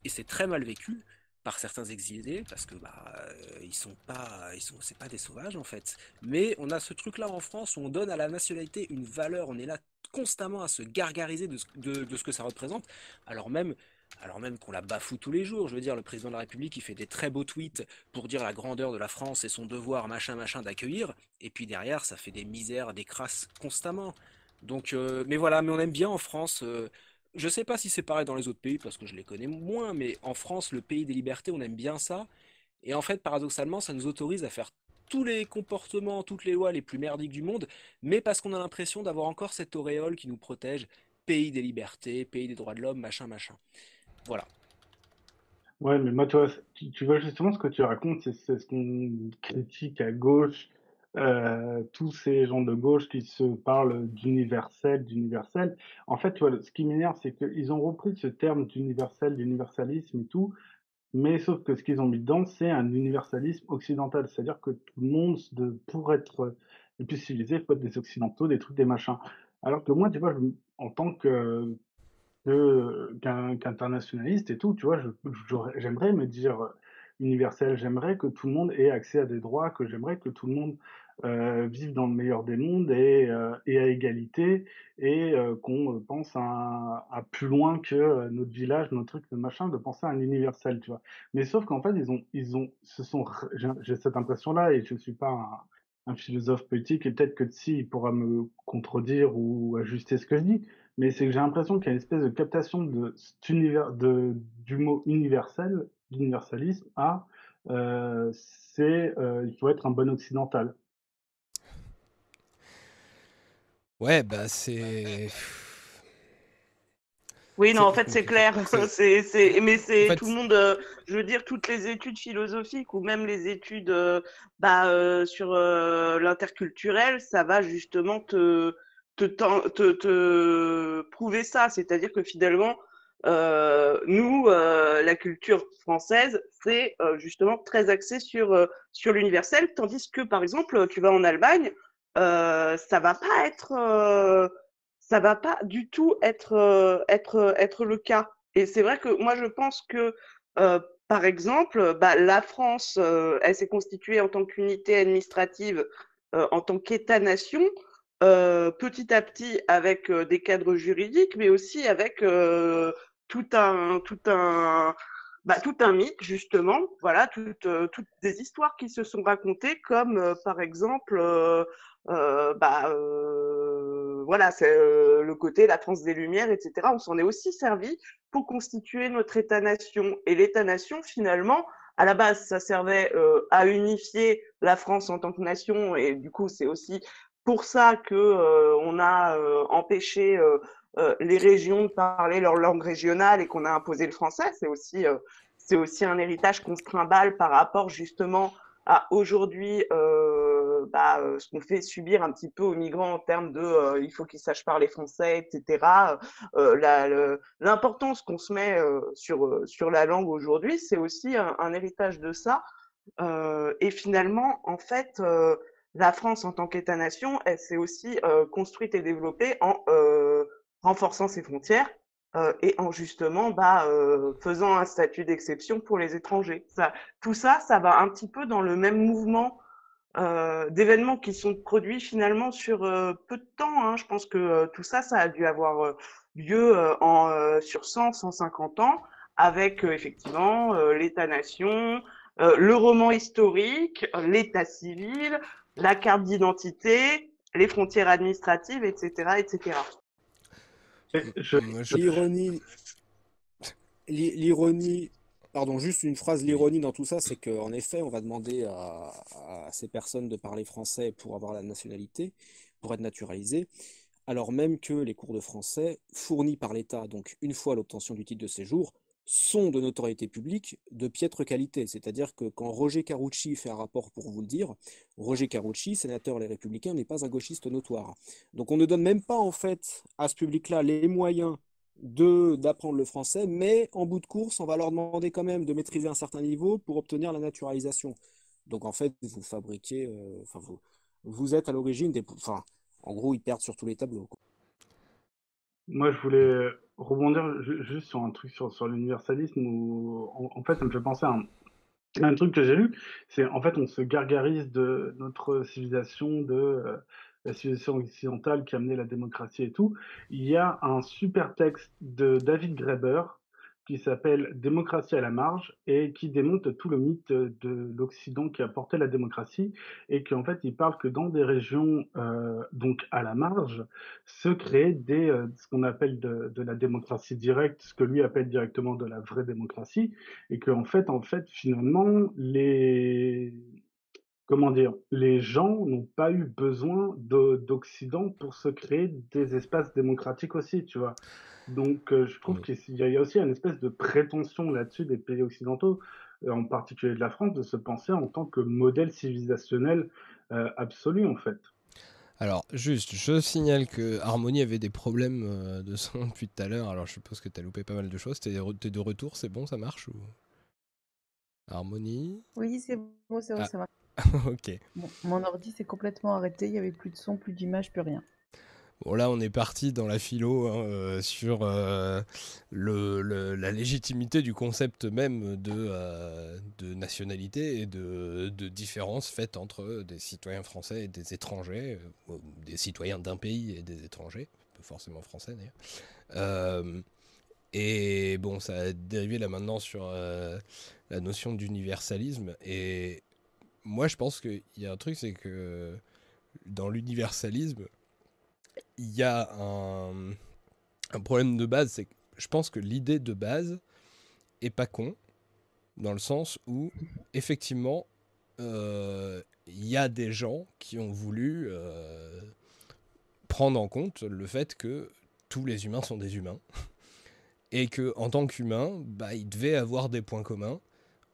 Et c'est très mal vécu par certains exilés parce que bah euh, ils sont pas ils sont c'est pas des sauvages en fait. Mais on a ce truc là en France où on donne à la nationalité une valeur on est là constamment à se gargariser de ce, de, ce que ça représente alors même alors même qu'on la bafoue tous les jours. Je veux dire le président de la République il fait des très beaux tweets pour dire la grandeur de la France et son devoir machin machin d'accueillir. Et puis derrière ça fait des misères des crasses constamment. Donc euh, mais voilà mais on aime bien en France euh, je sais pas si c'est pareil dans les autres pays parce que je les connais moins, mais en France, le pays des libertés, on aime bien ça. Et en fait, paradoxalement, ça nous autorise à faire tous les comportements, toutes les lois les plus merdiques du monde, mais parce qu'on a l'impression d'avoir encore cette auréole qui nous protège, pays des libertés, pays des droits de l'homme, machin, machin. Voilà. Ouais, mais moi, tu vois, justement ce que tu racontes, c'est ce qu'on critique à gauche, euh, tous ces gens de gauche qui se parlent d'universel, d'universel. En fait, tu vois, ce qui m'énerve, c'est qu'ils ont repris ce terme d'universel, d'universalisme et tout, mais sauf que ce qu'ils ont mis dedans, c'est un universalisme occidental. C'est-à-dire que tout le monde, de, pour être le plus civilisé, il faut être des occidentaux, des trucs, des machins. Alors que moi, tu vois, en tant que qu'internationaliste et tout, tu vois, j'aimerais me dire euh, universel, j'aimerais que tout le monde ait accès à des droits, que j'aimerais que tout le monde euh, vive dans le meilleur des mondes et, euh, et à égalité, et euh, qu'on euh, pense à, à plus loin que euh, notre village, notre truc, notre machin, de penser à un universel, tu vois. Mais sauf qu'en fait, ils ont, ils ont, ce sont, j'ai cette impression-là, et je ne suis pas un, un philosophe politique, et peut-être que si, il pourra me contredire ou ajuster ce que je dis, mais c'est que j'ai l'impression qu'il y a une espèce de captation de cet univers, de, du mot universel, d'universalisme, à euh, c'est euh, il faut être un bon occidental. Ouais, bah c'est. Oui, non, en fait, c'est clair. C'est- C'est, c'est, mais En c'est fait, tout le monde, euh, je veux dire, toutes les études philosophiques ou même les études euh, bah, euh, sur l'interculturel, ça va justement te, te, te, te prouver ça. C'est-à-dire que finalement, nous, la culture française, c'est justement très axé sur, sur l'universel, tandis que, par exemple, tu vas en Allemagne, euh, ça va pas être... euh, ça va pas du tout être euh, être être le cas. Et c'est vrai que moi je pense que par exemple, bah, la France, elle s'est constituée en tant qu'unité administrative, en tant qu'État-nation, petit à petit avec des cadres juridiques, mais aussi avec tout un tout un bah, tout un mythe, justement, voilà, toutes, euh, toutes des histoires qui se sont racontées, comme euh, par exemple, euh, euh, bah, euh, voilà, c'est euh, le côté la France des Lumières, etc. On s'en est aussi servi pour constituer notre État-nation. Et l'État-nation, finalement, à la base, ça servait à unifier la France en tant que nation, et du coup, c'est aussi pour ça que on a empêché euh, les régions parler leur langue régionale et qu'on a imposé le français. C'est aussi, euh, c'est aussi un héritage qu'on se trimballe par rapport justement à aujourd'hui euh, bah, euh, ce qu'on fait subir un petit peu aux migrants en termes de euh, il faut qu'ils sachent parler français, etc. L'importance qu'on se met sur, sur la langue aujourd'hui, c'est aussi un, un héritage de ça. Et finalement, en fait, la France en tant qu'État-nation, elle s'est aussi construite et développée en renforçant ses frontières euh, et en justement bah, euh, faisant un statut d'exception pour les étrangers. Tout ça, ça va un petit peu dans le même mouvement euh, d'événements qui sont produits finalement sur peu de temps. Hein. Je pense que tout ça, ça a dû avoir lieu en, sur 100, 150 ans, avec effectivement l'État-nation, le roman historique, l'état civil, la carte d'identité, les frontières administratives, etc., etc. L'ironie, l'i- l'ironie, pardon, juste une phrase, l'ironie dans tout ça, c'est qu'en effet, on va demander à, à ces personnes de parler français pour avoir la nationalité, pour être naturalisées, alors même que les cours de français fournis par l'État, donc une fois l'obtention du titre de séjour, sont de notoriété publique de piètre qualité. C'est-à-dire que quand Roger Carucci fait un rapport pour vous le dire, Roger Carucci, sénateur Les Républicains, n'est pas un gauchiste notoire. Donc on ne donne même pas en fait à ce public-là les moyens de d'apprendre le français, mais en bout de course, on va leur demander quand même de maîtriser un certain niveau pour obtenir la naturalisation. Donc en fait, vous fabriquez, euh, enfin vous, vous êtes à l'origine des, enfin, en gros, ils perdent sur tous les tableaux. Moi, je voulais rebondir ju- juste sur un truc sur, sur l'universalisme où, en, fait, ça me fait penser à un, un truc que j'ai lu. C'est en fait, on se gargarise de notre civilisation, de euh, la civilisation occidentale qui a amené la démocratie et tout. Il y a un super texte de David Graeber qui s'appelle Démocratie à la marge et qui démonte tout le mythe de l'Occident qui a porté la démocratie et qu'en fait il parle que dans des régions euh, donc à la marge se créent des euh, ce qu'on appelle de, de la démocratie directe, ce que lui appelle directement de la vraie démocratie et que en fait en fait finalement les comment dire, les gens n'ont pas eu besoin de- d'Occident pour se créer des espaces démocratiques aussi, tu vois. Donc, euh, je trouve qu'il y a il y a aussi une espèce de prétention là-dessus des pays occidentaux, euh, en particulier de la France, de se penser en tant que modèle civilisationnel euh, absolu, en fait. Alors, juste, je signale que Harmonie avait des problèmes de son depuis tout à l'heure. Alors, je suppose que t'as loupé pas mal de choses. T'es de retour, c'est bon, ça marche ou... Harmonie? Oui, c'est bon, c'est bon, Ah. ça va. Ok. Bon, mon ordi s'est complètement arrêté, il n'y avait plus de son, plus d'image, plus rien. Bon, là, on est parti dans la philo hein, euh, sur euh, le, le- la légitimité du concept même de, euh, de nationalité et de, de différence faite entre des citoyens français et des étrangers, ou des citoyens d'un pays et des étrangers, pas forcément français d'ailleurs. Et bon, ça a dérivé là maintenant sur la notion d'universalisme. Et moi, je pense qu'il y a un truc, c'est que dans l'universalisme, il y a un, problème de base, c'est que je pense que l'idée de base est pas con, dans le sens où, effectivement, euh, il y a des gens qui ont voulu euh, prendre en compte le fait que tous les humains sont des humains, et que en tant qu'humain, bah, ils devaient avoir des points communs,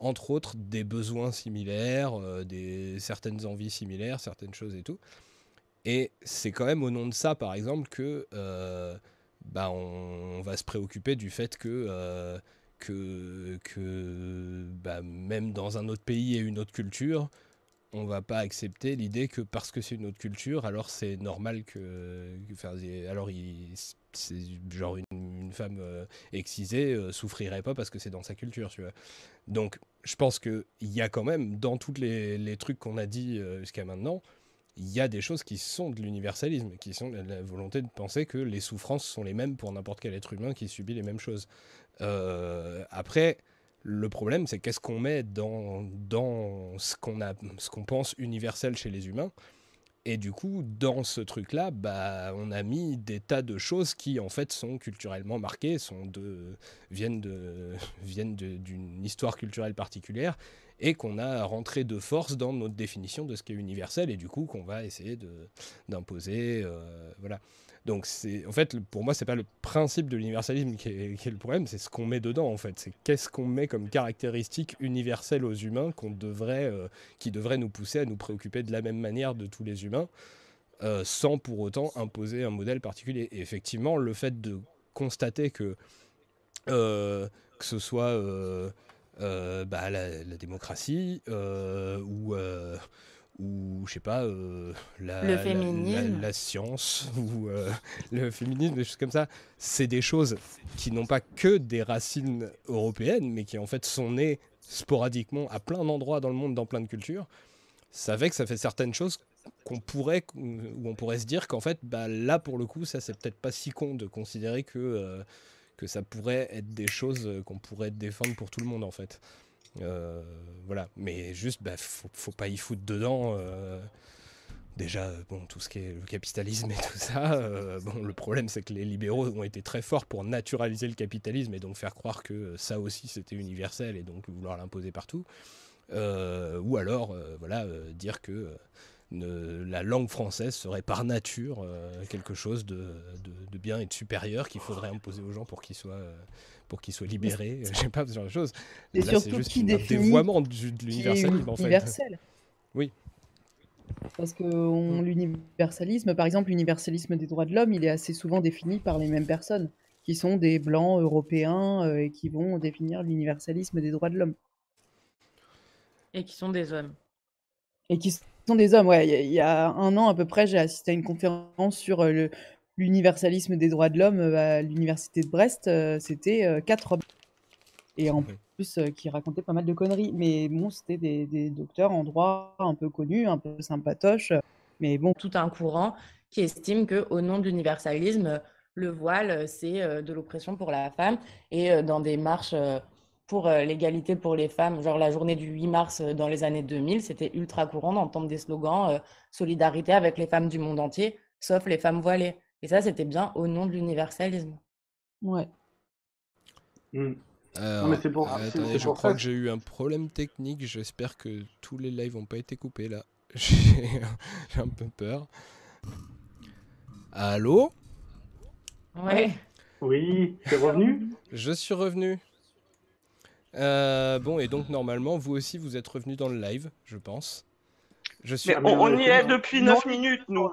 entre autres des besoins similaires, euh, des certaines envies similaires, certaines choses et tout. Et c'est quand même au nom de ça, par exemple, que euh, bah, on, va se préoccuper du fait que, euh, que, que bah, même dans un autre pays et une autre culture, on va pas accepter l'idée que parce que c'est une autre culture, alors c'est normal que. alors, il- genre une, femme euh, excisée euh, souffrirait pas parce que c'est dans sa culture, tu vois. Donc, je pense qu'il y a quand même, dans tous les, les trucs qu'on a dit euh, jusqu'à maintenant, il y a des choses qui sont de l'universalisme, qui sont la, la volonté de penser que les souffrances sont les mêmes pour n'importe quel être humain qui subit les mêmes choses. Euh, après, Le problème, c'est qu'est-ce qu'on met dans, dans ce qu'on qu'on pense universel chez les humains? Et du coup, dans ce truc-là, bah, on a mis des tas de choses qui, en fait, sont culturellement marquées, viennent d'une histoire culturelle particulière, et qu'on a rentré de force dans notre définition de ce qui est universel, et du coup, qu'on va essayer d'imposer. euh, voilà. Donc, c'est, en fait, pour moi, c'est pas le principe de l'universalisme qui est, le problème, c'est ce qu'on met dedans, en fait. C'est qu'est-ce qu'on met comme caractéristique universelle aux humains qu'on devrait, euh, qui devrait nous pousser à nous préoccuper de la même manière de tous les humains, euh, sans pour autant imposer un modèle particulier. Et effectivement, le fait de constater que, euh, que ce soit bah, la, la démocratie ou, ou je sais pas, euh, la, Le féminisme. la, la science ou euh, le féminisme, des choses comme ça, c'est des choses qui n'ont pas que des racines européennes, mais qui en fait sont nées sporadiquement à plein d'endroits dans le monde, dans plein de cultures. Ça fait que ça fait certaines choses qu'on pourrait, où on pourrait se dire qu'en fait, bah, là pour le coup, ça c'est peut-être pas si con de considérer que, euh, que ça pourrait être des choses qu'on pourrait défendre pour tout le monde en fait. Euh, voilà, mais juste, bah, faut, faut pas y foutre dedans. euh, Déjà, euh, bon, tout ce qui est le capitalisme et tout ça, bon, le problème c'est que les libéraux ont été très forts pour naturaliser le capitalisme et donc faire croire que ça aussi c'était universel et donc vouloir l'imposer partout. Ou alors, voilà, dire que la langue française serait par nature quelque chose de, de- de bien et de supérieur qu'il faudrait imposer aux gens pour qu'ils soient, pour qu'ils soient libérés. Je sais pas, ce genre de choses. Et Là, surtout, juste qui définit dévoiement du- de l'universalisme en fait. universel Oui. Parce que on- l'universalisme, par exemple, l'universalisme des droits de l'homme, il est assez souvent défini par les mêmes personnes, qui sont des blancs européens euh, et qui vont définir l'universalisme des droits de l'homme. Et qui sont des hommes. Et qui sont des hommes, ouais. Il y a- il y, a un an à peu près, j'ai assisté à une conférence sur euh, le- l'universalisme des droits de l'homme euh, à l'université de Brest. euh, C'était euh, quatre hommes. Et en plus, euh, qui racontaient pas mal de conneries. Mais bon, c'était des, des docteurs en droit un peu connus, un peu sympatoches. Mais bon. Tout un courant qui estime que au nom de l'universalisme, le voile, c'est euh, de l'oppression pour la femme. Et euh, dans des marches euh, pour l'égalité pour les femmes, genre la journée du 8 mars dans les années 2000, c'était ultra courant d'entendre des slogans euh, solidarité avec les femmes du monde entier, sauf les femmes voilées. Et ça, c'était bien au nom de l'universalisme. Ouais. Alors, mais c'est pour- euh, attendez, c'est je pour crois ça que j'ai eu un problème technique. J'espère que tous les lives n'ont pas été coupés là. J'ai j'ai un peu peur. Allô? Ouais. Oui, c'est revenu? Je suis revenu. Euh, bon, et donc normalement, vous aussi, vous êtes revenu dans le live, je pense. Je suis... Mais on, on y est depuis 9 minutes, nous.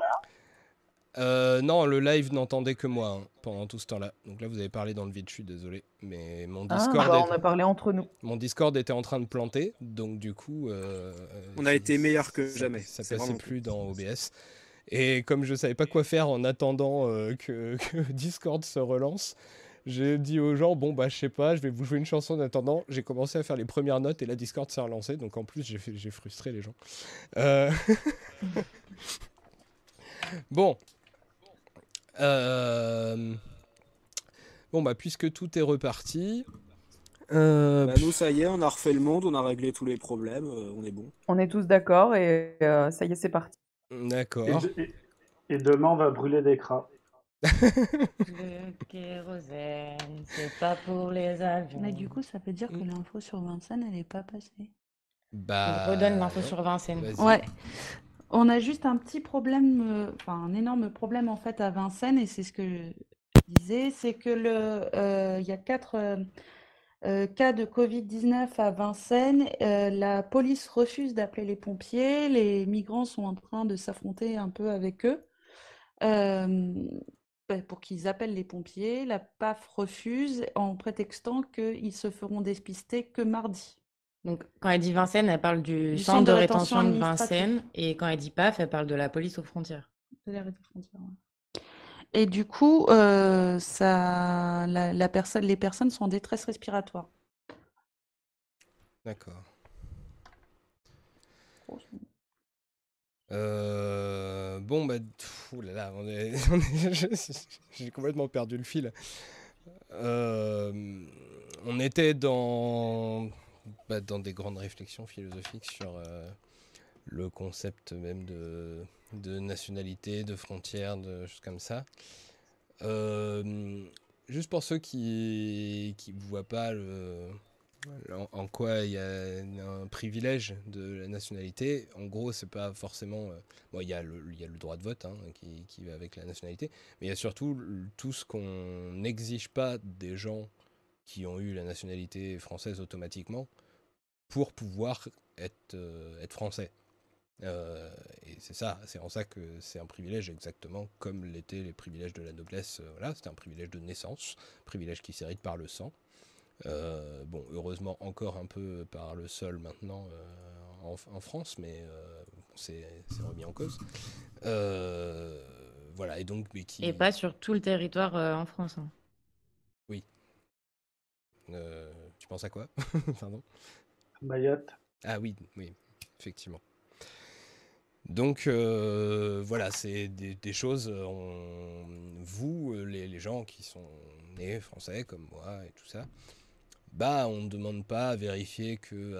Euh, non, le live n'entendait que moi hein, pendant tout ce temps-là. Donc là, vous avez parlé dans le vide, je suis désolé. Mais mon Ah, Discord, bah, est- on a parlé entre nous. mon Discord était en train de planter, donc du coup, euh, On a été meilleur que ça- jamais. Ça C'est passait plus dans OBS. Et comme je savais pas quoi faire en attendant euh, que, que Discord se relance, j'ai dit aux gens bon bah je sais pas, je vais vous jouer une chanson en attendant. J'ai commencé à faire les premières notes et la Discord s'est relancé, donc en plus j'ai frustré les gens. Euh, bon. Euh, Bon bah puisque tout est reparti. euh, Bah, nous, ça y est, on a refait le monde, on a réglé tous les problèmes, euh, on est bon. On est tous d'accord et euh, ça y est, c'est parti. et, D'accord. de- et- demain, on va brûler des cras. Le kérosène, c'est pas pour les avions. Mais du coup, ça veut dire que l'info sur Vincennes, elle n'est pas passée. Bah. Je redonne l'info sur Vincennes. Ouais. On a juste un petit problème, euh, enfin un énorme problème en fait à Vincennes, et c'est ce que je disais, c'est que le, euh, il y a quatre euh, cas de Covid-19 à Vincennes. la police refuse d'appeler les pompiers, les migrants sont en train de s'affronter un peu avec eux. bah, pour qu'ils appellent les pompiers, la PAF refuse en prétextant qu'ils se feront dépister que mardi. Donc, quand elle dit Vincennes, elle parle du, Du centre de rétention de Vincennes. Et quand elle dit PAF, elle parle de la police aux frontières. Ouais. Et du coup, euh, ça, la, la personne, les personnes sont en détresse respiratoire. D'accord. Euh, bon, bah, pff, ouh là là, on est, on est- je- j'ai complètement perdu le fil. Euh, on était dans, bah, dans des grandes réflexions philosophiques sur euh, le concept même de, nationalité, de frontières, de choses comme ça. Euh, juste pour ceux qui ne voient pas le, en, quoi il y a un privilège de la nationalité, en gros, c'est pas forcément. euh, bon, il y, a le- y a le droit de vote hein, qui, qui va avec la nationalité, mais il y a surtout tout ce qu'on n'exige pas des gens qui ont eu la nationalité française automatiquement pour pouvoir être, euh, être français. Euh, et c'est ça, c'est en ça que c'est un privilège exactement comme l'étaient les privilèges de la noblesse. euh, voilà, c'était un privilège de naissance, privilège qui s'hérite par le sang. Euh, bon, heureusement encore un peu par le sol maintenant en, en France, mais c'est remis en cause. Voilà, et donc, mais qui... Et pas sur tout le territoire en France. hein. Oui. Tu penses à quoi? Pardon Mayotte. Ah oui, oui, effectivement. Donc euh, voilà, c'est des, choses, euh, vous, euh, les, les gens qui sont nés français comme moi et tout ça, bah on ne demande pas à vérifier que,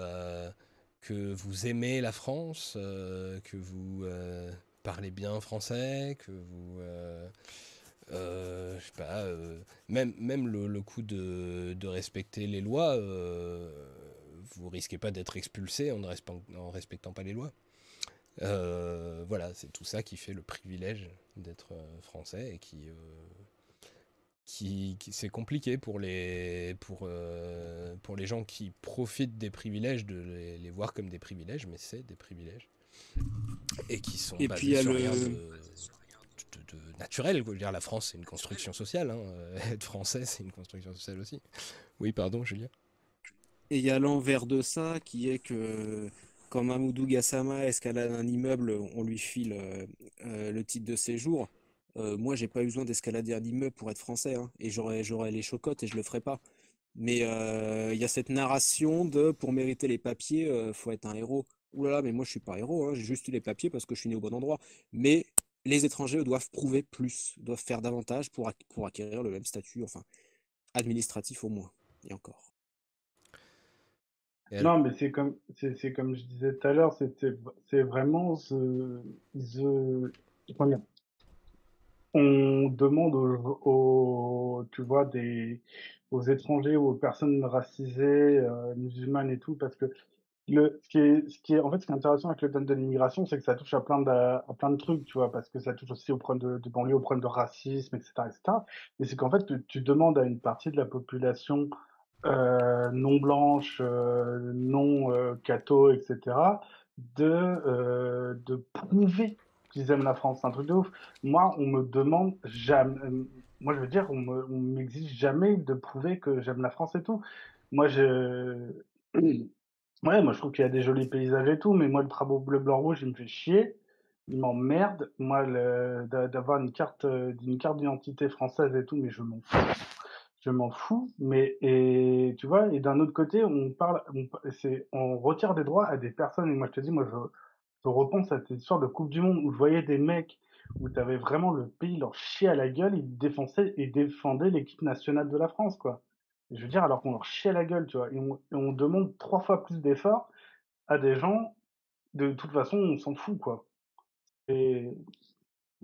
que vous aimez la France, que vous parlez bien français, que vous... je sais pas, même, même le, coup de, respecter les lois, vous risquez pas d'être expulsé en ne respectant, pas les lois. Euh, voilà, c'est tout ça qui fait le privilège d'être euh, français et qui, euh, qui, qui- c'est compliqué pour les, pour, euh, pour les gens qui profitent des privilèges de les, les voir comme des privilèges, mais c'est des privilèges et qui sont Et basés puis, sur le- rien de, de- de naturel. Je veux dire, la France, c'est une construction sociale. hein. Être français, c'est une construction sociale aussi. Oui, pardon, Julien. Et il y a l'envers de ça qui est que quand Mamoudou Gassama escalade un immeuble, on lui file euh, euh, le titre de séjour. Euh, moi, j'ai pas eu besoin d'escalader un immeuble pour être français, hein, et j'aurais les chocottes et je le ferais pas. Mais il y a cette narration de pour mériter les papiers, euh, faut être un héros. Ouh mais moi je suis pas héros, hein, j'ai juste eu les papiers parce que je suis né au bon endroit. Mais les étrangers doivent prouver plus, doivent faire davantage pour, pour acquérir le même statut, enfin administratif au moins, et encore. Non, mais c'est comme, c'est, comme je disais tout à l'heure, c'est vraiment ce, ce- on demande aux, aux- tu vois, des, aux étrangers ou aux personnes racisées, euh, musulmanes et tout, parce que le, ce qui est, ce qui est, en fait, ce qui est intéressant avec le thème de l'immigration, c'est que ça touche à plein de, à plein de trucs, tu vois, parce que ça touche aussi au problème de, de banlieue, au problème de racisme, etc., etc. Et c'est qu'en fait, tu, demandes à une partie de la population non blanche, euh, non euh, catho, etc., de, euh, de prouver qu'ils aiment la France. C'est un truc de ouf. Moi, on me demande jamais, euh, moi je veux dire, on me, on m'exige jamais de prouver que j'aime la France et tout. Moi, je, ouais, moi je trouve qu'il y a des jolis paysages et tout, mais moi le drapeau bleu, blanc, rouge, il me fait chier. Il m'emmerde, moi, d'avoir une carte, euh, une carte d'identité française et tout, mais je m'en fous je m'en fous, mais et tu vois, et d'un autre côté, on parle, on, c'est, on retire des droits à des personnes. Et moi, je te dis, moi, je, je repense à cette histoire de Coupe du Monde où je voyais des mecs où tu avais vraiment le pays leur chier à la gueule, ils défendaient et défendaient l'équipe nationale de la France, quoi. Je veux dire, alors qu'on leur chie à la gueule, tu vois, et on, et on demande trois fois plus d'efforts à des gens, de toute façon, on s'en fout, quoi. Et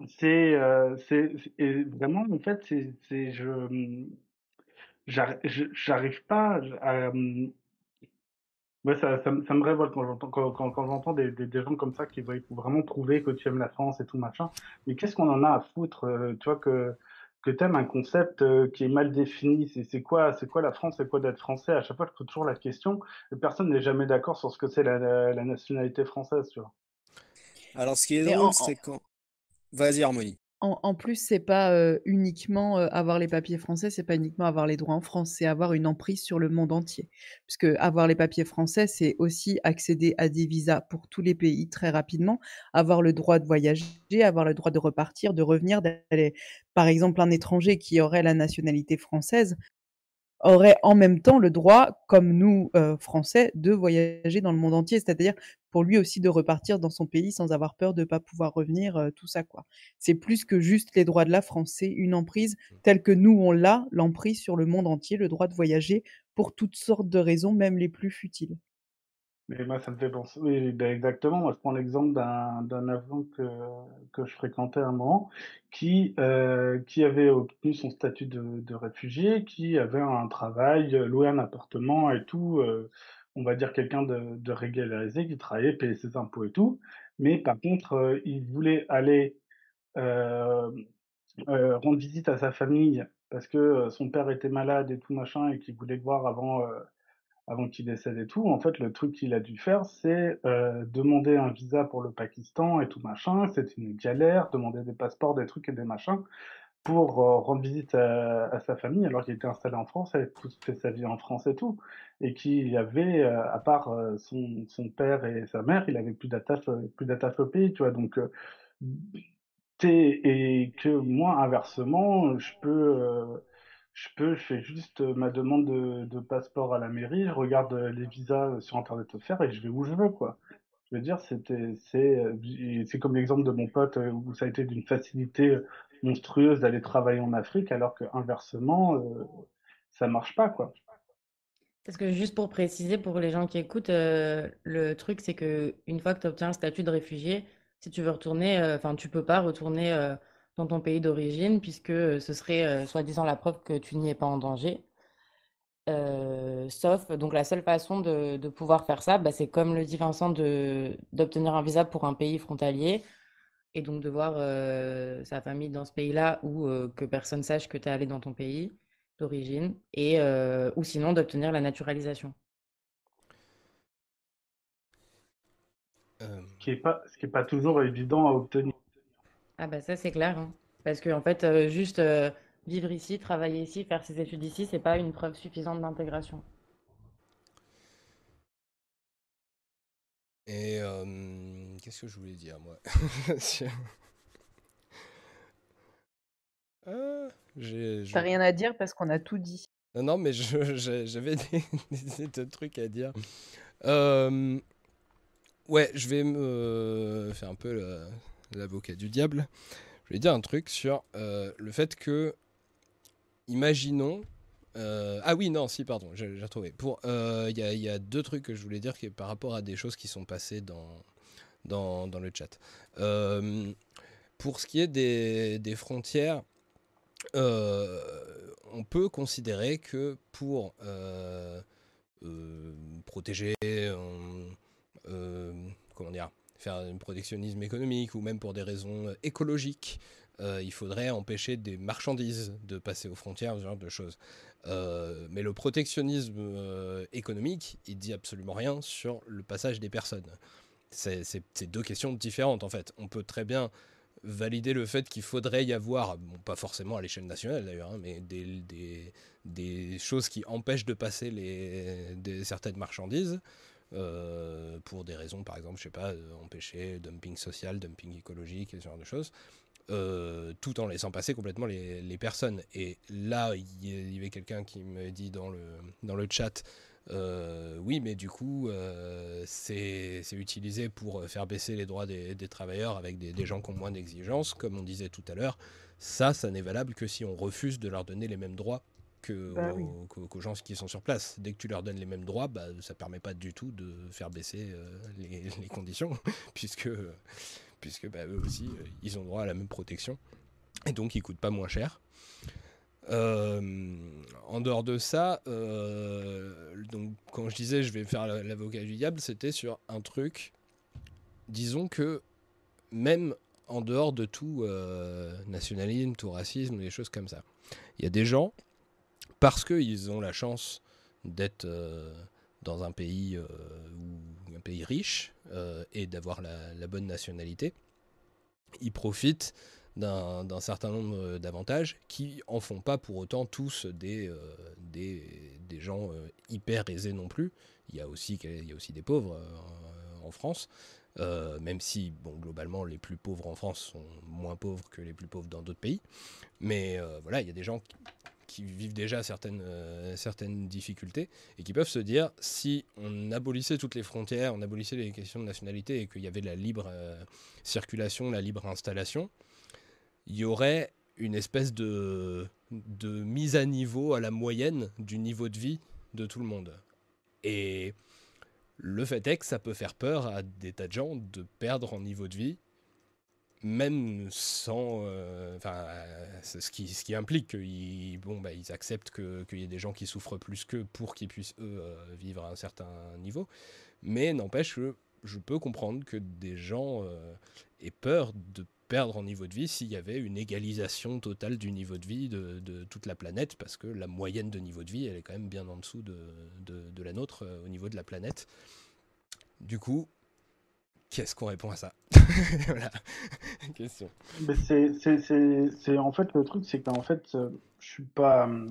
c'est, euh, c'est, c'est- vraiment, en fait, c'est, c'est, je- j'arrive pas à, hum, ouais, ça, ça, me ça me révolte quand j'entends, quand, quand, quand j'entends des, des, des gens comme ça qui veulent vraiment prouver que tu aimes la France et tout machin. Mais qu'est-ce qu'on en a à foutre, euh, tu vois, que, que t'aimes un concept euh, qui est mal défini? C'est, c'est quoi, c'est quoi la France, c'est quoi d'être français? À chaque fois, je pose toujours la question. Et personne n'est jamais d'accord sur ce que c'est la, la, la nationalité française, tu vois. Alors, ce qui est drôle, en- c'est quand... Vas-y, Harmonie. En, plus, c'est pas euh, uniquement euh, avoir les papiers français, c'est pas uniquement avoir les droits en France, c'est avoir une emprise sur le monde entier. Puisque avoir les papiers français, c'est aussi accéder à des visas pour tous les pays très rapidement, avoir le droit de voyager, avoir le droit de repartir, de revenir, d'aller. Par exemple, un étranger qui aurait la nationalité française aurait en même temps le droit, comme nous euh, Français, de voyager dans le monde entier, c'est-à-dire pour lui aussi de repartir dans son pays sans avoir peur de pas pouvoir revenir, euh, tout ça quoi. C'est plus que juste les droits de la France, c'est une emprise telle que nous on l'a, l'emprise sur le monde entier, le droit de voyager pour toutes sortes de raisons, même les plus futiles. Mais moi, ça me fait penser, oui, ben exactement. Moi, je prends l'exemple d'un d'un Afghan que, que je fréquentais un moment, qui, euh, qui avait obtenu son statut de, de réfugié, qui avait un travail, euh, loué un appartement et tout, euh, on va dire quelqu'un de, de régularisé, qui travaillait, payait ses impôts et tout. Mais par contre, euh, il voulait aller euh, euh, rendre visite à sa famille parce que son père était malade et tout machin et qu'il voulait voir avant, avant qu'il décède et tout. En fait, le truc qu'il a dû faire, c'est demander un visa pour le Pakistan et tout machin. C'était une galère, demander des passeports, des trucs et des machins pour euh, rendre visite à, sa famille alors qu'il était installé en France, avait tout fait sa vie en France et tout, et qu'il avait, euh, à part euh, son, son père et sa mère, il avait plus d'attache, plus d'attache au pays, tu vois. Donc, et que moi, inversement, je peux, je peux, je fais juste ma demande de, passeport à la mairie, je regarde les visas sur Internet offerts et je vais où je veux, quoi. Je veux dire, c'était, c'est, c'est comme l'exemple de mon pote où ça a été d'une facilité monstrueuse d'aller travailler en Afrique, alors que inversement, euh, ça marche pas, quoi. Parce que juste pour préciser, pour les gens qui écoutent, euh, le truc, c'est que une fois que tu obtiens un statut de réfugié, si tu veux retourner, euh, enfin, tu peux pas retourner euh, dans ton pays d'origine, puisque euh, ce serait euh, soi-disant la preuve que tu n'y es pas en danger. Euh, sauf, donc la seule façon de, pouvoir faire ça, bah, c'est comme le dit Vincent, d'obtenir un visa pour un pays frontalier et donc de voir euh, sa famille dans ce pays-là ou euh, que personne sache que tu es allé dans ton pays d'origine et euh, ou sinon d'obtenir la naturalisation. Euh, Ce qui est pas, ce qui est pas toujours évident à obtenir. Ah bah ça c'est clair, hein. Parce que en fait euh, juste euh, vivre ici, travailler ici, faire ses études ici, c'est pas une preuve suffisante d'intégration. Et euh, qu'est-ce que je voulais dire, moi? Ah, j'ai- T'as rien à dire parce qu'on a tout dit. Non, non, mais je- je- j'avais des, des- des trucs à dire. Euh, ouais, je vais me faire un peu le- l'avocat du diable. Je vais dire un truc sur euh, le fait que, imaginons. euh, ah oui, non, si, pardon, j'ai j'ai retrouvé. Pour, euh, Il y, a, il y a deux trucs que je voulais dire qui, par rapport à des choses qui sont passées dans, dans, le chat. Euh, pour ce qui est des, frontières, euh, on peut considérer que pour euh, protéger, comment dire, faire un protectionnisme économique ou même pour des raisons écologiques, il faudrait empêcher des marchandises de passer aux frontières, ce genre de choses. Mais le protectionnisme économique, il dit absolument rien sur le passage des personnes. C'est deux questions différentes en fait. On peut très bien valider le fait qu'il faudrait y avoir, bon, pas forcément à l'échelle nationale d'ailleurs, hein, mais des, choses qui empêchent de passer les, certaines marchandises. euh, pour des raisons, par exemple, je sais pas, euh, empêcher dumping social, dumping écologique, ce genre de choses, euh, tout en laissant passer complètement les, les personnes. Et là, il y il y avait quelqu'un qui me dit dans le, dans le chat, euh, oui, mais du coup, euh, c'est utilisé pour faire baisser les droits des, des travailleurs avec des, des gens qui ont moins d'exigences, comme on disait tout à l'heure. Ça, ça n'est valable que si on refuse de leur donner les mêmes droits Bah oui. qu'aux- gens qui sont sur place. Dès que tu leur donnes les mêmes droits, bah, ça permet pas du tout de faire baisser euh, les, les conditions, puisque, puisque bah, eux aussi, ils ont droit à la même protection. Et donc, ils coûtent pas moins cher. Euh, en dehors de ça, euh, donc quand je disais je vais faire la- l'avocat du diable, c'était sur un truc. Disons que même en dehors de tout euh, nationalisme, tout racisme, des choses comme ça, il y a des gens parce qu'ils ont la chance d'être dans un pays un pays riche et d'avoir la, la bonne nationalité, ils profitent d'un certain nombre d'avantages qui en font pas pour autant tous des, euh, des, gens euh, hyper aisés non plus. Il y a aussi, il y a aussi des pauvres euh, en France, euh, même si bon, globalement les plus pauvres en France sont moins pauvres que les plus pauvres dans d'autres pays. Mais euh, voilà, il y a des gens qui, vivent déjà certaines, euh, certaines difficultés et qui peuvent se dire si on abolissait toutes les frontières, on abolissait les questions de nationalité et qu'il y avait la libre euh, circulation, la libre installation, il y aurait une espèce de, de mise à niveau à la moyenne du niveau de vie de tout le monde. Et le fait est que ça peut faire peur à des tas de gens de perdre en niveau de vie, même sans. euh, Enfin, c'est ce, qui, ce qui implique qu'ils bon, bah, acceptent qu'il y ait des gens qui souffrent plus qu'eux pour qu'ils puissent, eux, euh, vivre à un certain niveau. Mais n'empêche que je peux comprendre que des gens euh, aient peur de perdre en niveau de vie s'il y avait une égalisation totale du niveau de vie de, toute la planète, parce que la moyenne de niveau de vie, elle est quand même bien en dessous de, la nôtre euh, au niveau de la planète. Du coup, qu'est-ce qu'on répond à ça Voilà, question. Mais c'est, c'est, c'est, c'est- en fait le truc, c'est qu'en fait, euh, je suis pas. euh,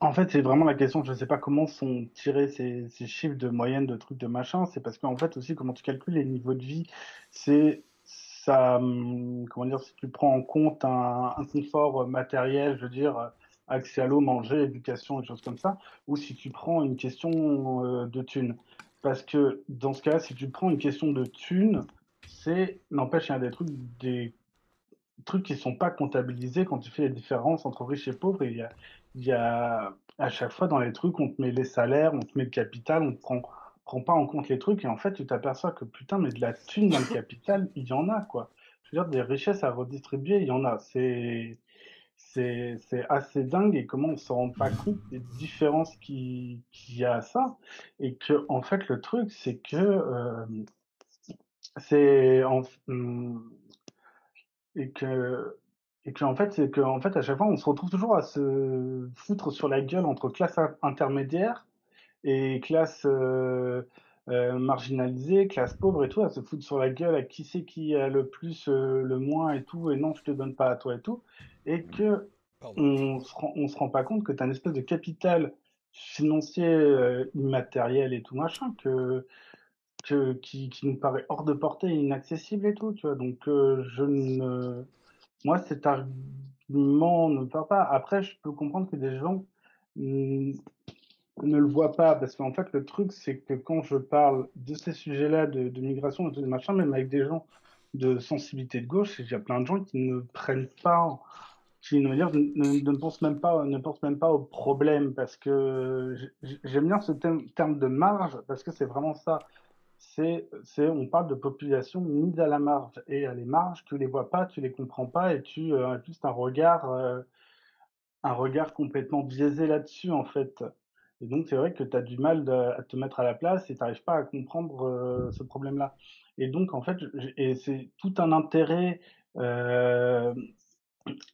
En fait, c'est vraiment la question. Je sais pas comment sont tirés ces, ces chiffres de moyenne, de trucs, de machin. C'est parce qu'en fait aussi, comment tu calcules les niveaux de vie, c'est hum, Comment dire, si tu prends en compte un, confort matériel, je veux dire, accès à l'eau, manger, éducation, des choses comme ça, ou si tu prends une question euh, de thunes. Parce que dans ce cas-là, si tu prends une question de thunes, c'est, n'empêche, il y a des trucs, des trucs qui sont pas comptabilisés quand tu fais les différences entre riches et pauvres. Il y a, y a, à chaque fois dans les trucs, on te met les salaires, on te met le capital, on te prend, prend pas en compte les trucs. Et en fait, tu t'aperçois que putain, mais de la thune dans le capital, il y en a, quoi. Je veux dire, des richesses à redistribuer, il y en a. C'est, c'est, c'est assez dingue et comment on se rend pas compte des différences qui- qu'il y a à ça. Et que, en fait, le truc, c'est que, euh, c'est, en, hum, et que, et que en fait, c'est que, en fait, à chaque fois, on se retrouve toujours à se foutre sur la gueule entre classe in- intermédiaire et classe euh, euh, marginalisée, classe pauvre et tout, à se foutre sur la gueule à qui c'est qui a le plus, euh, le moins et tout, et non, je te donne pas à toi et tout, et que on se rend, on se rend pas compte que tu as une espèce de capital financier euh, immatériel et tout machin que, que qui, qui nous paraît hors de portée et inaccessible et tout, tu vois. Donc euh, je ne moi cet argument ne me parle pas. Après, je peux comprendre que des gens mm, ne le voient pas parce qu'en fait le truc c'est que quand je parle de ces sujets-là de, migration et tout machin, même avec des gens de sensibilité de gauche, il y a plein de gens qui ne prennent pas qui ne, ne, ne pensent même pas, ne pensent même pas au problème parce que j'aime bien ce terme, terme de marge parce que c'est vraiment ça. C'est, c'est, on parle de population mise à la marge et à les marges, tu les vois pas, tu les comprends pas et tu euh, as juste un regard, euh, un regard complètement biaisé là-dessus en fait. Et donc c'est vrai que tu as du mal à te mettre à la place et tu n'arrives pas à comprendre euh, ce problème-là. Et donc en fait, c'est tout un intérêt. euh,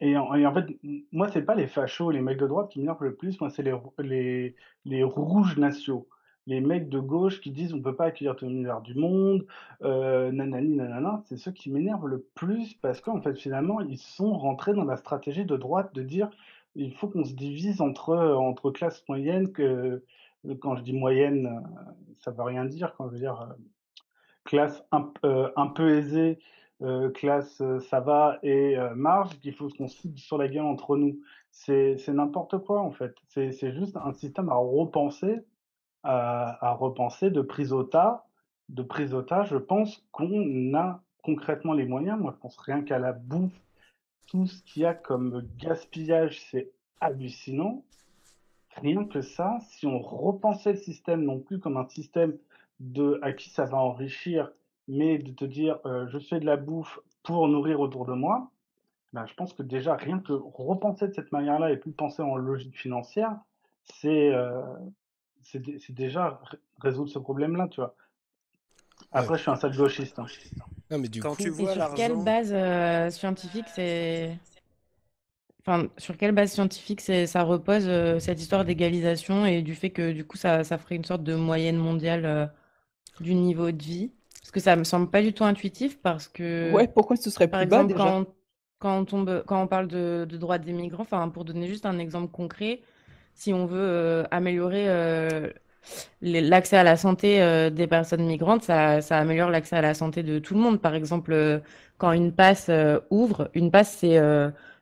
et en, fait, moi, c'est pas les fachos, les mecs de droite qui m'énervent le plus, moi, c'est les, les, les rouges nationaux. Les mecs de gauche qui disent on peut pas accueillir tout l'univers du monde, euh, nanani, nanana, c'est ceux qui m'énervent le plus parce qu'en fait, finalement, ils sont rentrés dans la stratégie de droite de dire il faut qu'on se divise entre, entre classes moyennes, que quand je dis moyenne, euh, ça veut rien dire, quand je veux dire euh, classe un, euh, peu aisée, euh, classe euh, ça va et euh, marge, qu'il faut qu'on se sur la gueule entre nous. C'est n'importe quoi en fait. C'est juste un système à repenser, à, à repenser de prise au tas. De prise au tas, je pense qu'on a concrètement les moyens. Moi, je pense rien qu'à la bouffe, tout ce qu'il y a comme gaspillage, c'est hallucinant. Rien que ça, si on repensait le système non plus comme un système de à qui ça va enrichir, mais de te dire euh, je fais de la bouffe pour nourrir autour de moi, ben, je pense que déjà rien que repenser de cette manière-là et plus penser en logique financière, c'est euh, c'est déjà résoudre ce problème-là, tu vois. Après, je suis un sale gauchiste. hein. Non, mais du Quand coup, tu Et vois sur quelle base euh, scientifique c'est... Enfin, sur quelle base scientifique c'est, ça repose euh, cette histoire d'égalisation et du fait que du coup ça, ça ferait une sorte de moyenne mondiale euh, du niveau de vie? Parce que ça me semble pas du tout intuitif parce que, Ouais, pourquoi ce serait par plus bas exemple, déjà? quand, quand on tombe, quand on parle de, de droits des migrants, enfin, pour donner juste un exemple concret, si on veut euh, améliorer euh, l'accès à la santé euh, des personnes migrantes, ça, améliore l'accès à la santé de tout le monde. Par exemple, euh, quand une passe euh, ouvre, une passe, c'est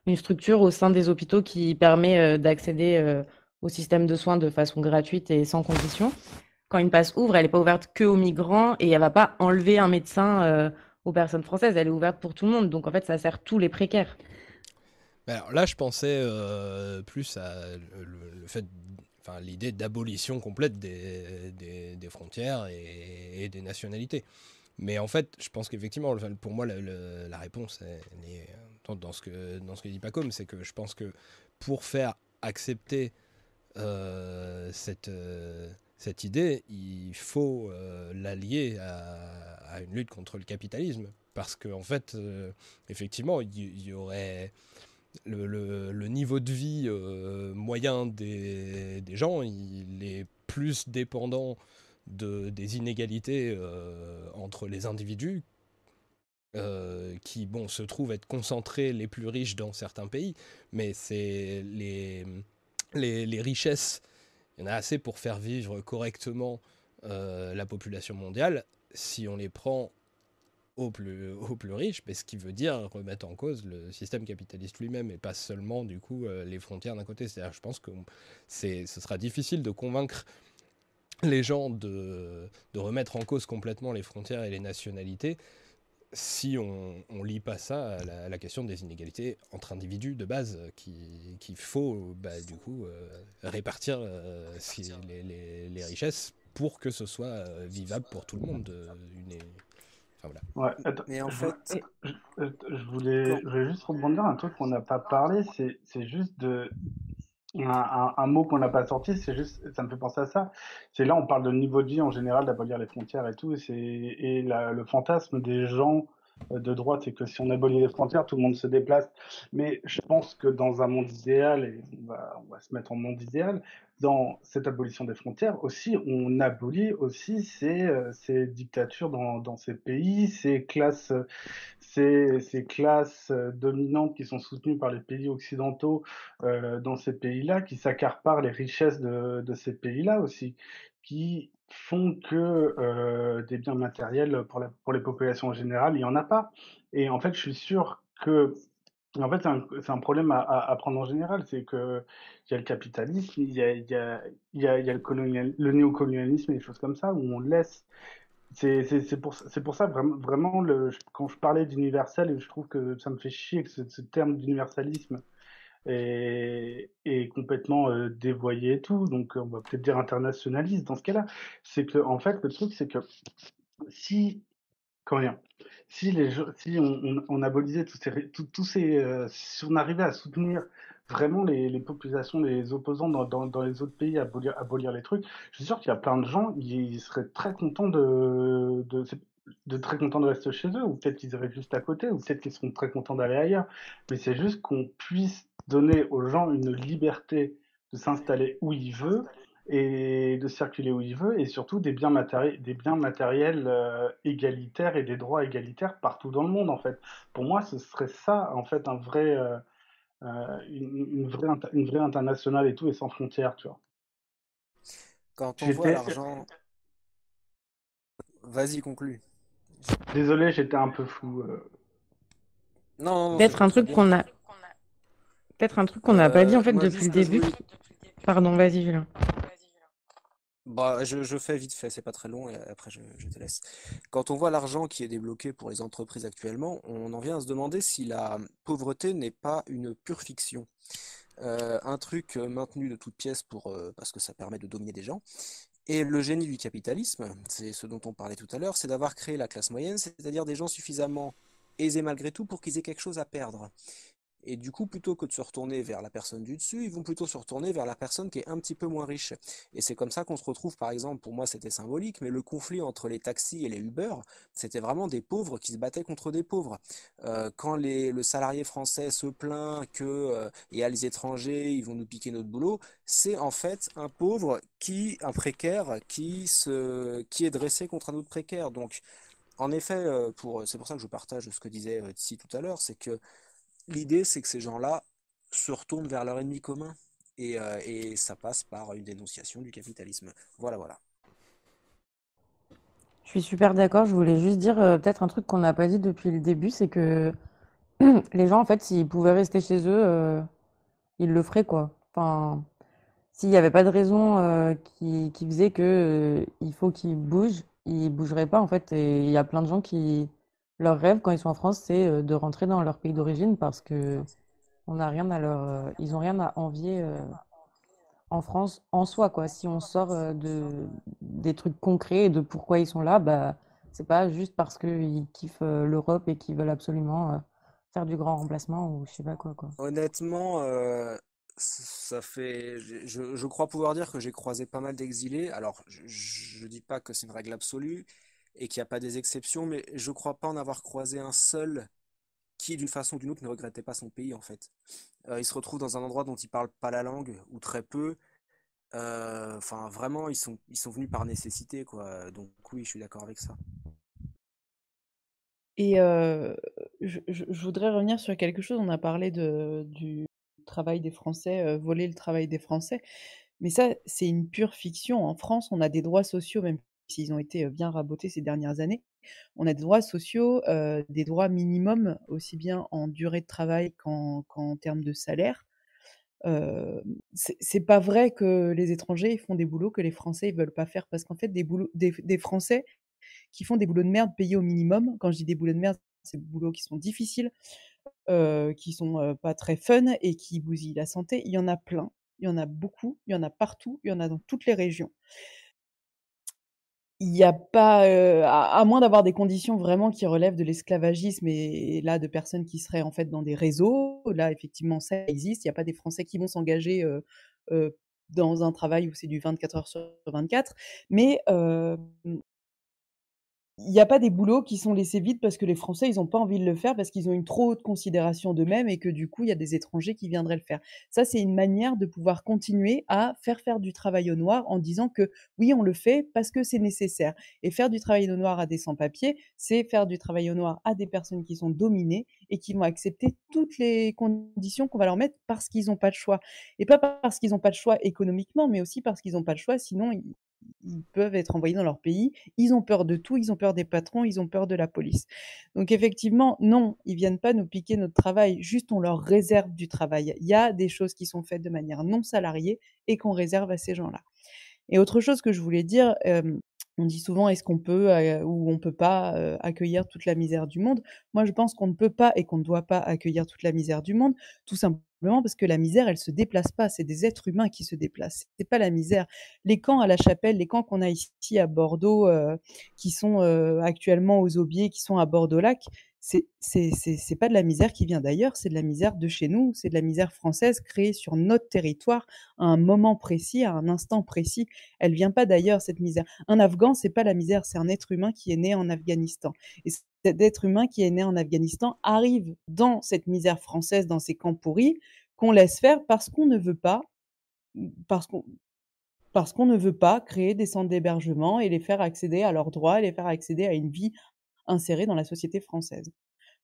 une structure au sein des hôpitaux qui permet d'accéder au système de soins de façon gratuite et sans condition. Quand une passe ouvre, elle n'est pas ouverte que aux migrants et elle va pas enlever un médecin aux personnes françaises. Elle est ouverte pour tout le monde. Donc en fait, ça sert tous les précaires. Mais Alors là, je pensais plus à le fait l'idée d'abolition complète des, des, frontières et, des nationalités. Mais en fait, je pense qu'effectivement, pour moi, la réponse elle est dans, dans ce que, dans ce que dit Pacom, c'est que je pense que pour faire accepter euh, cette, euh, cette idée, il faut euh, l'allier à, une lutte contre le capitalisme. Parce qu'en en fait, euh, effectivement, il y aurait le, niveau de vie euh, moyen des, gens, il est plus dépendant de, des inégalités euh, entre les individus euh, qui bon, se trouvent être concentrés les plus riches dans certains pays, mais c'est les, les, les richesses, il y en a assez pour faire vivre correctement la population mondiale. Si on les prend aux plus, aux plus riches, mais ce qui veut dire remettre en cause le système capitaliste lui-même et pas seulement du coup euh, les frontières d'un côté. C'est-à-dire, je pense que c'est, ce sera difficile de convaincre les gens de, de remettre en cause complètement les frontières et les nationalités si on ne lie pas ça à la, à la question des inégalités entre individus de base euh, qui- qu'il faut bah, du coup euh, répartir euh, si- les, les- les richesses pour que ce soit euh, vivable pour tout le monde. une, enfin, voilà. Ouais, attends, Mais en je, fait, je, je- je voulais, je voulais juste rebondir un truc qu'on n'a pas parlé, c'est, c'est juste de, un, un- un mot qu'on n'a pas sorti, c'est juste, ça me fait penser à ça. C'est là, on parle de niveau de vie en général, d'abolir les frontières et tout, et c'est, et la- le fantasme des gens de droite, c'est que si on abolit les frontières, tout le monde se déplace. Mais je pense que dans un monde idéal, et on va, se mettre en monde idéal, dans cette abolition des frontières aussi, on abolit aussi ces, euh, dictatures dans, ces pays, ces classes, euh, ces, classes euh, dominantes qui sont soutenues par les pays occidentaux euh, dans ces pays-là, qui s'accaparent les richesses de, de ces pays-là aussi, qui font que euh, des biens matériels pour, les populations en général, il n'y en a pas. Et en fait, je suis sûr que en fait, c'est un, problème à, prendre en général, c'est que il y a le capitalisme, il y a, le, colonial, le néocolonialisme et des choses comme ça, où on laisse. C'est pour, ça, vraiment, quand je parlais d'universel, je trouve que ça me fait chier que ce terme d'universalisme est, est complètement euh, dévoyé et tout. Donc, on va peut-être dire internationaliste dans ce cas-là. C'est que, en fait, le truc, c'est que si quand rien. Si, les, si on, on, tous ces, tous ces euh, si on arrivait à soutenir vraiment les, populations, les opposants dans, dans, les autres pays abolir, abolir les trucs, je suis sûr qu'il y a plein de gens, ils, seraient très contents de, de, de très contents de rester chez eux, ou peut-être qu'ils iraient juste à côté, ou peut-être qu'ils seront très contents d'aller ailleurs. Mais c'est juste qu'on puisse donner aux gens une liberté de s'installer où ils veulent et de circuler où il veut, et surtout des biens, matéri- des biens matériels euh, égalitaires et des droits égalitaires partout dans le monde, en fait. Pour moi, ce serait ça, en fait, un vrai, euh, euh, une, une vraie, inter- une vraie internationale et tout, et sans frontières, tu vois. quand on voit l'argent... Vas-y, conclue. Désolé, j'étais un peu fou. euh. Non, non, non, Peut-être un truc qu'on a. Peut-être un truc qu'on n'a pas dit en Euh, fait depuis le début. Pardon, vas-y, Julien. Bah, je, je fais vite fait, c'est pas très long et après je, je te laisse. Quand on voit l'argent qui est débloqué pour les entreprises actuellement, on en vient à se demander si la pauvreté n'est pas une pure fiction. Euh, un truc euh, maintenu de toutes pièces pour, euh, parce que ça permet de dominer des gens. Et le génie du capitalisme, c'est ce dont on parlait tout à l'heure, c'est d'avoir créé la classe moyenne, c'est-à-dire des gens suffisamment aisés malgré tout pour qu'ils aient quelque chose à perdre. Et du coup, plutôt que de se retourner vers la personne du dessus, ils vont plutôt se retourner vers la personne qui est un petit peu moins riche. Et c'est comme ça qu'on se retrouve, par exemple, pour moi c'était symbolique, mais le conflit entre les taxis et les Uber, c'était vraiment des pauvres qui se battaient contre des pauvres. Euh, quand les, le salarié français se plaint que, euh, et à les étrangers, ils vont nous piquer notre boulot, c'est en fait un pauvre qui, un précaire, qui se, qui est dressé contre un autre précaire. Donc, en effet, euh, pour, c'est pour ça que je partage ce que disait euh, Tsi tout à l'heure, c'est que L'idée, c'est que ces gens-là se retournent vers leur ennemi commun. Et, euh, et ça passe par une dénonciation du capitalisme. Voilà, voilà. Je suis super d'accord. Je voulais juste dire euh, peut-être un truc qu'on n'a pas dit depuis le début, c'est que les gens, en fait, s'ils pouvaient rester chez eux, euh, ils le feraient, quoi. Enfin, s'il n'y avait pas de raison qui, faisait que il faut qu'ils bougent, ils bougeraient pas, en fait. Et il y a plein de gens qui, leur rêve quand ils sont en France, c'est euh, de rentrer dans leur pays d'origine parce que on n'a rien à leur, euh, ils ont rien à envier euh, en France en soi, quoi. Si on sort de, des trucs concrets et de pourquoi ils sont là, bah, c'est pas juste parce qu'ils kiffent l'Europe et qu'ils veulent absolument faire du grand remplacement ou je sais pas quoi, quoi. Honnêtement, ça fait, je, je crois pouvoir dire que j'ai croisé pas mal d'exilés. Alors, je, je dis pas que c'est une règle absolue et qu'il n'y a pas des exceptions, mais je crois pas en avoir croisé un seul qui, d'une façon ou d'une autre, ne regrettait pas son pays, en fait. Euh, il se retrouve dans un endroit dont il parle pas la langue, ou très peu. Euh, Enfin, vraiment, ils sont, ils sont venus par nécessité, quoi. Donc oui, je suis d'accord avec ça. Et euh, je, je- je voudrais revenir sur quelque chose. On a parlé de, du travail des Français, euh, voler le travail des Français. Mais ça, c'est une pure fiction. En France, on a des droits sociaux, même s'ils ont été bien rabotés ces dernières années. On a des droits sociaux, des droits minimums, aussi bien en durée de travail qu'en termes de salaire. Euh, c'est pas vrai que les étrangers font des boulots que les Français ils veulent pas faire parce qu'en fait des des, Français qui font des boulots de merde payés au minimum. Quand je dis des boulots de merde, c'est des boulots qui sont difficiles, euh, qui sont pas très fun et qui bousillent la santé. Il y en a plein, il y en a beaucoup, il y en a partout, il y en a dans toutes les régions. Il y a pas, heu, à moins d'avoir des conditions vraiment qui relèvent de l'esclavagisme et là, de personnes qui seraient, en fait, dans des réseaux. Là, effectivement, ça existe. Il y a pas des Français qui vont s'engager, heu heu, dans un travail où c'est du 24 heures sur 24. Mais, hem, il y a pas des boulots qui sont laissés vides parce que les Français, ils ont pas envie de le faire, parce qu'ils ont une trop haute considération d'eux-mêmes et que, du coup, il y a des étrangers qui viendraient le faire. Ça, c'est une manière de pouvoir continuer à faire faire du travail au noir en disant que, oui, on le fait parce que c'est nécessaire. Et faire du travail au noir à des sans-papiers, c'est faire du travail au noir à des personnes qui sont dominées et qui vont accepter toutes les conditions qu'on va leur mettre parce qu'ils ont pas de choix. Et pas parce qu'ils ont pas de choix économiquement, mais aussi parce qu'ils ont pas le choix, sinon ils peuvent être envoyés dans leur pays. Ils ont peur de tout, ils ont peur des patrons, ils ont peur de la police. Donc effectivement, non, ils viennent pas nous piquer notre travail, juste on leur réserve du travail. Il y a des choses qui sont faites de manière non salariée et qu'on réserve à ces gens-là. Et autre chose que je voulais dire, hem, on dit souvent: «Est-ce qu'on peut, heu, ou on peut pas, heu, accueillir toute la misère du monde?» Moi, je pense qu'on ne peut pas et qu'on ne doit pas accueillir toute la misère du monde, tout simplement parce que la misère, elle se déplace pas, c'est des êtres humains qui se déplacent, c'est pas la misère. Les camps à La Chapelle, les camps qu'on a ici à Bordeaux, heu, qui sont, actuellement aux Aubiers, qui sont à Bordeaux-Lac, c'est pas de la misère qui vient d'ailleurs, c'est de la misère de chez nous, c'est de la misère française créée sur notre territoire à un moment précis, à un instant précis. Elle vient pas d'ailleurs, cette misère. Un Afghan, c'est pas la misère, c'est un être humain qui est né en Afghanistan. Et cet être humain qui est né en Afghanistan arrive dans cette misère française, dans ces camps pourris, qu'on laisse faire parce qu'on ne veut pas, parce qu'on ne veut pas créer des centres d'hébergement et les faire accéder à leurs droits, les faire accéder à une vie insérée dans la société française.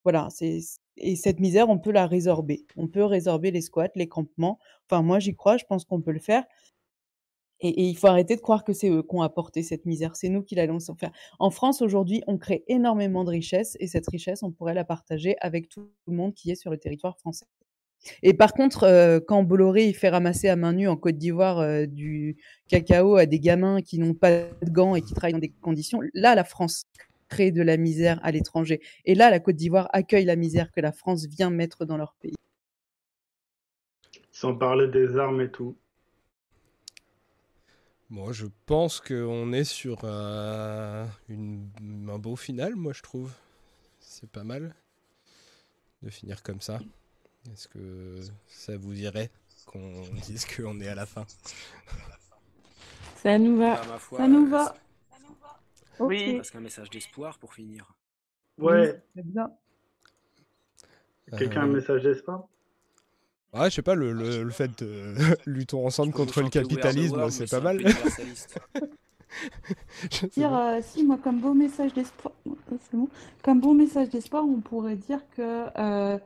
Voilà, c'est et cette misère, on peut la résorber. On peut résorber les squats, les campements. Enfin, moi, j'y crois, je pense qu'on peut le faire. Et il faut arrêter de croire que c'est eux qui ont apporté cette misère. C'est nous qui l'allons s'en faire. En France, aujourd'hui, on crée énormément de richesses et cette richesse, on pourrait la partager avec tout le monde qui est sur le territoire français. Et par contre, heu, quand Bolloré, fait ramasser à main nue en Côte d'Ivoire, heu, du cacao à des gamins qui n'ont pas de gants et qui travaillent dans des conditions, là, la France crée de la misère à l'étranger. Et là, la Côte d'Ivoire accueille la misère que la France vient mettre dans leur pays. Sans parler des armes et tout. Moi, je pense qu'on est sur euh, une- un beau final, moi, je trouve. C'est pas mal de finir comme ça. Est-ce que ça vous irait qu'on dise qu'on est à la fin? Ça nous va. Bah, ma foi, Ça nous euh, va. Oui. Parce qu'un message d'espoir pour finir. Ouais, Très bien. quelqu'un a un Euh, message d'espoir? Ouais, je sais pas, le, le, le fait de luttons ensemble contre le capitalisme, c'est pas mal. Je Dire, euh, si, moi, comme beau message d'espoir, euh, c'est bon. Comme bon message d'espoir, on pourrait dire que euh,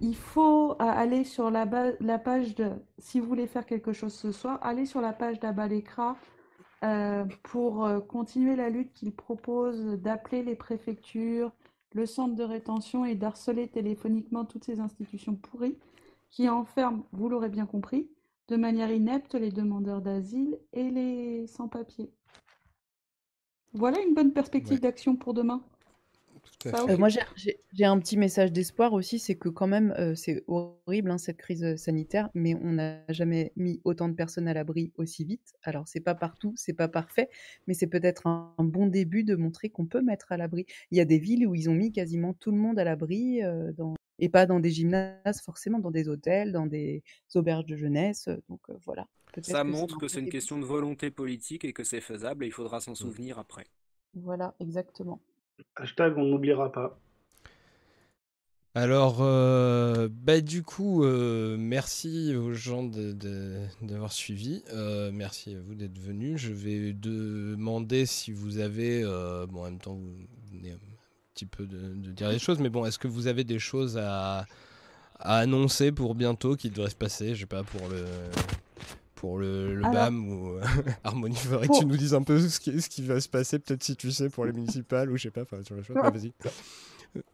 il faut euh, aller sur la, la page de, si vous voulez faire quelque chose ce soir, allez sur la page d'Abalekra euh, pour euh, continuer la lutte qu'il propose d'appeler les préfectures, le centre de rétention et d'harceler téléphoniquement toutes ces institutions pourries qui enferment, vous l'aurez bien compris, de manière inepte les demandeurs d'asile et les sans-papiers. Voilà une bonne perspective Ouais. d'action pour demain. Euh, moi, j'ai- un petit message d'espoir aussi, c'est que quand même, euh, c'est horrible hein, cette crise euh, sanitaire, mais on n'a jamais mis autant de personnes à l'abri aussi vite. Alors, c'est pas partout, c'est pas parfait, mais c'est peut-être un, un bon début de montrer qu'on peut mettre à l'abri. Il y a des villes où ils ont mis quasiment tout le monde à l'abri, euh, dans- et pas dans des gymnases forcément, dans des hôtels, dans des auberges de jeunesse. Donc euh, voilà. Ça que montre que c'est une question de volonté politique et que c'est faisable et il faudra s'en souvenir après. Voilà, exactement. Hashtag on n'oubliera pas. Alors, euh, bah, du coup, euh, merci aux gens d'avoir suivi. Euh, merci à vous d'être venus. Je vais demander si vous avez, bon, en même temps, vous venez un petit peu de, dire des choses, mais bon, est-ce que vous avez des choses à, à annoncer pour bientôt qui devrait se passer, je sais pas, pour le, pour le, le Alors- BAM ou Harmonie, il faudrait que tu nous dises un peu ce qui, ce qui va se passer, peut-être si tu sais, pour les municipales ou je sais pas, enfin, sur la chose. Ouais, vas-y.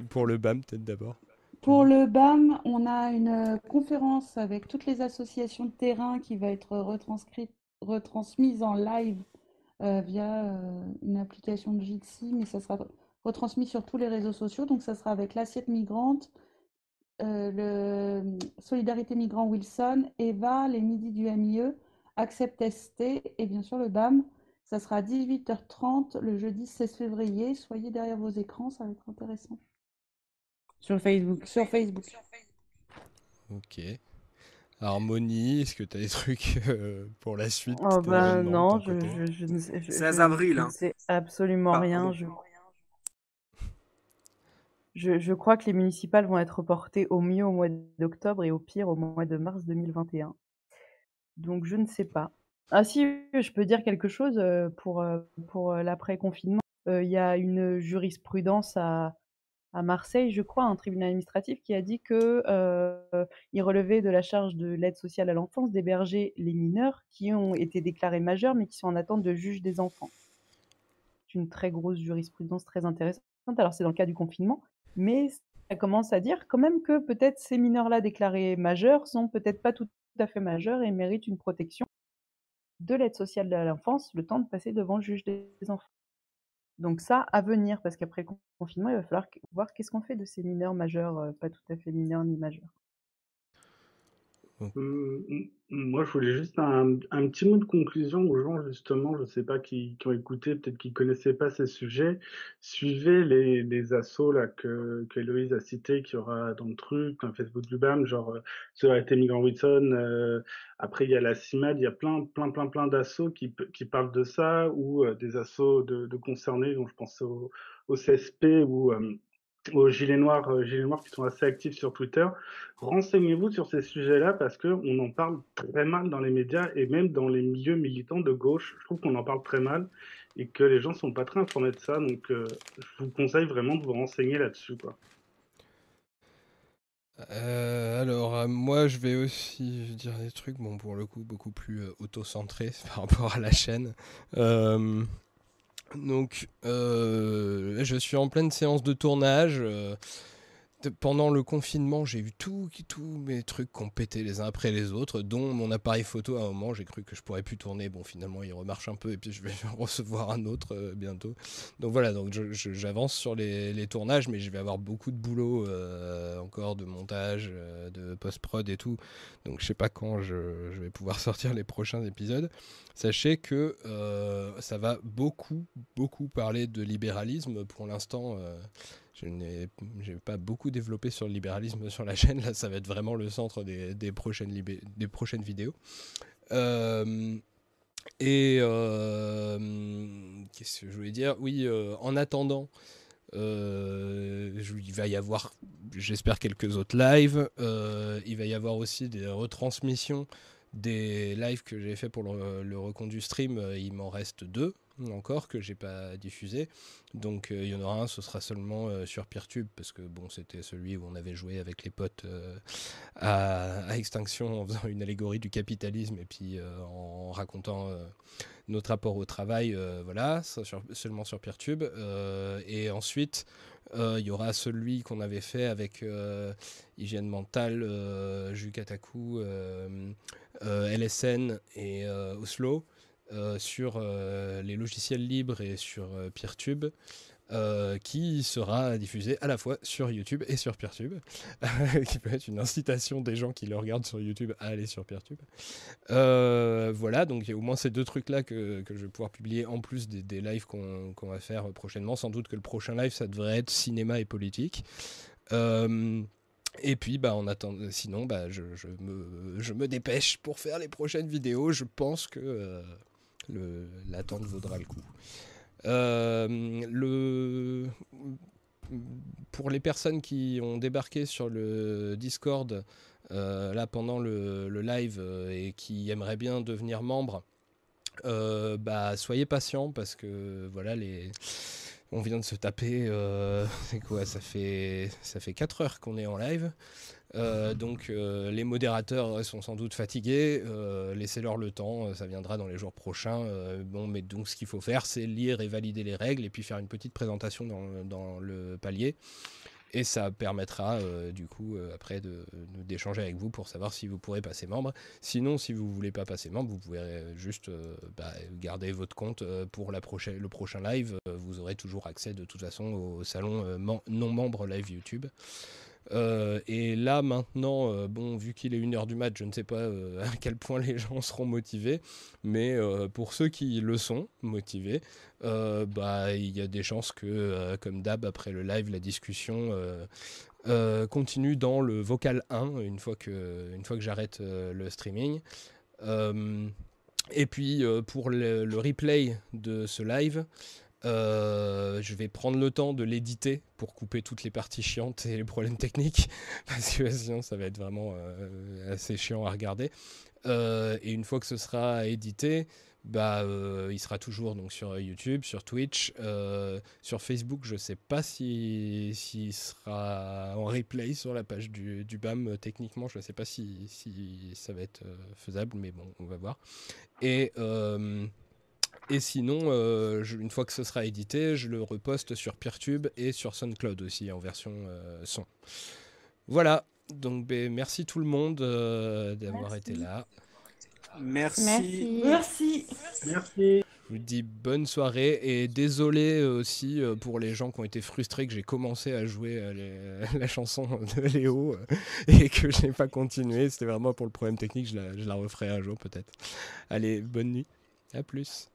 Pour le BAM, peut-être d'abord. Pour le BAM, on a une euh, conférence avec toutes les associations de terrain qui va être retranscrite, retransmise en live euh, via euh, une application de Jitsi, mais ça sera retransmis sur tous les réseaux sociaux. Donc, ça sera avec l'assiette migrante, euh, le Solidarité Migrant Wilson, Eva, les midis du MIE, Accept ST et bien sûr le BAM. Ça sera à 18h30 le jeudi 16 février. Soyez derrière vos écrans, ça va être intéressant. Sur Facebook. Sur Facebook. Ok. Harmonie, est-ce que tu as des trucs euh, pour la suite Oh ben d'événements non, je, je, je ne sais, je- 16 je- avril, je hein. ne sais absolument Ah, rien. Je... Je, crois que les municipales vont être reportées au mieux au mois d'octobre et au pire au mois de mars 2021. Donc je ne sais pas. Ah si, je peux dire quelque chose euh, pour, euh, pour euh, l'après-confinement. Il y a une jurisprudence à, à Marseille, je crois, un tribunal administratif qui a dit que euh, il relevait de la charge de l'aide sociale à l'enfance d'héberger les mineurs qui ont été déclarés majeurs mais qui sont en attente de juge des enfants. C'est une très grosse jurisprudence très intéressante. Alors c'est dans le cas du confinement, mais ça commence à dire quand même que peut-être ces mineurs-là déclarés majeurs sont peut-être pas tout à fait majeurs et méritent une protection de l'aide sociale à l'enfance le temps de passer devant le juge des enfants. Donc ça, à venir, parce qu'après le confinement, il va falloir voir qu'est-ce qu'on fait de ces mineurs majeurs, euh, pas tout à fait mineurs ni majeurs. Hum, hum, Moi, je voulais juste un, petit mot de conclusion aux gens, justement, je sais pas, qui, qui ont écouté, peut-être qui connaissaient pas ces sujets. Suivez les, les assos là, que, que Héloïse a cités, qu'il y aura dans le truc, dans Facebook du BAM, genre euh, Solidarité Migrant Wilson. euh, après, il y a la CIMAD, il y a plein, plein, plein, plein d'assos qui, qui parlent de ça, ou euh, des assos de, de concernés, dont je pense au, au CSP ou euh, aux Gilets Noirs, euh, Gilets Noirs qui sont assez actifs sur Twitter. Renseignez-vous sur ces sujets-là parce qu'on en parle très mal dans les médias et même dans les milieux militants de gauche. Je trouve qu'on en parle très mal et que les gens sont pas très informés de ça. Donc, euh, je vous conseille vraiment de vous renseigner là-dessus. Euh, alors, moi, je vais aussi dire des trucs, bon, pour le coup, beaucoup plus auto-centrés par rapport à la chaîne. Donc, euh, je suis en pleine séance de tournage. euh, pendant le confinement, j'ai eu tous mes trucs qui ont pété les uns après les autres, dont mon appareil photo à un moment. J'ai cru que je pourrais plus tourner. Bon, finalement, il remarche un peu et puis je vais recevoir un autre euh, bientôt. Donc voilà, donc j'avance sur les, tournages, mais je vais avoir beaucoup de boulot euh, encore de montage, euh, de post-prod et tout. Donc je sais pas quand je, je vais pouvoir sortir les prochains épisodes. Sachez que ça va beaucoup, beaucoup parler de libéralisme. Pour l'instant, je n'ai pas beaucoup développé sur le libéralisme sur la chaîne. Là, ça va être vraiment le centre des, prochaines, vidéos. Euh, et euh, qu'est-ce que je voulais dire? Oui, euh, en attendant, il va y avoir, j'espère, quelques autres lives. Il va y avoir aussi des retransmissions des lives que j'ai fait pour le, le stream. Il m'en reste deux encore que j'ai pas diffusé. Donc euh, il y en aura un, ce sera seulement euh, sur Peertube parce que bon, c'était celui où on avait joué avec les potes euh, à, Extinction en faisant une allégorie du capitalisme et puis en racontant notre rapport au travail. voilà, seulement sur Peertube. Et ensuite, il y aura celui qu'on avait fait avec Hygiène Mentale, Jukataku, LSN et Oslo. Euh, sur euh, les logiciels libres et sur euh, Peertube. qui sera diffusé à la fois sur YouTube et sur Peertube, qui peut être une incitation des gens qui le regardent sur YouTube à aller sur Peertube. Voilà, donc il y a au moins ces deux trucs-là que, que je vais pouvoir publier en plus des, lives qu'on va faire prochainement. Sans doute que le prochain live, ça devrait être cinéma et politique. Et puis, bah, en attend... sinon, bah, je, je me, je me dépêche pour faire les prochaines vidéos. Je pense que l'attente vaudra le coup. Euh, le... Pour les personnes qui ont débarqué sur le Discord euh, là pendant le, live euh, et qui aimeraient bien devenir membres, euh, bah, soyez patients parce que voilà les on vient de se taper c'est quoi ça fait ça fait 4 heures qu'on est en live Euh, donc euh, les modérateurs sont sans doute fatigués euh, laissez-leur le temps ça viendra dans les jours prochains bon mais donc ce qu'il faut faire c'est lire et valider les règles et puis faire une petite présentation dans, le palier et ça permettra du coup après d'échanger avec vous pour savoir si vous pourrez passer membre. Sinon, si vous voulez pas passer membre, vous pouvez juste bah, garder votre compte pour le prochain live. Vous aurez toujours accès de toute façon au salon non membre live YouTube. Euh, et là maintenant, euh, bon, vu qu'il est 1h du match, je ne sais pas euh, à quel point les gens seront motivés, mais pour ceux qui le sont motivés, bah, il y a des chances que, comme d'hab, après le live, la discussion continue dans le vocal 1, une fois que, une fois que j'arrête le streaming. Et puis pour le replay de ce live, euh, je vais prendre le temps de l'éditer pour couper toutes les parties chiantes et les problèmes techniques, parce que sinon ça va être vraiment euh, assez chiant à regarder. Euh, et une fois que ce sera édité, bah, il sera toujours donc sur YouTube, sur Twitch, sur Facebook. Je sais pas si s'il sera en replay sur la page du, BAM. Techniquement, je ne sais pas si, si ça va être faisable, mais bon, on va voir. Et sinon, euh, je- une fois que ce sera édité, je le reposte sur Peertube et sur SoundCloud aussi en version euh, son. Voilà. Donc, ben, merci tout le monde euh, d'avoir été là. Merci. Merci. Merci. Je vous dis bonne soirée et désolé aussi pour les gens qui ont été frustrés que j'ai commencé à jouer les- la chanson de Léo et que je n'ai pas continué. C'était vraiment pour le problème technique. Je la, je la referai un jour peut-être. Allez, bonne nuit. À plus.